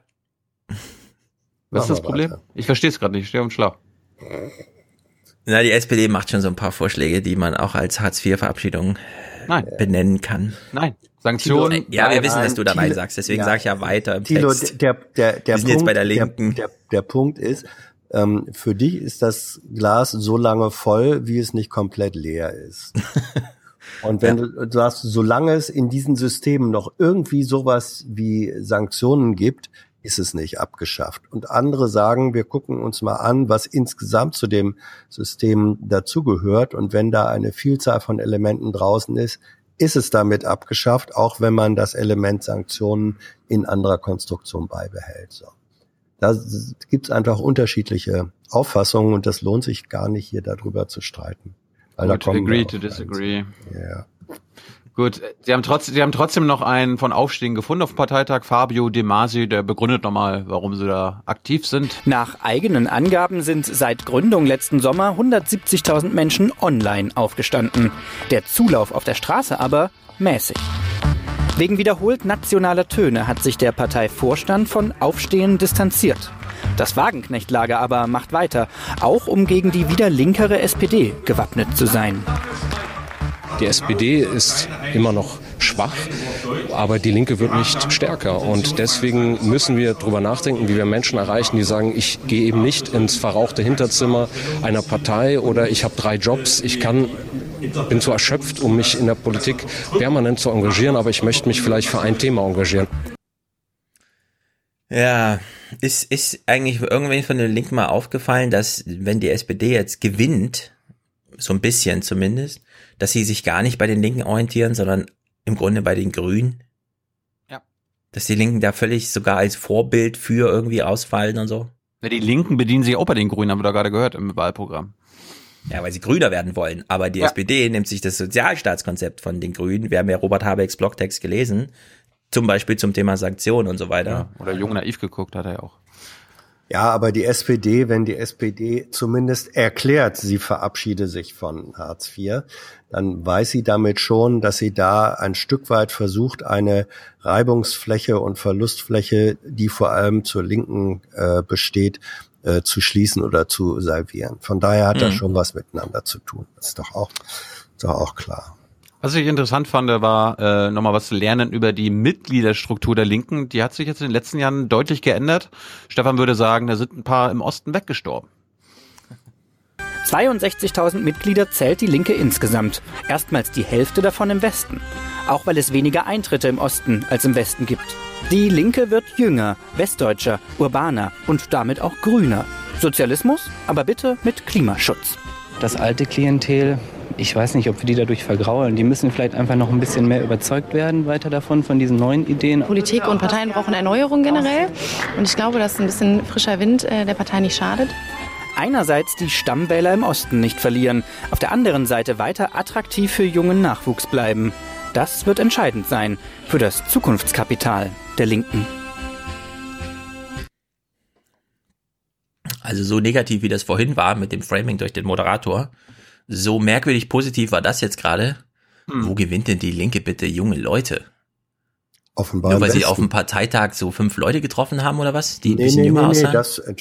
Was ist das Problem? Weiter. Ich verstehe es gerade nicht. Ich stehe und schlau. Na, die SPD macht schon so ein paar Vorschläge, die man auch als Hartz IV-Verabschiedung Nein. benennen kann. Nein. Sanktionen. ja, wir wissen, dass du dabei Thilo, sagst, deswegen ja. sage ich ja weiter im Thilo, Text. Der, der, der, wir sind Punkt, jetzt bei der Linken. Der, der, der Punkt ist, ähm, für dich ist das Glas so lange voll, wie es nicht komplett leer ist. [laughs] Und wenn ja. du, du sagst, solange es in diesen Systemen noch irgendwie sowas wie Sanktionen gibt, ist es nicht abgeschafft. Und andere sagen, wir gucken uns mal an, was insgesamt zu dem System dazugehört. Und wenn da eine Vielzahl von Elementen draußen ist, ist es damit abgeschafft, auch wenn man das Element Sanktionen in anderer Konstruktion beibehält. So. Da gibt es einfach unterschiedliche Auffassungen und das lohnt sich gar nicht, hier darüber zu streiten. Weil Good, da kommen agree to disagree. Ja. Gut, Sie haben, trotzdem, Sie haben trotzdem noch einen von Aufstehen gefunden auf dem Parteitag, Fabio De Masi, der begründet nochmal, warum Sie da aktiv sind. Nach eigenen Angaben sind seit Gründung letzten Sommer 170.000 Menschen online aufgestanden. Der Zulauf auf der Straße aber mäßig. Wegen wiederholt nationaler Töne hat sich der Parteivorstand von Aufstehen distanziert. Das Wagenknechtlager aber macht weiter, auch um gegen die wieder linkere SPD gewappnet zu sein. Die SPD ist immer noch schwach, aber die Linke wird nicht stärker. Und deswegen müssen wir darüber nachdenken, wie wir Menschen erreichen, die sagen, ich gehe eben nicht ins verrauchte Hinterzimmer einer Partei oder ich habe drei Jobs, ich kann bin zu erschöpft, um mich in der Politik permanent zu engagieren, aber ich möchte mich vielleicht für ein Thema engagieren. Ja, ist, ist eigentlich irgendwann von den Linken mal aufgefallen, dass wenn die SPD jetzt gewinnt, so ein bisschen zumindest, dass sie sich gar nicht bei den Linken orientieren, sondern im Grunde bei den Grünen. Ja. Dass die Linken da völlig sogar als Vorbild für irgendwie ausfallen und so. Ja, die Linken bedienen sich auch bei den Grünen, haben wir da gerade gehört im Wahlprogramm. Ja, weil sie grüner werden wollen. Aber die ja. SPD nimmt sich das Sozialstaatskonzept von den Grünen. Wir haben ja Robert Habecks Blogtext gelesen. Zum Beispiel zum Thema Sanktionen und so weiter. Ja, oder Jung naiv geguckt hat er ja auch. Ja, aber die SPD, wenn die SPD zumindest erklärt, sie verabschiede sich von Hartz IV, dann weiß sie damit schon, dass sie da ein Stück weit versucht, eine Reibungsfläche und Verlustfläche, die vor allem zur Linken äh, besteht, äh, zu schließen oder zu salvieren. Von daher hat mhm. das schon was miteinander zu tun. Das ist doch auch, ist doch auch klar. Was ich interessant fand, war äh, nochmal was zu lernen über die Mitgliederstruktur der Linken. Die hat sich jetzt in den letzten Jahren deutlich geändert. Stefan würde sagen, da sind ein paar im Osten weggestorben. 62.000 Mitglieder zählt die Linke insgesamt. Erstmals die Hälfte davon im Westen. Auch weil es weniger Eintritte im Osten als im Westen gibt. Die Linke wird jünger, westdeutscher, urbaner und damit auch grüner. Sozialismus, aber bitte mit Klimaschutz. das alte Klientel, ich weiß nicht, ob wir die dadurch vergraulen. Die müssen vielleicht einfach noch ein bisschen mehr überzeugt werden weiter davon, von diesen neuen Ideen. Politik und Parteien brauchen Erneuerung generell. Und ich glaube, dass ein bisschen frischer Wind äh, der Partei nicht schadet. Einerseits die Stammwähler im Osten nicht verlieren, auf der anderen Seite weiter attraktiv für jungen Nachwuchs bleiben. Das wird entscheidend sein für das Zukunftskapital der Linken. Also so negativ wie das vorhin war mit dem Framing durch den Moderator, so merkwürdig positiv war das jetzt gerade. Hm. Wo gewinnt denn die Linke bitte junge Leute? Offenbar. Nur weil sie auf dem Parteitag so fünf Leute getroffen haben oder was, die ein nee, bisschen nee, jünger nee, aussahen? nee, das, äh,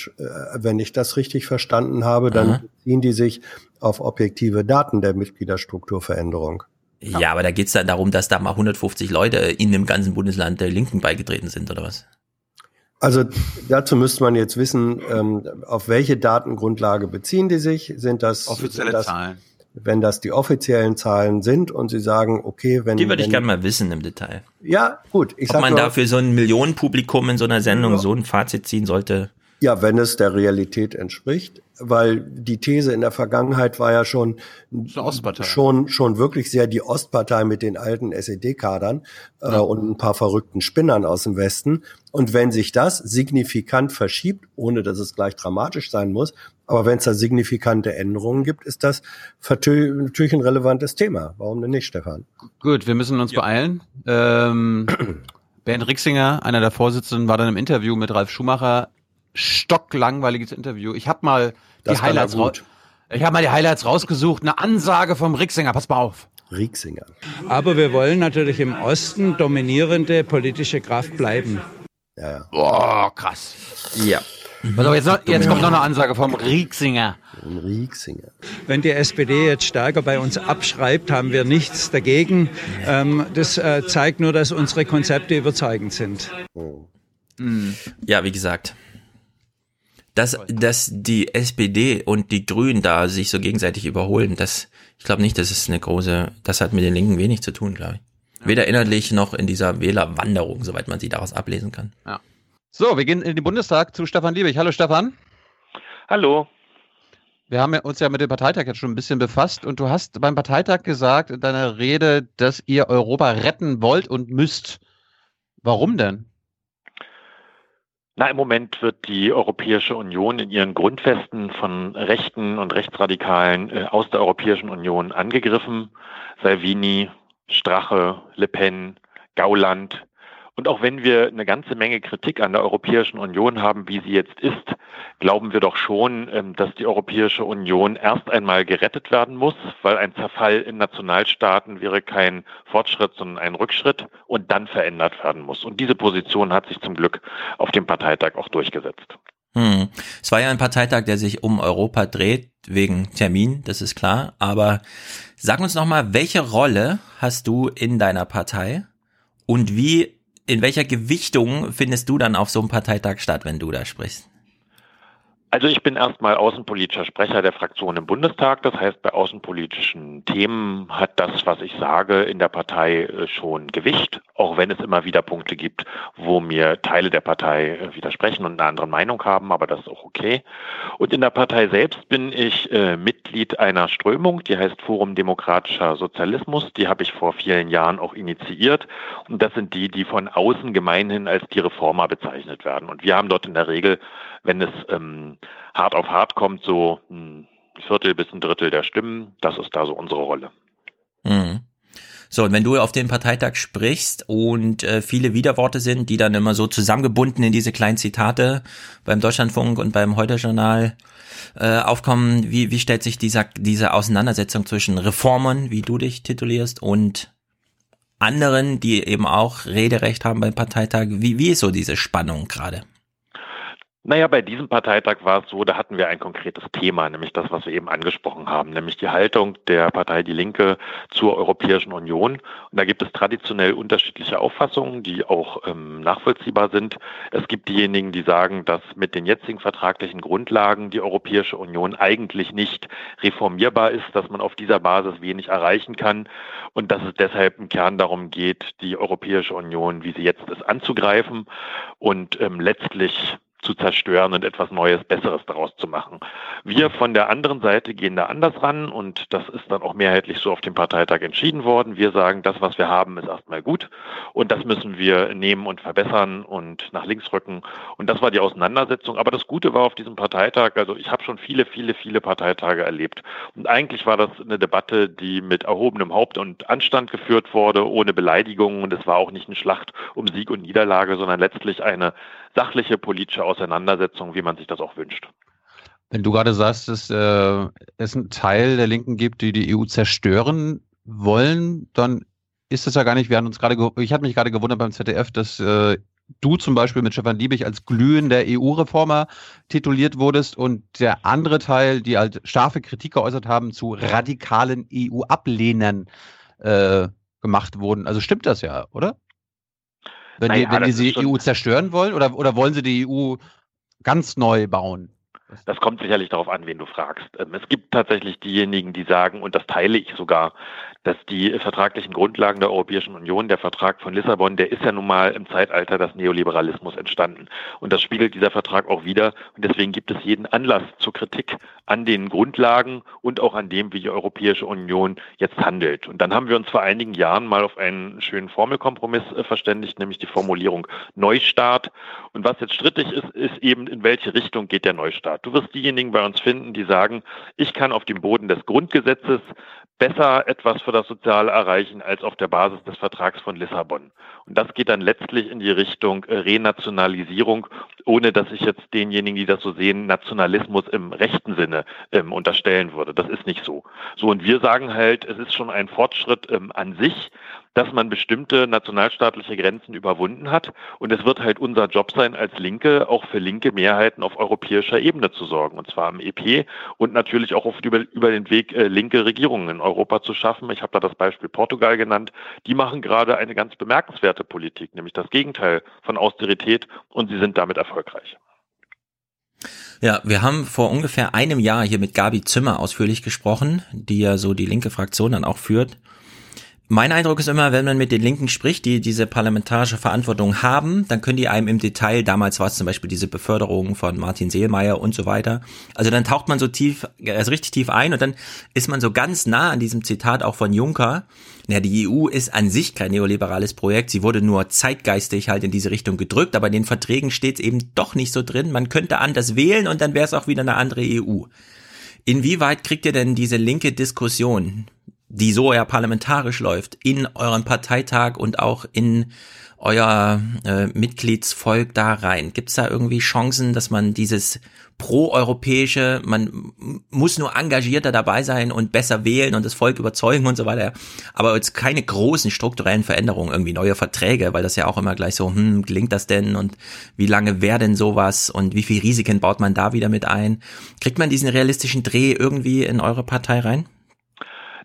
wenn ich das richtig verstanden habe, dann Aha. beziehen die sich auf objektive Daten der Mitgliederstrukturveränderung. Ja, aber da geht's dann darum, dass da mal 150 Leute in dem ganzen Bundesland der Linken beigetreten sind, oder was? Also dazu müsste man jetzt wissen, ähm, auf welche Datengrundlage beziehen die sich? Sind das Offizielle sind das, Zahlen. Wenn das die offiziellen Zahlen sind und sie sagen, okay, wenn Die würde ich gerne mal wissen im Detail. Ja, gut. Ich Ob sag man nur, da für so ein Millionenpublikum in so einer Sendung so ein Fazit ziehen sollte. Ja, wenn es der Realität entspricht, weil die These in der Vergangenheit war ja schon schon schon wirklich sehr die Ostpartei mit den alten SED-Kadern äh, und ein paar verrückten Spinnern aus dem Westen. Und wenn sich das signifikant verschiebt, ohne dass es gleich dramatisch sein muss, aber wenn es da signifikante Änderungen gibt, ist das natürlich ein relevantes Thema. Warum denn nicht, Stefan? Gut, wir müssen uns beeilen. Ähm, [clears throat] Bernd Rixinger, einer der Vorsitzenden, war dann im Interview mit Ralf Schumacher. Stocklangweiliges Interview. Ich habe mal Das die Highlights raus. gut. Ich habe mal die Highlights rausgesucht. Eine Ansage vom Rixinger. Pass mal auf. Rixinger. Aber wir wollen natürlich im Osten dominierende politische Kraft bleiben. Ja, ja. Boah, krass. Ja. Pass auf, jetzt, noch, jetzt kommt noch eine Ansage vom Rixinger. Rixinger. Wenn die SPD jetzt stärker bei uns abschreibt, haben wir nichts dagegen. Ähm, das äh, zeigt nur, dass unsere Konzepte überzeugend sind. Ja, wie gesagt. Dass, dass die SPD und die Grünen da sich so gegenseitig überholen, das, ich glaube nicht, das ist eine große, das hat mit den Linken wenig zu tun, glaube ich. Weder inhaltlich noch in dieser Wählerwanderung, soweit man sie daraus ablesen kann. Ja. So, wir gehen in den Bundestag zu Stefan Liebig. Hallo Stefan. Hallo. Wir haben uns ja mit dem Parteitag jetzt schon ein bisschen befasst und du hast beim Parteitag gesagt in deiner Rede, dass ihr Europa retten wollt und müsst. Warum denn? Na, im Moment wird die Europäische Union in ihren Grundfesten von Rechten und Rechtsradikalen äh, aus der Europäischen Union angegriffen. Salvini, Strache, Le Pen, Gauland. Und auch wenn wir eine ganze Menge Kritik an der Europäischen Union haben, wie sie jetzt ist, glauben wir doch schon, ähm, dass die Europäische Union erst einmal gerettet werden muss, weil ein Zerfall in Nationalstaaten wäre kein Fortschritt, sondern ein Rückschritt und dann verändert werden muss. Und diese Position hat sich zum Glück auf dem Parteitag auch durchgesetzt. Hm. Es war ja ein Parteitag, der sich um Europa dreht, wegen Termin, das ist klar. Aber sag uns nochmal, welche Rolle hast du in deiner Partei und wie, in welcher Gewichtung findest du dann auf so einem Parteitag statt, wenn du da sprichst? Also ich bin erstmal außenpolitischer Sprecher der Fraktion im Bundestag. Das heißt, bei außenpolitischen Themen hat das, was ich sage, in der Partei äh, schon Gewicht, auch wenn es immer wieder Punkte gibt, wo mir Teile der Partei äh, widersprechen und eine andere Meinung haben, aber das ist auch okay. Und in der Partei selbst bin ich äh, Mitglied einer Strömung, die heißt Forum Demokratischer Sozialismus. Die habe ich vor vielen Jahren auch initiiert. Und das sind die, die von außen gemeinhin als die Reformer bezeichnet werden. Und wir haben dort in der Regel, wenn es ähm, hart auf hart kommt, so ein Viertel bis ein Drittel der Stimmen. Das ist da so unsere Rolle. Mhm. So, und wenn du auf dem Parteitag sprichst und äh, viele Widerworte sind, die dann immer so zusammengebunden in diese kleinen Zitate beim Deutschlandfunk und beim Heute-Journal äh, aufkommen, wie, wie stellt sich dieser, diese Auseinandersetzung zwischen Reformern, wie du dich titulierst, und anderen, die eben auch Rederecht haben beim Parteitag, wie, wie ist so diese Spannung gerade? Naja, bei diesem Parteitag war es so, da hatten wir ein konkretes Thema, nämlich das, was wir eben angesprochen haben, nämlich die Haltung der Partei Die Linke zur Europäischen Union. Und da gibt es traditionell unterschiedliche Auffassungen, die auch ähm, nachvollziehbar sind. Es gibt diejenigen, die sagen, dass mit den jetzigen vertraglichen Grundlagen die Europäische Union eigentlich nicht reformierbar ist, dass man auf dieser Basis wenig erreichen kann und dass es deshalb im Kern darum geht, die Europäische Union, wie sie jetzt ist, anzugreifen und ähm, letztlich zu zerstören und etwas Neues, Besseres daraus zu machen. Wir von der anderen Seite gehen da anders ran und das ist dann auch mehrheitlich so auf dem Parteitag entschieden worden. Wir sagen, das, was wir haben, ist erstmal gut und das müssen wir nehmen und verbessern und nach links rücken. Und das war die Auseinandersetzung. Aber das Gute war auf diesem Parteitag, also ich habe schon viele, viele, viele Parteitage erlebt. Und eigentlich war das eine Debatte, die mit erhobenem Haupt und Anstand geführt wurde, ohne Beleidigungen. Und es war auch nicht eine Schlacht um Sieg und Niederlage, sondern letztlich eine sachliche politische Auseinandersetzung, wie man sich das auch wünscht. Wenn du gerade sagst, dass äh, es einen Teil der Linken gibt, die die EU zerstören wollen, dann ist das ja gar nicht. Wir haben uns gerade, ich habe mich gerade gewundert beim ZDF, dass äh, du zum Beispiel mit Stefan Liebig als glühender EU-Reformer tituliert wurdest und der andere Teil, die halt scharfe Kritik geäußert haben, zu radikalen EU-Ablehnern äh, gemacht wurden. Also stimmt das ja, oder? Wenn naja, die, wenn die die EU zerstören wollen oder, oder wollen sie die EU ganz neu bauen? Das kommt sicherlich darauf an, wen du fragst. Ähm, es gibt tatsächlich diejenigen, die sagen, und das teile ich sogar, dass die vertraglichen Grundlagen der Europäischen Union, der Vertrag von Lissabon, der ist ja nun mal im Zeitalter des Neoliberalismus entstanden. Und das spiegelt dieser Vertrag auch wieder. Und deswegen gibt es jeden Anlass zur Kritik an den Grundlagen und auch an dem, wie die Europäische Union jetzt handelt. Und dann haben wir uns vor einigen Jahren mal auf einen schönen Formelkompromiss äh, verständigt, nämlich die Formulierung Neustart. Und was jetzt strittig ist, ist eben, in welche Richtung geht der Neustart. Du wirst diejenigen bei uns finden, die sagen, ich kann auf dem Boden des Grundgesetzes besser etwas für das Soziale erreichen als auf der Basis des Vertrags von Lissabon. Und das geht dann letztlich in die Richtung äh, Renationalisierung, ohne dass ich jetzt denjenigen, die das so sehen, Nationalismus im rechten Sinne ähm, unterstellen würde. Das ist nicht so. So, und wir sagen halt, es ist schon ein Fortschritt ähm, an sich, dass man bestimmte nationalstaatliche Grenzen überwunden hat. Und es wird halt unser Job sein, als Linke auch für linke Mehrheiten auf europäischer Ebene zu sorgen. Und zwar im EP und natürlich auch über, über den Weg, äh, linke Regierungen in Europa zu schaffen. Ich habe da das Beispiel Portugal genannt. Die machen gerade eine ganz bemerkenswerte Politik, nämlich das Gegenteil von Austerität. Und sie sind damit erfolgreich. Ja, wir haben vor ungefähr einem Jahr hier mit Gabi Zimmer ausführlich gesprochen, die ja so die linke Fraktion dann auch führt. Mein Eindruck ist immer, wenn man mit den Linken spricht, die diese parlamentarische Verantwortung haben, dann können die einem im Detail, damals war es zum Beispiel diese Beförderung von Martin Seelmeier und so weiter, also dann taucht man so tief, also richtig tief ein und dann ist man so ganz nah an diesem Zitat auch von Juncker. Ja, die EU ist an sich kein neoliberales Projekt, sie wurde nur zeitgeistig halt in diese Richtung gedrückt, aber in den Verträgen steht es eben doch nicht so drin. Man könnte anders wählen und dann wäre es auch wieder eine andere EU. Inwieweit kriegt ihr denn diese linke Diskussion die so ja parlamentarisch läuft, in eurem Parteitag und auch in euer äh, Mitgliedsvolk da rein? Gibt es da irgendwie Chancen, dass man dieses pro-europäische, man muss nur engagierter dabei sein und besser wählen und das Volk überzeugen und so weiter, aber jetzt keine großen strukturellen Veränderungen, irgendwie neue Verträge, weil das ja auch immer gleich so, hm, gelingt das denn und wie lange wäre denn sowas und wie viel Risiken baut man da wieder mit ein? Kriegt man diesen realistischen Dreh irgendwie in eure Partei rein?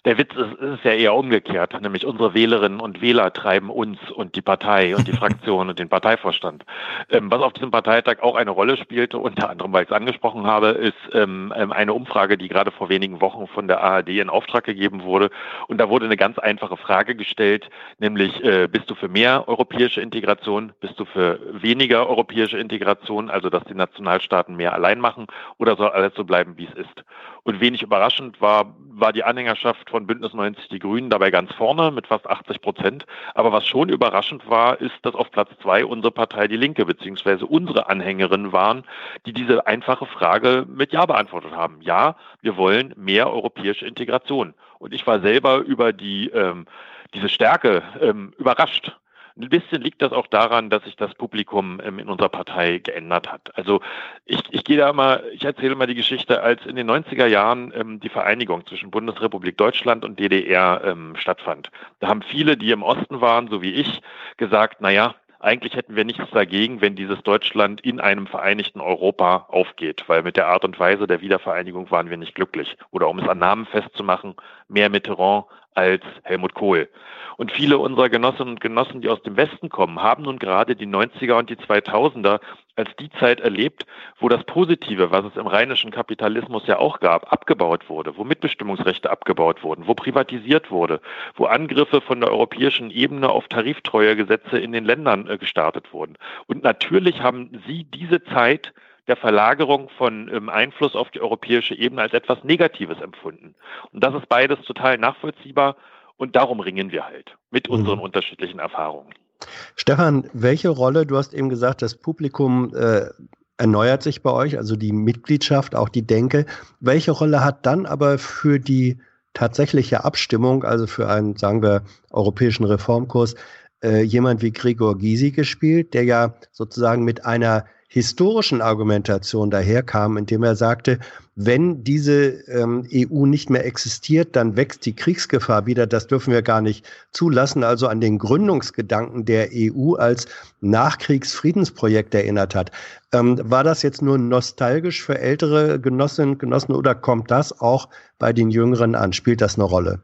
Der Witz ist, ist ja eher umgekehrt, nämlich unsere Wählerinnen und Wähler treiben uns und die Partei und die [laughs] Fraktion und den Parteivorstand. Ähm, was auf diesem Parteitag auch eine Rolle spielte, unter anderem, weil ich es angesprochen habe, ist ähm, ähm, eine Umfrage, die gerade vor wenigen Wochen von der ARD in Auftrag gegeben wurde. Und da wurde eine ganz einfache Frage gestellt, nämlich äh, bist du für mehr europäische Integration, bist du für weniger europäische Integration, also dass die Nationalstaaten mehr allein machen, oder soll alles so bleiben, wie es ist? Und wenig überraschend war, war die Anhängerschaft von Bündnis 90 Die Grünen dabei ganz vorne mit fast 80 Prozent. Aber was schon überraschend war, ist, dass auf Platz zwei unsere Partei Die Linke beziehungsweise unsere Anhängerinnen waren, die diese einfache Frage mit Ja beantwortet haben. Ja, wir wollen mehr europäische Integration. Und ich war selber über die ähm, diese Stärke ähm, überrascht. Ein bisschen liegt das auch daran, dass sich das Publikum ähm, in unserer Partei geändert hat. Also ich, ich gehe da mal, ich erzähle mal die Geschichte, als in den 90er Jahren ähm, die Vereinigung zwischen Bundesrepublik Deutschland und DDR ähm, stattfand. Da haben viele, die im Osten waren, so wie ich, gesagt, naja, eigentlich hätten wir nichts dagegen, wenn dieses Deutschland in einem vereinigten Europa aufgeht, weil mit der Art und Weise der Wiedervereinigung waren wir nicht glücklich. Oder um es an Namen festzumachen, mehr Mitterrand als Helmut Kohl. Und viele unserer Genossinnen und Genossen, die aus dem Westen kommen, haben nun gerade die 90er und die 2000er als die Zeit erlebt, wo das Positive, was es im rheinischen Kapitalismus ja auch gab, abgebaut wurde, wo Mitbestimmungsrechte abgebaut wurden, wo privatisiert wurde, wo Angriffe von der europäischen Ebene auf Tariftreuegesetze in den Ländern äh, gestartet wurden. Und natürlich haben Sie diese Zeit der Verlagerung von ähm, Einfluss auf die europäische Ebene als etwas Negatives empfunden. Und das ist beides total nachvollziehbar und darum ringen wir halt mit unseren mhm. unterschiedlichen Erfahrungen. Stefan, welche Rolle, du hast eben gesagt, das Publikum äh, erneuert sich bei euch, also die Mitgliedschaft, auch die Denke. Welche Rolle hat dann aber für die tatsächliche Abstimmung, also für einen, sagen wir, europäischen Reformkurs, äh, jemand wie Gregor Gysi gespielt, der ja sozusagen mit einer historischen Argumentation daherkam, indem er sagte, wenn diese ähm, EU nicht mehr existiert, dann wächst die Kriegsgefahr wieder. Das dürfen wir gar nicht zulassen. Also an den Gründungsgedanken der EU als Nachkriegsfriedensprojekt erinnert hat. Ähm, war das jetzt nur nostalgisch für ältere Genossinnen und Genossen oder kommt das auch bei den Jüngeren an? Spielt das eine Rolle?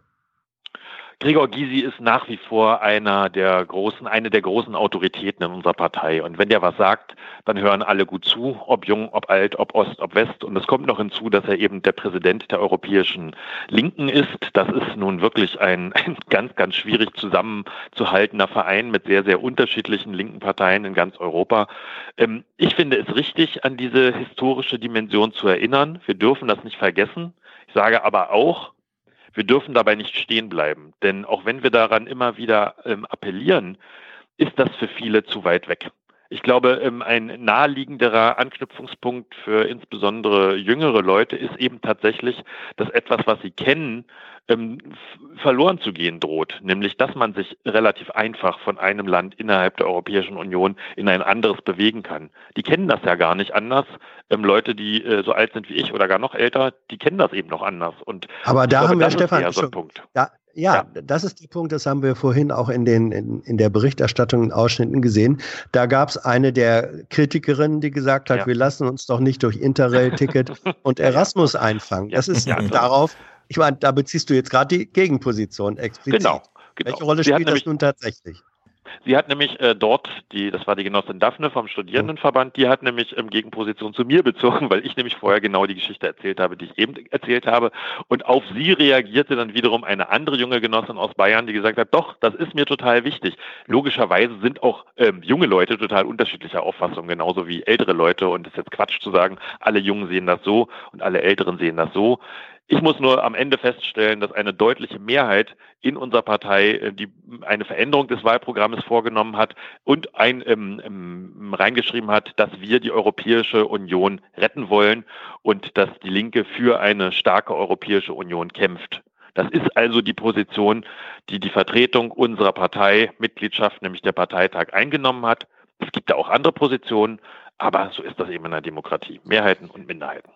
Gregor Gysi ist nach wie vor einer der großen, eine der großen Autoritäten in unserer Partei. Und wenn der was sagt, dann hören alle gut zu, ob jung, ob alt, ob Ost, ob West. Und es kommt noch hinzu, dass er eben der Präsident der europäischen Linken ist. Das ist nun wirklich ein, [laughs] ein ganz, ganz schwierig zusammenzuhaltender Verein mit sehr, sehr unterschiedlichen linken Parteien in ganz Europa. Ähm, ich finde es richtig, an diese historische Dimension zu erinnern. Wir dürfen das nicht vergessen. Ich sage aber auch, wir dürfen dabei nicht stehen bleiben, denn auch wenn wir daran immer wieder ähm, appellieren, ist das für viele zu weit weg. Ich glaube, ähm, ein naheliegenderer Anknüpfungspunkt für insbesondere jüngere Leute ist eben tatsächlich, dass etwas, was sie kennen, ähm, verloren zu gehen droht, nämlich dass man sich relativ einfach von einem Land innerhalb der Europäischen Union in ein anderes bewegen kann. Die kennen das ja gar nicht anders. Ähm, Leute, die äh, so alt sind wie ich oder gar noch älter, die kennen das eben noch anders. Und Aber da glaube, haben wir, Stefan, so schon, ja, ja, ja, das ist der Punkt, das haben wir vorhin auch in, den, in, in der Berichterstattung in Ausschnitten gesehen. Da gab es eine der Kritikerinnen, die gesagt hat, ja. wir lassen uns doch nicht durch Interrail-Ticket [laughs] und Erasmus einfangen. Das ist ja, darauf ich meine, da beziehst du jetzt gerade die Gegenposition explizit. Genau. genau. Welche Rolle spielt das nun tatsächlich? Sie hat nämlich äh, dort, die, das war die Genossin Daphne vom Studierendenverband, die hat nämlich ähm, Gegenposition zu mir [laughs] bezogen, weil ich nämlich vorher genau die Geschichte erzählt habe, die ich eben erzählt habe. Und auf sie reagierte dann wiederum eine andere junge Genossin aus Bayern, die gesagt hat, doch, das ist mir total wichtig. Logischerweise sind auch ähm, junge Leute total unterschiedlicher Auffassung, genauso wie ältere Leute. Und es ist jetzt Quatsch zu sagen, alle Jungen sehen das so und alle Älteren sehen das so. Ich muss nur am Ende feststellen, dass eine deutliche Mehrheit in unserer Partei äh, die eine Veränderung des Wahlprogramms vorgenommen hat und ein, ähm, ähm, reingeschrieben hat, dass wir die Europäische Union retten wollen und dass die Linke für eine starke Europäische Union kämpft. Das ist also die Position, die die Vertretung unserer Parteimitgliedschaft, nämlich der Parteitag, eingenommen hat. Es gibt da auch andere Positionen, aber so ist das eben in der Demokratie. Mehrheiten und Minderheiten.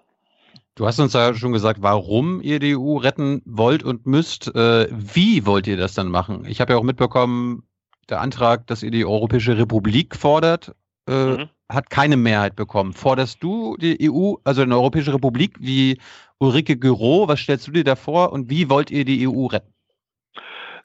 Du hast uns ja schon gesagt, warum ihr die EU retten wollt und müsst. Äh, wie wollt ihr das dann machen? Ich habe ja auch mitbekommen, der Antrag, dass ihr die Europäische Republik fordert, äh, mhm. hat keine Mehrheit bekommen. Forderst du die EU, also eine Europäische Republik, wie Ulrike Gürow? Was stellst du dir da vor und wie wollt ihr die EU retten?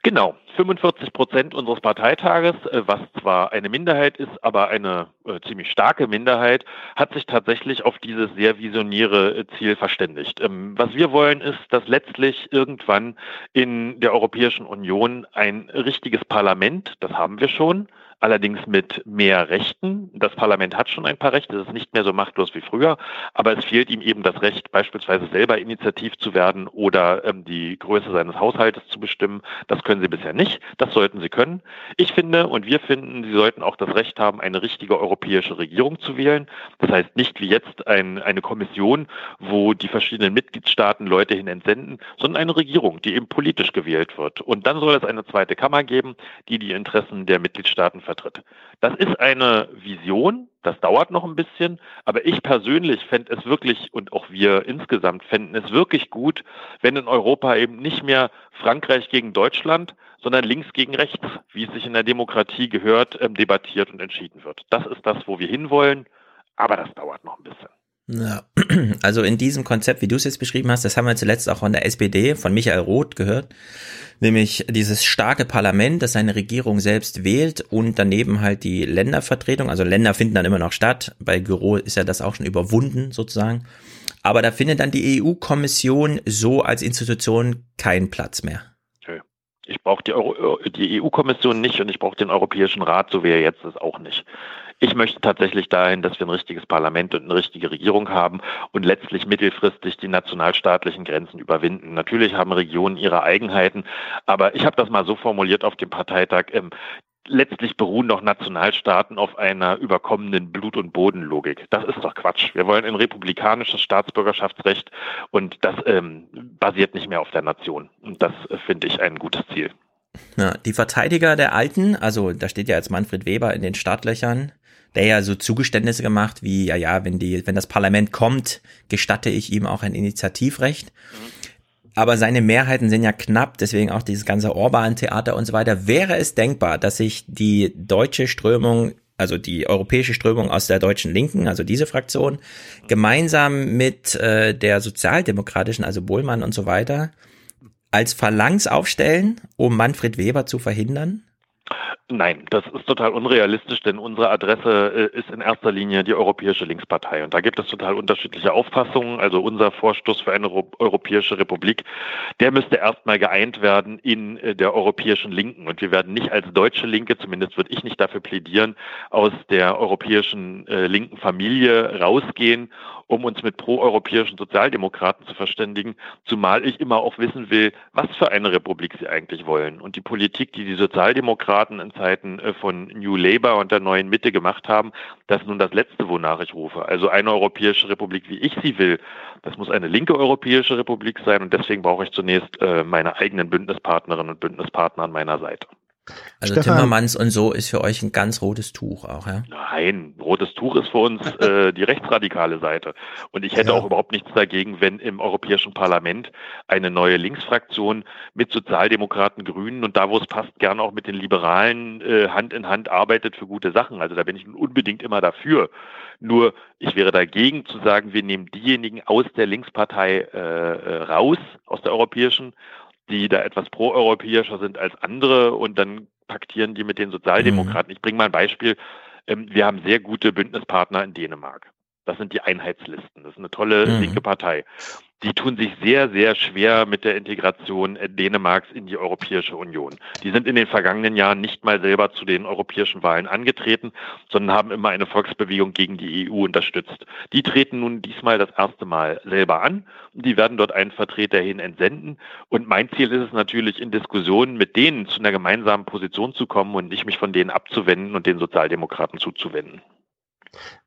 Genau, 45 Prozent unseres Parteitages, äh, was zwar eine Minderheit ist, aber eine äh, ziemlich starke Minderheit, hat sich tatsächlich auf dieses sehr visionäre äh, Ziel verständigt. Ähm, was wir wollen, ist, dass letztlich irgendwann in der Europäischen Union ein richtiges Parlament, das haben wir schon, allerdings mit mehr Rechten. Das Parlament hat schon ein paar Rechte, es ist nicht mehr so machtlos wie früher, aber es fehlt ihm eben das Recht, beispielsweise selber initiativ zu werden oder ähm, die Größe seines Haushaltes zu bestimmen. Das können sie bisher nicht, das sollten sie können. Ich finde und wir finden, sie sollten auch das Recht haben, eine richtige europäische Regierung zu wählen. Das heißt nicht wie jetzt ein, eine Kommission, wo die verschiedenen Mitgliedstaaten Leute hin entsenden, sondern eine Regierung, die eben politisch gewählt wird. Und dann soll es eine zweite Kammer geben, die die Interessen der Mitgliedstaaten vertritt vertritt. Das ist eine Vision, das dauert noch ein bisschen, aber ich persönlich fände es wirklich und auch wir insgesamt fänden es wirklich gut, wenn in Europa eben nicht mehr Frankreich gegen Deutschland, sondern links gegen rechts, wie es sich in der Demokratie gehört, ähm, debattiert und entschieden wird. Das ist das, wo wir hinwollen, aber das dauert noch ein bisschen. Ja, [clears throat] also in diesem Konzept, wie du es jetzt beschrieben hast, das haben wir zuletzt auch von der SPD, von Michael Roth gehört, nämlich dieses starke Parlament, das seine Regierung selbst wählt und daneben halt die Ländervertretung, also Länder finden dann immer noch statt, bei Büro ist ja das auch schon überwunden sozusagen, aber da findet dann die EU-Kommission so als Institution keinen Platz mehr. Ich brauche die, die EU-Kommission nicht und ich brauche den Europäischen Rat, so wie er jetzt ist, auch nicht. Ich möchte tatsächlich dahin, dass wir ein richtiges Parlament und eine richtige Regierung haben und letztlich mittelfristig die nationalstaatlichen Grenzen überwinden. Natürlich haben Regionen ihre Eigenheiten, aber ich habe das mal so formuliert auf dem Parteitag. Ähm, letztlich beruhen doch Nationalstaaten auf einer überkommenen Blut- und Bodenlogik. Das ist doch Quatsch. Wir wollen ein republikanisches Staatsbürgerschaftsrecht und das ähm, basiert nicht mehr auf der Nation. Und das äh, finde ich ein gutes Ziel. Ja, die Verteidiger der Alten, also da steht ja jetzt Manfred Weber in den Startlöchern, der ja so Zugeständnisse gemacht wie, ja, ja, wenn die, wenn das Parlament kommt, gestatte ich ihm auch ein Initiativrecht. Aber seine Mehrheiten sind ja knapp, deswegen auch dieses ganze Orban-Theater und so weiter. Wäre es denkbar, dass sich die deutsche Strömung also die europäische Strömung aus der deutschen Linken, also diese Fraktion, gemeinsam mit äh, der sozialdemokratischen, also Bohlmann und so weiter, als Phalanx aufstellen, um Manfred Weber zu verhindern? Nein, das ist total unrealistisch, denn unsere Adresse äh, ist in erster Linie die Europäische Linkspartei. Und da gibt es total unterschiedliche Auffassungen. Also unser Vorstoß für eine Europäische Republik, der müsste erstmal geeint werden in äh, der Europäischen Linken. Und wir werden nicht als deutsche Linke, zumindest würde ich nicht dafür plädieren, aus der europäischen äh, linken Familie rausgehen um uns mit proeuropäischen Sozialdemokraten zu verständigen, zumal ich immer auch wissen will, was für eine Republik sie eigentlich wollen. Und die Politik, die die Sozialdemokraten in Zeiten äh, von New Labour und der neuen Mitte gemacht haben, das ist nun das Letzte, wonach ich rufe. Also eine europäische Republik, wie ich sie will, das muss eine linke europäische Republik sein und deswegen brauche ich zunächst äh, meine eigenen Bündnispartnerinnen und Bündnispartner an meiner Seite. Also Stefan. Timmermans und so ist für euch ein ganz rotes Tuch auch, ja? Nein, rotes Tuch ist für uns [laughs] äh, die rechtsradikale Seite. Und ich hätte ja. auch überhaupt nichts dagegen, wenn im Europäischen Parlament eine neue Linksfraktion mit Sozialdemokraten, Grünen und da, wo es passt, gern auch mit den Liberalen äh, Hand in Hand arbeitet für gute Sachen. Also da bin ich unbedingt immer dafür. Nur ich wäre dagegen zu sagen, wir nehmen diejenigen aus der Linkspartei äh, äh raus, aus der europäischen die da etwas proeuropäischer sind als andere und dann paktieren die mit den Sozialdemokraten. Mhm. Ich bringe mal ein Beispiel. Ähm, wir haben sehr gute Bündnispartner in Dänemark. Das sind die Einheitslisten. Das ist eine tolle mhm. linke Partei die tun sich sehr, sehr schwer mit der Integration Dänemarks in die Europäische Union. Die sind in den vergangenen Jahren nicht mal selber zu den europäischen Wahlen angetreten, sondern haben immer eine Volksbewegung gegen die EU unterstützt. Die treten nun diesmal das erste Mal selber an und die werden dort einen Vertreter hin entsenden. Und mein Ziel ist es natürlich, in Diskussionen mit denen zu einer gemeinsamen Position zu kommen und nicht mich von denen abzuwenden und den Sozialdemokraten zuzuwenden.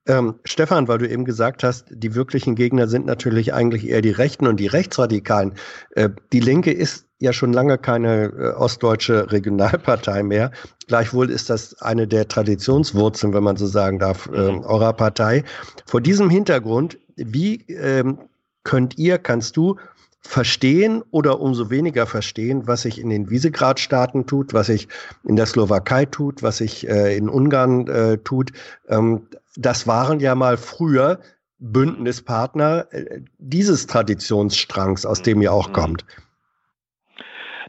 Ähm, Stefan, weil du eben gesagt hast, die wirklichen Gegner sind natürlich eigentlich eher die Rechten und die Rechtsradikalen. Äh, die Linke ist ja schon lange keine äh, ostdeutsche Regionalpartei mehr. Gleichwohl ist das eine der Traditionswurzeln, wenn man so sagen darf, äh, eurer Partei. Vor diesem Hintergrund, wie ähm, könnt ihr, kannst du verstehen oder umso weniger verstehen, was sich in den Visegrad-Staaten tut, was sich in der Slowakei tut, was sich äh, in Ungarn äh, tut. Ähm, das waren ja mal früher Bündnispartner äh, dieses Traditionsstrangs, aus dem ihr auch mhm. kommt.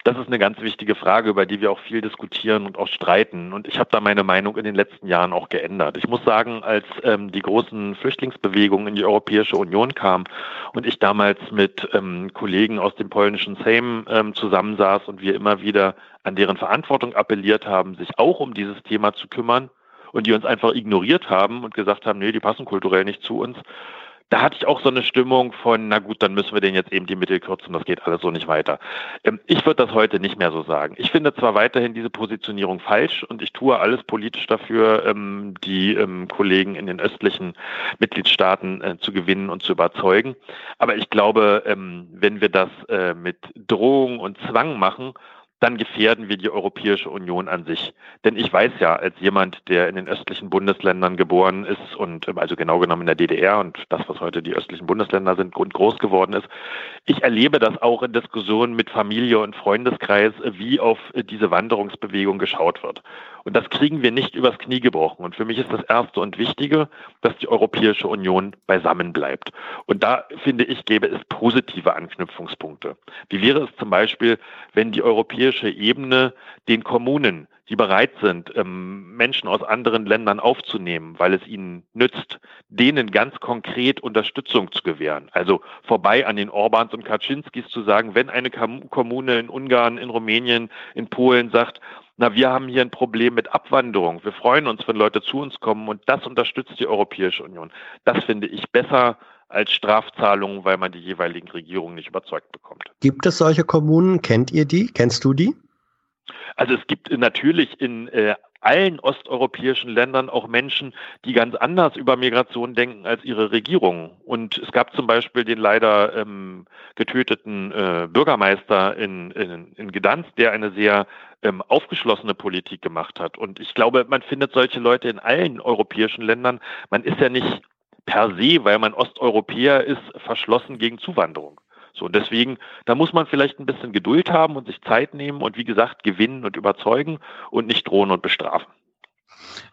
Das ist eine ganz wichtige Frage, über die wir auch viel diskutieren und auch streiten. Und ich habe da meine Meinung in den letzten Jahren auch geändert. Ich muss sagen, als ähm, die großen Flüchtlingsbewegungen in die Europäische Union kamen und ich damals mit ähm, Kollegen aus dem polnischen Sejm ähm, zusammensaß und wir immer wieder an deren Verantwortung appelliert haben, sich auch um dieses Thema zu kümmern und die uns einfach ignoriert haben und gesagt haben, nee, die passen kulturell nicht zu uns, da hatte ich auch so eine Stimmung von, na gut, dann müssen wir den jetzt eben die Mittel kürzen, das geht alles so nicht weiter. Ähm, ich würde das heute nicht mehr so sagen. Ich finde zwar weiterhin diese Positionierung falsch und ich tue alles politisch dafür, ähm, die ähm, Kollegen in den östlichen Mitgliedstaaten äh, zu gewinnen und zu überzeugen. Aber ich glaube, wenn wir das äh, mit Drohung und Zwang machen, dann gefährden wir die Europäische Union an sich. Denn ich weiß ja, als jemand, der in den östlichen Bundesländern geboren ist und ähm, also genau genommen in der DDR und das, was heute die östlichen Bundesländer sind, und groß geworden ist, ich erlebe das auch in Diskussionen mit Familie und Freundeskreis, wie auf diese Wanderungsbewegung geschaut wird. Und das kriegen wir nicht übers Knie gebrochen. Und für mich ist das Erste und Wichtige, dass die Europäische Union beisammen bleibt. Und da finde ich, gäbe es positive Anknüpfungspunkte. Wie wäre es zum Beispiel, wenn die europäische Ebene den Kommunen die bereit sind, ähm, Menschen aus anderen Ländern aufzunehmen, weil es ihnen nützt, denen ganz konkret Unterstützung zu gewähren. Also vorbei an den Orbans und Kaczynskis zu sagen, wenn eine Kommune in Ungarn, in Rumänien, in Polen sagt, na, wir haben hier ein Problem mit Abwanderung. Wir freuen uns, wenn Leute zu uns kommen und das unterstützt die Europäische Union. Das finde ich besser als Strafzahlungen, weil man die jeweiligen Regierungen nicht überzeugt bekommt. Gibt es solche Kommunen? Kennt ihr die? Kennst du die? Also es gibt natürlich in äh, allen osteuropäischen Ländern auch Menschen, die ganz anders über Migration denken als ihre Regierungen. Und es gab zum Beispiel den leider ähm, getöteten äh, Bürgermeister in, in, in Gdansk, der eine sehr ähm, aufgeschlossene Politik gemacht hat. Und ich glaube, man findet solche Leute in allen europäischen Ländern. Man ist ja nicht per se, weil man Osteuropäer ist, verschlossen gegen Zuwanderung. So, und deswegen, da muss man vielleicht ein bisschen Geduld haben und sich Zeit nehmen und wie gesagt, gewinnen und überzeugen und nicht drohen und bestrafen.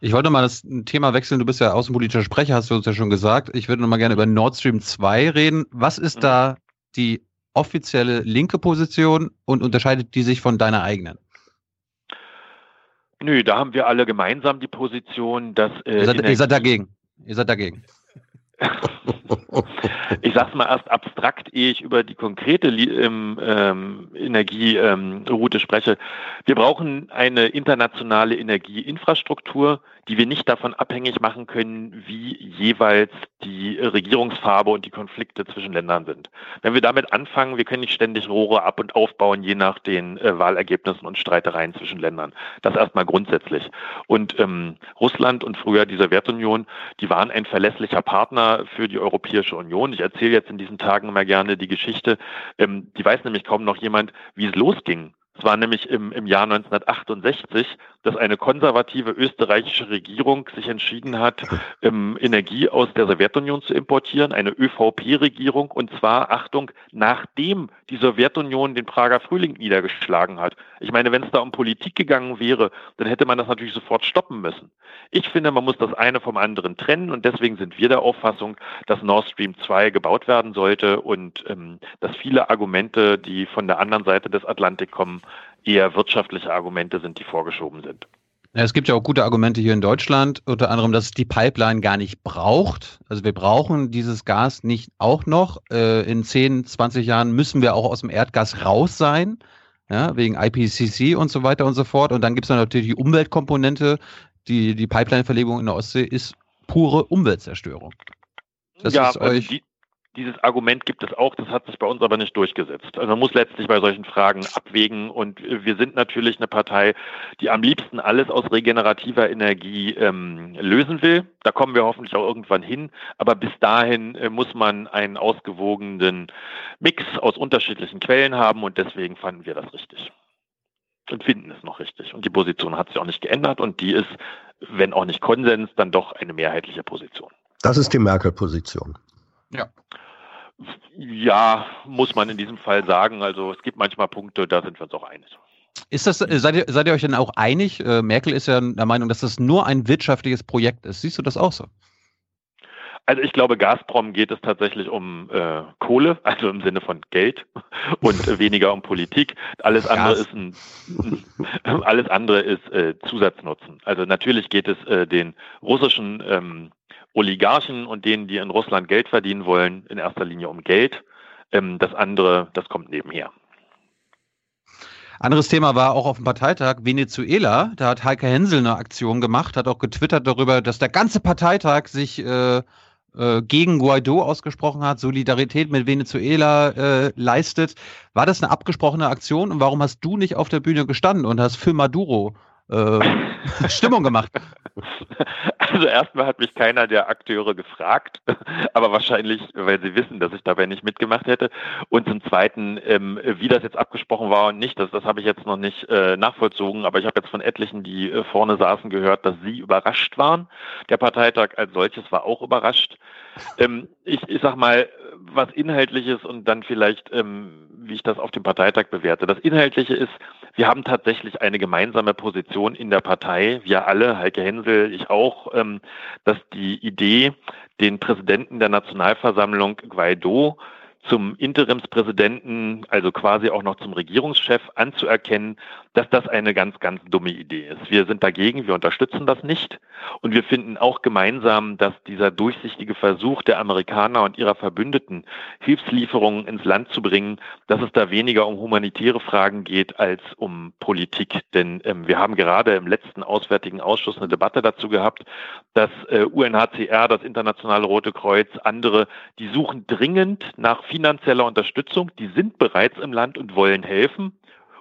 Ich wollte mal das Thema wechseln. Du bist ja außenpolitischer Sprecher, hast du uns ja schon gesagt. Ich würde noch mal gerne über Nord Stream 2 reden. Was ist mhm. da die offizielle linke Position und unterscheidet die sich von deiner eigenen? Nö, da haben wir alle gemeinsam die Position, dass. Äh, ihr, seid, ihr seid dagegen. Ihr seid dagegen. Ich sage es mal erst abstrakt, ehe ich über die konkrete ähm, ähm, Energieroute ähm, spreche. Wir brauchen eine internationale Energieinfrastruktur, die wir nicht davon abhängig machen können, wie jeweils die Regierungsfarbe und die Konflikte zwischen Ländern sind. Wenn wir damit anfangen, wir können nicht ständig Rohre ab und aufbauen, je nach den äh, Wahlergebnissen und Streitereien zwischen Ländern. Das erstmal grundsätzlich. Und ähm, Russland und früher die Sowjetunion, die waren ein verlässlicher Partner für die Europäische Union. Ich erzähle jetzt in diesen Tagen immer gerne die Geschichte. Ähm, die weiß nämlich kaum noch jemand, wie es losging es war nämlich im, im Jahr 1968, dass eine konservative österreichische Regierung sich entschieden hat, [laughs] ähm, Energie aus der Sowjetunion zu importieren, eine ÖVP-Regierung, und zwar, Achtung, nachdem die Sowjetunion den Prager Frühling niedergeschlagen hat. Ich meine, wenn es da um Politik gegangen wäre, dann hätte man das natürlich sofort stoppen müssen. Ich finde, man muss das eine vom anderen trennen und deswegen sind wir der Auffassung, dass Nord Stream 2 gebaut werden sollte und ähm, dass viele Argumente, die von der anderen Seite des Atlantik kommen, eher wirtschaftliche Argumente sind, die vorgeschoben sind. Es gibt ja auch gute Argumente hier in Deutschland, unter anderem, dass es die Pipeline gar nicht braucht. Also wir brauchen dieses Gas nicht auch noch. Äh, in 10, 20 Jahren müssen wir auch aus dem Erdgas raus sein, ja, wegen IPCC und so weiter und so fort. Und dann gibt es natürlich die Umweltkomponente. Die, die Pipeline-Verlegung in der Ostsee ist pure Umweltzerstörung. Das ja, ist euch. Die, dieses Argument gibt es auch, das hat sich bei uns aber nicht durchgesetzt. Also man muss letztlich bei solchen Fragen abwägen und wir sind natürlich eine Partei, die am liebsten alles aus regenerativer Energie ähm, lösen will. Da kommen wir hoffentlich auch irgendwann hin, aber bis dahin äh, muss man einen ausgewogenen Mix aus unterschiedlichen Quellen haben und deswegen fanden wir das richtig und finden es noch richtig. Und die Position hat sich auch nicht geändert und die ist, wenn auch nicht Konsens, dann doch eine mehrheitliche Position. Das ist die Merkel-Position. Ja. Ja, muss man in diesem Fall sagen. Also es gibt manchmal Punkte, da sind wir uns auch einig. Ist das, äh, seid ihr, seid ihr euch denn auch einig? Äh, Merkel ist ja der Meinung, dass das nur ein wirtschaftliches Projekt ist. Siehst du das auch so? Also ich glaube, Gazprom geht es tatsächlich um äh, Kohle, also im Sinne von Geld [laughs] und weniger um Politik. Alles andere ist ein, [laughs] alles andere ist äh, Zusatznutzen. Also natürlich geht es äh, den russischen ähm, Oligarchen und denen, die in Russland Geld verdienen wollen, in erster Linie um Geld. Ähm, das andere, das kommt nebenher. Anderes Thema war auch auf dem Parteitag Venezuela. Da hat Heike Hensel eine Aktion gemacht, hat auch getwittert darüber, dass der ganze Parteitag sich äh, äh, gegen Guaido ausgesprochen hat, Solidarität mit Venezuela äh, leistet. War das eine abgesprochene Aktion und warum hast du nicht auf der Bühne gestanden und hast für Maduro äh, [laughs] Stimmung gemacht? Also erstmal hat mich keiner der Akteure gefragt, aber wahrscheinlich, weil sie wissen, dass ich dabei nicht mitgemacht hätte. Und zum Zweiten, ähm, wie das jetzt abgesprochen war und nicht, das, das habe ich jetzt noch nicht äh, nachvollzogen, aber ich habe jetzt von etlichen, die äh, vorne saßen, gehört, dass sie überrascht waren. Der Parteitag als solches war auch überrascht. Ähm, ich, ich sag mal, was Inhaltliches und dann vielleicht, ähm, wie ich das auf dem Parteitag bewerte. Das Inhaltliche ist, Wir haben tatsächlich eine gemeinsame Position in der Partei, wir alle, Heike Hensel, ich auch, ähm, dass die Idee, den Präsidenten der Nationalversammlung Guaido zum Interimspräsidenten, also quasi auch noch zum Regierungschef anzuerkennen, dass das eine ganz, ganz dumme Idee ist. Wir sind dagegen, wir unterstützen das nicht und wir finden auch gemeinsam, dass dieser durchsichtige Versuch der Amerikaner und ihrer Verbündeten, Hilfslieferungen ins Land zu bringen, dass es da weniger um humanitäre Fragen geht als um Politik. Denn ähm, wir haben gerade im letzten Auswärtigen Ausschuss eine Debatte dazu gehabt, dass äh, UNHCR, das Internationale Rote Kreuz, andere, die suchen dringend nach finanzieller Unterstützung, die sind bereits im Land und wollen helfen.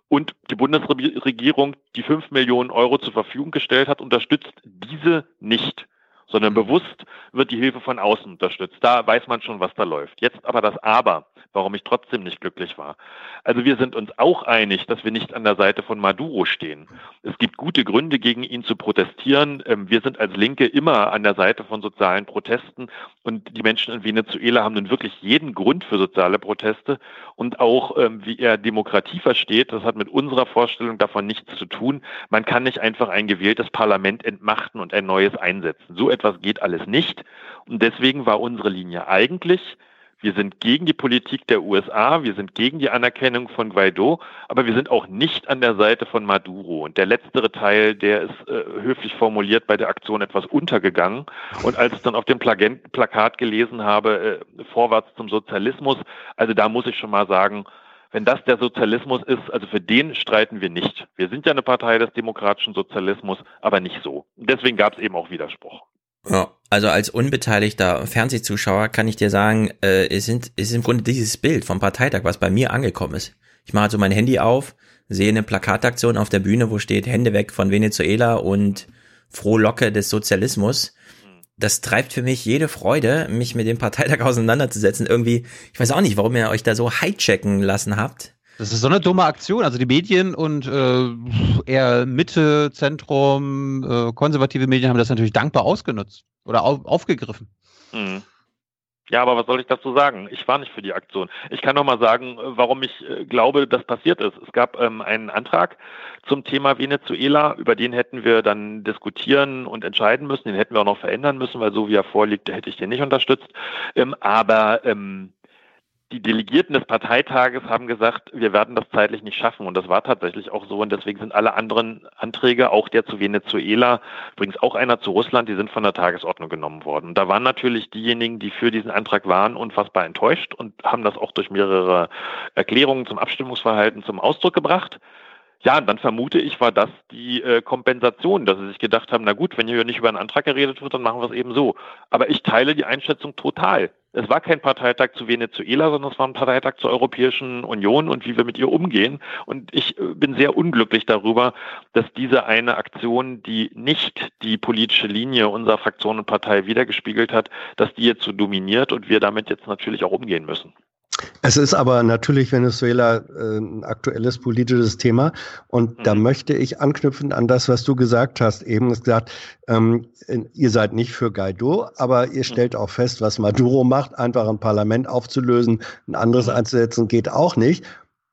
Und die Bundesregierung, die fünf Millionen Euro zur Verfügung gestellt hat, unterstützt diese nicht sondern bewusst wird die Hilfe von außen unterstützt. Da weiß man schon, was da läuft. Jetzt aber das Aber, warum ich trotzdem nicht glücklich war. Also wir sind uns auch einig, dass wir nicht an der Seite von Maduro stehen. Es gibt gute Gründe, gegen ihn zu protestieren. Ähm, wir sind als Linke immer an der Seite von sozialen Protesten und die Menschen in Venezuela haben nun wirklich jeden Grund für soziale Proteste und auch, ähm, wie er Demokratie versteht, das hat mit unserer Vorstellung davon nichts zu tun. Man kann nicht einfach ein gewähltes Parlament entmachten und ein neues einsetzen. So geht alles nicht. Und deswegen war unsere Linie eigentlich, wir sind gegen die Politik der USA, wir sind gegen die Anerkennung von Guaido, aber wir sind auch nicht an der Seite von Maduro. Und der letztere Teil, der ist äh, höflich formuliert bei der Aktion etwas untergegangen. Und als ich dann auf dem Plakat gelesen habe, äh, vorwärts zum Sozialismus, also da muss ich schon mal sagen, wenn das der Sozialismus ist, also für den streiten wir nicht. Wir sind ja eine Partei des demokratischen Sozialismus, aber nicht so. Deswegen gab es eben auch Widerspruch. Ja, also als unbeteiligter Fernsehzuschauer kann ich dir sagen, äh, es, sind, es ist im Grunde dieses Bild vom Parteitag, was bei mir angekommen ist. Ich mache also mein Handy auf, sehe eine Plakataktion auf der Bühne, wo steht Hände weg von Venezuela und Frohlocke des Sozialismus. Das treibt für mich jede Freude, mich mit dem Parteitag [laughs] auseinanderzusetzen. Irgendwie, ich weiß auch nicht, warum ihr euch da so hijacken lassen habt. Das ist so eine dumme Aktion. Also die Medien und äh, eher Mitte, Zentrum, äh, konservative Medien haben das natürlich dankbar ausgenutzt oder auf, aufgegriffen. Mhm. Ja, aber was soll ich dazu sagen? Ich war nicht für die Aktion. Ich kann noch mal sagen, warum ich äh, glaube, dass passiert ist. Es gab ähm, einen Antrag zum Thema Venezuela, über den hätten wir dann diskutieren und entscheiden müssen. Den hätten wir auch noch verändern müssen, weil so wie er vorliegt, hätte ich den nicht unterstützt. Ähm, aber ähm, die Delegierten des Parteitages haben gesagt, wir werden das zeitlich nicht schaffen. Und das war tatsächlich auch so. Und deswegen sind alle anderen Anträge, auch der zu Venezuela, übrigens auch einer zu Russland, die sind von der Tagesordnung genommen worden. Und da waren natürlich diejenigen, die für diesen Antrag waren, unfassbar enttäuscht und haben das auch durch mehrere Erklärungen zum Abstimmungsverhalten zum Ausdruck gebracht. Ja, dann vermute ich, war das die äh, Kompensation, dass sie sich gedacht haben, na gut, wenn hier nicht über einen Antrag geredet wird, dann machen wir es eben so. Aber ich teile die Einschätzung total. Es war kein Parteitag zu Venezuela, sondern es war ein Parteitag zur Europäischen Union und wie wir mit ihr umgehen. Und ich äh, bin sehr unglücklich darüber, dass diese eine Aktion, die nicht die politische Linie unserer Fraktion und Partei wiedergespiegelt hat, dass die jetzt so dominiert und wir damit jetzt natürlich auch umgehen müssen. Es ist aber natürlich Venezuela äh, ein aktuelles politisches Thema. Und mhm. da möchte ich anknüpfen an das, was du gesagt hast. Eben gesagt, ähm, ihr seid nicht für Guaido, aber ihr mhm. stellt auch fest, was Maduro macht, einfach ein Parlament aufzulösen, ein anderes mhm. einzusetzen, geht auch nicht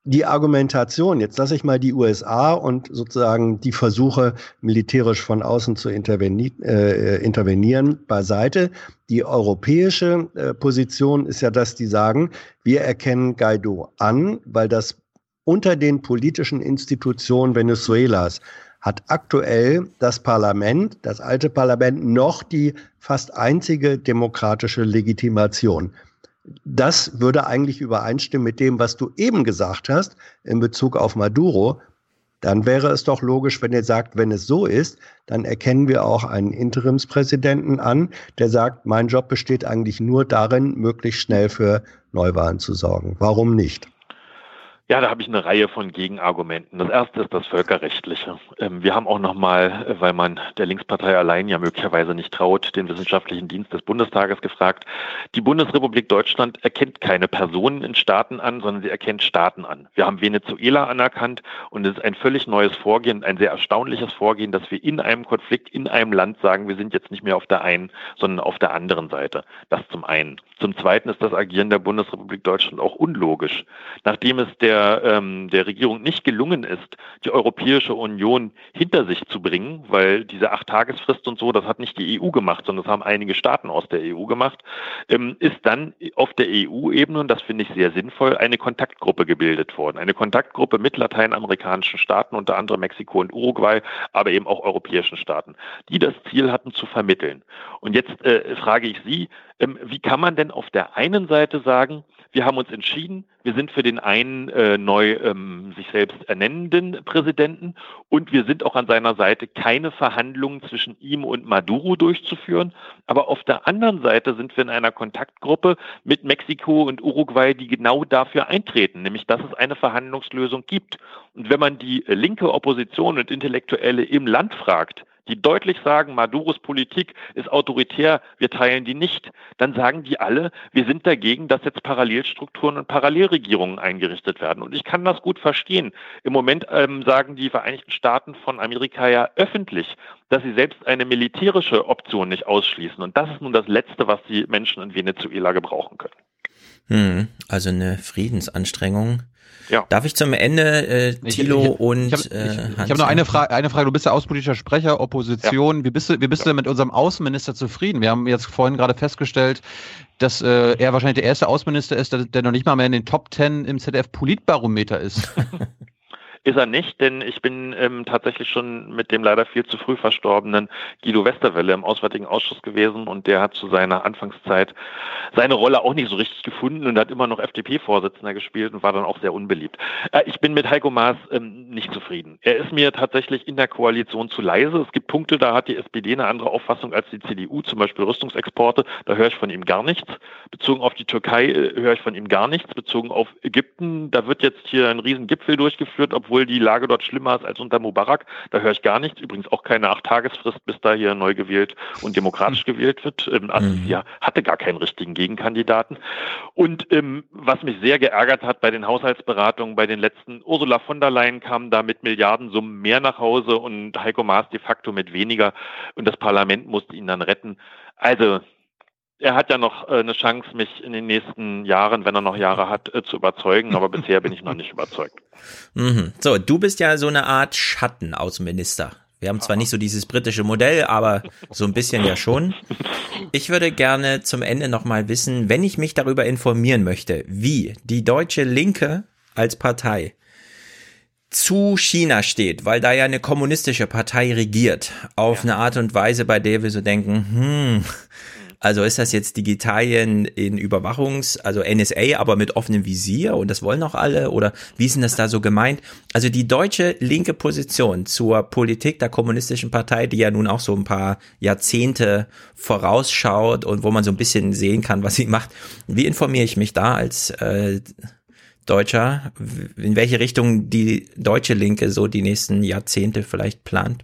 die Argumentation, jetzt lasse ich mal die USA und sozusagen die Versuche, militärisch von außen zu interveni äh, intervenieren, beiseite. Die europäische äh, Position ist ja, dass die sagen, wir erkennen Guaido an, weil das unter den politischen Institutionen Venezuelas hat aktuell das Parlament, das alte Parlament, noch die fast einzige demokratische Legitimation das würde eigentlich übereinstimmen mit dem, was du eben gesagt hast in Bezug auf Maduro. Dann wäre es doch logisch, wenn ihr sagt, wenn es so ist, dann erkennen wir auch einen Interimspräsidenten an, der sagt, mein Job besteht eigentlich nur darin, möglichst schnell für Neuwahlen zu sorgen. Warum nicht? Ja, da habe ich eine Reihe von Gegenargumenten. Das erste ist das Völkerrechtliche. Ähm, wir haben auch nochmal, äh, weil man der Linkspartei allein ja möglicherweise nicht traut, den wissenschaftlichen Dienst des Bundestages gefragt. Die Bundesrepublik Deutschland erkennt keine Personen in Staaten an, sondern sie erkennt Staaten an. Wir haben Venezuela anerkannt und es ist ein völlig neues Vorgehen, ein sehr erstaunliches Vorgehen, dass wir in einem Konflikt, in einem Land sagen, wir sind jetzt nicht mehr auf der einen, sondern auf der anderen Seite. Das zum einen. Zum zweiten ist das Agieren der Bundesrepublik Deutschland auch unlogisch. Nachdem es der der, ähm, der Regierung nicht gelungen ist, die Europäische Union hinter sich zu bringen, weil diese Acht-Tagesfrist und so, das hat nicht die EU gemacht, sondern das haben einige Staaten aus der EU gemacht, ähm, ist dann auf der EU-Ebene, und das finde ich sehr sinnvoll, eine Kontaktgruppe gebildet worden. Eine Kontaktgruppe mit lateinamerikanischen Staaten, unter anderem Mexiko und Uruguay, aber eben auch europäischen Staaten, die das Ziel hatten zu vermitteln. Und jetzt äh, frage ich Sie, ähm, wie kann man denn auf der einen Seite sagen, wir haben uns entschieden, wir sind für den einen äh, neu ähm, sich selbst ernennenden Präsidenten und wir sind auch an seiner Seite, keine Verhandlungen zwischen ihm und Maduro durchzuführen. Aber auf der anderen Seite sind wir in einer Kontaktgruppe mit Mexiko und Uruguay, die genau dafür eintreten, nämlich dass es eine Verhandlungslösung gibt. Und wenn man die linke Opposition und Intellektuelle im Land fragt, die deutlich sagen, Maduros Politik ist autoritär, wir teilen die nicht, dann sagen die alle, wir sind dagegen, dass jetzt Parallelstrukturen und Parallelregierungen eingerichtet werden. Und ich kann das gut verstehen. Im Moment ähm, sagen die Vereinigten Staaten von Amerika ja öffentlich, dass sie selbst eine militärische Option nicht ausschließen. Und das ist nun das Letzte, was die Menschen in Venezuela gebrauchen können. Hm, also eine Friedensanstrengung ja. Darf ich zum Ende äh, Thilo ich, ich, und ich, ich, äh, ich habe noch eine Frage, eine Frage. Du bist ja außenpolitischer Sprecher, Opposition. Ja. Wie bist du, wie bist ja. du mit unserem Außenminister zufrieden? Wir haben jetzt vorhin gerade festgestellt, dass äh, er wahrscheinlich der erste Außenminister ist, der, der noch nicht mal mehr in den Top Ten im ZDF Politbarometer ist. [laughs] Ist er nicht, denn ich bin ähm, tatsächlich schon mit dem leider viel zu früh verstorbenen Guido Westerwelle im Auswärtigen Ausschuss gewesen und der hat zu seiner Anfangszeit seine Rolle auch nicht so richtig gefunden und hat immer noch FDP-Vorsitzender gespielt und war dann auch sehr unbeliebt. Äh, ich bin mit Heiko Maas ähm, nicht zufrieden. Er ist mir tatsächlich in der Koalition zu leise. Es gibt Punkte, da hat die SPD eine andere Auffassung als die CDU, zum Beispiel Rüstungsexporte, da höre ich von ihm gar nichts. Bezogen auf die Türkei äh, höre ich von ihm gar nichts. Bezogen auf Ägypten, da wird jetzt hier ein Riesengipfel durchgeführt, obwohl obwohl die Lage dort schlimmer ist als unter Mubarak. Da höre ich gar nichts. Übrigens auch keine Acht-Tagesfrist, bis da hier neu gewählt und demokratisch hm. gewählt wird. Ähm, also mhm. ja, hatte gar keinen richtigen Gegenkandidaten. Und ähm, was mich sehr geärgert hat bei den Haushaltsberatungen, bei den letzten, Ursula von der Leyen kam da mit Milliardensummen mehr nach Hause und Heiko Maas de facto mit weniger. Und das Parlament musste ihn dann retten. Also er hat ja noch äh, eine Chance, mich in den nächsten Jahren, wenn er noch Jahre hat, äh, zu überzeugen, aber bisher bin ich noch nicht überzeugt. Mhm. So, du bist ja so eine Art Schattenaußenminister. Wir haben zwar nicht so dieses britische Modell, aber so ein bisschen ja schon. Ich würde gerne zum Ende nochmal wissen, wenn ich mich darüber informieren möchte, wie die deutsche Linke als Partei zu China steht, weil da ja eine kommunistische Partei regiert, auf ja. eine Art und Weise, bei der wir so denken, hm, also ist das jetzt Digitalien in Überwachungs-, also NSA, aber mit offenem Visier und das wollen auch alle oder wie ist denn das da so gemeint? Also die deutsche linke Position zur Politik der kommunistischen Partei, die ja nun auch so ein paar Jahrzehnte vorausschaut und wo man so ein bisschen sehen kann, was sie macht. Wie informiere ich mich da als äh, Deutscher, in welche Richtung die deutsche Linke so die nächsten Jahrzehnte vielleicht plant?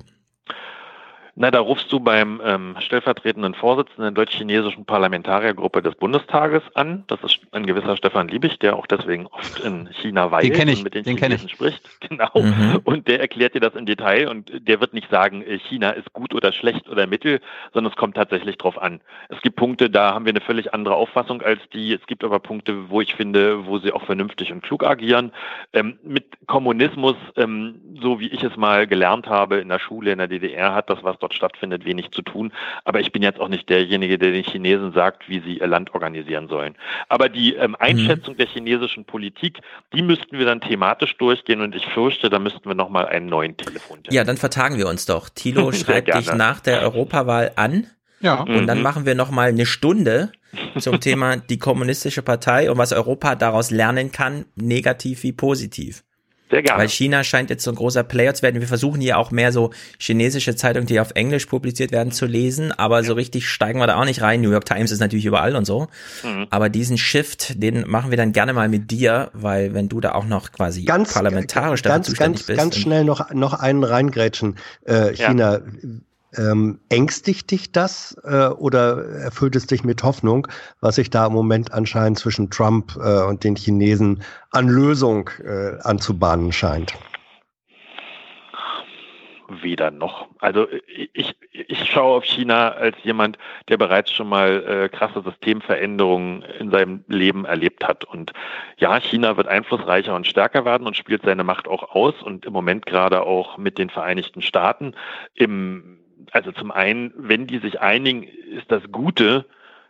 Na, da rufst du beim ähm, stellvertretenden Vorsitzenden der deutsch-chinesischen Parlamentariergruppe des Bundestages an. Das ist ein gewisser Stefan Liebig, der auch deswegen oft in China weilt den ich, und mit den, den Chinesen spricht. [laughs] Genau. Mhm. Und der erklärt dir das im Detail und der wird nicht sagen, äh, China ist gut oder schlecht oder mittel, sondern es kommt tatsächlich drauf an. Es gibt Punkte, da haben wir eine völlig andere Auffassung als die. Es gibt aber Punkte, wo ich finde, wo sie auch vernünftig und klug agieren. Ähm, mit Kommunismus, ähm, so wie ich es mal gelernt habe in der Schule in der DDR, hat das was dort stattfindet, wenig zu tun. Aber ich bin jetzt auch nicht derjenige, der den Chinesen sagt, wie sie ihr Land organisieren sollen. Aber die ähm, mhm. Einschätzung mhm. der chinesischen Politik, die müssten wir dann thematisch durchgehen und ich fürchte, da müssten wir nochmal einen neuen Telefon. Ja, dann vertagen wir uns doch. Tilo [laughs] schreibt dich nach der Europawahl an. Ja. Und dann mhm. machen wir nochmal eine Stunde zum Thema [laughs] die kommunistische Partei und was Europa daraus lernen kann, negativ wie positiv. Sehr gerne. Weil China scheint jetzt so ein großer Player zu werden. Wir versuchen hier auch mehr so chinesische Zeitungen, die auf Englisch publiziert werden, zu lesen, aber ja. so richtig steigen wir da auch nicht rein. New York Times ist natürlich überall und so. Mhm. Aber diesen Shift, den machen wir dann gerne mal mit dir, weil wenn du da auch noch quasi ganz, parlamentarisch ganz, zuständig ganz, bist. Ganz schnell noch, noch einen reingrätschen. Äh, China, ja. Ähm, ängstigt dich das äh, oder erfüllt es dich mit Hoffnung, was sich da im Moment anscheinend zwischen Trump äh, und den Chinesen an Lösung äh, anzubahnen scheint? weder noch. Also ich, ich schaue auf China als jemand, der bereits schon mal äh, krasse Systemveränderungen in seinem Leben erlebt hat. Und ja, China wird einflussreicher und stärker werden und spielt seine Macht auch aus und im Moment gerade auch mit den Vereinigten Staaten. Im, also zum einen, wenn die sich einigen, ist das Gute,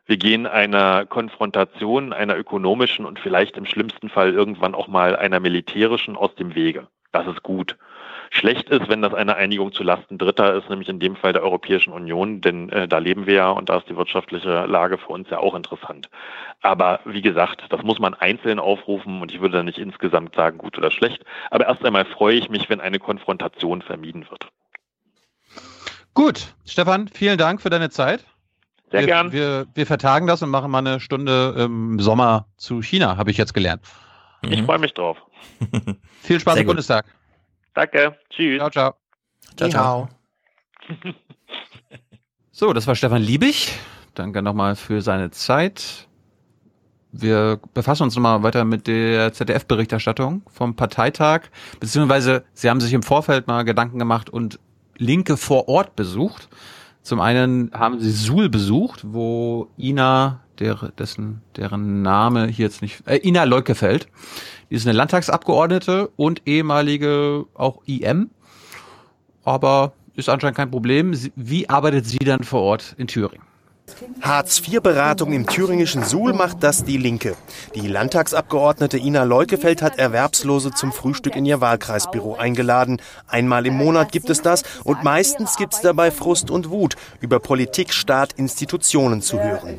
wir gehen einer Konfrontation, einer ökonomischen und vielleicht im schlimmsten Fall irgendwann auch mal einer militärischen aus dem Wege. Das ist gut. Schlecht ist, wenn das eine Einigung zu Lasten Dritter ist, nämlich in dem Fall der Europäischen Union, denn äh, da leben wir ja und da ist die wirtschaftliche Lage für uns ja auch interessant. Aber wie gesagt, das muss man einzeln aufrufen und ich würde da nicht insgesamt sagen, gut oder schlecht. Aber erst einmal freue ich mich, wenn eine Konfrontation vermieden wird. Gut, Stefan, vielen Dank für deine Zeit. Sehr wir, gern. Wir, wir vertagen das und machen mal eine Stunde im Sommer zu China, habe ich jetzt gelernt. Ich freue mich drauf. [laughs] Viel Spaß Sehr im gut. Bundestag. Danke. Tschüss. Ciao, ciao. Ciao, ciao. [laughs] So, das war Stefan Liebig. Danke nochmal für seine Zeit. Wir befassen uns nochmal weiter mit der ZDF-Berichterstattung vom Parteitag, beziehungsweise Sie haben sich im Vorfeld mal Gedanken gemacht und Linke vor Ort besucht. Zum einen haben Sie Suhl besucht, wo Ina, der, dessen, deren Name hier jetzt nicht, äh, Ina Leukefeld, die ist eine Landtagsabgeordnete und ehemalige auch IM, aber ist anscheinend kein Problem. Wie arbeitet sie dann vor Ort in Thüringen? Hartz-IV-Beratung im thüringischen Suhl macht das die Linke. Die Landtagsabgeordnete Ina Leukefeld hat Erwerbslose zum Frühstück in ihr Wahlkreisbüro eingeladen. Einmal im Monat gibt es das und meistens gibt es dabei Frust und Wut, über Politik, Staat, Institutionen zu hören.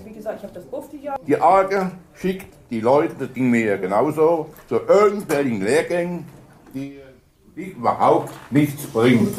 Die Arge schickt die Leute, das ging mir ja genauso, zu irgendwelchen Lehrgängen, die überhaupt nichts bringen.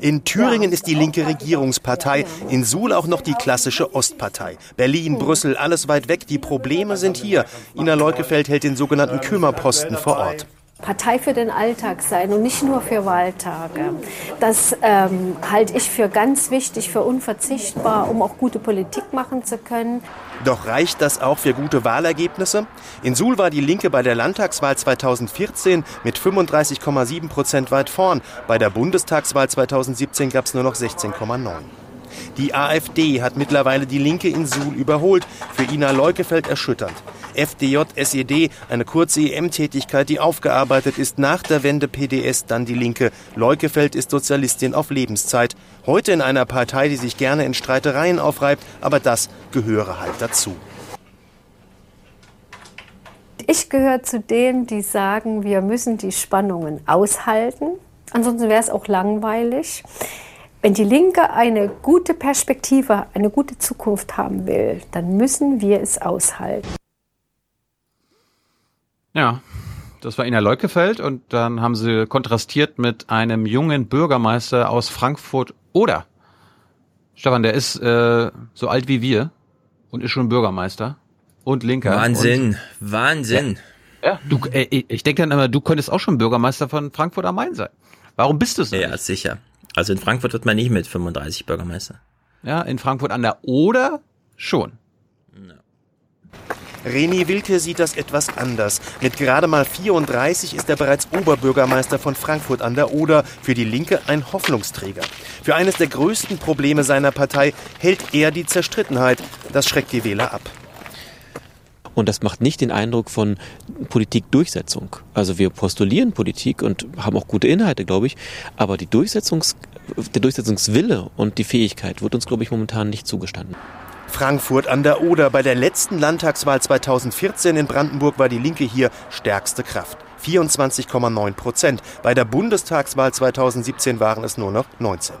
In Thüringen ist die linke Regierungspartei, in Suhl auch noch die klassische Ostpartei. Berlin, Brüssel, alles weit weg, die Probleme sind hier. Ina Leukefeld hält den sogenannten Kümmerposten vor Ort. Partei für den Alltag sein und nicht nur für Wahltage. Das ähm, halte ich für ganz wichtig, für unverzichtbar, um auch gute Politik machen zu können. Doch reicht das auch für gute Wahlergebnisse? In Suhl war die Linke bei der Landtagswahl 2014 mit 35,7 Prozent weit vorn. Bei der Bundestagswahl 2017 gab es nur noch 16,9. Die AfD hat mittlerweile die Linke in Suhl überholt. Für Ina Leukefeld erschütternd. FDJ, SED, eine kurze EM-Tätigkeit, die aufgearbeitet ist nach der Wende PDS, dann die Linke. Leukefeld ist Sozialistin auf Lebenszeit. Heute in einer Partei, die sich gerne in Streitereien aufreibt, aber das gehöre halt dazu. Ich gehöre zu denen, die sagen, wir müssen die Spannungen aushalten. Ansonsten wäre es auch langweilig. Wenn die Linke eine gute Perspektive, eine gute Zukunft haben will, dann müssen wir es aushalten. Ja, das war Ina Leukefeld und dann haben sie kontrastiert mit einem jungen Bürgermeister aus Frankfurt oder. Stefan, der ist äh, so alt wie wir und ist schon Bürgermeister und Linker. Wahnsinn, Wahnsinn. Ja, ja du, äh, ich denke dann immer, du könntest auch schon Bürgermeister von Frankfurt am Main sein. Warum bist du es Ja, sicher. Also in Frankfurt wird man nicht mit 35 Bürgermeister. Ja, in Frankfurt an der Oder schon. Reni Wilke sieht das etwas anders. Mit gerade mal 34 ist er bereits Oberbürgermeister von Frankfurt an der Oder. Für die Linke ein Hoffnungsträger. Für eines der größten Probleme seiner Partei hält er die Zerstrittenheit. Das schreckt die Wähler ab. Und das macht nicht den Eindruck von Politikdurchsetzung. Also wir postulieren Politik und haben auch gute Inhalte, glaube ich. Aber die Durchsetzungs, der Durchsetzungswille und die Fähigkeit wird uns, glaube ich, momentan nicht zugestanden. Frankfurt an der Oder. Bei der letzten Landtagswahl 2014 in Brandenburg war die Linke hier stärkste Kraft. 24,9 Prozent. Bei der Bundestagswahl 2017 waren es nur noch 19.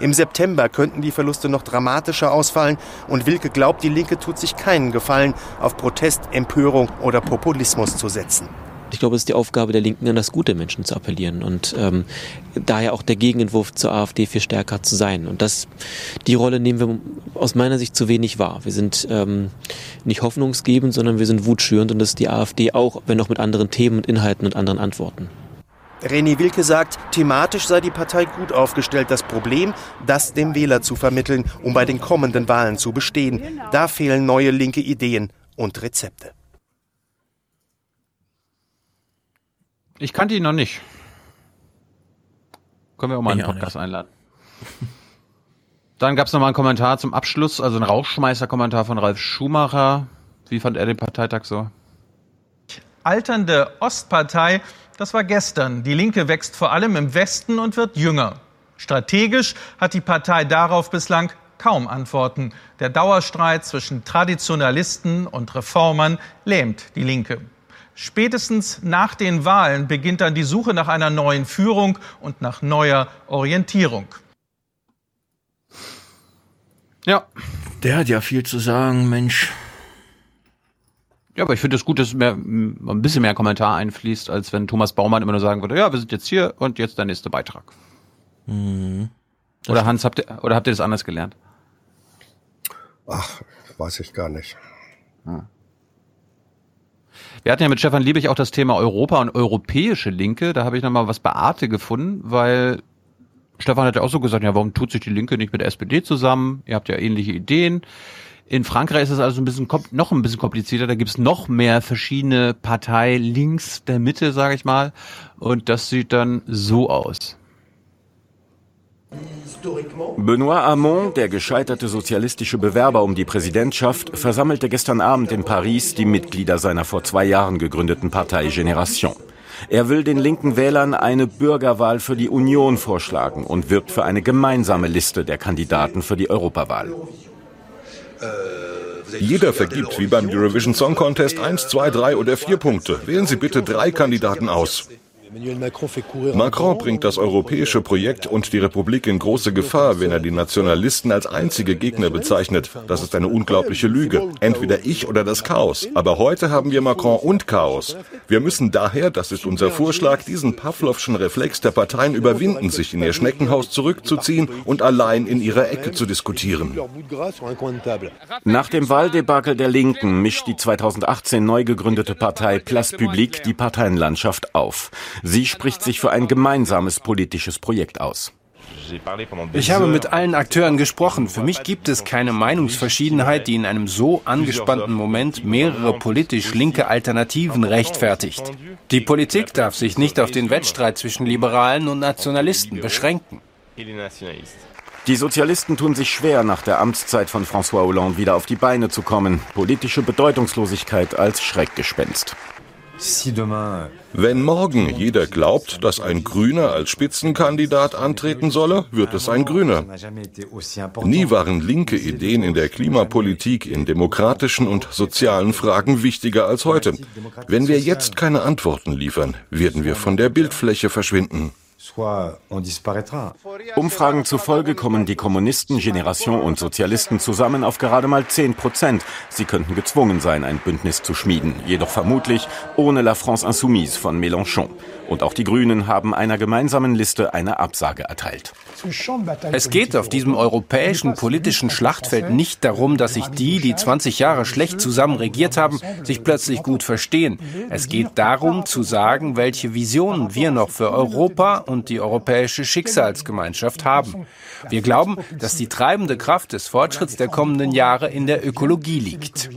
Im September könnten die Verluste noch dramatischer ausfallen und Wilke glaubt, die Linke tut sich keinen Gefallen, auf Protest, Empörung oder Populismus zu setzen. Ich glaube, es ist die Aufgabe der Linken, an das gute Menschen zu appellieren und ähm, daher auch der Gegenentwurf zur AfD viel stärker zu sein. Und das, die Rolle nehmen wir aus meiner Sicht zu wenig wahr. Wir sind ähm, nicht hoffnungsgebend, sondern wir sind wutschürend und das ist die AfD auch, wenn auch mit anderen Themen und Inhalten und anderen Antworten. René Wilke sagt, thematisch sei die Partei gut aufgestellt. Das Problem, das dem Wähler zu vermitteln, um bei den kommenden Wahlen zu bestehen. Da fehlen neue linke Ideen und Rezepte. Ich kannte ihn noch nicht. Können wir auch mal einen Podcast einladen. [laughs] Dann gab es nochmal einen Kommentar zum Abschluss, also ein Rauchschmeißer-Kommentar von Ralf Schumacher. Wie fand er den Parteitag so? Alternde Ostpartei, das war gestern. Die Linke wächst vor allem im Westen und wird jünger. Strategisch hat die Partei darauf bislang kaum Antworten. Der Dauerstreit zwischen Traditionalisten und Reformern lähmt die Linke. Spätestens nach den Wahlen beginnt dann die Suche nach einer neuen Führung und nach neuer Orientierung. Ja. Der hat ja viel zu sagen, Mensch. Ja, aber ich finde es gut, dass mehr, ein bisschen mehr Kommentar einfließt, als wenn Thomas Baumann immer nur sagen würde, ja, wir sind jetzt hier und jetzt der nächste Beitrag. Mhm. Oder Hans, habt ihr, oder habt ihr das anders gelernt? Ach, weiß ich gar nicht. Hm. Wir hatten ja mit Stefan Liebig auch das Thema Europa und europäische Linke. Da habe ich nochmal was bei Arte gefunden, weil Stefan hat ja auch so gesagt, ja, warum tut sich die Linke nicht mit der SPD zusammen? Ihr habt ja ähnliche Ideen. In Frankreich ist es also ein bisschen noch ein bisschen komplizierter. Da gibt es noch mehr verschiedene Partei links der Mitte, sage ich mal. Und das sieht dann so aus. Benoît Hamon, der gescheiterte sozialistische Bewerber um die Präsidentschaft, versammelte gestern Abend in Paris die Mitglieder seiner vor zwei Jahren gegründeten Partei Génération. Er will den linken Wählern eine Bürgerwahl für die Union vorschlagen und wirbt für eine gemeinsame Liste der Kandidaten für die Europawahl. Jeder vergibt wie beim Eurovision Song Contest 1, 2, 3 oder 4 Punkte. Wählen Sie bitte drei Kandidaten aus. Macron bringt das europäische Projekt und die Republik in große Gefahr, wenn er die Nationalisten als einzige Gegner bezeichnet. Das ist eine unglaubliche Lüge. Entweder ich oder das Chaos. Aber heute haben wir Macron und Chaos. Wir müssen daher, das ist unser Vorschlag, diesen Pavlovschen Reflex der Parteien überwinden, sich in ihr Schneckenhaus zurückzuziehen und allein in ihrer Ecke zu diskutieren. Nach dem Wahldebakel der Linken mischt die 2018 neu gegründete Partei Place Publique die Parteienlandschaft auf. Sie spricht sich für ein gemeinsames politisches Projekt aus. Ich habe mit allen Akteuren gesprochen. Für mich gibt es keine Meinungsverschiedenheit, die in einem so angespannten Moment mehrere politisch linke Alternativen rechtfertigt. Die Politik darf sich nicht auf den Wettstreit zwischen Liberalen und Nationalisten beschränken. Die Sozialisten tun sich schwer, nach der Amtszeit von François Hollande wieder auf die Beine zu kommen. Politische Bedeutungslosigkeit als Schreckgespenst. Wenn morgen jeder glaubt, dass ein Grüner als Spitzenkandidat antreten solle, wird es ein Grüner. Nie waren linke Ideen in der Klimapolitik, in demokratischen und sozialen Fragen wichtiger als heute. Wenn wir jetzt keine Antworten liefern, werden wir von der Bildfläche verschwinden. Umfragen zufolge kommen die Kommunisten, Generation und Sozialisten zusammen auf gerade mal 10 Prozent. Sie könnten gezwungen sein, ein Bündnis zu schmieden, jedoch vermutlich ohne La France Insoumise von Mélenchon. Und auch die Grünen haben einer gemeinsamen Liste eine Absage erteilt. Es geht auf diesem europäischen politischen Schlachtfeld nicht darum, dass sich die, die 20 Jahre schlecht zusammen regiert haben, sich plötzlich gut verstehen. Es geht darum zu sagen, welche Visionen wir noch für Europa und die europäische Schicksalsgemeinschaft haben. Wir glauben, dass die treibende Kraft des Fortschritts der kommenden Jahre in der Ökologie liegt.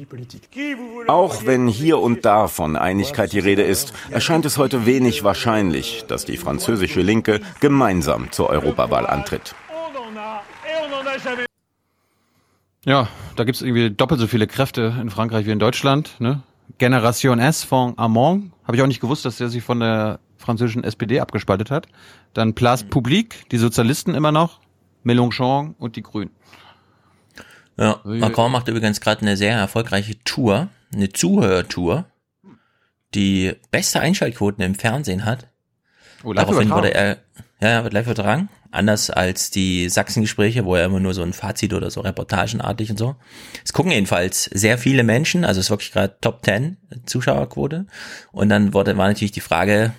Auch wenn hier und da von Einigkeit die Rede ist, erscheint es heute wenig wahrscheinlich, dass die französische Linke gemeinsam zur Europawahl antritt. Ja, da gibt es irgendwie doppelt so viele Kräfte in Frankreich wie in Deutschland. Ne? Generation S von Amon. Habe ich auch nicht gewusst, dass der sich von der französischen SPD abgespaltet hat. Dann Place Publique, die Sozialisten immer noch. Mélenchon und die Grünen. Ja, Macron macht übrigens gerade eine sehr erfolgreiche Tour, eine Zuhörtour, die beste Einschaltquoten im Fernsehen hat. Oh, Daraufhin wurde er, ja, wird live übertragen. Anders als die Sachsengespräche, wo er immer nur so ein Fazit oder so reportagenartig und so. Es gucken jedenfalls sehr viele Menschen, also es ist wirklich gerade Top 10 Zuschauerquote. Und dann wurde, war natürlich die Frage,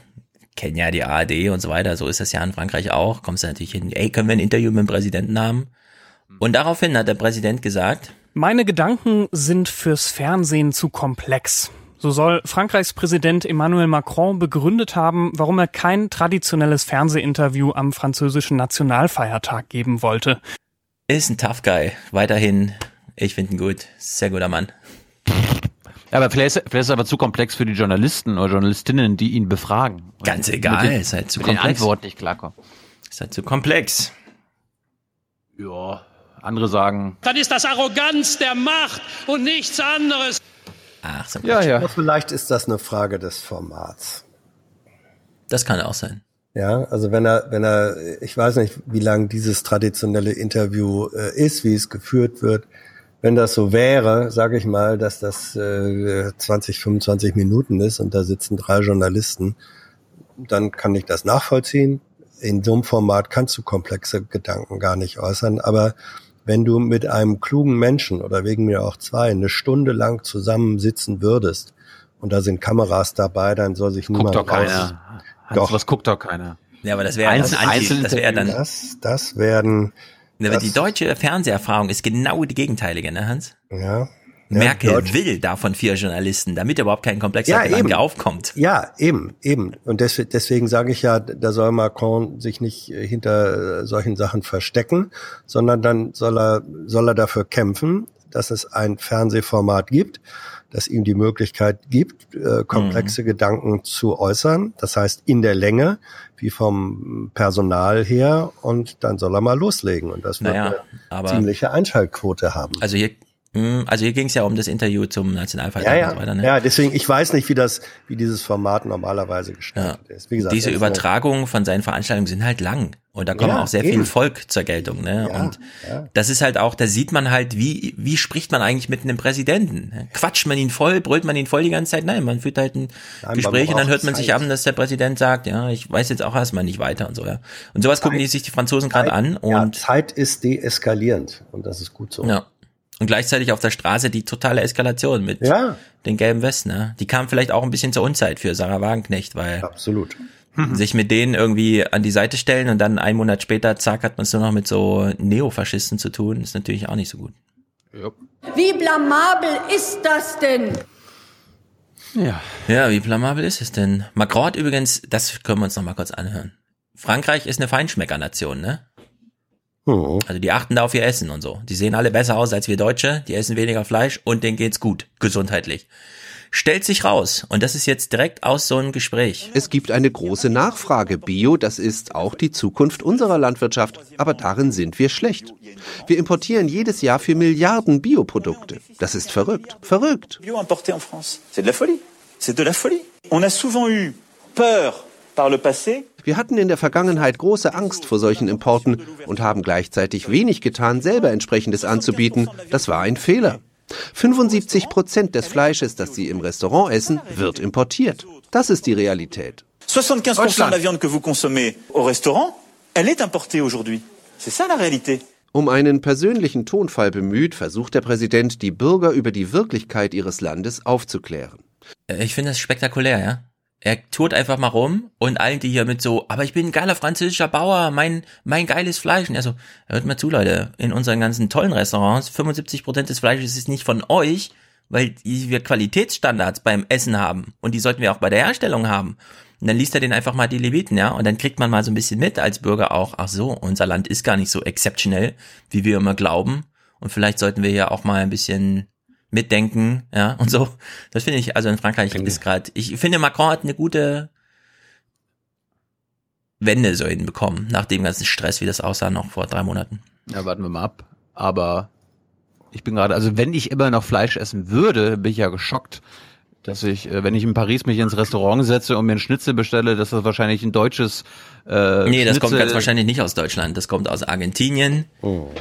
kennen ja die ARD und so weiter, so ist das ja in Frankreich auch, kommst du natürlich hin, ey, können wir ein Interview mit dem Präsidenten haben? Und daraufhin hat der Präsident gesagt, meine Gedanken sind fürs Fernsehen zu komplex. So soll Frankreichs Präsident Emmanuel Macron begründet haben, warum er kein traditionelles Fernsehinterview am französischen Nationalfeiertag geben wollte. Ist ein Tough Guy. Weiterhin, ich finde ihn gut. Sehr guter Mann. Ja, aber vielleicht ist, vielleicht ist es aber zu komplex für die Journalisten oder Journalistinnen, die ihn befragen. Ganz egal, den, ist halt zu mit komplex. Den Antworten nicht klarkommen. Ist halt zu komplex. Ja, andere sagen. Dann ist das Arroganz der Macht und nichts anderes. Ach, so ja, ja. Aber vielleicht ist das eine Frage des Formats. Das kann auch sein. Ja, also wenn er, wenn er, ich weiß nicht, wie lang dieses traditionelle Interview äh, ist, wie es geführt wird. Wenn das so wäre, sage ich mal, dass das äh, 20, 25 Minuten ist und da sitzen drei Journalisten, dann kann ich das nachvollziehen. In so einem Format kannst du komplexe Gedanken gar nicht äußern, aber wenn du mit einem klugen Menschen oder wegen mir auch zwei eine Stunde lang zusammensitzen würdest und da sind Kameras dabei, dann soll sich niemand Guckt doch keiner. Hans, Doch. was guckt doch keiner. Ja, aber das wäre Einzel- das, einzelne- das wäre dann. Das, das werden. Aber das- die deutsche Fernseherfahrung ist genau die gegenteilige, ne, Hans? Ja. Merkel Deutsch- will davon vier Journalisten, damit überhaupt kein komplexer Ja, Gedanke eben. aufkommt. Ja, eben, eben. Und deswegen, deswegen sage ich ja, da soll Macron sich nicht äh, hinter äh, solchen Sachen verstecken, sondern dann soll er, soll er dafür kämpfen, dass es ein Fernsehformat gibt, das ihm die Möglichkeit gibt, äh, komplexe Gedanken zu äußern. Das heißt in der Länge, wie vom Personal her. Und dann soll er mal loslegen. Und das wird Naja, eine ziemliche Einschaltquote haben. Also hier, also hier ging es ja um das Interview zum Nationalfeiertag Ja, ja, und so weiter, ne? ja, deswegen, ich weiß nicht, wie das, wie dieses Format normalerweise gestaltet ist. Wie gesagt, Diese Übertragungen von seinen Veranstaltungen sind halt lang. Und da kommt Ja, auch sehr eben. viel Volk zur Geltung. Ne? Ja, und ja. das ist halt auch, da sieht man halt, wie, wie spricht man eigentlich mit einem Präsidenten? Quatscht man ihn voll, brüllt man ihn voll die ganze Zeit? Nein, man führt halt ein man Gespräch und dann hört man sich Zeit. an, dass der Präsident sagt, ja, ich weiß jetzt auch erstmal nicht weiter und so. Ja. Und sowas gucken die sich die Franzosen gerade an. ja, Und Zeit ist deeskalierend und das ist gut so. Ja. Und gleichzeitig auf der Straße die totale Eskalation mit Ja. den gelben Westen. Ne? Die kam vielleicht auch ein bisschen zur Unzeit für Sarah Wagenknecht, weil Absolut. sich mit denen irgendwie an die Seite stellen und dann einen Monat später, zack, hat man es nur noch mit so Neofaschisten zu tun, ist natürlich auch nicht so gut. Wie blamabel ist das denn? Ja. Ja, wie blamabel ist es denn? Macron hat übrigens, das können wir uns noch mal kurz anhören. Frankreich ist eine Feinschmeckernation, ne? Hm. Also die achten da auf ihr Essen und so. Die sehen alle besser aus als wir Deutsche, die essen weniger Fleisch und denen geht's gut, gesundheitlich. Stellt sich raus, und das ist jetzt direkt aus so einem Gespräch. Es gibt eine große Nachfrage. Bio, das ist auch die Zukunft unserer Landwirtschaft, aber darin sind wir schlecht. Wir importieren jedes Jahr für Milliarden Bioprodukte. Das ist verrückt, verrückt. bio importé en France. C'est de la folie. C'est de la folie. On a souvent eu peur par le passé. Wir hatten in der Vergangenheit große Angst vor solchen Importen und haben gleichzeitig wenig getan, selber entsprechendes anzubieten. Das war ein Fehler. 75 Prozent des Fleisches, das Sie im Restaurant essen, wird importiert. Das ist die Realität. 75% de la viande que vous consommez au restaurant, elle est importée aujourd'hui. C'est ça la réalité. Um einen persönlichen Tonfall bemüht, versucht der Präsident, die Bürger über die Wirklichkeit ihres Landes aufzuklären. Äh, Ich finde das spektakulär, ja. Er tourt einfach mal rum und allen, die hier mit so, aber ich bin ein geiler französischer Bauer, mein, mein geiles Fleisch. Und er so, hört mal zu, Leute, in unseren ganzen tollen Restaurants, 75% des Fleisches ist nicht von euch, weil wir Qualitätsstandards beim Essen haben. Und die sollten wir auch bei der Herstellung haben. Und dann liest er den einfach mal die Leviten, ja. Und dann kriegt man mal so ein bisschen mit als Bürger auch, ach so, unser Land ist gar nicht so exceptionell, wie wir immer glauben. Und vielleicht sollten wir ja auch mal ein bisschen mitdenken, ja, und so. Das finde ich, also in Frankreich ist gerade, ich finde, Macron hat eine gute Wende so hinbekommen, nach dem ganzen Stress, wie das aussah noch vor drei Monaten. Ja, warten wir mal ab. Aber ich bin gerade, also wenn ich immer noch Fleisch essen würde, bin ich ja geschockt, dass ich, äh, wenn ich in Paris mich ins Restaurant setze und mir ein Schnitzel bestelle, dass das wahrscheinlich ein deutsches äh, Nee, das kommt Schnitzel- ganz wahrscheinlich nicht aus Deutschland. Das kommt aus Argentinien.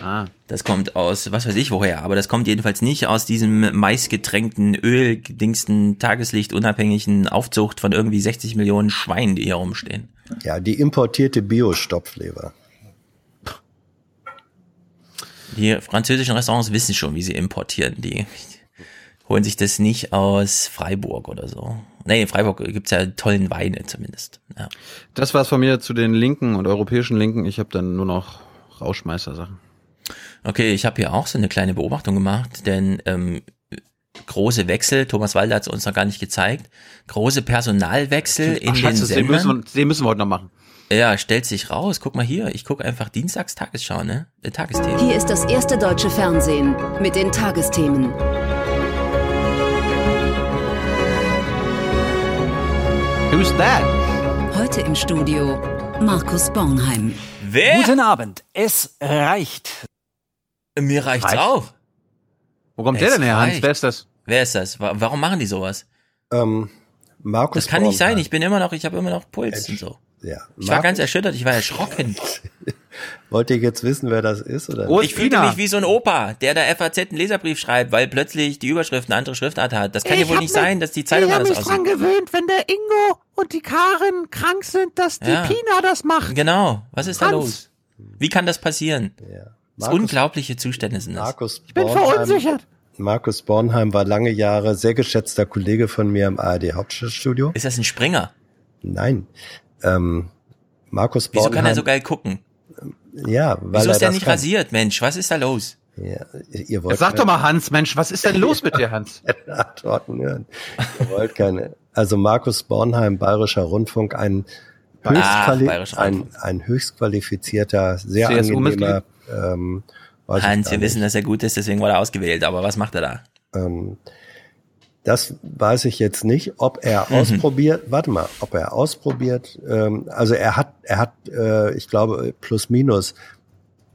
Ah. Das kommt aus, was weiß ich woher, aber das kommt jedenfalls nicht aus diesem maisgetränkten, ölgedingsten, tageslichtunabhängigen Aufzucht von irgendwie 60 Millionen Schweinen, die hier rumstehen. Ja, die importierte Bio-Stopfleber. Die französischen Restaurants wissen schon, wie sie importieren. Die holen sich das nicht aus Freiburg oder so. Nee, in Freiburg gibt's ja tollen Weine zumindest. Ja. Das war's von mir zu den Linken und europäischen Linken. Ich habe dann nur noch Rauschmeister-Sachen. Okay, ich habe hier auch so eine kleine Beobachtung gemacht, denn ähm, große Wechsel, Thomas Walder hat es uns noch gar nicht gezeigt, große Personalwechsel in Ach, Scheiße, den den Sendern. müssen, wir, den müssen wir heute noch machen. Ja, stellt sich raus. Guck mal hier, ich gucke einfach Dienstags Tagesschau, ne? Äh, Tagesthemen. Hier ist das erste deutsche Fernsehen mit den Tagesthemen. Who's that? Heute im Studio Markus Bornheim. Wer? Guten Abend. Es reicht. Mir reicht's Reicht? auch. Wo kommt Es der denn her, Hans? Wer ist das? Wer ist das? Wa- Warum machen die sowas? Ähm, Markus Das kann nicht sein. Bornheim. Ich bin immer noch, ich habe immer noch Puls und so. Ja. Ich war Markus- ganz erschüttert, ich war erschrocken. [laughs] Wollt ihr jetzt wissen, wer das ist? Oder? ich fühlte mich wie so ein Opa, der der FAZ einen Leserbrief schreibt, weil plötzlich die Überschrift eine andere Schriftart hat. Das kann ja wohl nicht sein, dass die Zeitung Ich habe anders mich dran aussieht. gewöhnt, wenn der Ingo und die Karin krank sind, dass die Ja. Pina das macht. Genau. Was ist da Hans. los? Wie kann das passieren? Das Markus- unglaubliche Zustände sind das. Markus Ich bin Bornheim- verunsichert. Markus Bornheim war lange Jahre sehr geschätzter Kollege von mir im ARD Hauptstadtstudio. Ist das ein Springer? Nein. Ähm, Markus Wieso Bornheim. kann er so geil gucken? Ja, weil Wieso er ist der das nicht kann. rasiert, Mensch? Was ist da los? Ja, ihr wollt Jetzt sag doch mal, Hans, Mensch, was ist denn los mit dir, Hans? [laughs] Antworten hören. Ihr wollt keine. Also Markus Bornheim, Bayerischer Rundfunk, ein Ach, höchstquali Bayerischer ein, ein höchstqualifizierter, sehr angenehmer. Ähm, Hans, wir nicht. wissen, dass er gut ist, deswegen wurde er ausgewählt. Aber was macht er da? Ähm, das weiß ich jetzt nicht, ob er Mhm. ausprobiert, warte mal, ob er ausprobiert, ähm, also er hat, er hat, äh, ich glaube, plus minus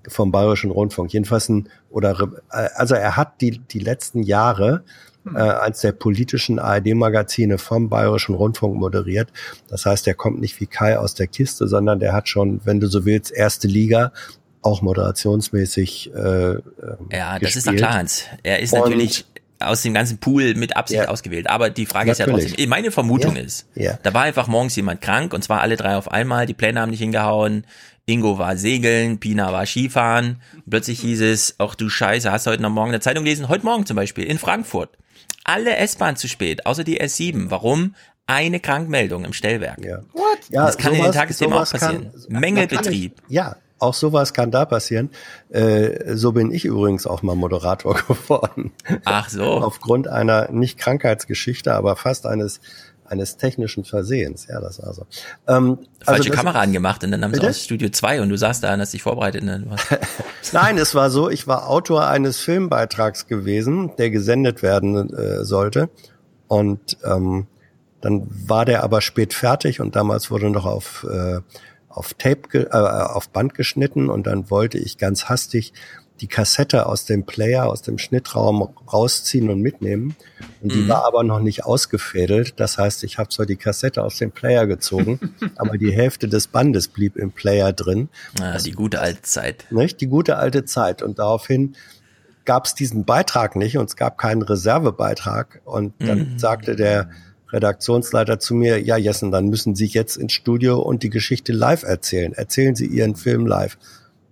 vom Bayerischen Rundfunk, jedenfalls ein, oder, äh, also er hat die, die letzten Jahre Hm. äh, als der politischen ARD-Magazine vom Bayerischen Rundfunk moderiert. Das heißt, er kommt nicht wie Kai aus der Kiste, sondern der hat schon, wenn du so willst, erste Liga, auch moderationsmäßig äh, Ja, das gespielt. ist klar, Hans. Er ist Und- natürlich aus dem ganzen Pool mit Absicht Ja. ausgewählt. Aber die Frage ist ja Natürlich. trotzdem, meine Vermutung Ja. ist, Ja. da war einfach morgens jemand krank und zwar alle drei auf einmal. Die Pläne haben nicht hingehauen. Ingo war segeln, Pina war Skifahren. Plötzlich hieß es, ach du Scheiße, hast du heute noch morgen eine Zeitung gelesen? Heute Morgen zum Beispiel in Frankfurt. Alle S-Bahn zu spät, außer die S7. Warum? Eine Krankmeldung im Stellwerk. Ja. Ja, das kann in den sowas- Tagesthemen auch sowas kann- passieren. Mängelbetrieb. Natürlich, Ja, auch sowas kann da passieren. Äh, so bin ich übrigens auch mal Moderator [laughs] geworden. Ach so. Aufgrund einer nicht Krankheitsgeschichte, aber fast eines eines technischen Versehens. Ja, das war so. Ähm, Falsche das- Kamera angemacht und dann haben sie Bitte? aus Studio 2 und du saßt da und hast dich vorbereitet. War's- [laughs] Nein, es war so, ich war Autor eines Filmbeitrags gewesen, der gesendet werden äh, sollte. Und ähm, dann war der aber spät fertig und damals wurde noch auf, äh, auf Tape, äh, auf Band geschnitten und dann wollte ich ganz hastig die Kassette aus dem Player, aus dem Schnittraum rausziehen und mitnehmen. Und die Mhm. war aber noch nicht ausgefädelt. Das heißt, ich habe zwar die Kassette aus dem Player gezogen, [laughs] aber die Hälfte des Bandes blieb im Player drin. Ah, die gute alte Zeit. Nicht? Die gute alte Zeit. Und daraufhin gab es diesen Beitrag nicht und es gab keinen Reservebeitrag. Und dann Mhm. sagte der Redaktionsleiter zu mir, ja Jessen, dann müssen Sie jetzt ins Studio und die Geschichte live erzählen. Erzählen Sie Ihren Film live.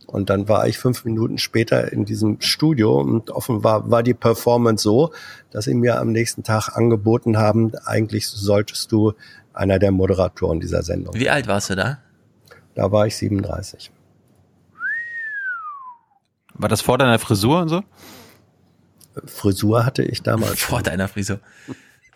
Und dann war ich fünf Minuten später in diesem Studio und offenbar war die Performance so, dass sie mir am nächsten Tag angeboten haben, eigentlich solltest du einer der Moderatoren dieser Sendung. Wie alt warst du da? Da war ich 37. War das vor deiner Frisur und so? Frisur hatte ich damals. Vor deiner Frisur.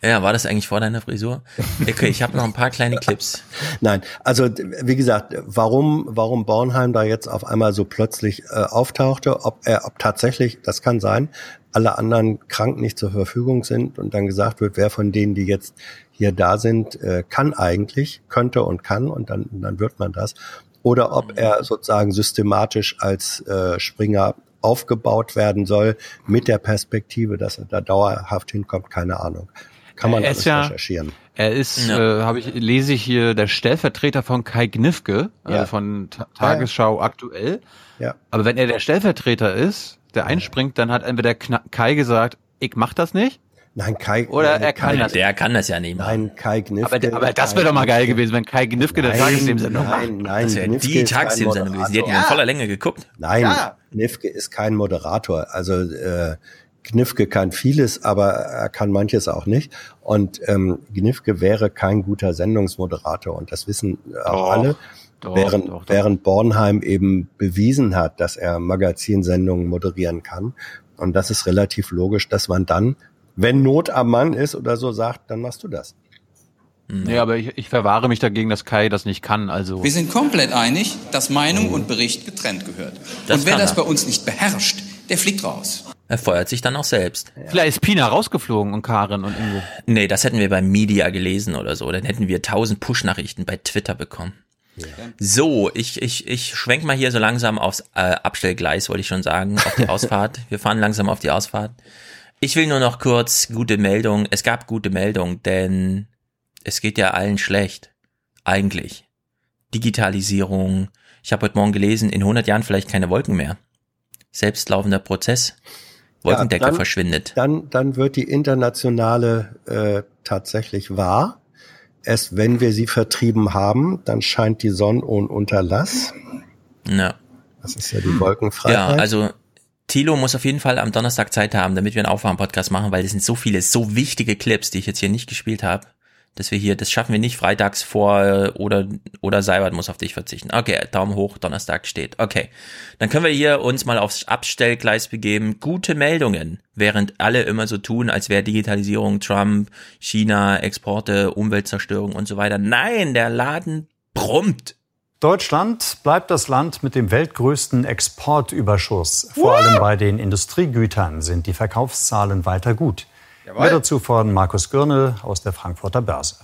Ja, war das eigentlich vor deiner Frisur? Okay, ich habe noch ein paar kleine Clips. [laughs] Nein, also wie gesagt, warum warum Bornheim da jetzt auf einmal so plötzlich äh, auftauchte, ob er ob tatsächlich, das kann sein, alle anderen krank nicht zur Verfügung sind und dann gesagt wird, wer von denen, die jetzt hier da sind, äh, kann eigentlich, könnte und kann und dann dann wird man das oder ob er sozusagen systematisch als äh, Springer aufgebaut werden soll mit der Perspektive, dass er da dauerhaft hinkommt, keine Ahnung. Kann man Er alles ja- recherchieren. Er ist, Ja. äh, habe ich, lese ich hier, der Stellvertreter von Kai Gnifke, also Ja. von Ta Tagesschau aktuell. Ja. Aber wenn er der Stellvertreter ist, der einspringt, dann hat entweder Kai gesagt, ich mach das nicht, Nein, Kai oder nein, er kann Kai, das. Der kann das ja nicht machen. Nein, Kai Gnifke. Aber, aber das wäre doch mal geil gewesen, wenn Kai Gnifke der Tagesthemsendung macht. Nein, nein, Das wäre die Tagesthemsendung gewesen. Die hätten wir in voller Länge geguckt. Nein, Ja. Gnifke ist kein Moderator. Also äh, Gnifke kann vieles, aber er kann manches auch nicht. Und ähm, Gnifke wäre kein guter Sendungsmoderator. Und das wissen auch Doch, alle. doch, während, doch, doch. während Bornheim eben bewiesen hat, dass er Magazinsendungen moderieren kann. Und das ist relativ logisch, dass man dann, wenn Not am Mann ist oder so, sagt, dann machst du das. Nee, aber ich, ich verwahre mich dagegen, dass Kai das nicht kann. Also Wir sind komplett einig, dass Meinung und Bericht getrennt gehört. Das und wer das er. bei uns nicht beherrscht, der fliegt raus. Er feuert sich dann auch selbst. vielleicht ist Pina rausgeflogen und Karin und Ingo. Nee, das hätten wir beim Media gelesen oder so. Dann hätten wir tausend Push-Nachrichten bei Twitter bekommen. So, ich, ich, ich schwenk mal hier so langsam aufs äh, Abstellgleis, wollte ich schon sagen, auf die [laughs] Ausfahrt. Wir fahren langsam auf die Ausfahrt. Ich will nur noch kurz gute Meldung. Es gab gute Meldung, denn es geht ja allen schlecht. Eigentlich. Digitalisierung. Ich habe heute Morgen gelesen, in 100 Jahren vielleicht keine Wolken mehr. Selbstlaufender Prozess. Wolkendecke Ja, dann- verschwindet. Dann, dann wird die internationale äh, tatsächlich wahr. Erst wenn wir sie vertrieben haben, dann scheint die Sonne ohne Unterlass. Ja. Das ist ja die Wolkenfreiheit. Ja, also Thilo muss auf jeden Fall am Donnerstag Zeit haben, damit wir einen Aufwärm-Podcast machen, weil das sind so viele, so wichtige Clips, die ich jetzt hier nicht gespielt habe, dass wir hier, das schaffen wir nicht freitags vor äh, oder oder Seibert muss auf dich verzichten. Okay, Daumen hoch, Donnerstag steht. Okay, dann können wir hier uns mal aufs Abstellgleis begeben. Gute Meldungen, während alle immer so tun, als wäre Digitalisierung, Trump, China, Exporte, Umweltzerstörung und so weiter. Nein, der Laden brummt. Deutschland bleibt das Land mit dem weltgrößten Exportüberschuss. Vor allem bei den Industriegütern sind die Verkaufszahlen weiter gut. Mehr dazu von Markus Girnel aus der Frankfurter Börse.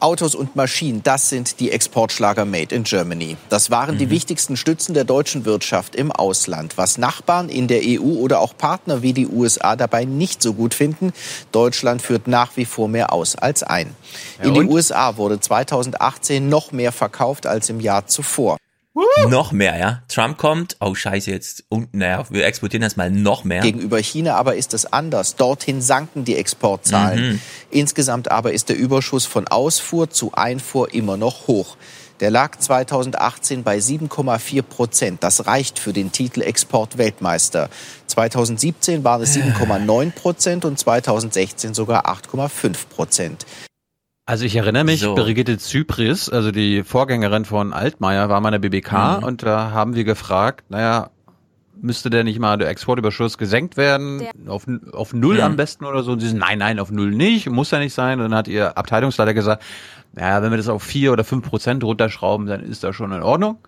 Autos und Maschinen, das sind die Exportschlager Made in Germany. Das waren die wichtigsten Stützen der deutschen Wirtschaft im Ausland. Was Nachbarn in der EU oder auch Partner wie die USA dabei nicht so gut finden, Deutschland führt nach wie vor mehr aus als ein. Ja, in die und? USA wurde 2018 noch mehr verkauft als im Jahr zuvor. Noch mehr, ja. Trump kommt, oh scheiße, jetzt, und, naja, wir exportieren das mal noch mehr. Gegenüber China aber ist es anders. Dorthin sanken die Exportzahlen. Mhm. Insgesamt aber ist der Überschuss von Ausfuhr zu Einfuhr immer noch hoch. Der lag 2018 bei 7,4 Prozent. Das reicht für den Titel Exportweltmeister. 2017 waren es 7,9 Prozent und 2016 sogar 8,5 Prozent. Also ich erinnere mich, So. Brigitte Zypris, also die Vorgängerin von Altmaier, war mal in der BBK Mhm. und da haben wir gefragt, naja, müsste denn nicht mal der Exportüberschuss gesenkt werden? Auf, auf null Mhm. am besten oder so? Und sie sind, nein, nein, auf null nicht, muss ja nicht sein. Und dann hat ihr Abteilungsleiter gesagt, naja, wenn wir das auf vier oder fünf Prozent runterschrauben, dann ist das schon in Ordnung.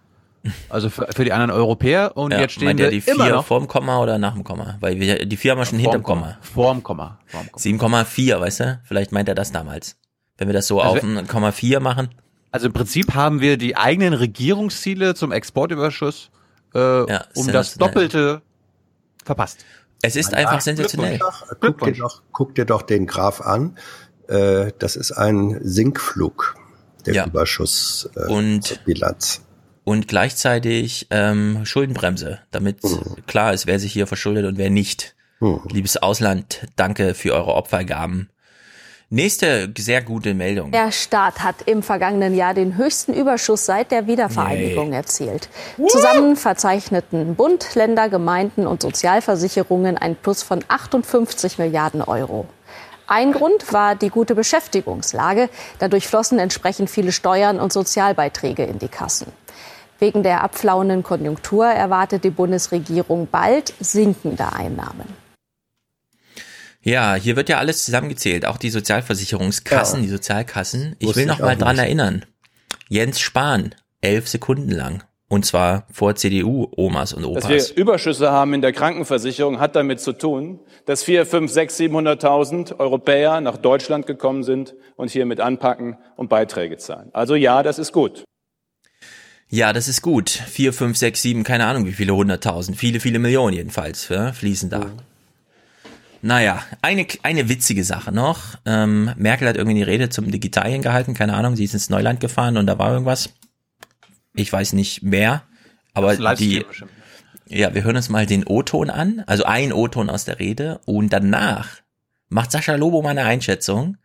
Also für, für die anderen Europäer und ja, jetzt stehen meint wir die immer vier noch vorm Komma oder nach dem Komma? Weil wir, die vier haben wir schon hinterm Komma. Vorm Komma. Vorm Komma. 7,4, weißt du? Vielleicht meint er das damals. Wenn wir das so Also auf ein Komma 4 machen. Also im Prinzip haben wir die eigenen Regierungsziele zum Exportüberschuss äh, um das. Doppelte verpasst. Es ist Ja, einfach sensationell. Guck dir, doch, guck dir doch den Graph an. Äh, das ist ein Sinkflug, der Ja. Überschuss äh, Und- Bilanz. Und gleichzeitig ähm, Schuldenbremse, damit klar ist, wer sich hier verschuldet und wer nicht. Liebes Ausland, danke für eure Opfergaben. Nächste sehr gute Meldung. Der Staat hat im vergangenen Jahr den höchsten Überschuss seit der Wiedervereinigung erzielt. Zusammen verzeichneten Bund, Länder, Gemeinden und Sozialversicherungen ein Plus von 58 Milliarden Euro. Ein Grund war die gute Beschäftigungslage. Dadurch flossen entsprechend viele Steuern und Sozialbeiträge in die Kassen. Wegen der abflauenden Konjunktur erwartet die Bundesregierung bald sinkende Einnahmen. Ja, hier wird ja alles zusammengezählt, auch die Sozialversicherungskassen, Ja. die Sozialkassen. Ich Wusste will noch ich mal dran nicht. erinnern. Jens Spahn, elf Sekunden lang. Und zwar vor CDU-Omas und Dass Opas. wir Überschüsse haben in der Krankenversicherung, hat damit zu tun, dass vier, fünf, sechs, 700.000 Europäer nach Deutschland gekommen sind und hier mit anpacken und Beiträge zahlen. Also ja, das ist gut. Ja, das ist gut. Vier, fünf, sechs, sieben, keine Ahnung wie viele hunderttausend. Viele, viele Millionen jedenfalls ja, fließen da. Naja, eine, eine witzige Sache noch. Ähm, Merkel hat irgendwie die Rede zum Digitalien gehalten, keine Ahnung, sie ist ins Neuland gefahren und da war irgendwas. Ich weiß nicht mehr, aber die, bestimmt. ja, wir hören uns mal den O-Ton an, also ein O-Ton aus der Rede und danach macht Sascha Lobo mal eine Einschätzung.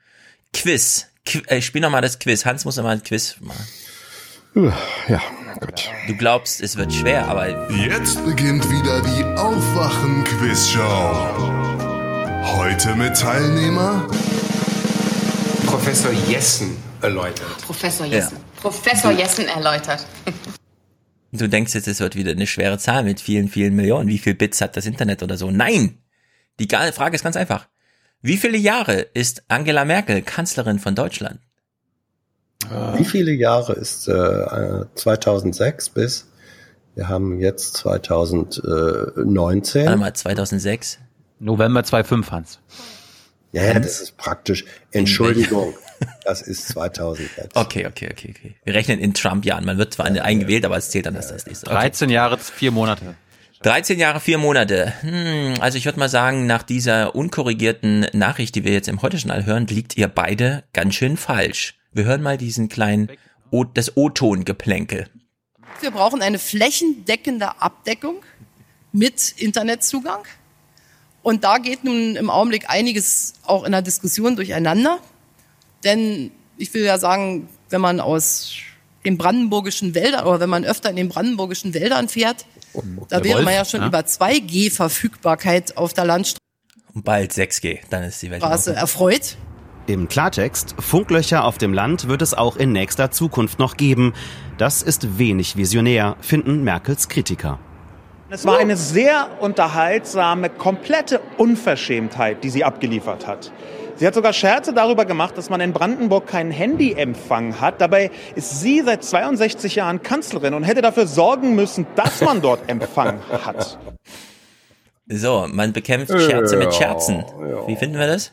Quiz. Qu äh, spiel noch mal das Quiz. Hans muss noch mal ein Quiz machen. Ja, gut. Du glaubst, es wird schwer, aber Jetzt beginnt wieder die Aufwachen-Quiz-Show. Heute mit Teilnehmer Professor Jessen erläutert. Professor Jessen. Professor Jessen erläutert. [laughs] Du denkst jetzt, es wird wieder eine schwere Zahl mit vielen, vielen Millionen. Wie viel Bits hat das Internet oder so? Nein! Die Frage ist ganz einfach. Wie viele Jahre ist Angela Merkel Kanzlerin von Deutschland? Wie viele Jahre ist äh, 2006 bis? Wir haben jetzt 2019. Warte mal, 2006? November 2.5, Hans. Ja, ja, das ist praktisch. Entschuldigung, das ist 2000 jetzt. Okay, okay, okay, okay. Wir rechnen in Trump-Jahren. Man wird zwar eingewählt, aber es zählt dann, dass das nächste. Okay. 13 Jahre, vier Monate. 13 Jahre, vier Monate. Hm, also ich würde mal sagen, nach dieser unkorrigierten Nachricht, die wir jetzt im Heute-Journal hören, liegt ihr beide ganz schön falsch. Wir hören mal diesen kleinen, o das O-Ton-Geplänkel. Wir brauchen eine flächendeckende Abdeckung mit Internetzugang. Und da geht nun im Augenblick einiges auch in der Diskussion durcheinander. Denn ich will ja sagen, wenn man aus den brandenburgischen Wäldern oder wenn man öfter in den brandenburgischen Wäldern fährt, da wäre Wolf, man ja schon ja. über 2G-Verfügbarkeit auf der Landstraße Und bald 6G, dann ist die Welt. erfreut. Im Klartext, Funklöcher auf dem Land wird es auch in nächster Zukunft noch geben. Das ist wenig visionär, finden Merkels Kritiker. Es war eine sehr unterhaltsame, komplette Unverschämtheit, die sie abgeliefert hat. Sie hat sogar Scherze darüber gemacht, dass man in Brandenburg keinen Handyempfang hat. Dabei ist sie seit 62 Jahren Kanzlerin und hätte dafür sorgen müssen, dass man dort Empfang hat. So, man bekämpft Scherze mit Scherzen. Wie finden wir das?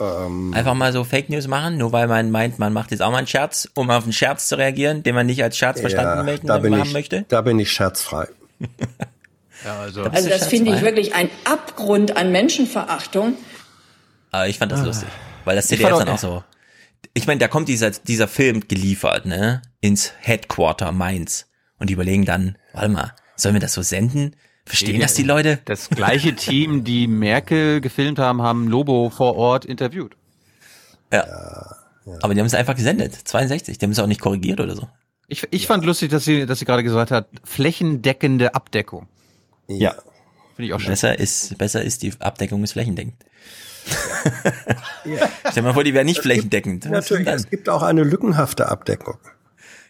Ähm, Einfach mal so Fake News machen, nur weil man meint, man macht jetzt auch mal einen Scherz, um auf einen Scherz zu reagieren, den man nicht als Scherz verstanden möchten, da bin haben ich, möchte. Da bin ich scherzfrei. [laughs] Ja, also, Also das finde ich wirklich ein Abgrund an Menschenverachtung. Aber ich fand das lustig, weil das Ich CDF fand dann auch- so. Ich meine, da kommt dieser, dieser Film geliefert, ne, ins Headquarter Mainz. Und die überlegen dann, warte mal, sollen wir das so senden? Verstehen das die Leute? Das gleiche Team, die Merkel gefilmt haben, haben Lobo vor Ort interviewt. Ja. Aber die haben es einfach gesendet. 62. Die haben es auch nicht korrigiert oder so. Ich, ich fand lustig, dass sie, dass sie gerade gesagt hat, flächendeckende Abdeckung. Ja. Finde ich auch schön. Besser ist, besser ist die Abdeckung ist flächendeckend. [laughs] Stell dir mal vor, die wäre nicht flächendeckend. Was Natürlich, es gibt auch eine lückenhafte Abdeckung.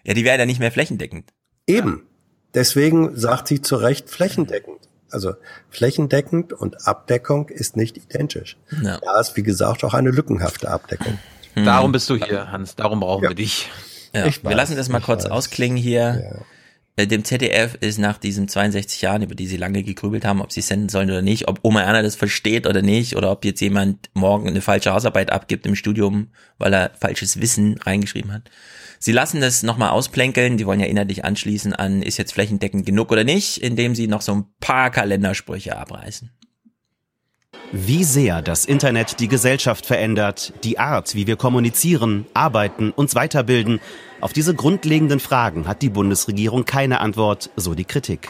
Ja, die wäre dann nicht mehr flächendeckend. Eben. Deswegen sagt sie zu Recht flächendeckend. Also flächendeckend und Abdeckung ist nicht identisch. Ja. Da ist, wie gesagt, auch eine lückenhafte Abdeckung. Darum bist du hier, Hans. Darum brauchen wir dich. Ja, Ich wir weiß, lassen das mal ich kurz weiß. ausklingen hier. Äh, Dem ZDF ist nach diesen 62 Jahren, über die sie lange gegrübelt haben, ob sie senden sollen oder nicht, ob Oma Erna das versteht oder nicht, oder ob jetzt jemand morgen eine falsche Hausarbeit abgibt im Studium, weil er falsches Wissen reingeschrieben hat. Sie lassen das nochmal ausplänkeln, die wollen ja inhaltlich anschließen an, ist jetzt flächendeckend genug oder nicht, indem sie noch so ein paar Kalendersprüche abreißen. Wie sehr das Internet die Gesellschaft verändert, die Art, wie wir kommunizieren, arbeiten, uns weiterbilden, auf diese grundlegenden Fragen hat die Bundesregierung keine Antwort, so die Kritik.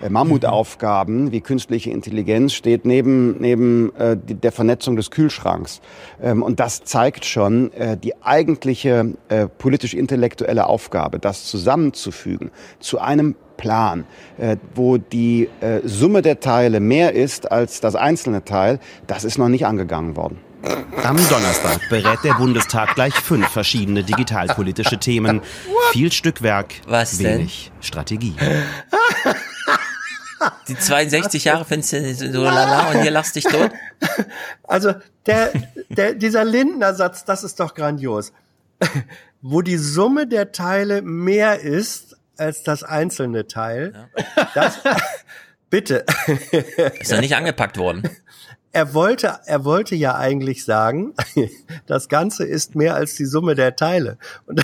Äh, Mammutaufgaben wie künstliche Intelligenz steht neben, neben äh, der Vernetzung des Kühlschranks. Ähm, und das zeigt schon äh, die eigentliche äh, politisch-intellektuelle Aufgabe, das zusammenzufügen zu einem Plan, äh, wo die äh, Summe der Teile mehr ist als das einzelne Teil, das ist noch nicht angegangen worden. Am Donnerstag berät der Bundestag gleich fünf verschiedene digitalpolitische Themen. Viel Stückwerk, Was denn? wenig Strategie. Die 62 Jahre findest du so lala und hier lachst dich tot? Also der, der, dieser Lindner-Satz, das ist doch grandios. Wo die Summe der Teile mehr ist als das einzelne Teil. Das, bitte. Ist noch nicht angepackt worden. Er wollte, er wollte ja eigentlich sagen, [laughs] das Ganze ist mehr als die Summe der Teile. Und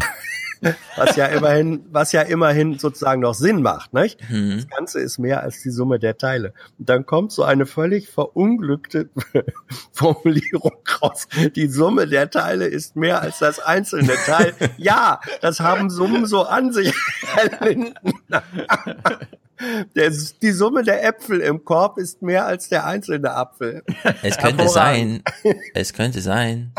was ja immerhin, was ja immerhin sozusagen noch Sinn macht, nicht? Das Ganze ist mehr als die Summe der Teile. Und dann kommt so eine völlig verunglückte [laughs] Formulierung raus. Die Summe der Teile ist mehr als das einzelne Teil. [laughs] Ja, das haben Summen so an sich, Herr. [laughs] Der, die Summe der Äpfel im Korb ist mehr als der einzelne Apfel. Es könnte sein, es könnte sein,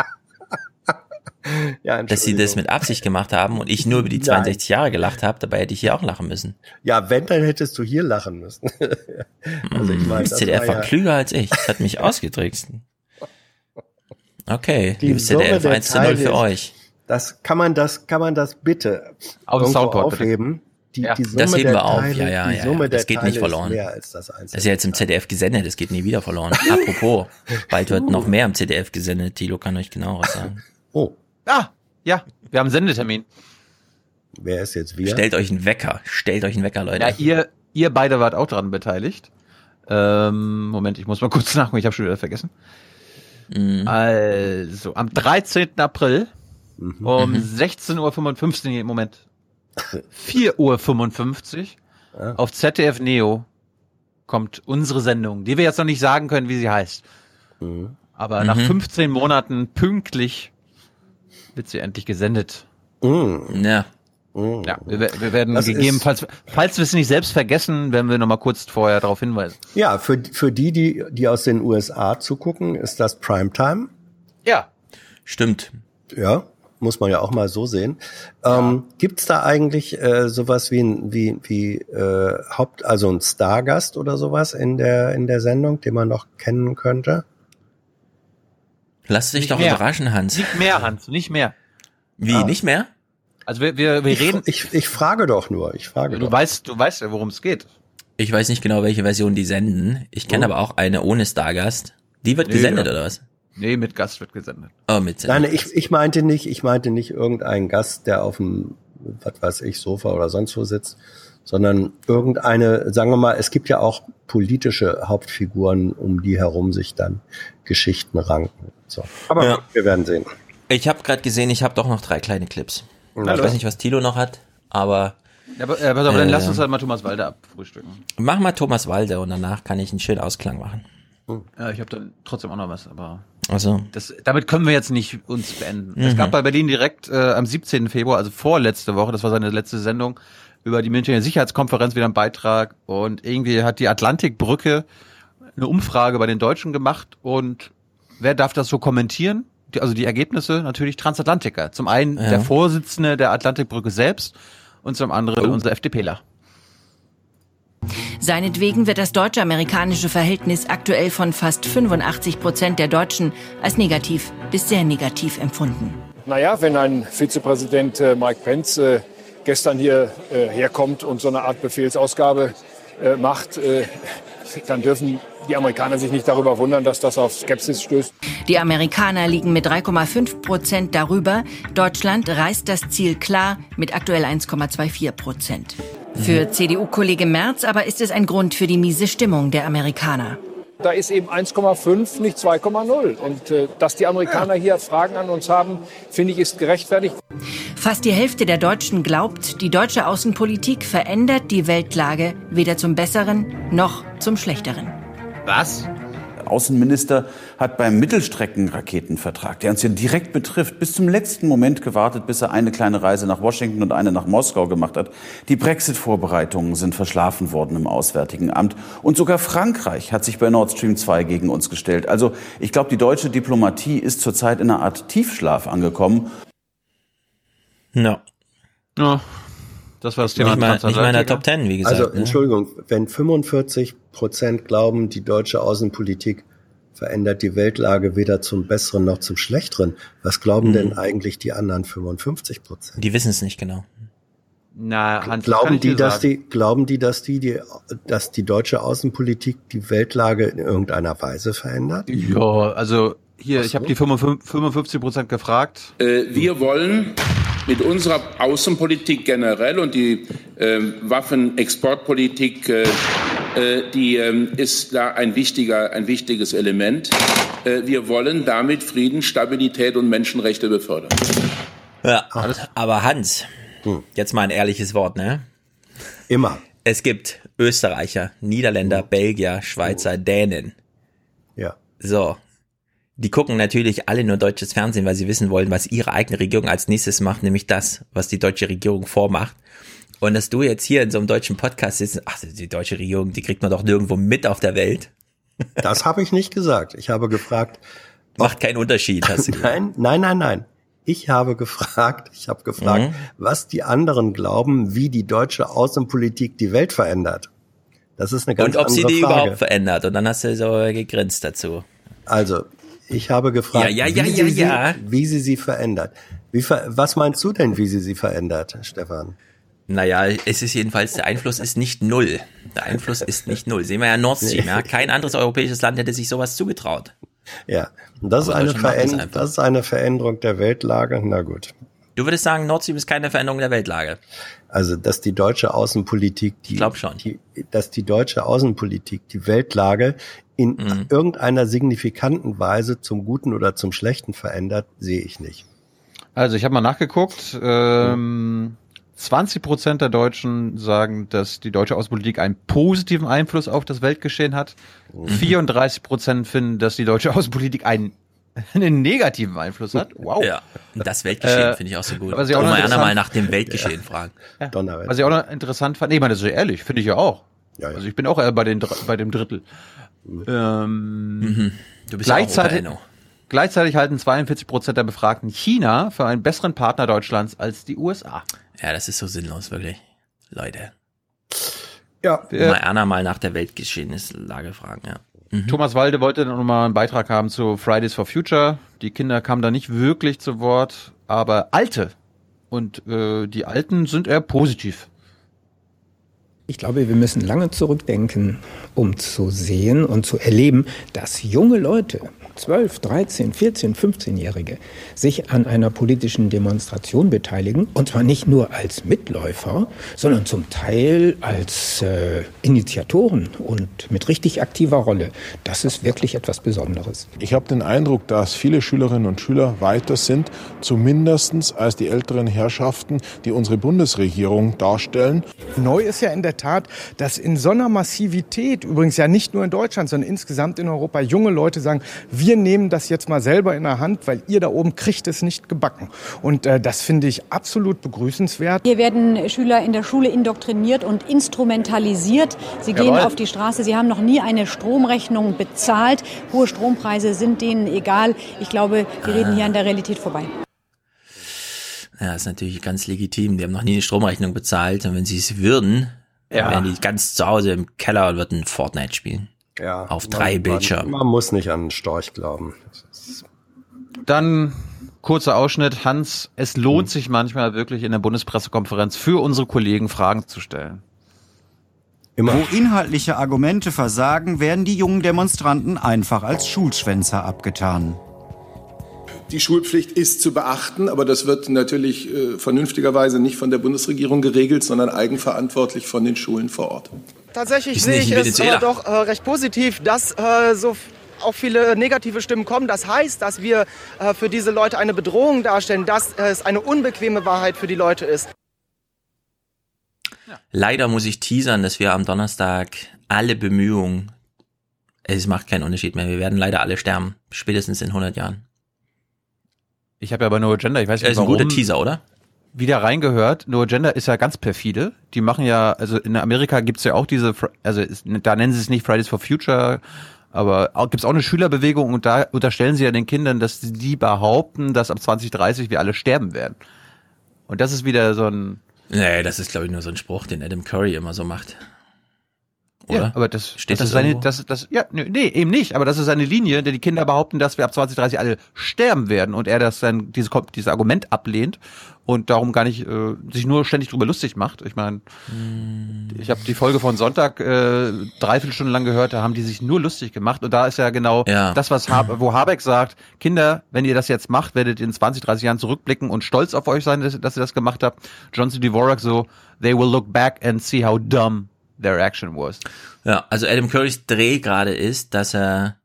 [laughs] Ja, dass sie das mit Absicht gemacht haben und ich nur über die Nein. 62 Jahre gelacht habe, dabei hätte ich hier auch lachen müssen. Ja, wenn, dann hättest du hier lachen müssen. [laughs] also ich meine, das ZDF war ja, klüger als ich, das hat mich [laughs] ausgetrickst. Okay, Die liebes Summe ZDF, der 1 zu 0 für euch. das kann man das, kann man das bitte Auf Soundboard, bitte. aufheben. Die, die Summe Das heben der wir auf, Teile, ja, ja, die ja, Summe ja. der Das geht Teile nicht verloren. Ist mehr als das Das ist ja jetzt im ZDF gesendet, das geht nie wieder verloren. Apropos, bald wird noch mehr im ZDF gesendet, Thilo kann euch genaueres sagen. Oh. Ah, ja, wir haben einen Sendetermin. Wer ist jetzt wir? Stellt euch einen Wecker, stellt euch einen Wecker, Leute. Ja, ihr, ihr beide wart auch daran beteiligt. Ähm, Moment, ich muss mal kurz [laughs] nachgucken, ich habe schon wieder vergessen. Mhm. Also, am 13. April um 16.55 Uhr im Moment. 4.55 Uhr auf ZDF Neo kommt unsere Sendung, die wir jetzt noch nicht sagen können, wie sie heißt. Aber nach Mhm. 15 Monaten pünktlich wird sie endlich gesendet. Ja. Ja, wir, wir werden Das gegebenenfalls, falls wir es nicht selbst vergessen, werden wir noch mal kurz vorher darauf hinweisen. Ja, für, für die, die, die aus den USA zugucken, ist das Primetime. Ja. Stimmt. Ja, muss man ja auch mal so sehen. Ähm, Gibt's da eigentlich äh, sowas wie ein wie, wie äh, Haupt, also ein Stargast oder sowas in der in der Sendung, den man noch kennen könnte? Lass dich Nicht doch mehr. überraschen, Hans. Nicht mehr, Hans, nicht mehr. Wie, Ah. nicht mehr? Also wir, wir, wir Ich, reden. ich, ich frage doch nur, ich frage Du doch. weißt, du weißt ja, worum es geht. Ich weiß nicht genau, welche Version die senden. Ich kenne Oh. aber auch eine ohne Stargast. Die wird Nee, gesendet, ja. oder was? Nee, mit Gast wird gesendet. Oh, mit Nein, ich, ich meinte nicht, ich meinte nicht irgendeinen Gast, der auf dem, was weiß ich, Sofa oder sonst wo sitzt, sondern irgendeine, sagen wir mal, es gibt ja auch politische Hauptfiguren, um die herum sich dann Geschichten ranken. So. Aber Ja. wir werden sehen. Ich habe gerade gesehen, ich habe doch noch drei kleine Clips. Na ich weiß nicht, was Tilo noch hat, aber Ja, aber, äh, pass auf, dann Äh, lass uns halt mal Thomas Walde abfrühstücken. mach mal Thomas Walde und danach kann ich einen schönen Ausklang machen. Ja, ich habe dann trotzdem auch noch was, aber Also, das, damit können wir jetzt nicht uns beenden. Es Mhm. gab bei Berlin direkt äh, am 17. Februar, also vorletzte Woche, das war seine letzte Sendung, über die Münchner Sicherheitskonferenz wieder einen Beitrag und irgendwie hat die Atlantikbrücke eine Umfrage bei den Deutschen gemacht und wer darf das so kommentieren? Die, also die Ergebnisse natürlich Transatlantiker. Zum einen Ja. der Vorsitzende der Atlantikbrücke selbst und zum anderen Oh. unser FDPler. Seinetwegen wird das deutsche-amerikanische Verhältnis aktuell von fast 85 Prozent der Deutschen als negativ bis sehr negativ empfunden. Naja, wenn ein Vizepräsident äh, Mike Pence äh, gestern hier äh, herkommt und so eine Art Befehlsausgabe äh, macht, äh, dann dürfen die Amerikaner sich nicht darüber wundern, dass das auf Skepsis stößt. Die Amerikaner liegen mit 3,5 Prozent darüber. Deutschland reißt das Ziel klar mit aktuell 1,24 Prozent. Für CDU-Kollege Merz aber ist es ein Grund für die miese Stimmung der Amerikaner. Da ist eben 1,5, nicht 2,0. Und äh, dass die Amerikaner hier Fragen an uns haben, finde ich, ist gerechtfertigt. Fast die Hälfte der Deutschen glaubt, die deutsche Außenpolitik verändert die Weltlage weder zum Besseren noch zum Schlechteren. Was? Außenminister hat beim Mittelstreckenraketenvertrag, der uns ja direkt betrifft, bis zum letzten Moment gewartet, bis er eine kleine Reise nach Washington und eine nach Moskau gemacht hat. Die Brexit-Vorbereitungen sind verschlafen worden im Auswärtigen Amt. Und sogar Frankreich hat sich bei Nord Stream 2 gegen uns gestellt. Also ich glaube, die deutsche Diplomatie ist zurzeit in einer Art Tiefschlaf angekommen. Ja. Ja, das war das Thema. Nicht mal- nicht mal in der Transatlantiker. Top Ten, wie gesagt. Also ne? Entschuldigung, wenn 45 Prozent glauben, die deutsche Außenpolitik verändert die Weltlage weder zum Besseren noch zum Schlechteren, was glauben Mhm. denn eigentlich die anderen 55 Prozent? Die wissen es nicht genau. Na, Hans, Glauben ich die, dir dass sagen. die, glauben die, dass die, die, dass die deutsche Außenpolitik die Weltlage in irgendeiner Weise verändert? Ja, also hier, ich habe die 55 55 Prozent gefragt. Äh, Wir wollen mit unserer Außenpolitik generell und die ähm, Waffenexportpolitik, äh, äh, die ähm, ist da ein wichtiger, ein wichtiges Element. Äh, Wir wollen damit Frieden, Stabilität und Menschenrechte befördern. Ja, aber Hans, jetzt mal ein ehrliches Wort, ne? Immer. Es gibt Österreicher, Niederländer, Belgier, Schweizer, Dänen. Ja. So. Die gucken natürlich alle nur deutsches Fernsehen, weil sie wissen wollen, was ihre eigene Regierung als nächstes macht, nämlich das, was die deutsche Regierung vormacht. Und dass du jetzt hier in so einem deutschen Podcast sitzt, ach, die deutsche Regierung, die kriegt man doch nirgendwo mit auf der Welt. Das habe ich nicht gesagt. Ich habe gefragt. Macht keinen Unterschied, hast du [laughs] gesagt. Nein, nein, nein, nein. Ich habe gefragt, ich habe gefragt, Mhm. was die anderen glauben, wie die deutsche Außenpolitik die Welt verändert. Das ist eine ganz Und ob andere sie die Frage. überhaupt verändert. Und dann hast du so gegrinst dazu. Also, ich habe gefragt, Ja, ja, ja, wie, ja, sie wie sie sie verändert. Wie was meinst du denn, wie sie sie verändert, Stefan? Naja, es ist jedenfalls, der Einfluss ist nicht null. Der Einfluss ist nicht null. Sehen wir ja Nord Stream, ja. Kein anderes europäisches Land hätte sich sowas zugetraut. Ja, und das ist, eine macht das ist eine Veränderung der Weltlage. Na gut. Du würdest sagen, Nord Stream ist keine Veränderung der Weltlage. Also, dass die deutsche Außenpolitik, die, glaub schon. Die, dass die deutsche Außenpolitik die Weltlage in mhm. irgendeiner signifikanten Weise zum Guten oder zum Schlechten verändert, sehe ich nicht. Also ich habe mal nachgeguckt. Ähm, 20 Prozent der Deutschen sagen, dass die deutsche Außenpolitik einen positiven Einfluss auf das Weltgeschehen hat. Mhm. 34 Prozent finden, dass die deutsche Außenpolitik einen, [laughs] einen negativen Einfluss hat. Wow. Ja, das Weltgeschehen äh, finde ich auch so gut. Aber Sie auch mal einer mal nach dem Weltgeschehen ja. fragen. Ja. Was ich auch noch interessant fand, nee, ich meine, das ist ehrlich, finde ich ja auch. Ja, ja. Also ich bin auch eher bei, den, bei dem Drittel. Ähm, mhm. Du bist gleichzeitig, ja gleichzeitig halten 42 Prozent der Befragten China für einen besseren Partner Deutschlands als die USA. Ja, das ist so sinnlos, wirklich. Leute. Ja. Mal Erna mal nach der Weltgescheheneslage fragen, ja. Mhm. Thomas Walde wollte noch mal einen Beitrag haben zu Fridays for Future. Die Kinder kamen da nicht wirklich zu Wort, aber Alte. Und äh, die Alten sind eher positiv. Ich glaube, wir müssen lange zurückdenken, um zu sehen und zu erleben, dass junge Leute 12, 13, 14, 15-Jährige sich an einer politischen Demonstration beteiligen, und zwar nicht nur als Mitläufer, sondern zum Teil als äh, Initiatoren und mit richtig aktiver Rolle, das ist wirklich etwas Besonderes. Ich habe den Eindruck, dass viele Schülerinnen und Schüler weiter sind, zumindest als die älteren Herrschaften, die unsere Bundesregierung darstellen. Neu ist ja in der Tat, dass in so einer Massivität, übrigens ja nicht nur in Deutschland, sondern insgesamt in Europa, junge Leute sagen, wir wir nehmen das jetzt mal selber in der Hand, weil ihr da oben kriegt es nicht gebacken. Und äh, das finde ich absolut begrüßenswert. Hier werden Schüler in der Schule indoktriniert und instrumentalisiert. Sie gehen Jawohl. auf die Straße. Sie haben noch nie eine Stromrechnung bezahlt. Hohe Strompreise sind denen egal. Ich glaube, wir reden hier an der Realität vorbei. Ja, ist natürlich ganz legitim. Die haben noch nie eine Stromrechnung bezahlt. Und wenn sie es würden, ja. wären die ganz zu Hause im Keller und würden Fortnite spielen. Ja, auf drei man, Bildschirmen. Man, man, muss nicht an Storch glauben. Dann kurzer Ausschnitt. Hans, es lohnt hm. sich manchmal wirklich in der Bundespressekonferenz für unsere Kollegen Fragen zu stellen. Immer. Wo inhaltliche Argumente versagen, werden die jungen Demonstranten einfach als Schulschwänzer abgetan. Die Schulpflicht ist zu beachten, aber das wird natürlich äh, vernünftigerweise nicht von der Bundesregierung geregelt, sondern eigenverantwortlich von den Schulen vor Ort. Tatsächlich sehe ich es aber doch äh, recht positiv, dass äh, so auch viele negative Stimmen kommen. Das heißt, dass wir äh, für diese Leute eine Bedrohung darstellen, dass es eine unbequeme Wahrheit für die Leute ist. Leider muss ich teasern, dass wir am Donnerstag alle Bemühungen, es macht keinen Unterschied mehr, wir werden leider alle sterben, spätestens in 100 Jahren. Ich habe ja aber No Agenda, ich weiß nicht warum. Das ist ein guter Teaser, oder? Wieder reingehört. No Agenda ist ja ganz perfide. Die machen ja, also in Amerika gibt's ja auch diese, also da nennen sie es nicht Fridays for Future, aber auch, gibt's auch eine Schülerbewegung und da unterstellen sie ja den Kindern, dass die behaupten, dass ab 2030 wir alle sterben werden. Und das ist wieder so ein. Nee, das ist glaube ich nur so ein Spruch, den Adam Curry immer so macht. Oder? Ja, aber das steht das, das ist seine, das, das, ja, nee, eben nicht, aber das ist seine Linie, denn die Kinder behaupten, dass wir ab 2030 alle sterben werden und er das dann, dieses, dieses Argument ablehnt und darum gar nicht, äh, sich nur ständig drüber lustig macht. Ich meine, hm. ich habe die Folge von Sonntag äh, dreiviertel Stunden lang gehört, da haben die sich nur lustig gemacht und da ist ja genau ja. das, was Habe, wo Habeck sagt, Kinder, wenn ihr das jetzt macht, werdet ihr in 20, 30 Jahren zurückblicken und stolz auf euch sein, dass, dass ihr das gemacht habt. Johnson Dvorak so, they will look back and see how dumb their action was. Ja, also Adam Currys Dreh gerade ist, dass er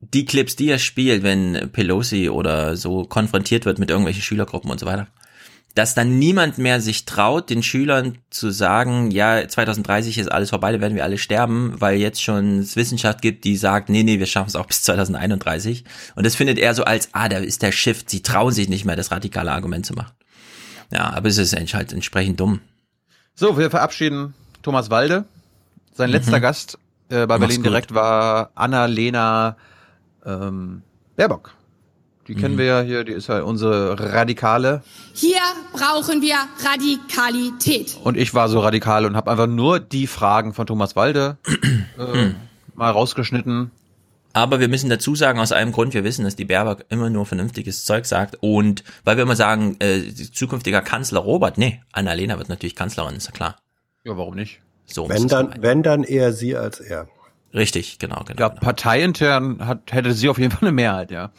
die Clips, die er spielt, wenn Pelosi oder so konfrontiert wird mit irgendwelchen Schülergruppen und so weiter, dass dann niemand mehr sich traut, den Schülern zu sagen, ja, 2030 ist alles vorbei, da werden wir alle sterben, weil jetzt schon es Wissenschaft gibt, die sagt, nee, nee, wir schaffen es auch bis 2031. Und das findet er so als, ah, da ist der Shift, sie trauen sich nicht mehr, das radikale Argument zu machen. Ja, aber es ist halt entsprechend dumm. So, wir verabschieden Thomas Walde. Sein letzter mhm. Gast äh, bei Berlin direkt war Anna-Lena ähm, Baerbock. Die mhm. kennen wir ja hier, die ist ja unsere Radikale. Hier brauchen wir Radikalität. Und ich war so radikal und habe einfach nur die Fragen von Thomas Walde äh, [clears throat] mal rausgeschnitten. Aber wir müssen dazu sagen, aus einem Grund, wir wissen, dass die Baerbock immer nur vernünftiges Zeug sagt. Und weil wir immer sagen, äh, zukünftiger Kanzler Robert, nee, Annalena wird natürlich Kanzlerin, ist ja klar. Ja, warum nicht? So wenn dann, wenn dann eher sie als er. Richtig, genau, genau. Ja, genau. parteiintern hat, hätte sie auf jeden Fall eine Mehrheit, ja.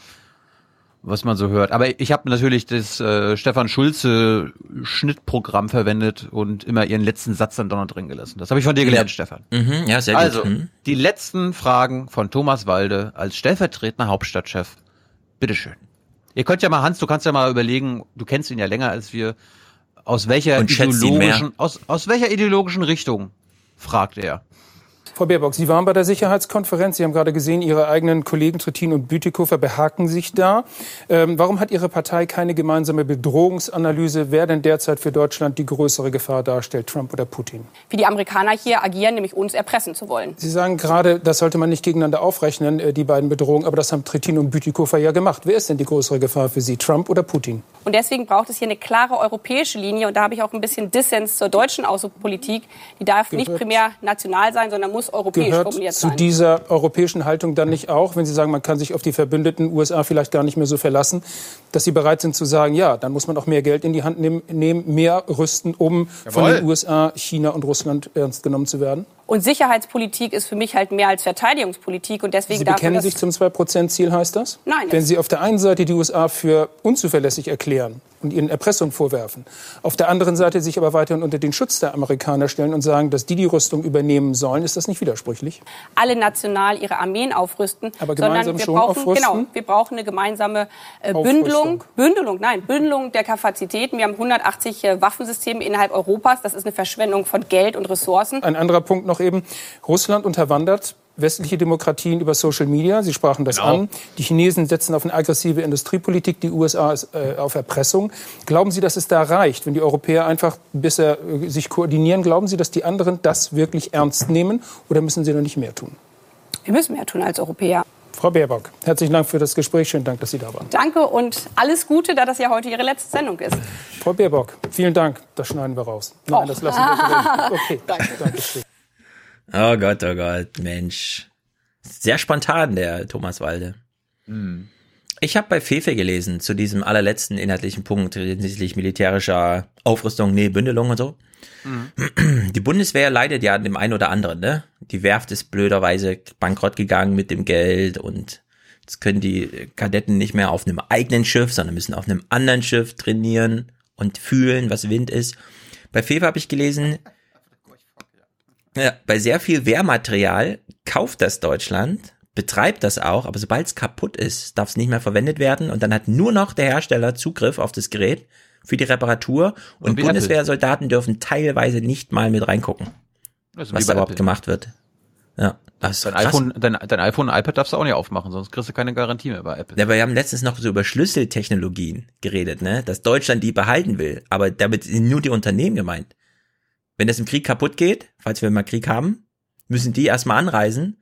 was man so hört. Aber ich habe natürlich das äh, Stefan Schulze Schnittprogramm verwendet und immer ihren letzten Satz dann doch noch drin gelassen. Das habe ich von dir gelernt, ja. Stefan. Mhm, ja, sehr also, gut. Mhm. die letzten Fragen von Thomas Walde als stellvertretender Hauptstadtchef. Bitteschön. Ihr könnt ja mal, Hans, du kannst ja mal überlegen, du kennst ihn ja länger als wir, aus welcher ideologischen, aus, aus welcher ideologischen Richtung, fragt er. Frau Baerbock, Sie waren bei der Sicherheitskonferenz. Sie haben gerade gesehen, Ihre eigenen Kollegen Trittin und Bütikofer behaken sich da. Ähm, warum hat Ihre Partei keine gemeinsame Bedrohungsanalyse, wer denn derzeit für Deutschland die größere Gefahr darstellt, Trump oder Putin? wie die Amerikaner hier agieren, nämlich uns erpressen zu wollen. Sie sagen gerade, das sollte man nicht gegeneinander aufrechnen, äh, die beiden Bedrohungen, aber das haben Trittin und Bütikofer ja gemacht. Wer ist denn die größere Gefahr für Sie, Trump oder Putin? Und deswegen braucht es hier eine klare europäische Linie. Und da habe ich auch ein bisschen Dissens zur deutschen Außenpolitik. Die darf nicht primär national sein, sondern muss europäisch Gehört formuliert zu sein. dieser europäischen Haltung dann nicht auch, wenn Sie sagen, man kann sich auf die Verbündeten USA vielleicht gar nicht mehr so verlassen, dass Sie bereit sind zu sagen, ja, dann muss man auch mehr Geld in die Hand nehmen, nehmen mehr rüsten, um von Jawohl. den USA, China und Russland ernst genommen zu werden? Und Sicherheitspolitik ist für mich halt mehr als Verteidigungspolitik. Und deswegen Sie bekennen sich zum 2-Prozent-Ziel, heißt das? Nein, Wenn Sie auf der einen Seite die USA für unzuverlässig erklären und ihnen Erpressung vorwerfen, auf der anderen Seite sich aber weiterhin unter den Schutz der Amerikaner stellen und sagen, dass die die Rüstung übernehmen sollen, ist das nicht widersprüchlich? alle national ihre Armeen aufrüsten, Aber sondern gemeinsam wir schon brauchen aufrüsten? genau, wir brauchen eine gemeinsame äh. Bündelung, Bündelung, nein, Bündelung der Kapazitäten. Wir haben 180 äh, Waffensysteme innerhalb Europas. Das ist eine Verschwendung von Geld und Ressourcen. Ein anderer Punkt noch eben. Russland unterwandert westliche Demokratien über Social Media. Sie sprachen das Genau. an. Die Chinesen setzen auf eine aggressive Industriepolitik, die USA ist, äh, auf Erpressung. Glauben Sie, dass es da reicht, wenn die Europäer einfach bisher äh, sich koordinieren? Glauben Sie, dass die anderen das wirklich ernst nehmen oder müssen sie noch nicht mehr tun? Wir müssen mehr tun als Europäer. Frau Baerbock, herzlichen Dank für das Gespräch. Schönen Dank, dass Sie da waren. Danke und alles Gute, da das ja heute Ihre letzte Sendung ist. Frau Baerbock, vielen Dank. Das schneiden wir raus. Nein, Och. das lassen wir drin. [laughs] Okay, danke. danke. Oh Gott, oh Gott, Mensch. Sehr spontan, der Thomas Walde. Ich habe bei Fefe gelesen zu diesem allerletzten inhaltlichen Punkt hinsichtlich militärischer Aufrüstung, nee, Bündelung und so. Die Bundeswehr leidet ja an dem einen oder anderen, ne? Die Werft ist blöderweise bankrott gegangen mit dem Geld und jetzt können die Kadetten nicht mehr auf einem eigenen Schiff, sondern müssen auf einem anderen Schiff trainieren und fühlen, was Wind ist. Bei Fefe habe ich gelesen, ja, bei sehr viel Wehrmaterial kauft das Deutschland, betreibt das auch, aber sobald es kaputt ist, darf es nicht mehr verwendet werden und dann hat nur noch der Hersteller Zugriff auf das Gerät für die Reparatur und, wie Bundeswehrsoldaten dürfen teilweise nicht mal mit reingucken, wie was überhaupt Apple. gemacht wird. Ja, das ist Dein krass. iPhone, dein, dein iPhone und iPad darfst du auch nicht aufmachen, sonst kriegst du keine Garantie mehr bei Apple. Ja, aber wir haben letztens noch so über Schlüsseltechnologien geredet, ne? Dass Deutschland die behalten will. Aber damit sind nur die Unternehmen gemeint. Wenn das im Krieg kaputt geht, falls wir mal Krieg haben, müssen die erstmal anreisen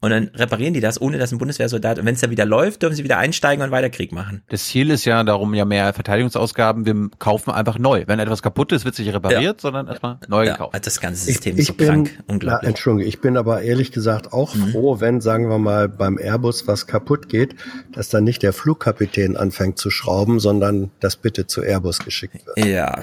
und dann reparieren die das, ohne dass ein Bundeswehrsoldat, und wenn es dann wieder läuft, dürfen sie wieder einsteigen und weiter Krieg machen. Das Ziel ist ja darum ja mehr Verteidigungsausgaben. Wir kaufen einfach neu. Wenn etwas kaputt ist, wird es nicht repariert, sondern erstmal neu gekauft. Das ganze Ich, ich bin, Na, Entschuldigung, ich bin aber ehrlich gesagt auch Mhm. froh, wenn, sagen wir mal, beim Airbus was kaputt geht, dass dann nicht der Flugkapitän anfängt zu schrauben, sondern das bitte zu Airbus geschickt wird. Ja.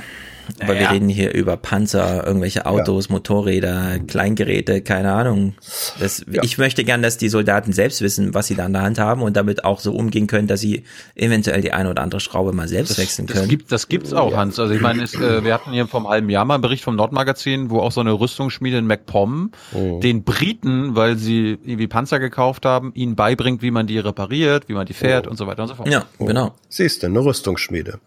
Aber wir Ja. reden hier über Panzer, irgendwelche Autos, Motorräder, Kleingeräte, keine Ahnung. Das, Ich möchte gern, dass die Soldaten selbst wissen, was sie da in der Hand haben und damit auch so umgehen können, dass sie eventuell die eine oder andere Schraube mal selbst wechseln Das können. gibt, das gibt's auch, Hans. Also ich meine, es, äh, wir hatten hier vor einem halben Jahr mal einen Bericht vom Nordmagazin, wo auch so eine Rüstungsschmiede in MacPom den Briten, weil sie irgendwie Panzer gekauft haben, ihnen beibringt, wie man die repariert, wie man die fährt und so weiter und so fort. Ja, genau. Siehst du, eine Rüstungsschmiede.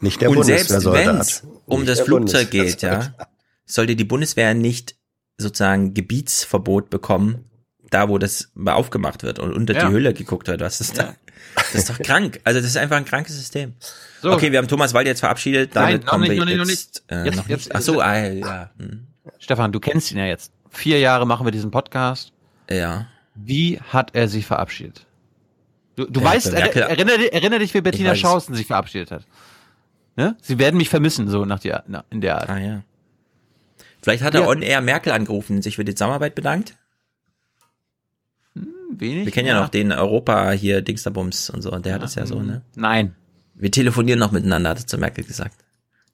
Nicht der und Bundeswehrsoldat. es um Nicht das Flugzeug geht, Bundeswehrsoldat. ja, sollte die Bundeswehr nicht sozusagen Gebietsverbot bekommen, da wo das mal aufgemacht wird und unter Ja. die Hülle geguckt wird, was ist da? Das ist doch krank. Also das ist einfach ein krankes System. So. Okay, wir haben Thomas Walde jetzt verabschiedet. Nein, Damit noch kommen nicht, wir noch nicht, noch nicht. Äh, Jetzt- noch jetzt- nicht. Ach so, ah, ja. Hm. Stefan, du kennst ihn ja jetzt. Vier Jahre machen wir diesen Podcast. Ja. Wie hat er sich verabschiedet? Du, du Ja, weißt, er, erinner, dich- erinner dich, wie Bettina weiß. Schausten sich verabschiedet hat. Ne? Sie werden mich vermissen, so nach der, na, in der Art. Ah ja. Vielleicht hat er Ja. on air Merkel angerufen und sich für die Zusammenarbeit bedankt. Wenig. Wir kennen ja, noch den Europa hier Dingsterbums und so, und der hat es ja so, ne? Nein. Wir telefonieren noch miteinander, hat er zu Merkel gesagt.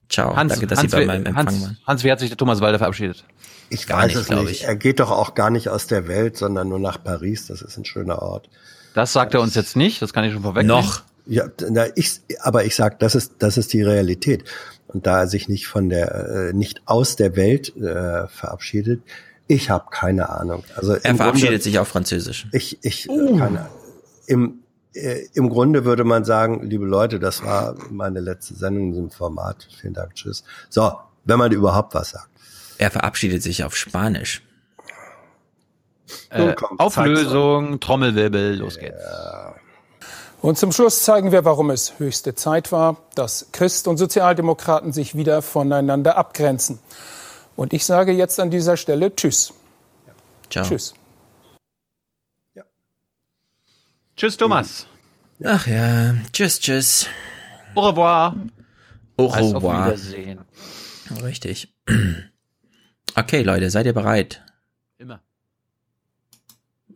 Ciao, Hans, danke, dass Hans, Sie bei wie- meinem Empfang Hans, waren. Hans, wie hat sich der Thomas Walder verabschiedet? Ich Gar weiß nicht, es nicht. ich. Er geht doch auch gar nicht aus der Welt, sondern nur nach Paris. Das ist ein schöner Ort. Das sagt er uns jetzt nicht, das kann ich schon vorweg. Noch. Ja, na, ich, aber ich sag, das ist, das ist die Realität. Und da er sich nicht von der, äh, nicht aus der Welt äh, verabschiedet, ich habe keine Ahnung. Also er verabschiedet Grunde, sich auf Französisch. Ich, ich, uh. keine, im, äh, im Grunde würde man sagen, liebe Leute, das war meine letzte Sendung in diesem Format. Vielen Dank, tschüss. So, wenn man überhaupt was sagt. Er verabschiedet sich auf Spanisch. Äh, Auflösung, Trommelwirbel, los geht's. Ja. Und zum Schluss zeigen wir, warum es höchste Zeit war, dass Christ und Sozialdemokraten sich wieder voneinander abgrenzen. Und ich sage jetzt an dieser Stelle Tschüss. Ciao. Tschüss. Ja. Tschüss, Thomas. Ach ja, tschüss, tschüss. Au revoir. Au revoir. Auf Wiedersehen. Richtig. [clears throat] Okay, Leute, seid ihr bereit? Immer.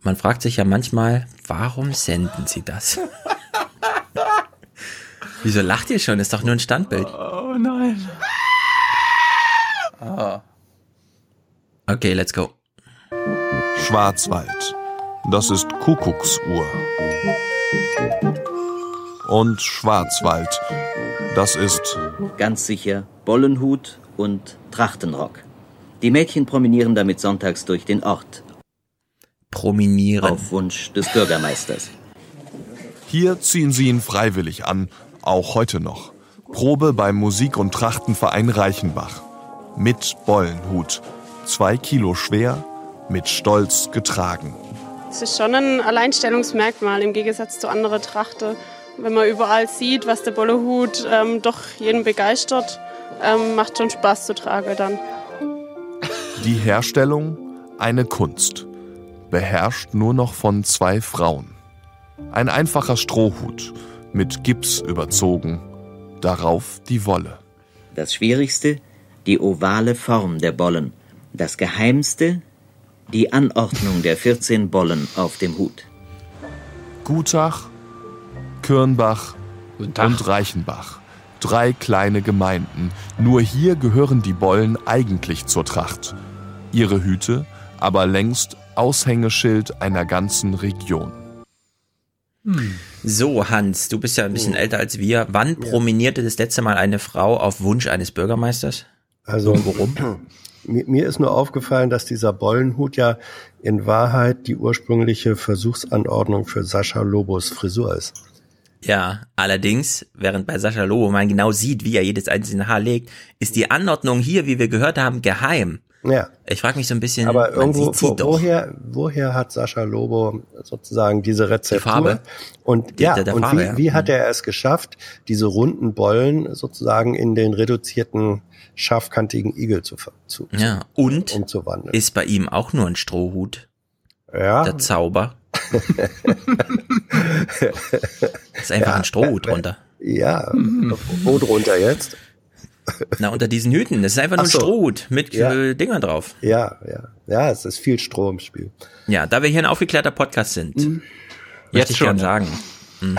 Man fragt sich ja manchmal, warum senden sie das? [laughs] Wieso lacht ihr schon? Ist doch nur ein Standbild. Oh nein. Oh. Okay, let's go. Schwarzwald. Das ist Kuckucksuhr. Und Schwarzwald. Das ist ganz sicher Bollenhut und Trachtenrock. Die Mädchen promenieren damit sonntags durch den Ort. Promenieren. Auf Wunsch des Bürgermeisters. Hier ziehen sie ihn freiwillig an, auch heute noch. Probe beim Musik- und Trachtenverein Reichenbach. Mit Bollenhut. Zwei Kilo schwer, mit Stolz getragen. Es ist schon ein Alleinstellungsmerkmal im Gegensatz zu anderen Trachten. Wenn man überall sieht, was der Bollehut ähm, doch jeden begeistert, ähm, macht schon Spaß zu tragen dann. Die Herstellung eine Kunst, beherrscht nur noch von zwei Frauen. Ein einfacher Strohhut, mit Gips überzogen, darauf die Wolle. Das Schwierigste, die ovale Form der Bollen. Das Geheimste, die Anordnung der 14 Bollen auf dem Hut. Gutach, Kürnbach und Reichenbach. Drei kleine Gemeinden. Nur hier gehören die Bollen eigentlich zur Tracht. Ihre Hüte aber längst Aushängeschild einer ganzen Region. Hm. So, Hans, du bist ja ein bisschen oh. älter als wir. Wann ja. promenierte das letzte Mal eine Frau auf Wunsch eines Bürgermeisters? Also, warum? [clears throat] Mir ist nur aufgefallen, dass dieser Bollenhut ja in Wahrheit die ursprüngliche Versuchsanordnung für Sascha Lobos Frisur ist. Ja, allerdings, während bei Sascha Lobo man genau sieht, wie er jedes einzelne Haar legt, ist die Anordnung hier, wie wir gehört haben, geheim. Ja. Ich frage mich so ein bisschen, aber irgendwo, wo, woher, woher hat Sascha Lobo sozusagen diese Rezeptur? Die Farbe? Und, die, ja, der, und Farbe, wie, ja. wie hat mhm. er es geschafft, diese runden Bollen sozusagen in den reduzierten, scharfkantigen Igel zu, zu, ja. und umzuwandeln? Ist bei ihm auch nur ein Strohhut? Ja. Der Zauber. [laughs] ist einfach ja. ein Strohhut drunter. Ja, wo drunter jetzt? Na, unter diesen Hüten. Das ist einfach nur ein so. Strohhut mit ja. äh, Dingern drauf. Ja, ja. Ja, es ist viel Stroh im Spiel. Ja, da wir hier ein aufgeklärter Podcast sind, mhm. jetzt ich schon sagen. Mhm.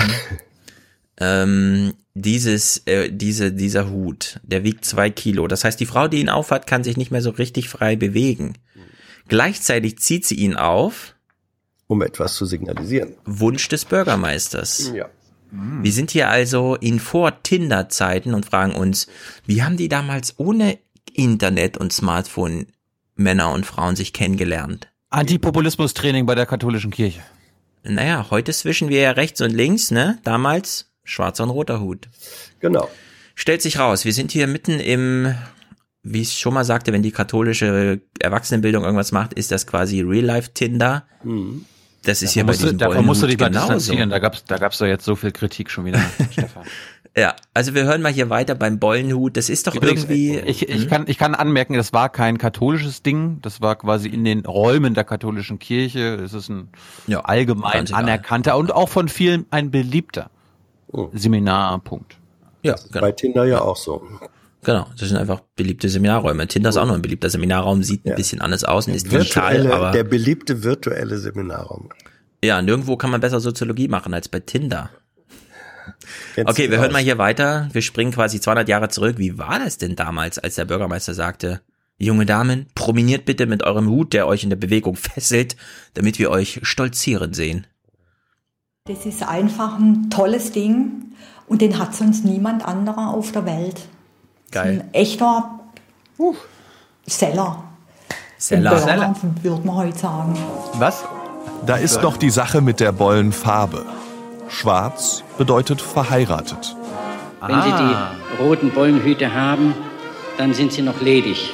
[laughs] ähm, dieses, äh, diese, dieser Hut, der wiegt zwei Kilo. Das heißt, die Frau, die ihn aufhat, kann sich nicht mehr so richtig frei bewegen. Gleichzeitig zieht sie ihn auf. Um etwas zu signalisieren. Wunsch des Bürgermeisters. Ja. Mhm. Wir sind hier also in Vor-Tinder-Zeiten und fragen uns, wie haben die damals ohne Internet und Smartphone Männer und Frauen sich kennengelernt? Antipopulismus-Training bei der katholischen Kirche. Naja, heute zwischen wir ja rechts und links, ne? Damals schwarzer und roter Hut. Genau. Stellt sich raus, wir sind hier mitten im, wie ich schon mal sagte, wenn die katholische Erwachsenenbildung irgendwas macht, ist das quasi Real-Life-Tinder. Mhm. Das ist ja bei diesem Davon musst du dich mal distanzieren, da gab's, da gab's doch jetzt so viel Kritik schon wieder, [laughs] Stefan. Ja, also wir hören mal hier weiter beim Bollenhut. Das ist doch Übrigens, irgendwie. Ich, ich, hm? kann, ich kann anmerken, das war kein katholisches Ding. Das war quasi in den Räumen der katholischen Kirche. Es ist ein ja, allgemein anerkannter und auch von vielen ein beliebter oh. Seminarpunkt. Ja, genau. bei Tinder ja auch so. Genau, das sind einfach beliebte Seminarräume. Tinder ist auch noch ein beliebter Seminarraum, sieht ja. ein bisschen anders aus und ist digital, aber der beliebte virtuelle Seminarraum. Ja, nirgendwo kann man besser Soziologie machen als bei Tinder. Kennst okay, wir hören mal hier weiter. Wir springen quasi 200 Jahre zurück. Wie war das denn damals, als der Bürgermeister sagte, junge Damen, promeniert bitte mit eurem Hut, der euch in der Bewegung fesselt, damit wir euch stolzieren sehen? Das ist einfach ein tolles Ding und den hat sonst niemand anderer auf der Welt. Geil. Ein echter uh, Seller. Seller. Burner, würde man heute sagen. Was? Da ist noch die Sache mit der Bollenfarbe. Schwarz bedeutet verheiratet. Wenn Sie die roten Bollenhüte haben, dann sind sie noch ledig.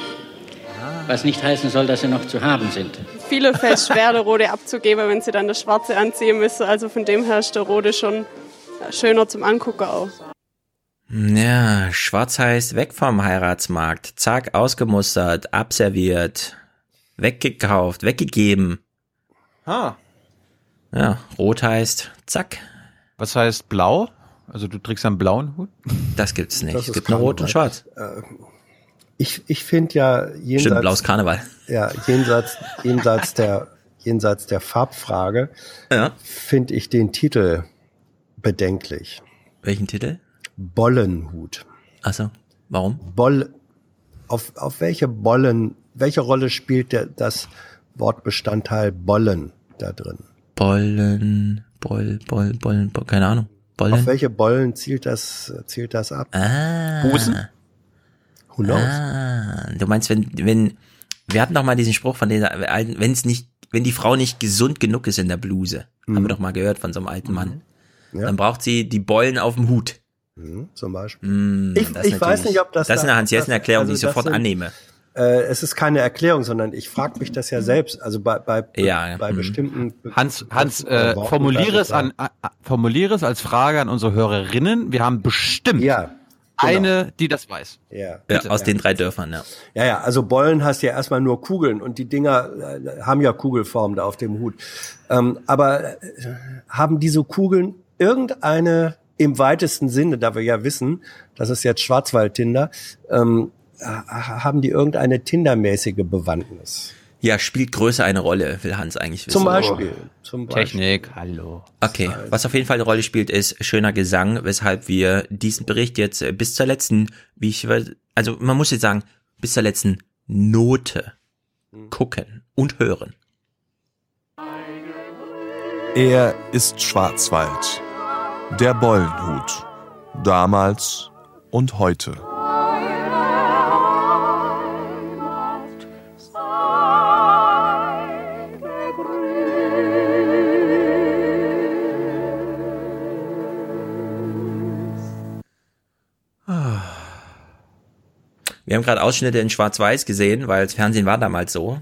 Was nicht heißen soll, dass sie noch zu haben sind. Viele fällt schwer, der rote abzugeben, wenn sie dann das schwarze anziehen müssen. Also von dem her ist der rote schon schöner zum Angucken auch. Ja, schwarz heißt weg vom Heiratsmarkt. Zack, ausgemustert, abserviert, weggekauft, weggegeben. Ah. Ja, rot heißt zack. Was heißt blau? Also du trägst einen blauen Hut? Das gibt's nicht. Das Es gibt nur rot und schwarz. Äh, Ich, ich finde ja jenseits, Stimmt, blaues Karneval. Ja, jenseits, jenseits der, jenseits der Farbfrage Ja. finde ich den Titel bedenklich. Welchen Titel? Bollenhut. Achso, warum? Boll, auf, auf welche Bollen, welche Rolle spielt der, das Wortbestandteil Bollen da drin? Bollen, Boll, Boll, Bollen, Boll, keine Ahnung. Bollen. Auf welche Bollen zielt das, zielt das ab? Ah. Hosen? Who knows? Ah, du meinst, wenn, wenn, wir hatten doch mal diesen Spruch von dieser alten, wenn es nicht, wenn die Frau nicht gesund genug ist in der Bluse, haben wir doch mal gehört von so einem alten Mann, dann braucht sie die Bollen auf dem Hut. Mhm, zum Beispiel. Mm, Ich- das ist ich weiß nicht, ob das Das ist eine Hans-Jessen-Erklärung, also die ich sofort sind- annehme. Äh, es ist keine Erklärung, sondern ich frage mich das ja selbst. Also bei, bei, Ja, bei mhm. bestimmten. Hans, Hans, Äh, formuliere es an, äh, formuliere es als Frage an unsere Hörerinnen. Wir haben bestimmt genau. eine, die das weiß. Ja. Ja, aus den drei Dörfern, ja. Ja, ja, also Bollen hast ja erstmal nur Kugeln und die Dinger äh, haben ja Kugelform da auf dem Hut. Ähm, aber äh, haben diese Kugeln irgendeine im weitesten Sinne, da wir ja wissen, das ist jetzt Schwarzwald-Tinder, ähm, ha- haben die irgendeine Tindermäßige Bewandtnis? Ja, spielt Größe eine Rolle, will Hans eigentlich wissen. Zum Beispiel. Zum Beispiel. Technik, hallo. Okay, was auf jeden Fall eine Rolle spielt, ist schöner Gesang, weshalb wir diesen Bericht jetzt äh, bis zur letzten, wie ich, also man muss jetzt sagen, bis zur letzten Note gucken und hören. Er ist Schwarzwald. Der Bollenhut. Damals und heute. Wir haben gerade Ausschnitte in Schwarz-Weiß gesehen, weil das Fernsehen war damals so.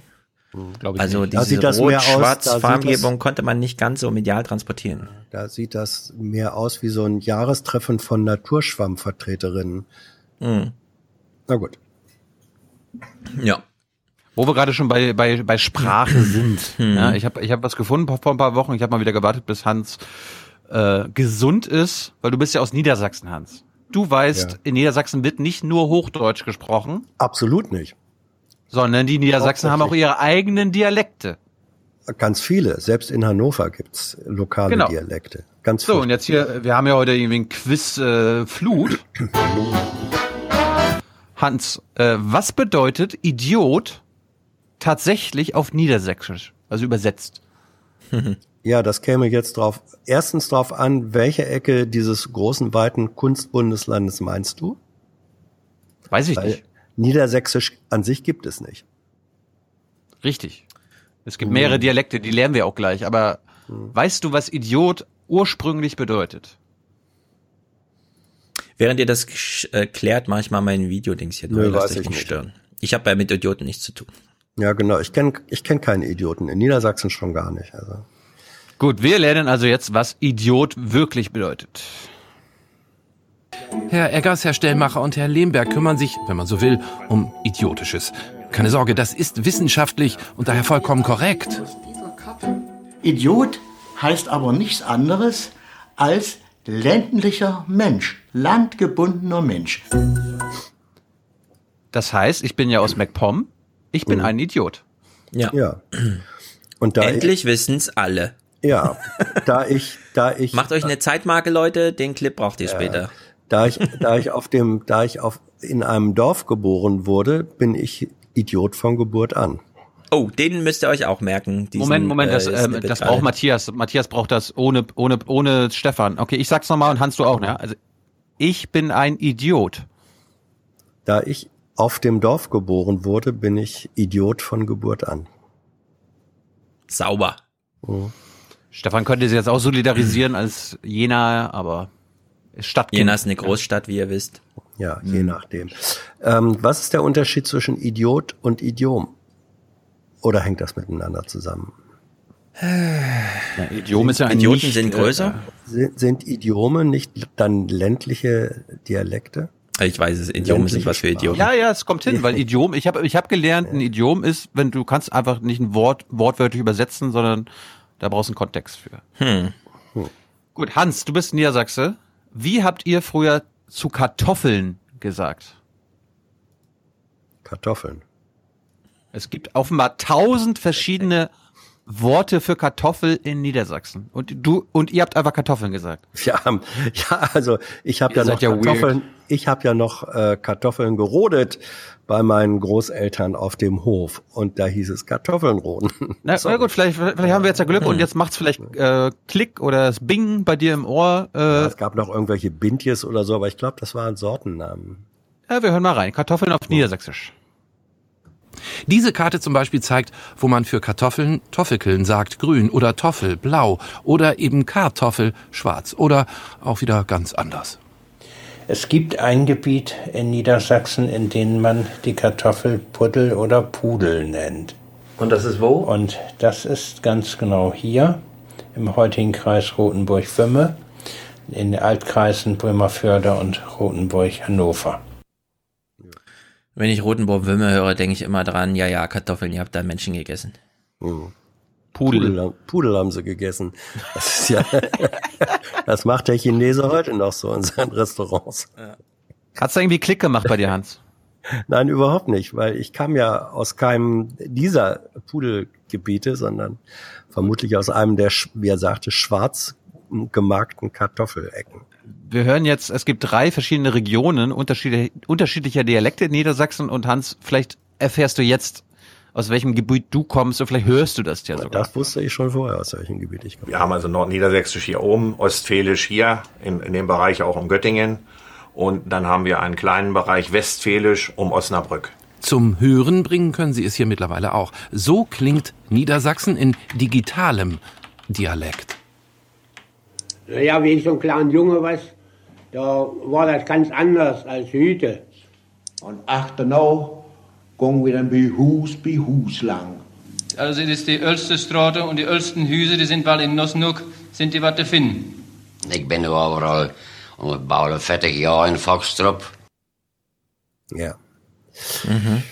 Glaub ich also nicht. Da diese sieht das mehr aus- da rot-schwarz sieht Farbgebung das- konnte man nicht ganz so medial transportieren. Da sieht das mehr aus wie so ein Jahrestreffen von Naturschwammvertreterinnen. Mhm. Na gut. Ja. Wo wir gerade schon bei, bei, bei Sprache [clears throat] sind. Mhm. ja, ich habe ich hab was gefunden vor ein paar Wochen. Ich habe mal wieder gewartet, bis Hans äh, gesund ist, weil du bist ja aus Niedersachsen, Hans. Du weißt, Ja. in Niedersachsen wird nicht nur Hochdeutsch gesprochen, Absolut nicht. Sondern die Niedersachsen haben auch ihre eigenen Dialekte. Ganz viele. Selbst in Hannover gibt's lokale Genau. Dialekte. Ganz So, und jetzt hier, wir haben ja heute irgendwie ein Quiz äh, Flut. Hans, äh, was bedeutet Idiot tatsächlich auf Niedersächsisch, also übersetzt? [laughs] Ja, das käme jetzt drauf. Erstens drauf an, welche Ecke dieses großen, weiten Kunstbundeslandes meinst du? Weiß ich Weil nicht. Niedersächsisch an sich gibt es nicht. Richtig. Es gibt mehrere Dialekte, die lernen wir auch gleich, aber weißt du, was Idiot ursprünglich bedeutet? Während ihr das äh, klärt, mache ich mal mein Videodings hier Nö, weiß euch ich nicht nicht. stören. Ich habe ja mit Idioten nichts zu tun. Ja, genau. Ich kenne ich kenn keine Idioten. In Niedersachsen schon gar nicht. Also. Gut, wir lernen also jetzt, was Idiot wirklich bedeutet. Herr Eggers, Herr Stellmacher und Herr Lehmberg kümmern sich, wenn man so will, um Idiotisches. Keine Sorge, das ist wissenschaftlich und daher vollkommen korrekt. Idiot heißt aber nichts anderes als ländlicher Mensch, landgebundener Mensch. Das heißt, ich bin ja aus MacPom, ich bin ein Idiot. Ja. Ja. Und da Endlich wissen's alle. Ja, da ich, da ich. Macht euch eine Zeitmarke, Leute, den Clip braucht ihr später. Da ich, da ich auf dem, da ich auf, in einem Dorf geboren wurde, bin ich Idiot von Geburt an. Oh, den müsst ihr euch auch merken. Diesen, Moment, Moment, das, äh, ähm, das braucht Matthias. Matthias braucht das ohne, ohne, ohne Stefan. Okay, ich sag's nochmal und Hans, du auch, ne? Also, ich bin ein Idiot. Da ich auf dem Dorf geboren wurde, bin ich Idiot von Geburt an. Sauber. Mhm. Stefan könnte sich jetzt auch solidarisieren als Jena, aber Stadtkind. Jena ist eine Großstadt, wie ihr wisst. Ja, je mhm. nachdem. Ähm, was ist der Unterschied zwischen Idiot und Idiom? Oder hängt das miteinander zusammen? Ja, Idiom ist ja Idioten nicht, sind größer. Äh, sind, sind Idiome nicht dann ländliche Dialekte? Ich weiß es, Idiom sind was für Idioten. Ja, ja, es kommt hin, weil Idiom, ich habe ich hab gelernt, ein Idiom ist, wenn du kannst einfach nicht ein Wort wortwörtlich übersetzen, sondern da brauchst du einen Kontext für. Hm. Hm. Gut, Hans, du bist Niedersachse. Wie habt ihr früher zu Kartoffeln gesagt? Kartoffeln. Es gibt offenbar tausend verschiedene Worte für Kartoffel in Niedersachsen. Und du und ihr habt einfach Kartoffeln gesagt. Ja, [laughs] ja, also ich habe ja noch ja Kartoffeln, weird. ich habe ja noch äh, Kartoffeln gerodet bei meinen Großeltern auf dem Hof und da hieß es Kartoffeln roden. Na, na gut, vielleicht, vielleicht haben wir jetzt ja Glück und jetzt macht's vielleicht äh, Klick oder das Bing bei dir im Ohr. Äh. Ja, es gab noch irgendwelche Bintjes oder so, aber ich glaube, das waren Sortennamen. Ja, wir hören mal rein. Kartoffeln auf. Niedersächsisch. Diese Karte zum Beispiel zeigt, wo man für Kartoffeln Toffelkeln sagt, grün oder Toffel, blau oder eben Kartoffel, schwarz oder auch wieder ganz anders. Es gibt ein Gebiet in Niedersachsen, in dem man die Kartoffel Puddel oder Pudel nennt. Und das ist wo? Und das ist ganz genau hier im heutigen Kreis Rothenburg-Wümme, in den Altkreisen Bremerförde und Rothenburg-Hannover. Wenn ich Rotenburg-Wümme höre, denke ich immer dran, ja, ja, Kartoffeln, ihr habt da Menschen gegessen. Mhm. Pudel. Pudel, Pudel haben sie gegessen. Das ist ja, [laughs] das macht der Chinese heute noch so in seinen Restaurants. Ja. Hat's da irgendwie Klick gemacht bei dir, Hans? Nein, überhaupt nicht, weil ich kam ja aus keinem dieser Pudelgebiete, sondern vermutlich aus einem der, wie er sagte, schwarz gemarkten Kartoffelecken wir hören jetzt, es gibt drei verschiedene Regionen unterschiedlicher, unterschiedlicher Dialekte in Niedersachsen und Hans, vielleicht erfährst du jetzt, aus welchem Gebiet du kommst und vielleicht hörst du das ja sogar. Das wusste ich schon vorher, aus welchem Gebiet ich komme. Wir haben also Nordniedersächsisch hier oben, Ostfälisch hier, in, in dem Bereich auch um Göttingen und dann haben wir einen kleinen Bereich Westfälisch um Osnabrück. Zum Hören bringen können Sie es hier mittlerweile auch. So klingt Niedersachsen in digitalem Dialekt. Ja, wie ich so ein kleiner Junge was da war das ganz anders als heute. Und achternoch gingen wir dann bei Hus bei Hus lang. Also das ist die älteste Straße und die ältesten Hüse, die sind bald in Nosnuk, sind die was zu finden. Ich bin überall und baue 40 Jahre in Foxtrop. Ja. Mhm.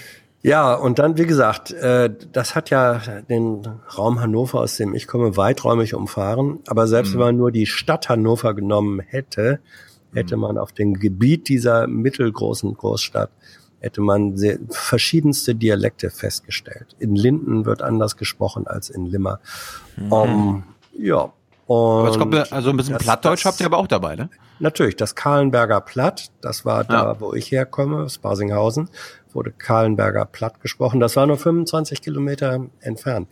Ja, und dann, wie gesagt, äh, das hat ja den Raum Hannover, aus dem ich komme, weiträumig umfahren. Aber selbst mhm. wenn man nur die Stadt Hannover genommen hätte, hätte man auf dem Gebiet dieser mittelgroßen Großstadt hätte man sehr, verschiedenste Dialekte festgestellt. In Linden wird anders gesprochen als in Limmer. Mhm. Um, ja. Und aber kommt, also ein bisschen das, Plattdeutsch das, habt ihr aber auch dabei, ne? Natürlich, das Kahlenberger Platt, das war da, ja. wo ich herkomme, Spasinghausen, wurde Kahlenberger Platt gesprochen. Das war nur 25 Kilometer entfernt.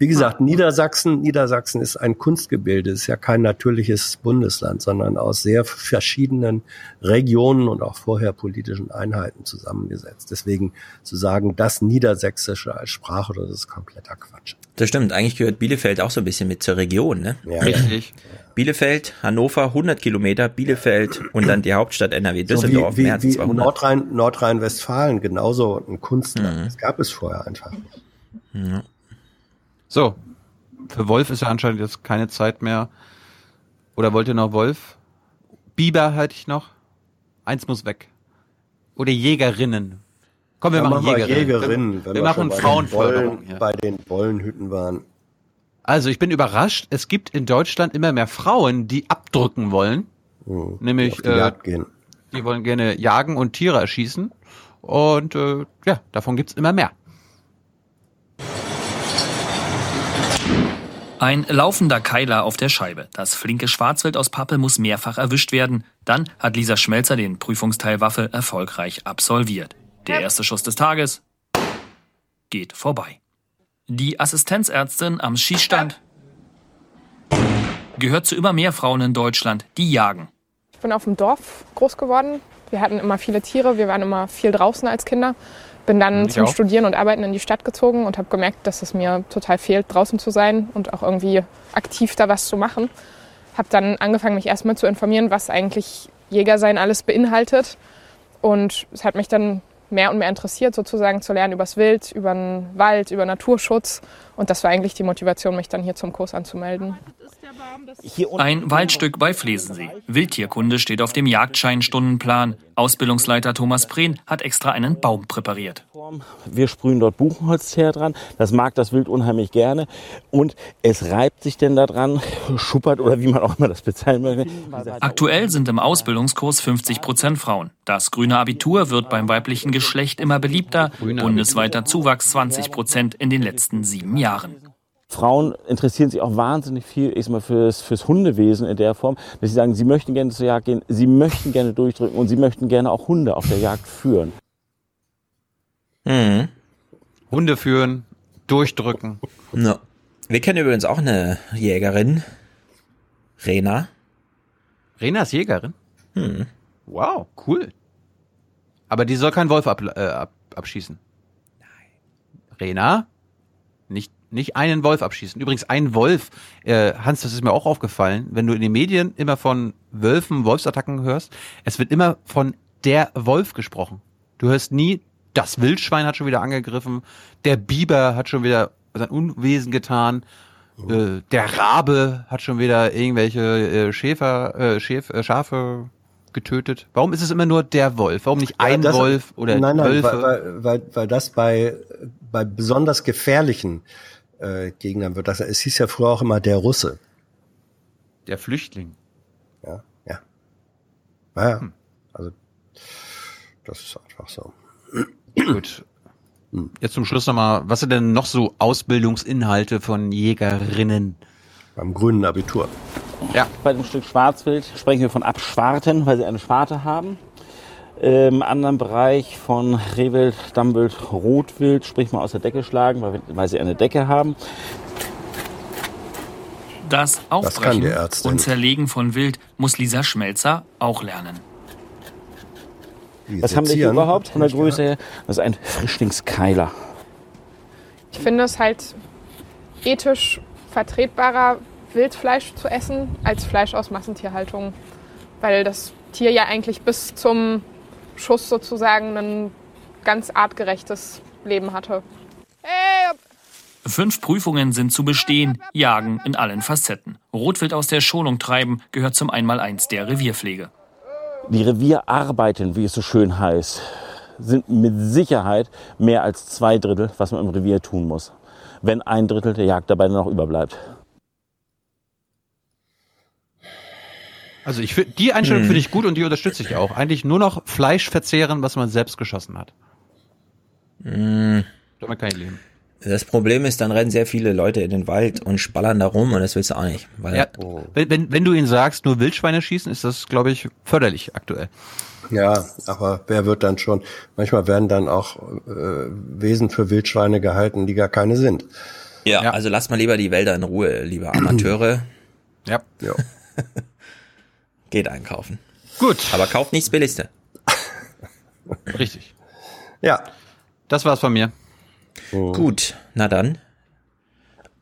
Wie gesagt. Niedersachsen, Niedersachsen ist ein Kunstgebilde, ist ja kein natürliches Bundesland, sondern aus sehr verschiedenen Regionen und auch vorher politischen Einheiten zusammengesetzt. Deswegen zu sagen, das Niedersächsische als Sprache, das ist kompletter Quatsch. Das stimmt. Eigentlich gehört Bielefeld auch so ein bisschen mit zur Region, ne? Ja. Richtig. Bielefeld, Hannover 100 Kilometer, Bielefeld und dann die Hauptstadt NRW Düsseldorf so wie, wie, mehr als 200. Nordrhein, Nordrhein-Westfalen genauso ein Kunstland. Mhm. Das gab es vorher einfach. Ja. So, für Wolf ist ja anscheinend jetzt keine Zeit mehr. Oder wollt ihr noch Wolf? Biber hätte ich noch. Eins muss weg. Oder Jägerinnen. Komm, wir ja, machen, Jägerinnen. Jägerinnen. Wir, wir machen Frauenförderung. Bei den Bollenhütten waren. Also ich bin überrascht. Es gibt in Deutschland immer mehr Frauen, die abdrücken wollen. Mhm. Nämlich die, äh, die wollen gerne jagen und Tiere erschießen. Und äh, ja, davon gibt's immer mehr. Ein laufender Keiler auf der Scheibe. Das flinke Schwarzwild aus Pappe muss mehrfach erwischt werden. Dann hat Lisa Schmelzer den Prüfungsteil Waffe erfolgreich absolviert. Der erste Schuss des Tages geht vorbei. Die Assistenzärztin am Schießstand gehört zu immer mehr Frauen in Deutschland, die jagen. Ich bin auf dem Dorf groß geworden. Wir hatten immer viele Tiere, wir waren immer viel draußen als Kinder. Bin dann Ich zum auch. Studieren und Arbeiten in die Stadt gezogen und habe gemerkt, dass es mir total fehlt, draußen zu sein und auch irgendwie aktiv da was zu machen. Habe dann angefangen, mich erstmal zu informieren, was eigentlich Jägersein alles beinhaltet. Und es hat mich dann mehr und mehr interessiert, sozusagen zu lernen übers Wild, über den Wald, über Naturschutz. Und das war eigentlich die Motivation, mich dann hier zum Kurs anzumelden. Ein Waldstück bei Flesensee. Wildtierkunde steht auf dem Jagdscheinstundenplan. Ausbildungsleiter Thomas Prehn hat extra einen Baum präpariert. Wir sprühen dort Buchenholzteer dran. Das mag das Wild unheimlich gerne. Und es reibt sich denn da dran, schuppert oder wie man auch immer das bezeichnen möchte. Aktuell sind im Ausbildungskurs 50 Prozent Frauen. Das grüne Abitur wird beim weiblichen Geschlecht immer beliebter. Bundesweiter Zuwachs 20 Prozent in den letzten sieben Jahren. Frauen interessieren sich auch wahnsinnig viel ich sag mal, fürs, fürs Hundewesen in der Form, dass sie sagen, sie möchten gerne zur Jagd gehen, sie möchten gerne durchdrücken und sie möchten gerne auch Hunde auf der Jagd führen. Mhm. Hunde führen, durchdrücken. No. Wir kennen übrigens auch eine Jägerin. Rena. Rena ist Jägerin? Hm. Wow, cool. Aber die soll keinen Wolf ab, äh, ab, abschießen. Nein. Rena? Nicht, einen Wolf abschießen. Übrigens, ein Wolf, äh, Hans, das ist mir auch aufgefallen, wenn du in den Medien immer von Wölfen, Wolfsattacken hörst, es wird immer von der Wolf gesprochen. Du hörst nie, das Wildschwein hat schon wieder angegriffen, der Biber hat schon wieder sein Unwesen getan, äh, der Rabe hat schon wieder irgendwelche äh, Schäfer, äh, Schäf, äh, Schafe getötet. Warum ist es immer nur der Wolf? Warum nicht ein das- Wolf oder nein, nein, Wölfe? Weil, weil, weil, weil das bei, bei besonders gefährlichen äh, Gegnern wird das. Es hieß ja früher auch immer der Russe. Der Flüchtling. Ja, ja. Naja, also das ist einfach so. Gut. Jetzt zum Schluss nochmal, was sind denn noch so Ausbildungsinhalte von Jägerinnen? Beim grünen Abitur. Ja. Bei dem Stück Schwarzwild sprechen wir von Abschwarten, weil sie eine Schwarte haben. Im anderen Bereich von Rehwild, Dammwild, Rotwild spricht man aus der Decke schlagen, weil, weil sie eine Decke haben. Das Aufbrechen Ärztin. und Zerlegen von Wild muss Lisa Schmelzer auch lernen. Was haben wir hier überhaupt von der Größe her? Das ist ein Frischlingskeiler. Ich finde es halt ethisch vertretbarer, Wildfleisch zu essen, als Fleisch aus Massentierhaltung. Weil das Tier ja eigentlich bis zum Schuss sozusagen ein ganz artgerechtes Leben hatte. Fünf Prüfungen sind zu bestehen, Jagen in allen Facetten. Rotwild aus der Schonung treiben gehört zum Einmaleins der Revierpflege. Die Revierarbeiten, wie es so schön heißt, sind mit Sicherheit mehr als zwei Drittel, was man im Revier tun muss. Wenn ein Drittel der Jagd dabei noch überbleibt. Also ich find, die Einstellung Hm. finde ich gut und die unterstütze ich auch. Eigentlich nur noch Fleisch verzehren, was man selbst geschossen hat. Mm. Damit kann ich leben. Das Problem ist, dann rennen sehr viele Leute in den Wald und spallern da rum und das willst du auch nicht. Weil Ja, wenn, wenn, wenn du ihnen sagst, nur Wildschweine schießen, ist das, glaube ich, förderlich aktuell. Ja, aber wer wird dann schon? Manchmal werden dann auch äh, Wesen für Wildschweine gehalten, die gar keine sind. ja, also lasst mal lieber die Wälder in Ruhe, liebe Amateure. Ja. Ja. [laughs] Geht einkaufen. Gut. Aber kauft nichts Billigste. [laughs] Richtig. Ja. Das war's von mir. Gut, na dann.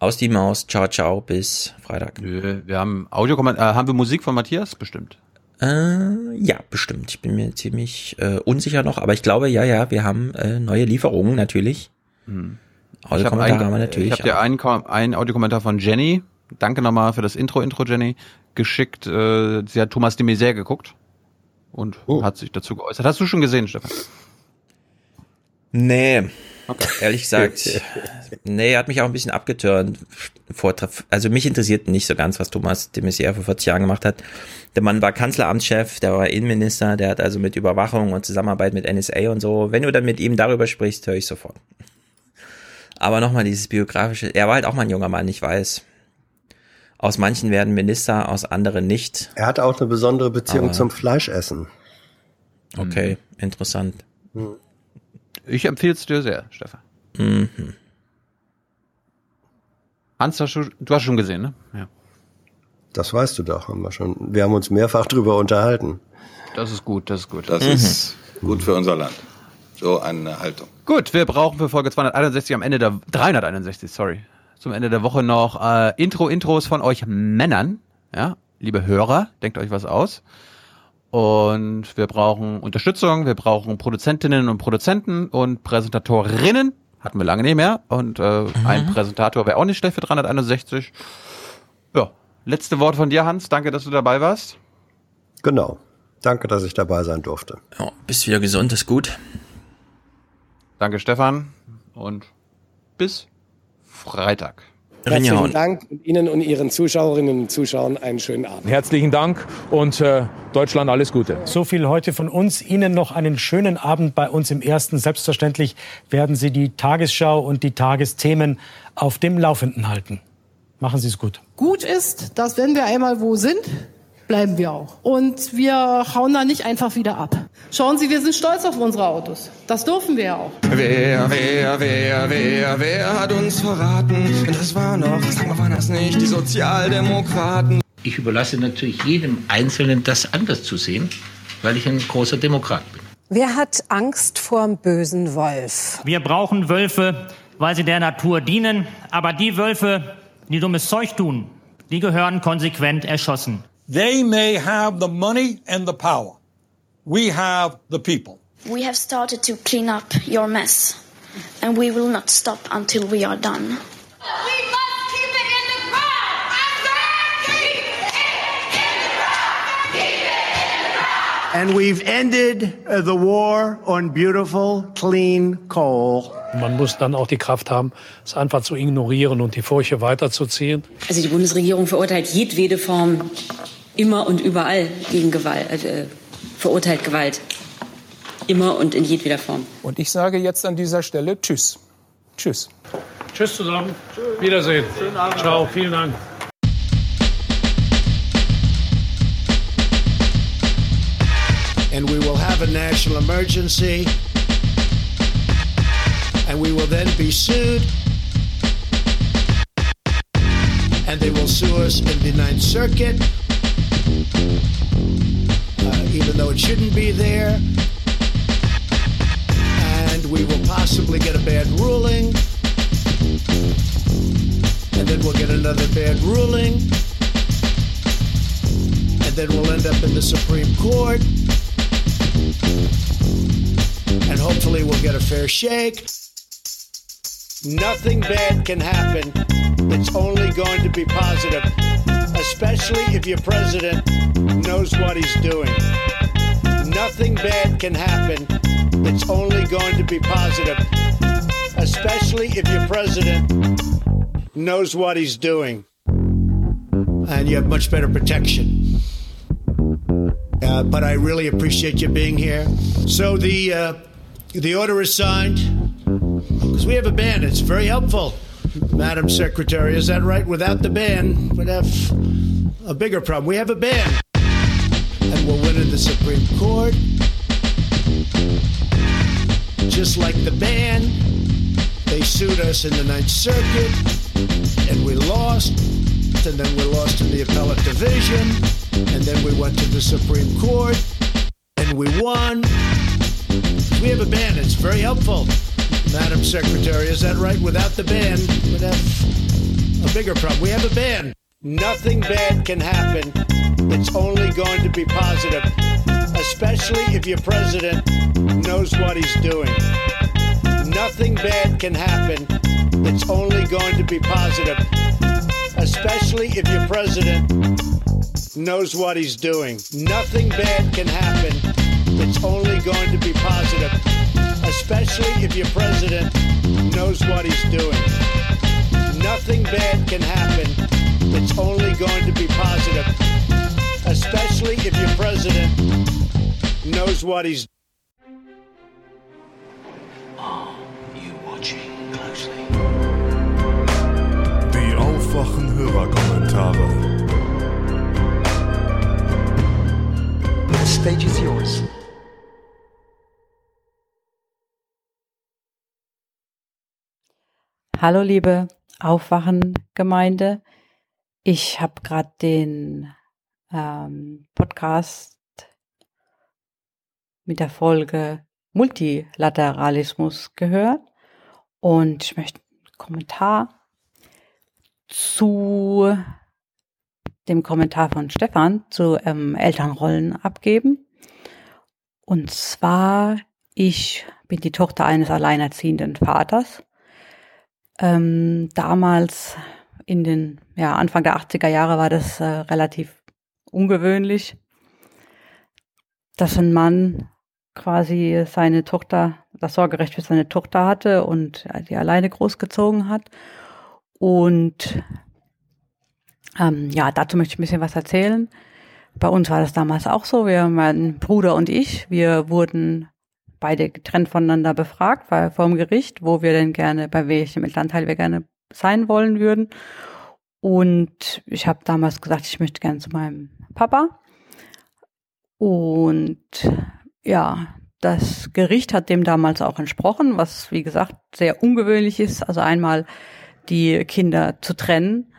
Aus die Maus, ciao, ciao, bis Freitag. Nö, wir haben Audiokommentar, äh, haben wir Musik von Matthias? Bestimmt. Äh, ja, bestimmt. Ich bin mir ziemlich äh, unsicher noch, aber ich glaube, ja, ja, wir haben äh, neue Lieferungen natürlich. Hm. Audiokommentar haben wir natürlich. Ich habe dir einen, einen Audiokommentar von Jenny. Danke nochmal für das Intro, Intro Jenny, geschickt. Äh, sie hat Thomas de Maizière geguckt und hat sich dazu geäußert. Hast du schon gesehen, Stefan? Nee. Ehrlich gesagt, [laughs] nee, hat mich auch ein bisschen abgeturnt. Also mich interessiert nicht so ganz, was Thomas de Maizière vor 40 Jahren gemacht hat. Der Mann war Kanzleramtschef, der war Innenminister, der hat also mit Überwachung und Zusammenarbeit mit NSA und so. Wenn du dann mit ihm darüber sprichst, höre ich sofort. Aber nochmal dieses biografische, er war halt auch mal ein junger Mann, ich weiß. Aus manchen werden Minister, aus anderen nicht. Er hat auch eine besondere Beziehung Aber- zum Fleischessen. Okay, interessant. Ich empfehle es dir sehr, Stefan. Mhm. Hans, hast du, du hast schon gesehen, ne? Ja. Das weißt du doch, haben wir schon. Wir haben uns mehrfach [laughs] drüber unterhalten. Das ist gut, das ist gut. Das Mhm. ist gut für unser Land. So eine Haltung. Gut, wir brauchen für Folge 261 am Ende der 361, sorry, zum Ende der Woche noch äh, Intro-Intros von euch Männern. Ja, liebe Hörer, denkt euch was aus. Und wir brauchen Unterstützung, wir brauchen Produzentinnen und Produzenten und Präsentatorinnen. Hatten wir lange nicht mehr. Und äh, ein Präsentator wäre auch nicht schlecht für 361. Ja, letzte Wort von dir, Hans. Danke, dass du dabei warst. Genau. Danke, dass ich dabei sein durfte. Ja, bist wieder gesund, ist gut. Danke, Stefan. Und bis Freitag. Herzlichen Dank und Ihnen und Ihren Zuschauerinnen und Zuschauern einen schönen Abend. Herzlichen Dank und äh, Deutschland alles Gute. So viel heute von uns. Ihnen noch einen schönen Abend bei uns im Ersten. Selbstverständlich werden Sie die Tagesschau und die Tagesthemen auf dem Laufenden halten. Machen Sie es gut. Gut ist, dass wenn wir einmal wo sind, bleiben wir auch. Und wir hauen da nicht einfach wieder ab. Schauen Sie, wir sind stolz auf unsere Autos. Das dürfen wir ja auch. Wer, wer, wer, wer, wer hat uns verraten? Das war noch, sag mal, waren das nicht die Sozialdemokraten? Ich überlasse natürlich jedem Einzelnen, das anders zu sehen, weil ich ein großer Demokrat bin. Wer hat Angst vorm bösen Wolf? Wir brauchen Wölfe, weil sie der Natur dienen. Aber die Wölfe, die dummes Zeug tun, die gehören konsequent erschossen. They may have the money and the power. We have the people. We have started to clean up your mess, and we will not stop until we are done. We must keep it in the ground. Keep it in the ground. Keep it in the ground. And we've ended uh, the war on beautiful, clean coal. Man muss dann auch die Kraft haben, es einfach zu ignorieren und die Furche weiterzuziehen. Also die Bundesregierung verurteilt jedwede Form immer und überall gegen Gewalt, äh, verurteilt Gewalt. Immer und in jedweder Form. Und ich sage jetzt an dieser Stelle Tschüss. Tschüss. Tschüss zusammen. Wiedersehen. Ciao. Vielen Dank. And we will have a national emergency. And we will then be sued. And they will sue us in the Ninth Circuit. Even though it shouldn't be there. And we will possibly get a bad ruling. And then we'll get another bad ruling. And then we'll end up in the Supreme Court. And hopefully we'll get a fair shake. Nothing bad can happen. It's only going to be positive, especially if your president knows what he's doing. Nothing bad can happen. It's only going to be positive, especially if your president knows what he's doing. And you have much better protection. Uh, but I really appreciate you being here. So the uh, the order is signed because we have a band. It's very helpful, Madam Secretary. Is that right? Without the ban, we'd have a bigger problem. We have a ban, and we'll win in the Supreme Court. Just like the ban, they sued us in the Ninth Circuit, and we lost. And then we lost in the appellate division, and then we went to the Supreme Court, and we won. We have a ban. It's very helpful, Madam Secretary. Is that right? Without the ban, we'd have a bigger problem. We have a ban. Nothing bad can happen. It's only going to be positive, especially if your president knows what he's doing. Nothing bad can happen. It's only going to be positive, especially if your president knows what he's doing. Nothing bad can happen. It's only going to be positive, especially if your president knows what he's doing. Nothing bad can happen. It's only going to be positive, especially if your president knows what he's Die aufwachen Hörerkommentare. The stage is yours. Hallo liebe Aufwachen-Gemeinde. Ich habe gerade den ähm, Podcast mit der Folge Multilateralismus gehört und ich möchte einen Kommentar zu dem Kommentar von Stefan zu ähm, Elternrollen abgeben. Und zwar, ich bin die Tochter eines alleinerziehenden Vaters. Ähm, damals in den, ja, Anfang der 80er Jahre war das äh, relativ ungewöhnlich, dass ein Mann quasi seine Tochter, das Sorgerecht für seine Tochter hatte und die alleine großgezogen hat. Und ähm, ja, dazu möchte ich ein bisschen was erzählen. Bei uns war das damals auch so. Wir, mein Bruder und ich, wir wurden beide getrennt voneinander befragt, war vor dem Gericht, wo wir denn gerne, bei welchem Elternteil wir gerne sein wollen würden. Und ich habe damals gesagt, ich möchte gerne zu meinem Papa. Und ja, das Gericht hat dem damals auch entsprochen, was wie gesagt sehr ungewöhnlich ist. Also einmal die Kinder zu trennen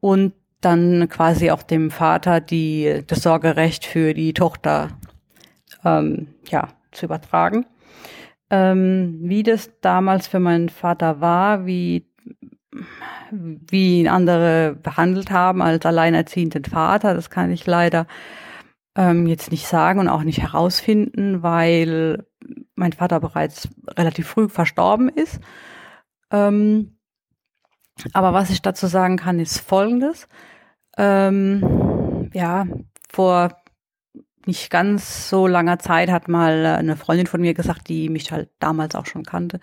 und dann quasi auch dem Vater die das Sorgerecht für die Tochter ähm, ja zu übertragen. Ähm, wie das damals für meinen Vater war, wie wie ihn andere behandelt haben als alleinerziehenden Vater, das kann ich leider ähm, jetzt nicht sagen und auch nicht herausfinden, weil mein Vater bereits relativ früh verstorben ist. Ähm, aber was ich dazu sagen kann, ist Folgendes. Ähm, ja, vor nicht ganz so langer Zeit hat mal eine Freundin von mir gesagt, die mich halt damals auch schon kannte,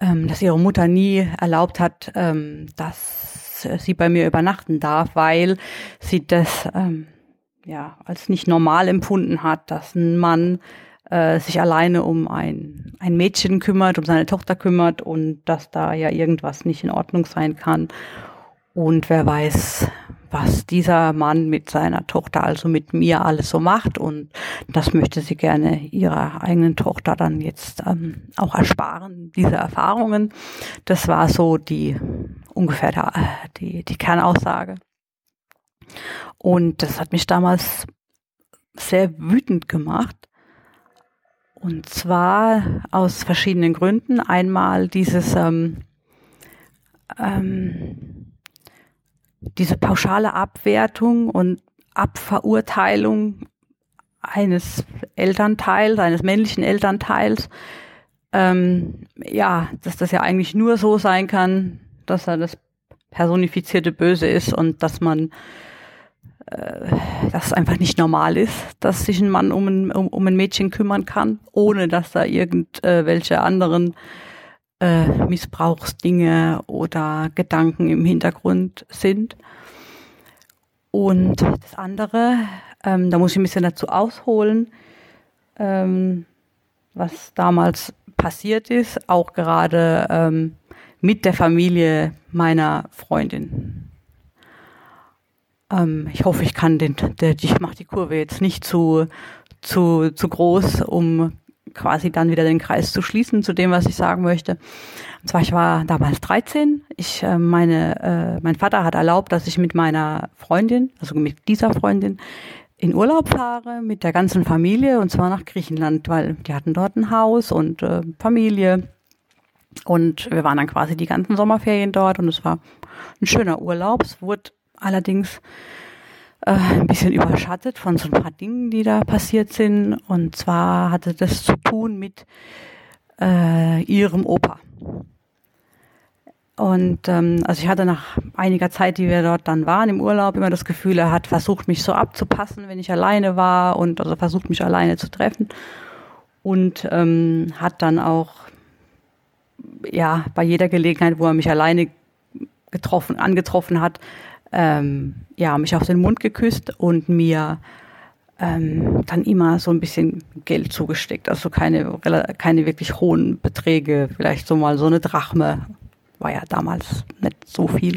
ähm, dass ihre Mutter nie erlaubt hat, ähm, dass sie bei mir übernachten darf, weil sie das ähm, ja als nicht normal empfunden hat, dass ein Mann äh, sich alleine um ein, ein Mädchen kümmert, um seine Tochter kümmert und dass da ja irgendwas nicht in Ordnung sein kann. Und wer weiß, was dieser Mann mit seiner Tochter, also mit mir, alles so macht. Und das möchte sie gerne ihrer eigenen Tochter dann jetzt ähm, auch ersparen, diese Erfahrungen. Das war so die ungefähr der, die, die Kernaussage. Und das hat mich damals sehr wütend gemacht. Und zwar aus verschiedenen Gründen. Einmal dieses ähm, ähm, diese pauschale Abwertung und Abverurteilung eines Elternteils, eines männlichen Elternteils, ähm, ja, dass das ja eigentlich nur so sein kann, dass er das personifizierte Böse ist und dass man äh, dass es einfach nicht normal ist, dass sich ein Mann um ein, um, um ein Mädchen kümmern kann, ohne dass da irgendwelche anderen äh, Missbrauchsdinge oder Gedanken im Hintergrund sind. Und das andere, ähm, da muss ich ein bisschen dazu ausholen, ähm, was damals passiert ist, auch gerade ähm, mit der Familie meiner Freundin. Ähm, ich hoffe, ich kann den, der, ich mache die Kurve jetzt nicht zu, zu, zu groß, um quasi dann wieder den Kreis zu schließen zu dem, was ich sagen möchte. Und zwar, ich war damals 13. Ich, äh, meine, äh, mein Vater hat erlaubt, dass ich mit meiner Freundin, also mit dieser Freundin, in Urlaub fahre mit der ganzen Familie und zwar nach Griechenland, weil die hatten dort ein Haus und äh, Familie. Und wir waren dann quasi die ganzen Sommerferien dort und es war ein schöner Urlaub. Es wurde allerdings äh, ein bisschen überschattet von so ein paar Dingen, die da passiert sind. Und zwar hatte das zu tun mit äh, ihrem Opa. Und ähm, also ich hatte nach einiger Zeit, die wir dort dann waren im Urlaub, immer das Gefühl, er hat versucht, mich so abzupassen, wenn ich alleine war und also versucht, mich alleine zu treffen. Und ähm, hat dann auch ja bei jeder Gelegenheit, wo er mich alleine getroffen, angetroffen hat, ähm, ja, mich auf den Mund geküsst und mir ähm, dann immer so ein bisschen Geld zugesteckt. Also keine, keine wirklich hohen Beträge, vielleicht so mal so eine Drachme. War ja damals nicht so viel.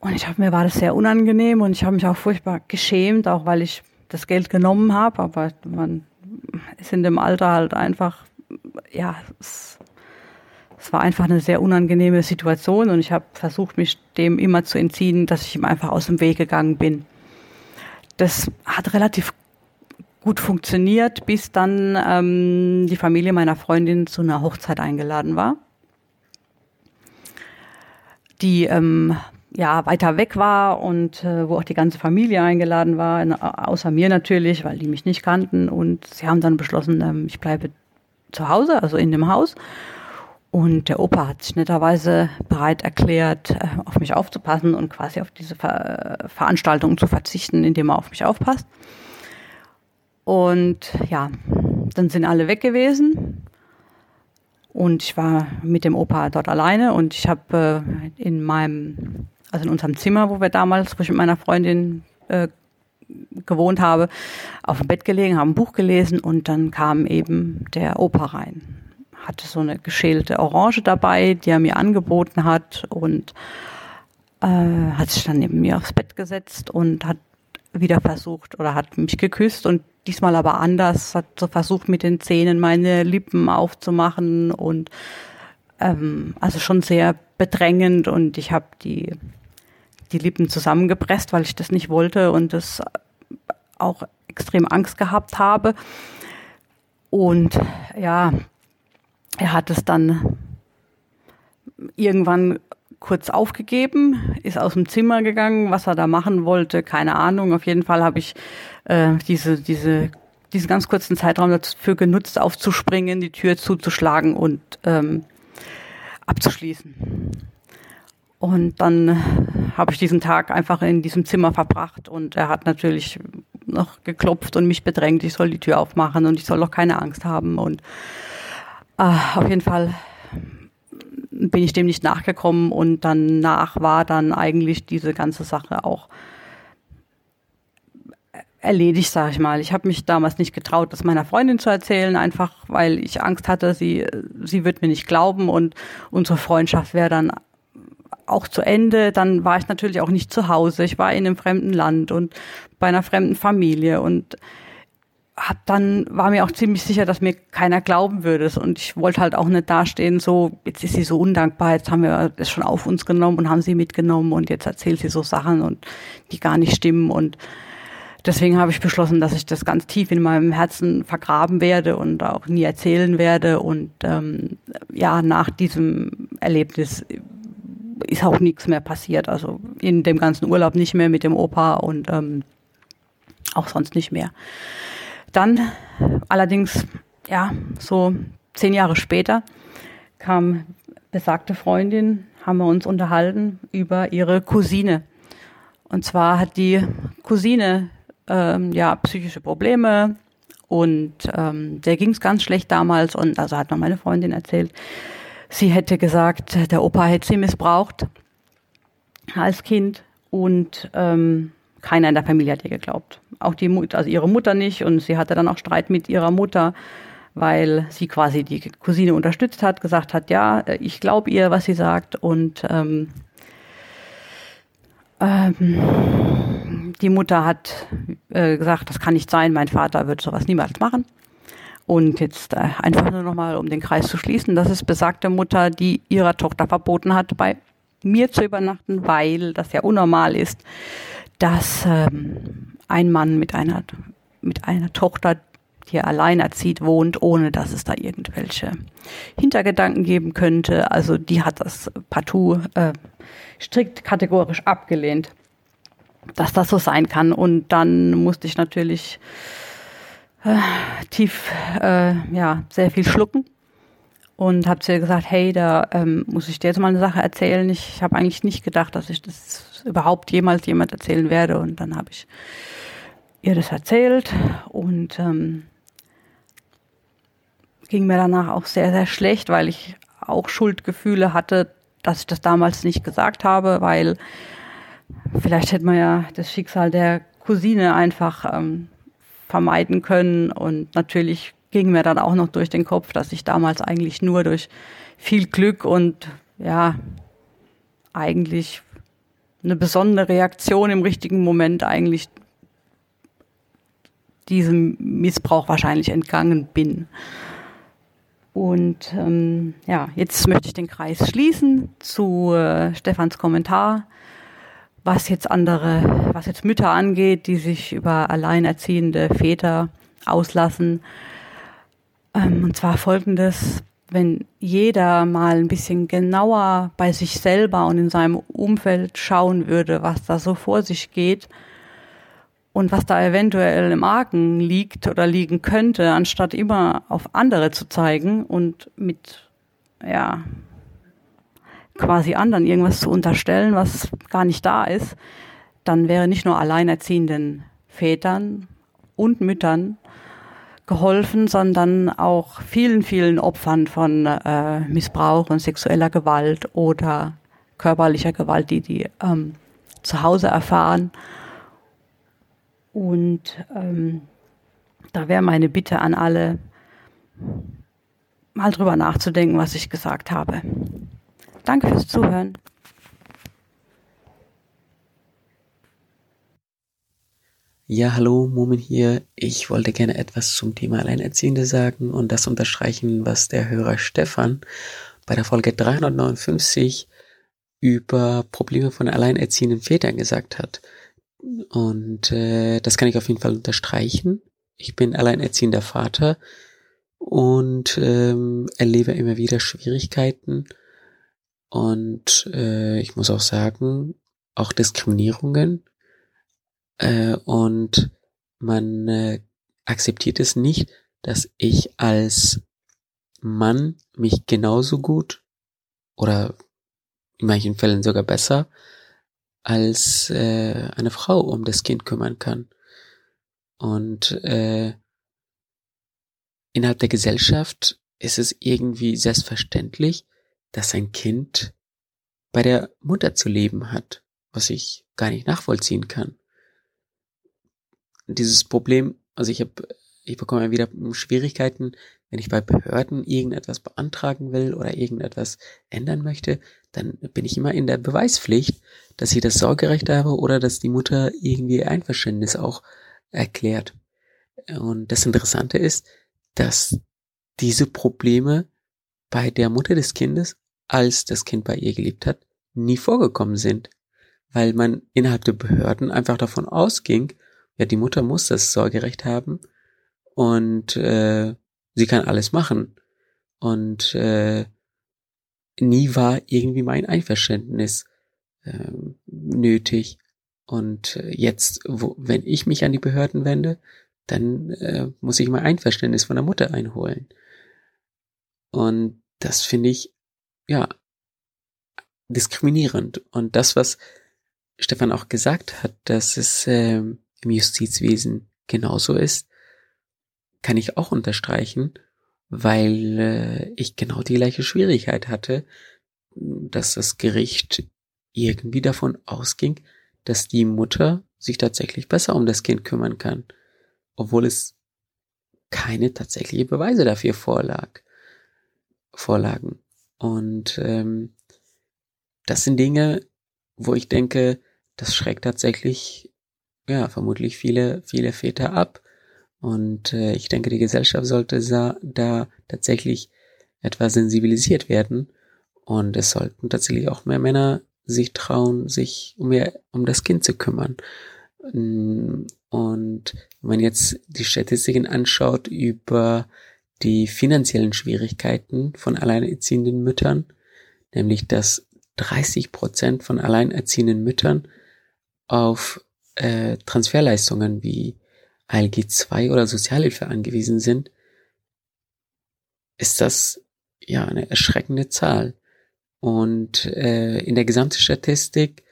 Und ich habe mir war das sehr unangenehm und ich habe mich auch furchtbar geschämt, auch weil ich das Geld genommen habe. Aber man ist in dem Alter halt einfach, ja, es, es war einfach eine sehr unangenehme Situation und ich habe versucht, mich dem immer zu entziehen, dass ich ihm einfach aus dem Weg gegangen bin. Das hat relativ gut funktioniert, bis dann ähm, die Familie meiner Freundin zu einer Hochzeit eingeladen war, die ähm, ja weiter weg war und äh, wo auch die ganze Familie eingeladen war, außer mir natürlich, weil die mich nicht kannten. Und sie haben dann beschlossen, ähm, ich bleibe zu Hause, also in dem Haus. Und der Opa hat sich netterweise bereit erklärt, äh, auf mich aufzupassen und quasi auf diese Ver Veranstaltung zu verzichten, indem er auf mich aufpasst. Und ja, dann sind alle weg gewesen. Und ich war mit dem Opa dort alleine und ich habe äh, in meinem, also in unserem Zimmer, wo wir damals, wo ich mit meiner Freundin äh, gewohnt habe, auf dem Bett gelegen, habe ein Buch gelesen und dann kam eben der Opa rein. Hatte so eine geschälte Orange dabei, die er mir angeboten hat und äh, hat sich dann neben mir aufs Bett gesetzt und hat wieder versucht oder hat mich geküsst und diesmal aber anders, hat so versucht mit den Zähnen meine Lippen aufzumachen und ähm, also schon sehr bedrängend und ich habe die die Lippen zusammengepresst, weil ich das nicht wollte und das auch extrem Angst gehabt habe. Und ja, er hat es dann irgendwann kurz aufgegeben, ist aus dem Zimmer gegangen, was er da machen wollte, keine Ahnung. Auf jeden Fall habe ich äh, diese, diese, diesen ganz kurzen Zeitraum dafür genutzt, aufzuspringen, die Tür zuzuschlagen und ähm, abzuschließen. Und dann habe ich diesen Tag einfach in diesem Zimmer verbracht und er hat natürlich noch geklopft und mich bedrängt, ich soll die Tür aufmachen und ich soll doch keine Angst haben. Und äh, auf jeden Fall bin ich dem nicht nachgekommen und danach war dann eigentlich diese ganze Sache auch erledigt, sage ich mal. Ich habe mich damals nicht getraut, das meiner Freundin zu erzählen, einfach weil ich Angst hatte, sie sie wird mir nicht glauben und unsere Freundschaft wäre dann auch zu Ende. Dann war ich natürlich auch nicht zu Hause. Ich war in einem fremden Land und bei einer fremden Familie und hab dann war mir auch ziemlich sicher, dass mir keiner glauben würde. Und ich wollte halt auch nicht dastehen so jetzt ist sie so undankbar, jetzt haben wir das schon auf uns genommen und haben sie mitgenommen und jetzt erzählt sie so Sachen und die gar nicht stimmen. Und deswegen habe ich beschlossen, dass ich das ganz tief in meinem Herzen vergraben werde und auch nie erzählen werde. Und ähm, ja nach diesem Erlebnis ist auch nichts mehr passiert, also in dem ganzen Urlaub nicht mehr mit dem Opa und ähm, auch sonst nicht mehr. Dann allerdings, ja, so zehn Jahre später kam besagte Freundin, haben wir uns unterhalten über ihre Cousine. Und zwar hat die Cousine ähm, ja psychische Probleme und ähm, der ging es ganz schlecht damals und also hat noch meine Freundin erzählt, sie hätte gesagt, der Opa hätte sie missbraucht als Kind und ähm, keiner in der Familie hat ihr geglaubt. Auch die Mutter, also ihre Mutter nicht. Und sie hatte dann auch Streit mit ihrer Mutter, weil sie quasi die Cousine unterstützt hat, gesagt hat, ja, ich glaube ihr, was sie sagt. Und ähm, ähm, die Mutter hat äh, gesagt, das kann nicht sein, mein Vater wird sowas niemals machen. Und jetzt äh, einfach nur nochmal, um den Kreis zu schließen, das ist besagte Mutter, die ihrer Tochter verboten hat, bei mir zu übernachten, weil das ja unnormal ist, dass ähm, ein Mann mit einer, mit einer Tochter, die er allein erzieht, wohnt, ohne dass es da irgendwelche Hintergedanken geben könnte. Also die hat das partout äh, strikt kategorisch abgelehnt, dass das so sein kann. Und dann musste ich natürlich äh, tief, äh, ja, sehr viel schlucken und habe zu ihr gesagt, hey, da ähm, muss ich dir jetzt mal eine Sache erzählen. Ich habe eigentlich nicht gedacht, dass ich das überhaupt jemals jemand erzählen werde. Und dann habe ich ihr das erzählt und ähm, ging mir danach auch sehr, sehr schlecht, weil ich auch Schuldgefühle hatte, dass ich das damals nicht gesagt habe, weil vielleicht hätte man ja das Schicksal der Cousine einfach ähm, vermeiden können. Und natürlich ging mir dann auch noch durch den Kopf, dass ich damals eigentlich nur durch viel Glück und ja, eigentlich eine besondere Reaktion im richtigen Moment eigentlich diesem Missbrauch wahrscheinlich entgangen bin. Und ähm, ja, jetzt möchte ich den Kreis schließen zu äh, Stefans Kommentar, was jetzt andere, was jetzt Mütter angeht, die sich über alleinerziehende Väter auslassen. Ähm, und zwar folgendes, wenn jeder mal ein bisschen genauer bei sich selber und in seinem Umfeld schauen würde, was da so vor sich geht, und was da eventuell im Argen liegt oder liegen könnte, anstatt immer auf andere zu zeigen und mit, ja, quasi anderen irgendwas zu unterstellen, was gar nicht da ist, dann wäre nicht nur alleinerziehenden Vätern und Müttern geholfen, sondern auch vielen, vielen Opfern von äh, Missbrauch und sexueller Gewalt oder körperlicher Gewalt, die die ähm, zu Hause erfahren und ähm, da wäre meine Bitte an alle, mal drüber nachzudenken, was ich gesagt habe. Danke fürs Zuhören. Ja, hallo, Mumin hier. Ich wollte gerne etwas zum Thema Alleinerziehende sagen und das unterstreichen, was der Hörer Stefan bei der Folge 359 über Probleme von alleinerziehenden Vätern gesagt hat. Und äh, das kann ich auf jeden Fall unterstreichen. Ich bin alleinerziehender Vater und ähm, erlebe immer wieder Schwierigkeiten. Und äh, ich muss auch sagen, auch Diskriminierungen. Äh, und man äh, akzeptiert es nicht, dass ich als Mann mich genauso gut oder in manchen Fällen sogar besser als äh, eine Frau um das Kind kümmern kann. Und äh, innerhalb der Gesellschaft ist es irgendwie selbstverständlich, dass ein Kind bei der Mutter zu leben hat, was ich gar nicht nachvollziehen kann. Dieses Problem, also ich habe, ich bekomme wieder Schwierigkeiten, wenn ich bei Behörden irgendetwas beantragen will oder irgendetwas ändern möchte, dann bin ich immer in der Beweispflicht, dass ich das Sorgerecht habe oder dass die Mutter irgendwie Einverständnis auch erklärt. Und das Interessante ist, dass diese Probleme bei der Mutter des Kindes, als das Kind bei ihr gelebt hat, nie vorgekommen sind, weil man innerhalb der Behörden einfach davon ausging, ja, die Mutter muss das Sorgerecht haben und äh, sie kann alles machen. Und äh, nie war irgendwie mein Einverständnis äh, nötig. Und äh, jetzt, wo, wenn ich mich an die Behörden wende, dann äh, muss ich mein Einverständnis von der Mutter einholen. Und das finde ich, ja, diskriminierend. Und das, was Stefan auch gesagt hat, dass es äh, im Justizwesen genauso ist, kann ich auch unterstreichen, weil äh, ich genau die gleiche Schwierigkeit hatte, dass das Gericht irgendwie davon ausging, dass die Mutter sich tatsächlich besser um das Kind kümmern kann, obwohl es keine tatsächliche Beweise dafür vorlag, vorlagen. Und ähm, das sind Dinge, wo ich denke, das schreckt tatsächlich, ja, vermutlich viele, viele Väter ab, und äh, ich denke, die Gesellschaft sollte da, tatsächlich etwas sensibilisiert werden. Und es sollten tatsächlich auch mehr Männer sich trauen, sich um, mehr, um das Kind zu kümmern. Und wenn man jetzt die Statistiken anschaut über die finanziellen Schwierigkeiten von alleinerziehenden Müttern, nämlich dass 30 Prozent von alleinerziehenden Müttern auf äh, Transferleistungen wie ALG 2 oder Sozialhilfe angewiesen sind, ist das ja eine erschreckende Zahl. Und äh, in der gesamten Statistik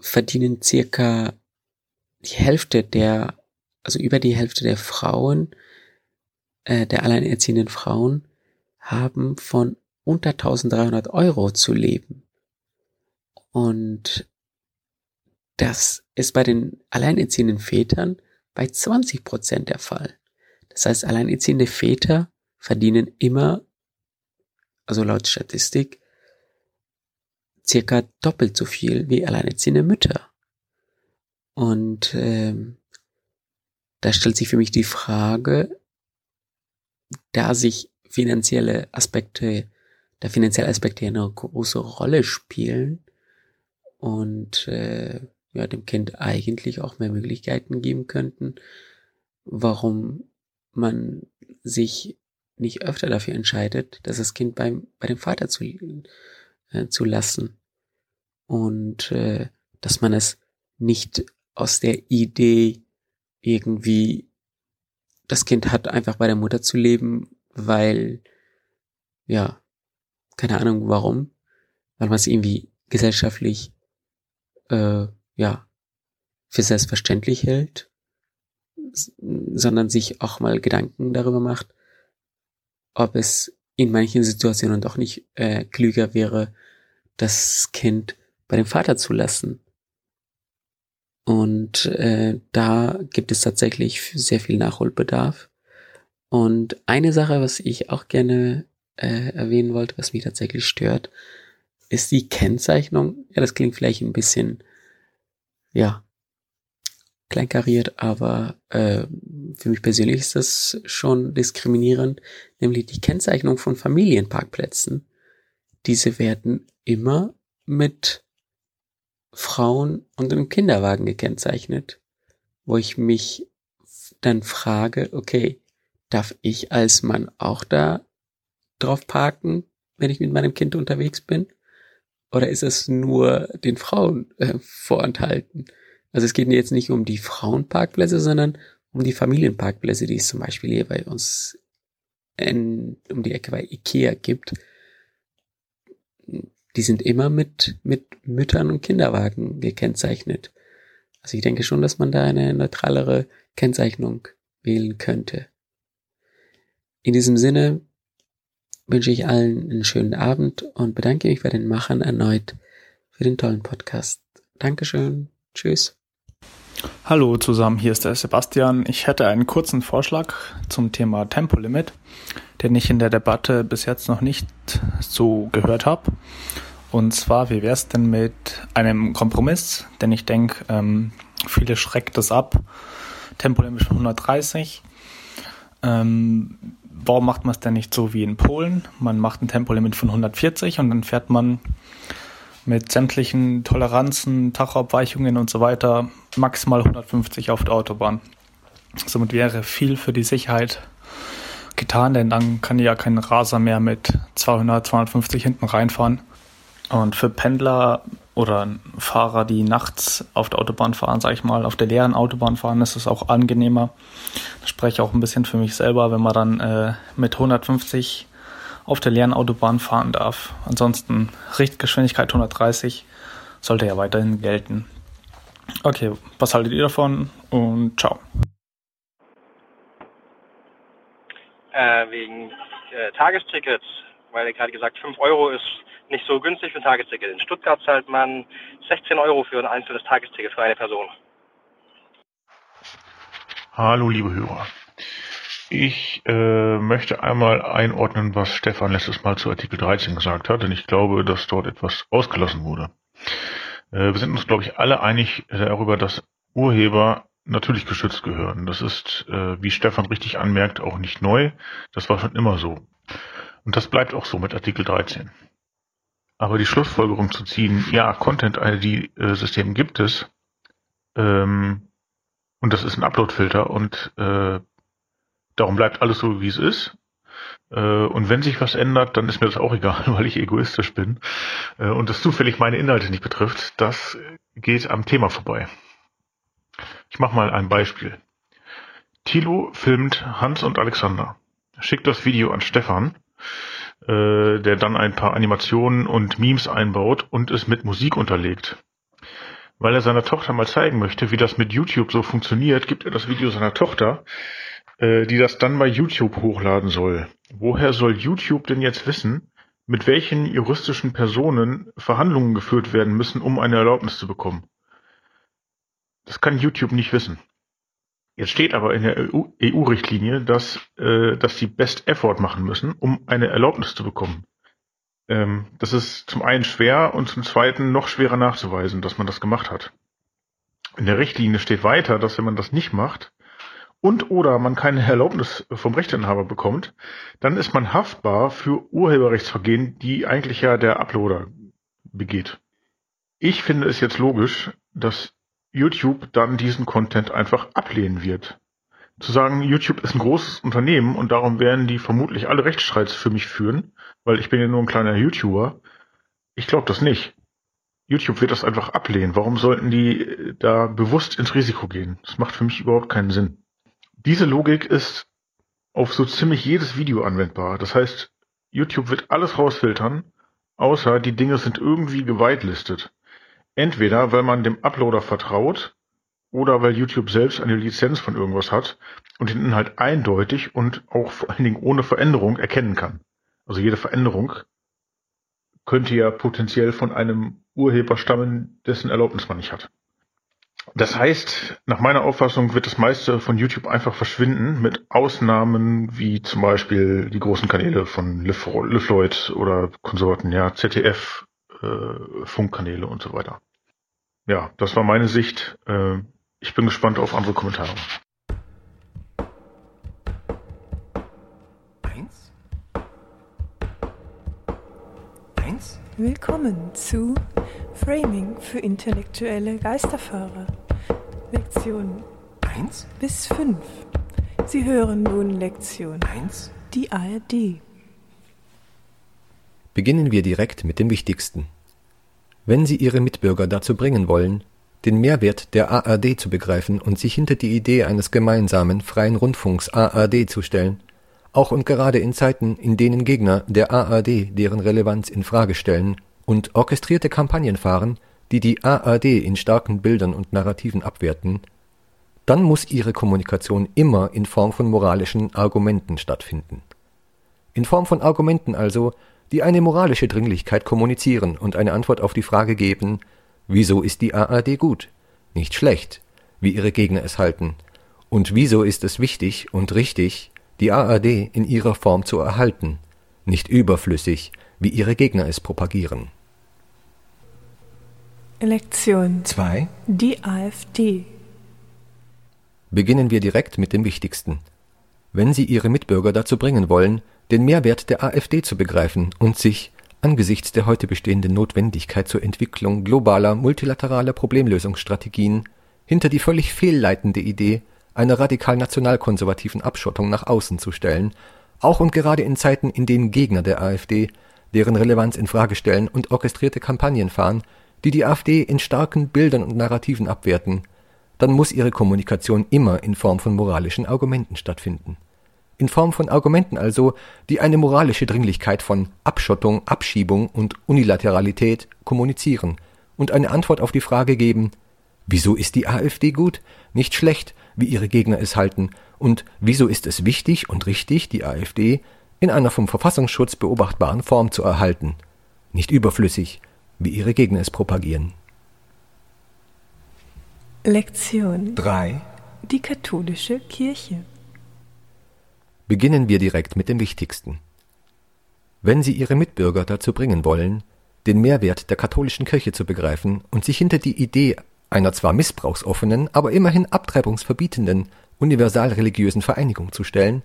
verdienen circa die Hälfte der, also über die Hälfte der Frauen, äh, der alleinerziehenden Frauen, haben von unter 1300 Euro zu leben. Und das ist bei den alleinerziehenden Vätern bei 20 Prozent der Fall. Das heißt, alleinerziehende Väter verdienen immer, also laut Statistik, circa doppelt so viel wie alleinerziehende Mütter. Und ähm, da stellt sich für mich die Frage, da sich finanzielle Aspekte, der finanzielle Aspekt hier eine große Rolle spielen und äh, ja, dem Kind eigentlich auch mehr Möglichkeiten geben könnten, warum man sich nicht öfter dafür entscheidet, dass das Kind beim, bei dem Vater zu, äh, zu lassen. Und äh, dass man es nicht aus der Idee irgendwie, das Kind hat einfach bei der Mutter zu leben, weil, ja, keine Ahnung warum, weil man es irgendwie gesellschaftlich, äh, ja, für selbstverständlich hält, sondern sich auch mal Gedanken darüber macht, ob es in manchen Situationen doch nicht äh, klüger wäre, das Kind bei dem Vater zu lassen. Und äh, da gibt es tatsächlich sehr viel Nachholbedarf. Und eine Sache, was ich auch gerne äh, erwähnen wollte, was mich tatsächlich stört, ist die Kennzeichnung. Ja, das klingt vielleicht ein bisschen, ja, kleinkariert, aber äh, für mich persönlich ist das schon diskriminierend, nämlich die Kennzeichnung von Familienparkplätzen. Diese werden immer mit Frauen und einem Kinderwagen gekennzeichnet, wo ich mich dann frage, okay, darf ich als Mann auch da drauf parken, wenn ich mit meinem Kind unterwegs bin? Oder ist es nur den Frauen äh, vorenthalten? Also es geht jetzt nicht um die Frauenparkplätze, sondern um die Familienparkplätze, die es zum Beispiel hier bei uns in, um die Ecke bei Ikea gibt. Die sind immer mit, mit Müttern und Kinderwagen gekennzeichnet. Also ich denke schon, dass man da eine neutralere Kennzeichnung wählen könnte. In diesem Sinne wünsche ich allen einen schönen Abend und bedanke mich bei den Machern erneut für den tollen Podcast. Dankeschön. Tschüss. Hallo zusammen, hier ist der Sebastian. Ich hätte einen kurzen Vorschlag zum Thema Tempolimit, den ich in der Debatte bis jetzt noch nicht so gehört habe. Und zwar, wie wäre es denn mit einem Kompromiss? Denn ich denke, ähm, viele schreckt das ab. Tempolimit von 130. Ähm, warum macht man es denn nicht so wie in Polen? Man macht ein Tempolimit von 140 und dann fährt man mit sämtlichen Toleranzen, Tachoabweichungen und so weiter maximal 150 auf der Autobahn. Somit wäre viel für die Sicherheit getan, denn dann kann ja kein Raser mehr mit 200, 250 hinten reinfahren. Und für Pendler oder Fahrer, die nachts auf der Autobahn fahren, sage ich mal, auf der leeren Autobahn fahren, ist es auch angenehmer. Das spreche auch ein bisschen für mich selber, wenn man dann äh, mit 150 auf der leeren Autobahn fahren darf. Ansonsten Richtgeschwindigkeit 130 sollte ja weiterhin gelten. Okay, was haltet ihr davon und ciao. Äh, wegen äh, Tagestickets, weil ihr gerade gesagt 5 Euro ist nicht so günstig für ein Tagesticket. In Stuttgart zahlt man 16 Euro für ein einzelnes Tagesticket für eine Person. Hallo liebe Hörer. Ich äh, möchte einmal einordnen, was Stefan letztes Mal zu Artikel 13 gesagt hat, denn ich glaube, dass dort etwas ausgelassen wurde. Äh, wir sind uns, glaube ich, alle einig darüber, dass Urheber natürlich geschützt gehören. Das ist, äh, wie Stefan richtig anmerkt, auch nicht neu. Das war schon immer so. Und das bleibt auch so mit Artikel 13. Aber die Schlussfolgerung zu ziehen, ja, Content-ID-System äh, gibt es, ähm, und das ist ein Upload-Filter und äh, Darum bleibt alles so, wie es ist. Äh, und wenn sich was ändert, dann ist mir das auch egal, [laughs] weil ich egoistisch bin äh, und das zufällig meine Inhalte nicht betrifft. Das geht am Thema vorbei. Ich mache mal ein Beispiel. Thilo filmt Hans und Alexander, schickt das Video an Stefan, äh, der dann ein paar Animationen und Memes einbaut und es mit Musik unterlegt. Weil er seiner Tochter mal zeigen möchte, wie das mit YouTube so funktioniert, gibt er das Video seiner Tochter, äh, die das dann bei YouTube hochladen soll. Woher soll YouTube denn jetzt wissen, mit welchen juristischen Personen Verhandlungen geführt werden müssen, um eine Erlaubnis zu bekommen? Das kann YouTube nicht wissen. Jetzt steht aber in der EU-Richtlinie, dass, äh, dass sie Best Effort machen müssen, um eine Erlaubnis zu bekommen. Ähm, das ist zum einen schwer und zum zweiten noch schwerer nachzuweisen, dass man das gemacht hat. In der Richtlinie steht weiter, dass wenn man das nicht macht, und oder man keine Erlaubnis vom Rechteinhaber bekommt, dann ist man haftbar für Urheberrechtsvergehen, die eigentlich ja der Uploader begeht. Ich finde es jetzt logisch, dass YouTube dann diesen Content einfach ablehnen wird. Zu sagen, YouTube ist ein großes Unternehmen und darum werden die vermutlich alle Rechtsstreits für mich führen, weil ich bin ja nur ein kleiner YouTuber. Ich glaube das nicht. YouTube wird das einfach ablehnen. Warum sollten die da bewusst ins Risiko gehen? Das macht für mich überhaupt keinen Sinn. Diese Logik ist auf so ziemlich jedes Video anwendbar. Das heißt, YouTube wird alles rausfiltern, außer die Dinge sind irgendwie gewitelistet. Entweder weil man dem Uploader vertraut oder weil YouTube selbst eine Lizenz von irgendwas hat und den Inhalt eindeutig und auch vor allen Dingen ohne Veränderung erkennen kann. Also jede Veränderung könnte ja potenziell von einem Urheber stammen, dessen Erlaubnis man nicht hat. Das heißt, nach meiner Auffassung wird das meiste von YouTube einfach verschwinden, mit Ausnahmen wie zum Beispiel die großen Kanäle von Liv, Liv oder Konsorten, ja, ZDF, äh, Funkkanäle und so weiter. Ja, das war meine Sicht. Äh, ich bin gespannt auf andere Kommentare. Eins? Eins? Willkommen zu Framing für intellektuelle Geisterfahrer. Lektion 1 bis 5. Sie hören nun Lektion 1. Die ARD. Beginnen wir direkt mit dem Wichtigsten. Wenn Sie Ihre Mitbürger dazu bringen wollen, den Mehrwert der ARD zu begreifen und sich hinter die Idee eines gemeinsamen freien Rundfunks ARD zu stellen, auch und gerade in Zeiten, in denen Gegner der ARD deren Relevanz in Frage stellen und orchestrierte Kampagnen fahren, die die ARD in starken Bildern und Narrativen abwerten, dann muss ihre Kommunikation immer in Form von moralischen Argumenten stattfinden. In Form von Argumenten also, die eine moralische Dringlichkeit kommunizieren und eine Antwort auf die Frage geben, wieso ist die ARD gut, nicht schlecht, wie ihre Gegner es halten, und wieso ist es wichtig und richtig, die ARD in ihrer Form zu erhalten, nicht überflüssig, wie ihre Gegner es propagieren. Lektion 2 Die AfD Beginnen wir direkt mit dem Wichtigsten. Wenn Sie Ihre Mitbürger dazu bringen wollen, den Mehrwert der AfD zu begreifen und sich, angesichts der heute bestehenden Notwendigkeit zur Entwicklung globaler multilateraler Problemlösungsstrategien, hinter die völlig fehlleitende Idee einer radikal nationalkonservativen Abschottung nach außen zu stellen, auch und gerade in Zeiten, in denen Gegner der AfD deren Relevanz in Frage stellen und orchestrierte Kampagnen fahren, die die AfD in starken Bildern und Narrativen abwerten, dann muss ihre Kommunikation immer in Form von moralischen Argumenten stattfinden. In Form von Argumenten also, die eine moralische Dringlichkeit von Abschottung, Abschiebung und Unilateralität kommunizieren und eine Antwort auf die Frage geben, wieso ist die AfD gut, nicht schlecht, wie ihre Gegner es halten, und wieso ist es wichtig und richtig, die AfD in einer vom Verfassungsschutz beobachtbaren Form zu erhalten, nicht überflüssig, wie ihre Gegner es propagieren. Lektion 3 Die katholische Kirche Beginnen wir direkt mit dem Wichtigsten. Wenn Sie Ihre Mitbürger dazu bringen wollen, den Mehrwert der katholischen Kirche zu begreifen und sich hinter die Idee einer zwar missbrauchsoffenen, aber immerhin abtreibungsverbietenden universalreligiösen Vereinigung zu stellen,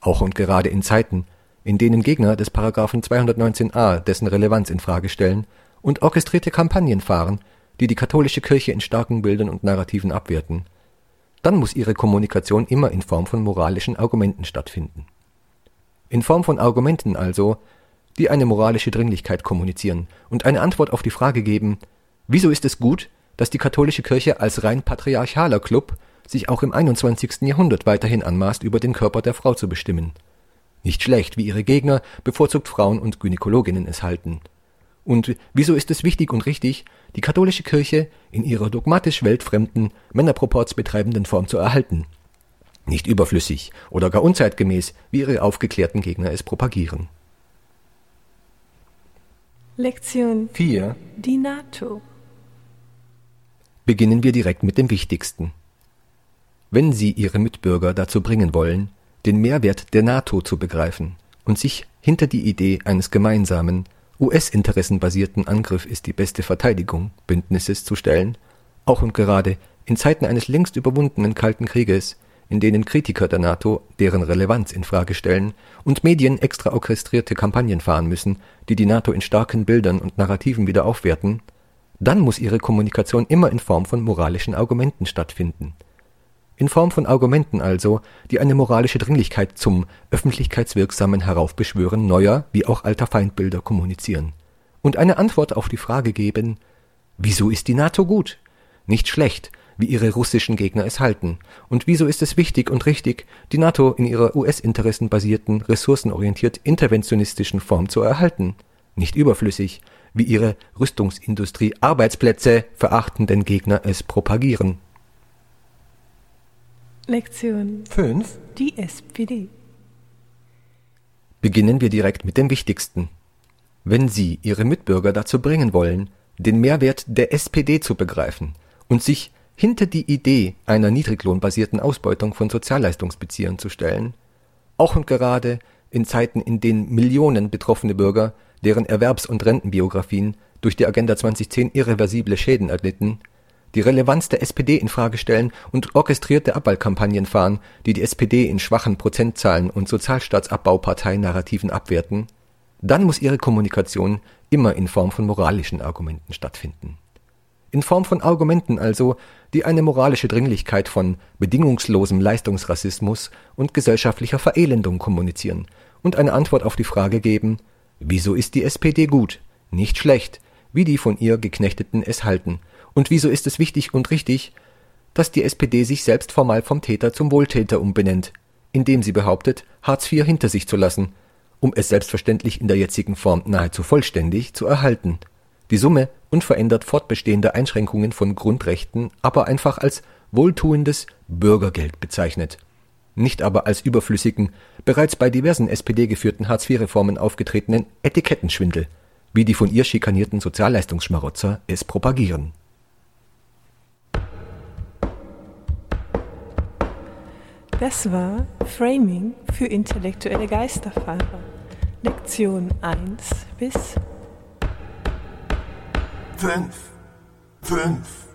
auch und gerade in Zeiten, in denen Gegner des Paragraphen 219a dessen Relevanz in Frage stellen und orchestrierte Kampagnen fahren, die die katholische Kirche in starken Bildern und Narrativen abwerten, dann muss ihre Kommunikation immer in Form von moralischen Argumenten stattfinden. In Form von Argumenten also, die eine moralische Dringlichkeit kommunizieren und eine Antwort auf die Frage geben, wieso ist es gut, dass die katholische Kirche als rein patriarchaler Club sich auch im 21. Jahrhundert weiterhin anmaßt, über den Körper der Frau zu bestimmen. Nicht schlecht, wie ihre Gegner bevorzugt Frauen und Gynäkologinnen es halten. Und wieso ist es wichtig und richtig, die katholische Kirche in ihrer dogmatisch weltfremden, Männerproports betreibenden Form zu erhalten? Nicht überflüssig oder gar unzeitgemäß, wie ihre aufgeklärten Gegner es propagieren. Lektion 4 Die NATO Beginnen wir direkt mit dem Wichtigsten. Wenn Sie Ihre Mitbürger dazu bringen wollen, den Mehrwert der NATO zu begreifen und sich hinter die Idee eines gemeinsamen, US-interessenbasierten Angriff ist die beste Verteidigung Bündnisses zu stellen, auch und gerade in Zeiten eines längst überwundenen Kalten Krieges, in denen Kritiker der NATO deren Relevanz in Frage stellen und Medien extra orchestrierte Kampagnen fahren müssen, die die NATO in starken Bildern und Narrativen wieder aufwerten, dann muss ihre Kommunikation immer in Form von moralischen Argumenten stattfinden. In Form von Argumenten also, die eine moralische Dringlichkeit zum öffentlichkeitswirksamen Heraufbeschwören neuer wie auch alter Feindbilder kommunizieren und eine Antwort auf die Frage geben, wieso ist die NATO gut? Nicht schlecht, wie ihre russischen Gegner es halten. Und wieso ist es wichtig und richtig, die NATO in ihrer US-Interessen basierten, ressourcenorientiert interventionistischen Form zu erhalten? Nicht überflüssig, wie ihre Rüstungsindustrie Arbeitsplätze verachtenden Gegner es propagieren. Lektion 5 Die SPD Beginnen wir direkt mit dem Wichtigsten. Wenn Sie Ihre Mitbürger dazu bringen wollen, den Mehrwert der SPD zu begreifen und sich hinter die Idee einer niedriglohnbasierten Ausbeutung von Sozialleistungsbeziehern zu stellen, auch und gerade in Zeiten, in denen Millionen betroffene Bürger, deren Erwerbs- und Rentenbiografien durch die Agenda 2010 irreversible Schäden erlitten, die Relevanz der SPD in Frage stellen und orchestrierte Abwahlkampagnen fahren, die die SPD in schwachen Prozentzahlen und Sozialstaatsabbauparteinarrativen abwerten, dann muss ihre Kommunikation immer in Form von moralischen Argumenten stattfinden. In Form von Argumenten also, die eine moralische Dringlichkeit von bedingungslosem Leistungsrassismus und gesellschaftlicher Verelendung kommunizieren und eine Antwort auf die Frage geben, wieso ist die SPD gut, nicht schlecht, wie die von ihr Geknechteten es halten, und wieso ist es wichtig und richtig, dass die SPD sich selbst formal vom Täter zum Wohltäter umbenennt, indem sie behauptet, Hartz IV hinter sich zu lassen, um es selbstverständlich in der jetzigen Form nahezu vollständig zu erhalten die Summe unverändert fortbestehender Einschränkungen von Grundrechten aber einfach als wohltuendes Bürgergeld bezeichnet, nicht aber als überflüssigen, bereits bei diversen SPD-geführten Hartz-IV-Reformen aufgetretenen Etikettenschwindel, wie die von ihr schikanierten Sozialleistungsschmarotzer es propagieren. Das war Framing für intellektuelle Geisterfahrer. Lektion 1 bis Fünf. Fünf.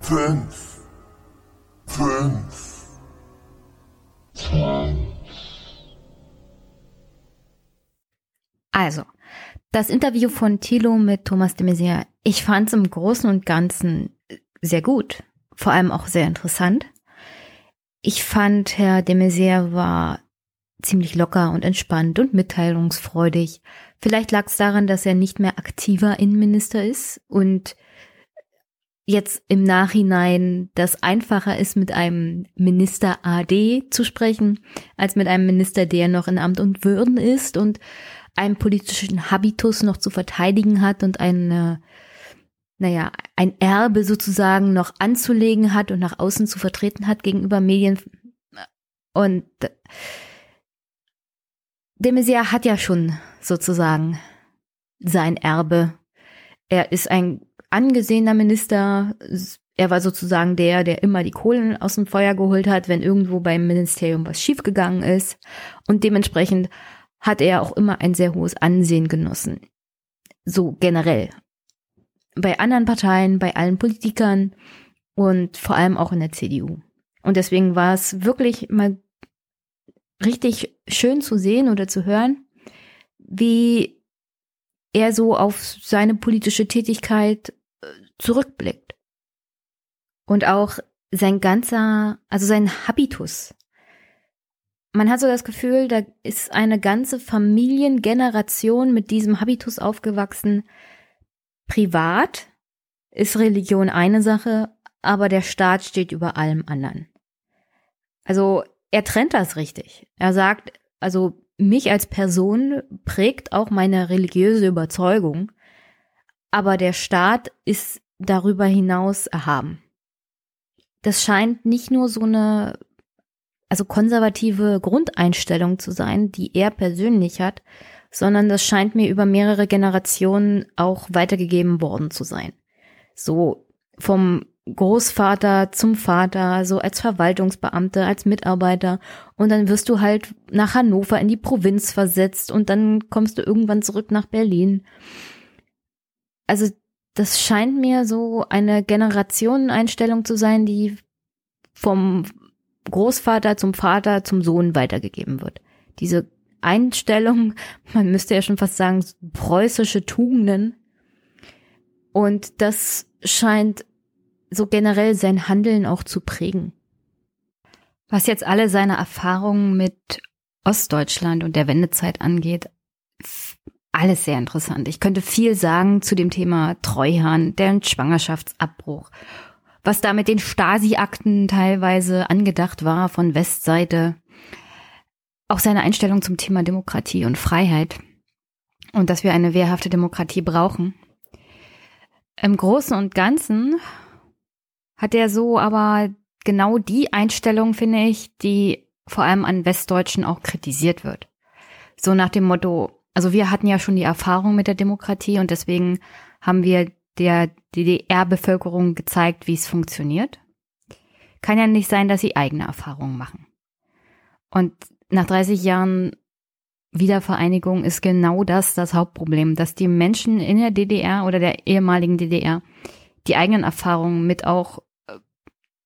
Fünf. Fünf. Also, das Interview von Thilo mit Thomas de Maizière, ich fand es im Großen und Ganzen sehr gut, vor allem auch sehr interessant. Ich fand, Herr de Maizière war ziemlich locker und entspannt und mitteilungsfreudig. Vielleicht lag es daran, dass er nicht mehr aktiver Innenminister ist und jetzt im Nachhinein das einfacher ist, mit einem Minister AD zu sprechen, als mit einem Minister, der noch in Amt und Würden ist und einen politischen Habitus noch zu verteidigen hat und eine, naja, ein Erbe sozusagen noch anzulegen hat und nach außen zu vertreten hat gegenüber Medien. Und de Maizière hat ja schon sozusagen sein Erbe. Er ist ein angesehener Minister. Er war sozusagen der, der immer die Kohlen aus dem Feuer geholt hat, wenn irgendwo beim Ministerium was schiefgegangen ist. Und dementsprechend hat er auch immer ein sehr hohes Ansehen genossen. So generell. Bei anderen Parteien, bei allen Politikern und vor allem auch in der CDU. Und deswegen war es wirklich mal richtig schön zu sehen oder zu hören, wie er so auf seine politische Tätigkeit äh, zurückblickt. Und auch sein ganzer, also sein Habitus. Man hat so das Gefühl, da ist eine ganze Familiengeneration mit diesem Habitus aufgewachsen. Privat ist Religion eine Sache, aber der Staat steht über allem anderen. Also er trennt das richtig. Er sagt, also mich als Person prägt auch meine religiöse Überzeugung, aber der Staat ist darüber hinaus erhaben. Das scheint nicht nur so eine also konservative Grundeinstellung zu sein, die er persönlich hat, sondern das scheint mir über mehrere Generationen auch weitergegeben worden zu sein. So vom Großvater zum Vater, so als Verwaltungsbeamte, als Mitarbeiter. Und dann wirst du halt nach Hannover in die Provinz versetzt und dann kommst du irgendwann zurück nach Berlin. Also das scheint mir so eine Generationeneinstellung zu sein, die vom Großvater zum Vater zum Sohn weitergegeben wird. Diese Einstellung, man müsste ja schon fast sagen, preußische Tugenden. Und das scheint so generell sein Handeln auch zu prägen. Was jetzt alle seine Erfahrungen mit Ostdeutschland und der Wendezeit angeht, alles sehr interessant. Ich könnte viel sagen zu dem Thema Treuhand, deren Schwangerschaftsabbruch, was da mit den Stasi-Akten teilweise angedacht war von Westseite, auch seine Einstellung zum Thema Demokratie und Freiheit und dass wir eine wehrhafte Demokratie brauchen. Im Großen und Ganzen hat er so aber genau die Einstellung, finde ich, die vor allem an Westdeutschen auch kritisiert wird. So nach dem Motto, also wir hatten ja schon die Erfahrung mit der Demokratie und deswegen haben wir der DDR-Bevölkerung gezeigt, wie es funktioniert. Kann ja nicht sein, dass sie eigene Erfahrungen machen. Und nach 30 Jahren Wiedervereinigung ist genau das das Hauptproblem, dass die Menschen in der DDR oder der ehemaligen DDR die eigenen Erfahrungen mit auch äh,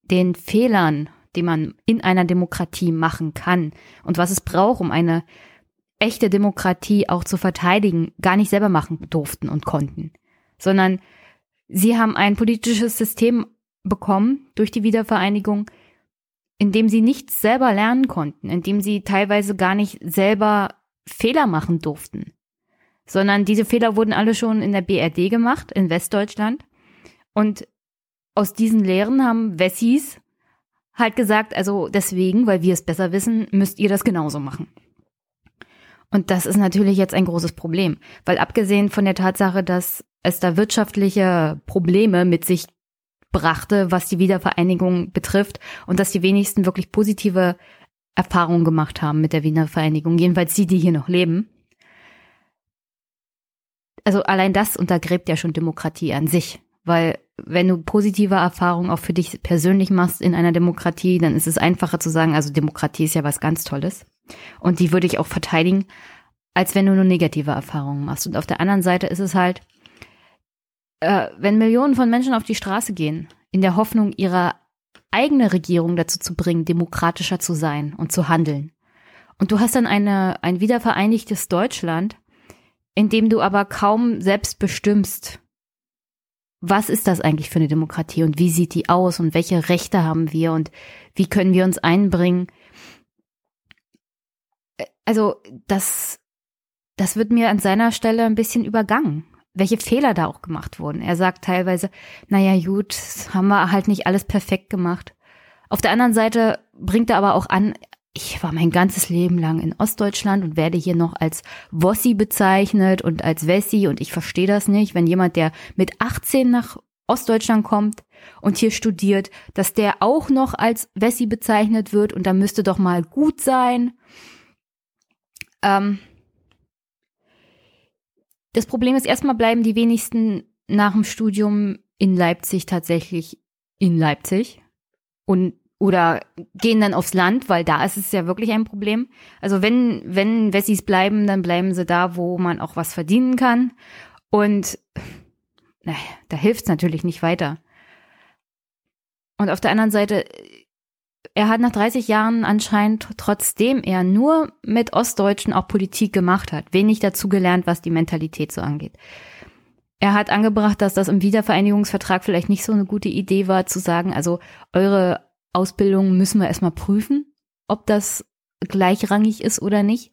den Fehlern, die man in einer Demokratie machen kann und was es braucht, um eine echte Demokratie auch zu verteidigen, gar nicht selber machen durften und konnten, sondern sie haben ein politisches System bekommen durch die Wiedervereinigung, in dem sie nichts selber lernen konnten, in dem sie teilweise gar nicht selber Fehler machen durften, sondern diese Fehler wurden alle schon in der BRD gemacht, in Westdeutschland. Und aus diesen Lehren haben Wessis halt gesagt, also deswegen, weil wir es besser wissen, müsst ihr das genauso machen. Und das ist natürlich jetzt ein großes Problem, weil abgesehen von der Tatsache, dass es da wirtschaftliche Probleme mit sich brachte, was die Wiedervereinigung betrifft und dass die wenigsten wirklich positive Erfahrungen gemacht haben mit der Wiedervereinigung, jedenfalls die, die hier noch leben. Also allein das untergräbt ja schon Demokratie an sich, weil wenn du positive Erfahrungen auch für dich persönlich machst in einer Demokratie, dann ist es einfacher zu sagen, also Demokratie ist ja was ganz Tolles und die würde ich auch verteidigen, als wenn du nur negative Erfahrungen machst. Und auf der anderen Seite ist es halt, äh, wenn Millionen von Menschen auf die Straße gehen, in der Hoffnung, ihre eigene Regierung dazu zu bringen, demokratischer zu sein und zu handeln. Und du hast dann eine, ein wiedervereinigtes Deutschland, in dem du aber kaum selbst bestimmst, was ist das eigentlich für eine Demokratie und wie sieht die aus und welche Rechte haben wir und wie können wir uns einbringen. Äh, also das, das wird mir an seiner Stelle ein bisschen übergangen welche Fehler da auch gemacht wurden. Er sagt teilweise, naja, gut, haben wir halt nicht alles perfekt gemacht. Auf der anderen Seite bringt er aber auch an, ich war mein ganzes Leben lang in Ostdeutschland und werde hier noch als Wossi bezeichnet und als Wessi und ich verstehe das nicht, wenn jemand, der mit 18 nach Ostdeutschland kommt und hier studiert, dass der auch noch als Wessi bezeichnet wird und da müsste doch mal gut sein. Ähm, das Problem ist, erstmal bleiben die wenigsten nach dem Studium in Leipzig tatsächlich in Leipzig und oder gehen dann aufs Land, weil da ist es ja wirklich ein Problem. Also wenn, wenn Wessis bleiben, dann bleiben sie da, wo man auch was verdienen kann. Und naja, da hilft es natürlich nicht weiter. Und auf der anderen Seite er hat nach 30 Jahren anscheinend, trotzdem er nur mit Ostdeutschen auch Politik gemacht hat, wenig dazu gelernt, was die Mentalität so angeht. Er hat angebracht, dass das im Wiedervereinigungsvertrag vielleicht nicht so eine gute Idee war, zu sagen, also eure Ausbildung müssen wir erstmal prüfen, ob das gleichrangig ist oder nicht.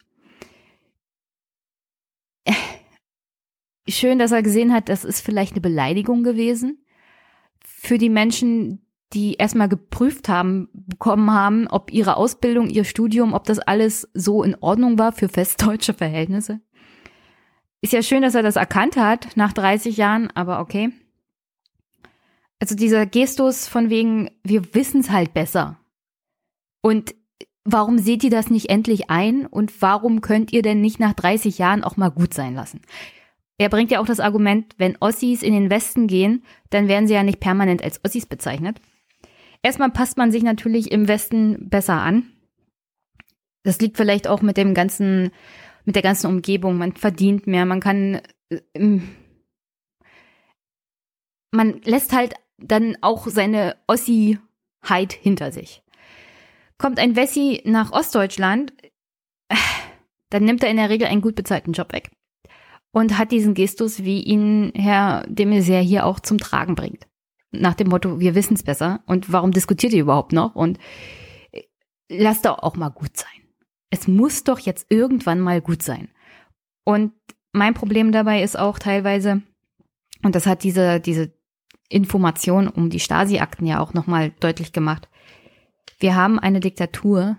Schön, dass er gesehen hat, das ist vielleicht eine Beleidigung gewesen für die Menschen, die erstmal geprüft haben, bekommen haben, ob ihre Ausbildung, ihr Studium, ob das alles so in Ordnung war für festdeutsche Verhältnisse. Ist ja schön, dass er das erkannt hat nach 30 Jahren, aber okay. Also dieser Gestus von wegen, wir wissen es halt besser. Und warum seht ihr das nicht endlich ein? Und warum könnt ihr denn nicht nach 30 Jahren auch mal gut sein lassen? Er bringt ja auch das Argument, wenn Ossis in den Westen gehen, dann werden sie ja nicht permanent als Ossis bezeichnet. Erstmal passt man sich natürlich im Westen besser an. Das liegt vielleicht auch mit dem ganzen, mit der ganzen Umgebung. Man verdient mehr, man kann, äh, man lässt halt dann auch seine Ossi-Heit hinter sich. kommt ein Wessi nach Ostdeutschland, dann nimmt er in der Regel einen gut bezahlten Job weg und hat diesen Gestus, wie ihn Herr de Maizière hier auch zum Tragen bringt. Nach dem Motto, wir wissen es besser und warum diskutiert ihr überhaupt noch und äh, lasst doch auch mal gut sein. Es muss doch jetzt irgendwann mal gut sein. Und mein Problem dabei ist auch teilweise, und das hat diese, diese Information um die Stasi-Akten ja auch nochmal deutlich gemacht. Wir haben eine Diktatur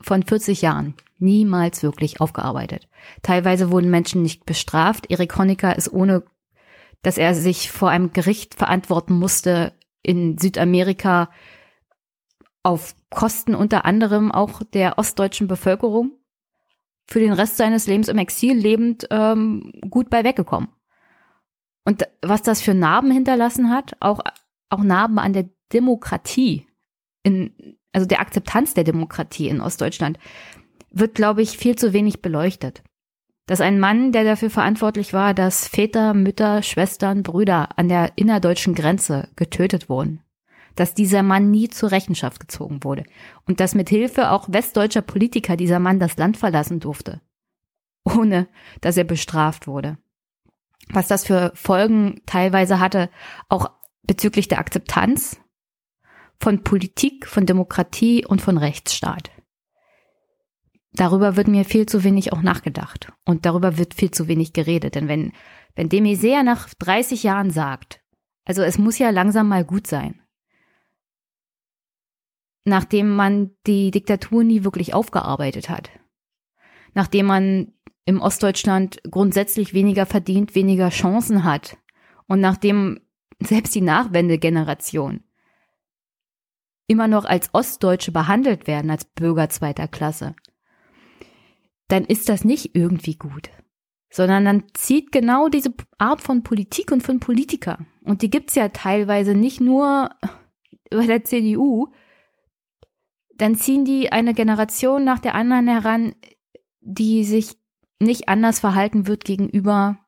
von 40 Jahren niemals wirklich aufgearbeitet. Teilweise wurden Menschen nicht bestraft. Erik Honecker ist ohne, dass er sich vor einem Gericht verantworten musste, in Südamerika auf Kosten unter anderem auch der ostdeutschen Bevölkerung für den Rest seines Lebens im Exil lebend ähm, gut bei weggekommen. Und was das für Narben hinterlassen hat, auch, auch Narben an der Demokratie, in, also der Akzeptanz der Demokratie in Ostdeutschland, wird, glaube ich, viel zu wenig beleuchtet. Dass ein Mann, der dafür verantwortlich war, dass Väter, Mütter, Schwestern, Brüder an der innerdeutschen Grenze getötet wurden, dass dieser Mann nie zur Rechenschaft gezogen wurde und dass mit Hilfe auch westdeutscher Politiker dieser Mann das Land verlassen durfte, ohne dass er bestraft wurde. Was das für Folgen teilweise hatte, auch bezüglich der Akzeptanz von Politik, von Demokratie und von Rechtsstaat. Darüber wird mir viel zu wenig auch nachgedacht und darüber wird viel zu wenig geredet, denn wenn wenn de Maizière nach 30 Jahren sagt, also es muss ja langsam mal gut sein, nachdem man die Diktatur nie wirklich aufgearbeitet hat. Nachdem man im Ostdeutschland grundsätzlich weniger verdient, weniger Chancen hat und nachdem selbst die Nachwendegeneration immer noch als Ostdeutsche behandelt werden, als Bürger zweiter Klasse, dann ist das nicht irgendwie gut, sondern dann zieht genau diese Art von Politik und von Politiker, und die gibt's ja teilweise nicht nur [laughs] bei der CDU, dann ziehen die eine Generation nach der anderen heran, die sich nicht anders verhalten wird gegenüber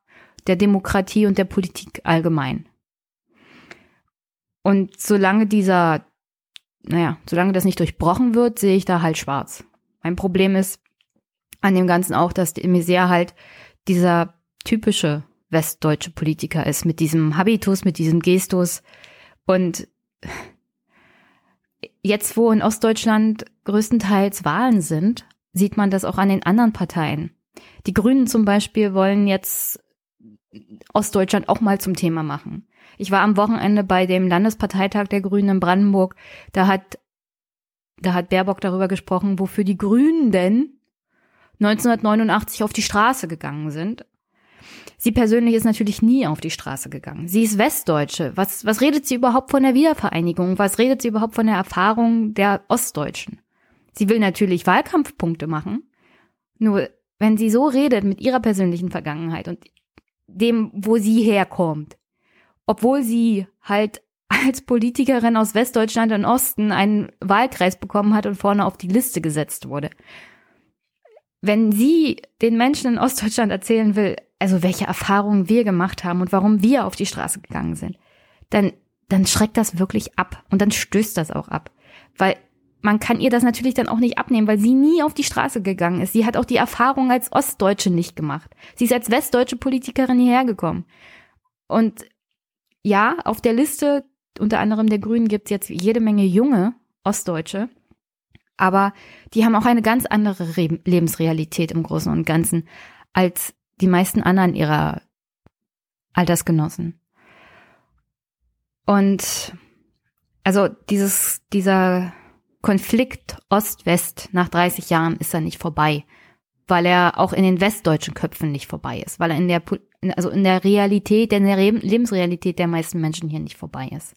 der Demokratie und der Politik allgemein. Und solange dieser, naja, solange das nicht durchbrochen wird, sehe ich da halt schwarz. Mein Problem ist an dem Ganzen auch, dass de Maizière halt dieser typische westdeutsche Politiker ist, mit diesem Habitus, mit diesem Gestus und Jetzt, wo in Ostdeutschland größtenteils Wahlen sind, sieht man das auch an den anderen Parteien. Die Grünen zum Beispiel wollen jetzt Ostdeutschland auch mal zum Thema machen. Ich war am Wochenende bei dem Landesparteitag der Grünen in Brandenburg. Da hat, da hat Baerbock darüber gesprochen, wofür die Grünen denn 1989 auf die Straße gegangen sind Sie persönlich ist natürlich nie auf die Straße gegangen. Sie ist Westdeutsche. Was, was redet sie überhaupt von der Wiedervereinigung? Was redet sie überhaupt von der Erfahrung der Ostdeutschen? Sie will natürlich Wahlkampfpunkte machen. Nur wenn sie so redet mit ihrer persönlichen Vergangenheit und dem, wo sie herkommt, obwohl sie halt als Politikerin aus Westdeutschland und Osten einen Wahlkreis bekommen hat und vorne auf die Liste gesetzt wurde. Wenn sie den Menschen in Ostdeutschland erzählen will, also welche Erfahrungen wir gemacht haben und warum wir auf die Straße gegangen sind, dann, dann schreckt das wirklich ab und dann stößt das auch ab. Weil man kann ihr das natürlich dann auch nicht abnehmen, weil sie nie auf die Straße gegangen ist. Sie hat auch die Erfahrung als Ostdeutsche nicht gemacht. Sie ist als westdeutsche Politikerin hierher gekommen. Und ja, auf der Liste unter anderem der Grünen gibt es jetzt jede Menge junge Ostdeutsche, aber die haben auch eine ganz andere Re Lebensrealität im Großen und Ganzen als die meisten anderen ihrer Altersgenossen. Und also dieses, dieser Konflikt Ost-West nach 30 Jahren ist da nicht vorbei, weil er auch in den westdeutschen Köpfen nicht vorbei ist, weil er in der, also in der Realität, in der Lebensrealität der meisten Menschen hier nicht vorbei ist.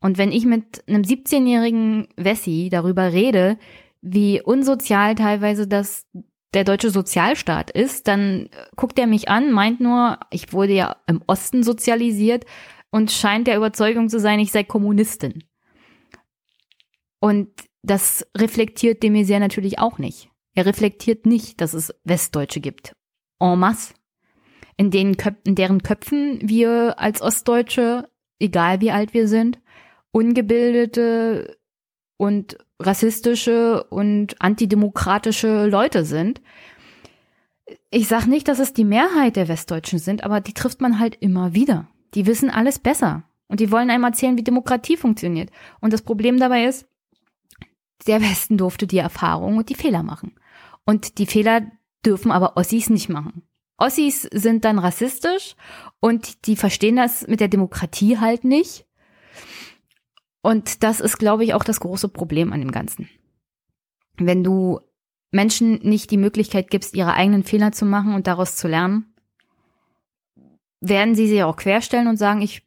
Und wenn ich mit einem 17-jährigen Wessi darüber rede, wie unsozial teilweise das der deutsche Sozialstaat ist, dann guckt er mich an, meint nur, ich wurde ja im Osten sozialisiert und scheint der Überzeugung zu sein, ich sei Kommunistin. Und das reflektiert de Maizière natürlich auch nicht. Er reflektiert nicht, dass es Westdeutsche gibt. En masse. In, den Köp in deren Köpfen wir als Ostdeutsche, egal wie alt wir sind, ungebildete und rassistische und antidemokratische Leute sind. Ich sag nicht, dass es die Mehrheit der Westdeutschen sind, aber die trifft man halt immer wieder. Die wissen alles besser. Und die wollen einem erzählen, wie Demokratie funktioniert. Und das Problem dabei ist, der Westen durfte die Erfahrung und die Fehler machen. Und die Fehler dürfen aber Ossis nicht machen. Ossis sind dann rassistisch und die verstehen das mit der Demokratie halt nicht. Und das ist, glaube ich, auch das große Problem an dem Ganzen. Wenn du Menschen nicht die Möglichkeit gibst, ihre eigenen Fehler zu machen und daraus zu lernen, werden sie sich auch querstellen und sagen, ich,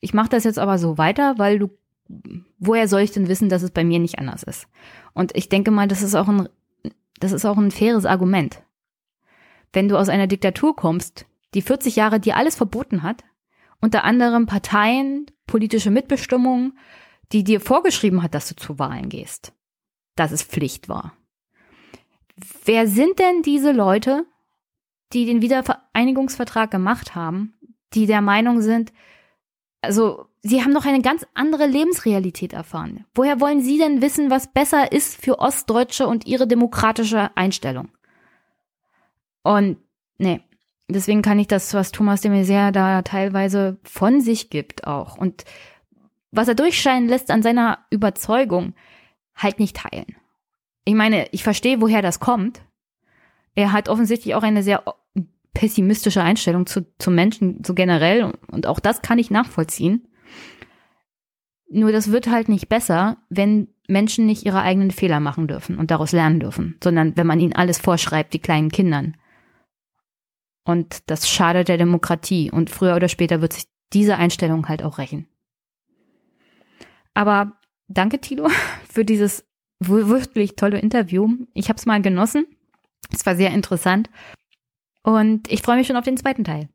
ich mache das jetzt aber so weiter, weil du, woher soll ich denn wissen, dass es bei mir nicht anders ist? Und ich denke mal, das ist auch ein, das ist auch ein faires Argument. Wenn du aus einer Diktatur kommst, die 40 Jahre dir alles verboten hat, unter anderem Parteien, politische Mitbestimmung, die dir vorgeschrieben hat, dass du zu Wahlen gehst, dass es Pflicht war. Wer sind denn diese Leute, die den Wiedervereinigungsvertrag gemacht haben, die der Meinung sind, also sie haben doch eine ganz andere Lebensrealität erfahren. Woher wollen sie denn wissen, was besser ist für Ostdeutsche und ihre demokratische Einstellung? Und nee, deswegen kann ich das, was Thomas de Maizière da teilweise von sich gibt auch und was er durchscheinen lässt an seiner Überzeugung, halt nicht teilen. Ich meine, ich verstehe, woher das kommt. Er hat offensichtlich auch eine sehr pessimistische Einstellung zu, zu Menschen, so generell, und auch das kann ich nachvollziehen. Nur das wird halt nicht besser, wenn Menschen nicht ihre eigenen Fehler machen dürfen und daraus lernen dürfen, sondern wenn man ihnen alles vorschreibt, die kleinen Kindern. Und das schadet der Demokratie und früher oder später wird sich diese Einstellung halt auch rächen. Aber danke, Tilo, [laughs] für dieses wirklich tolle Interview. Ich habe es mal genossen. Es war sehr interessant. Und ich freue mich schon auf den zweiten Teil.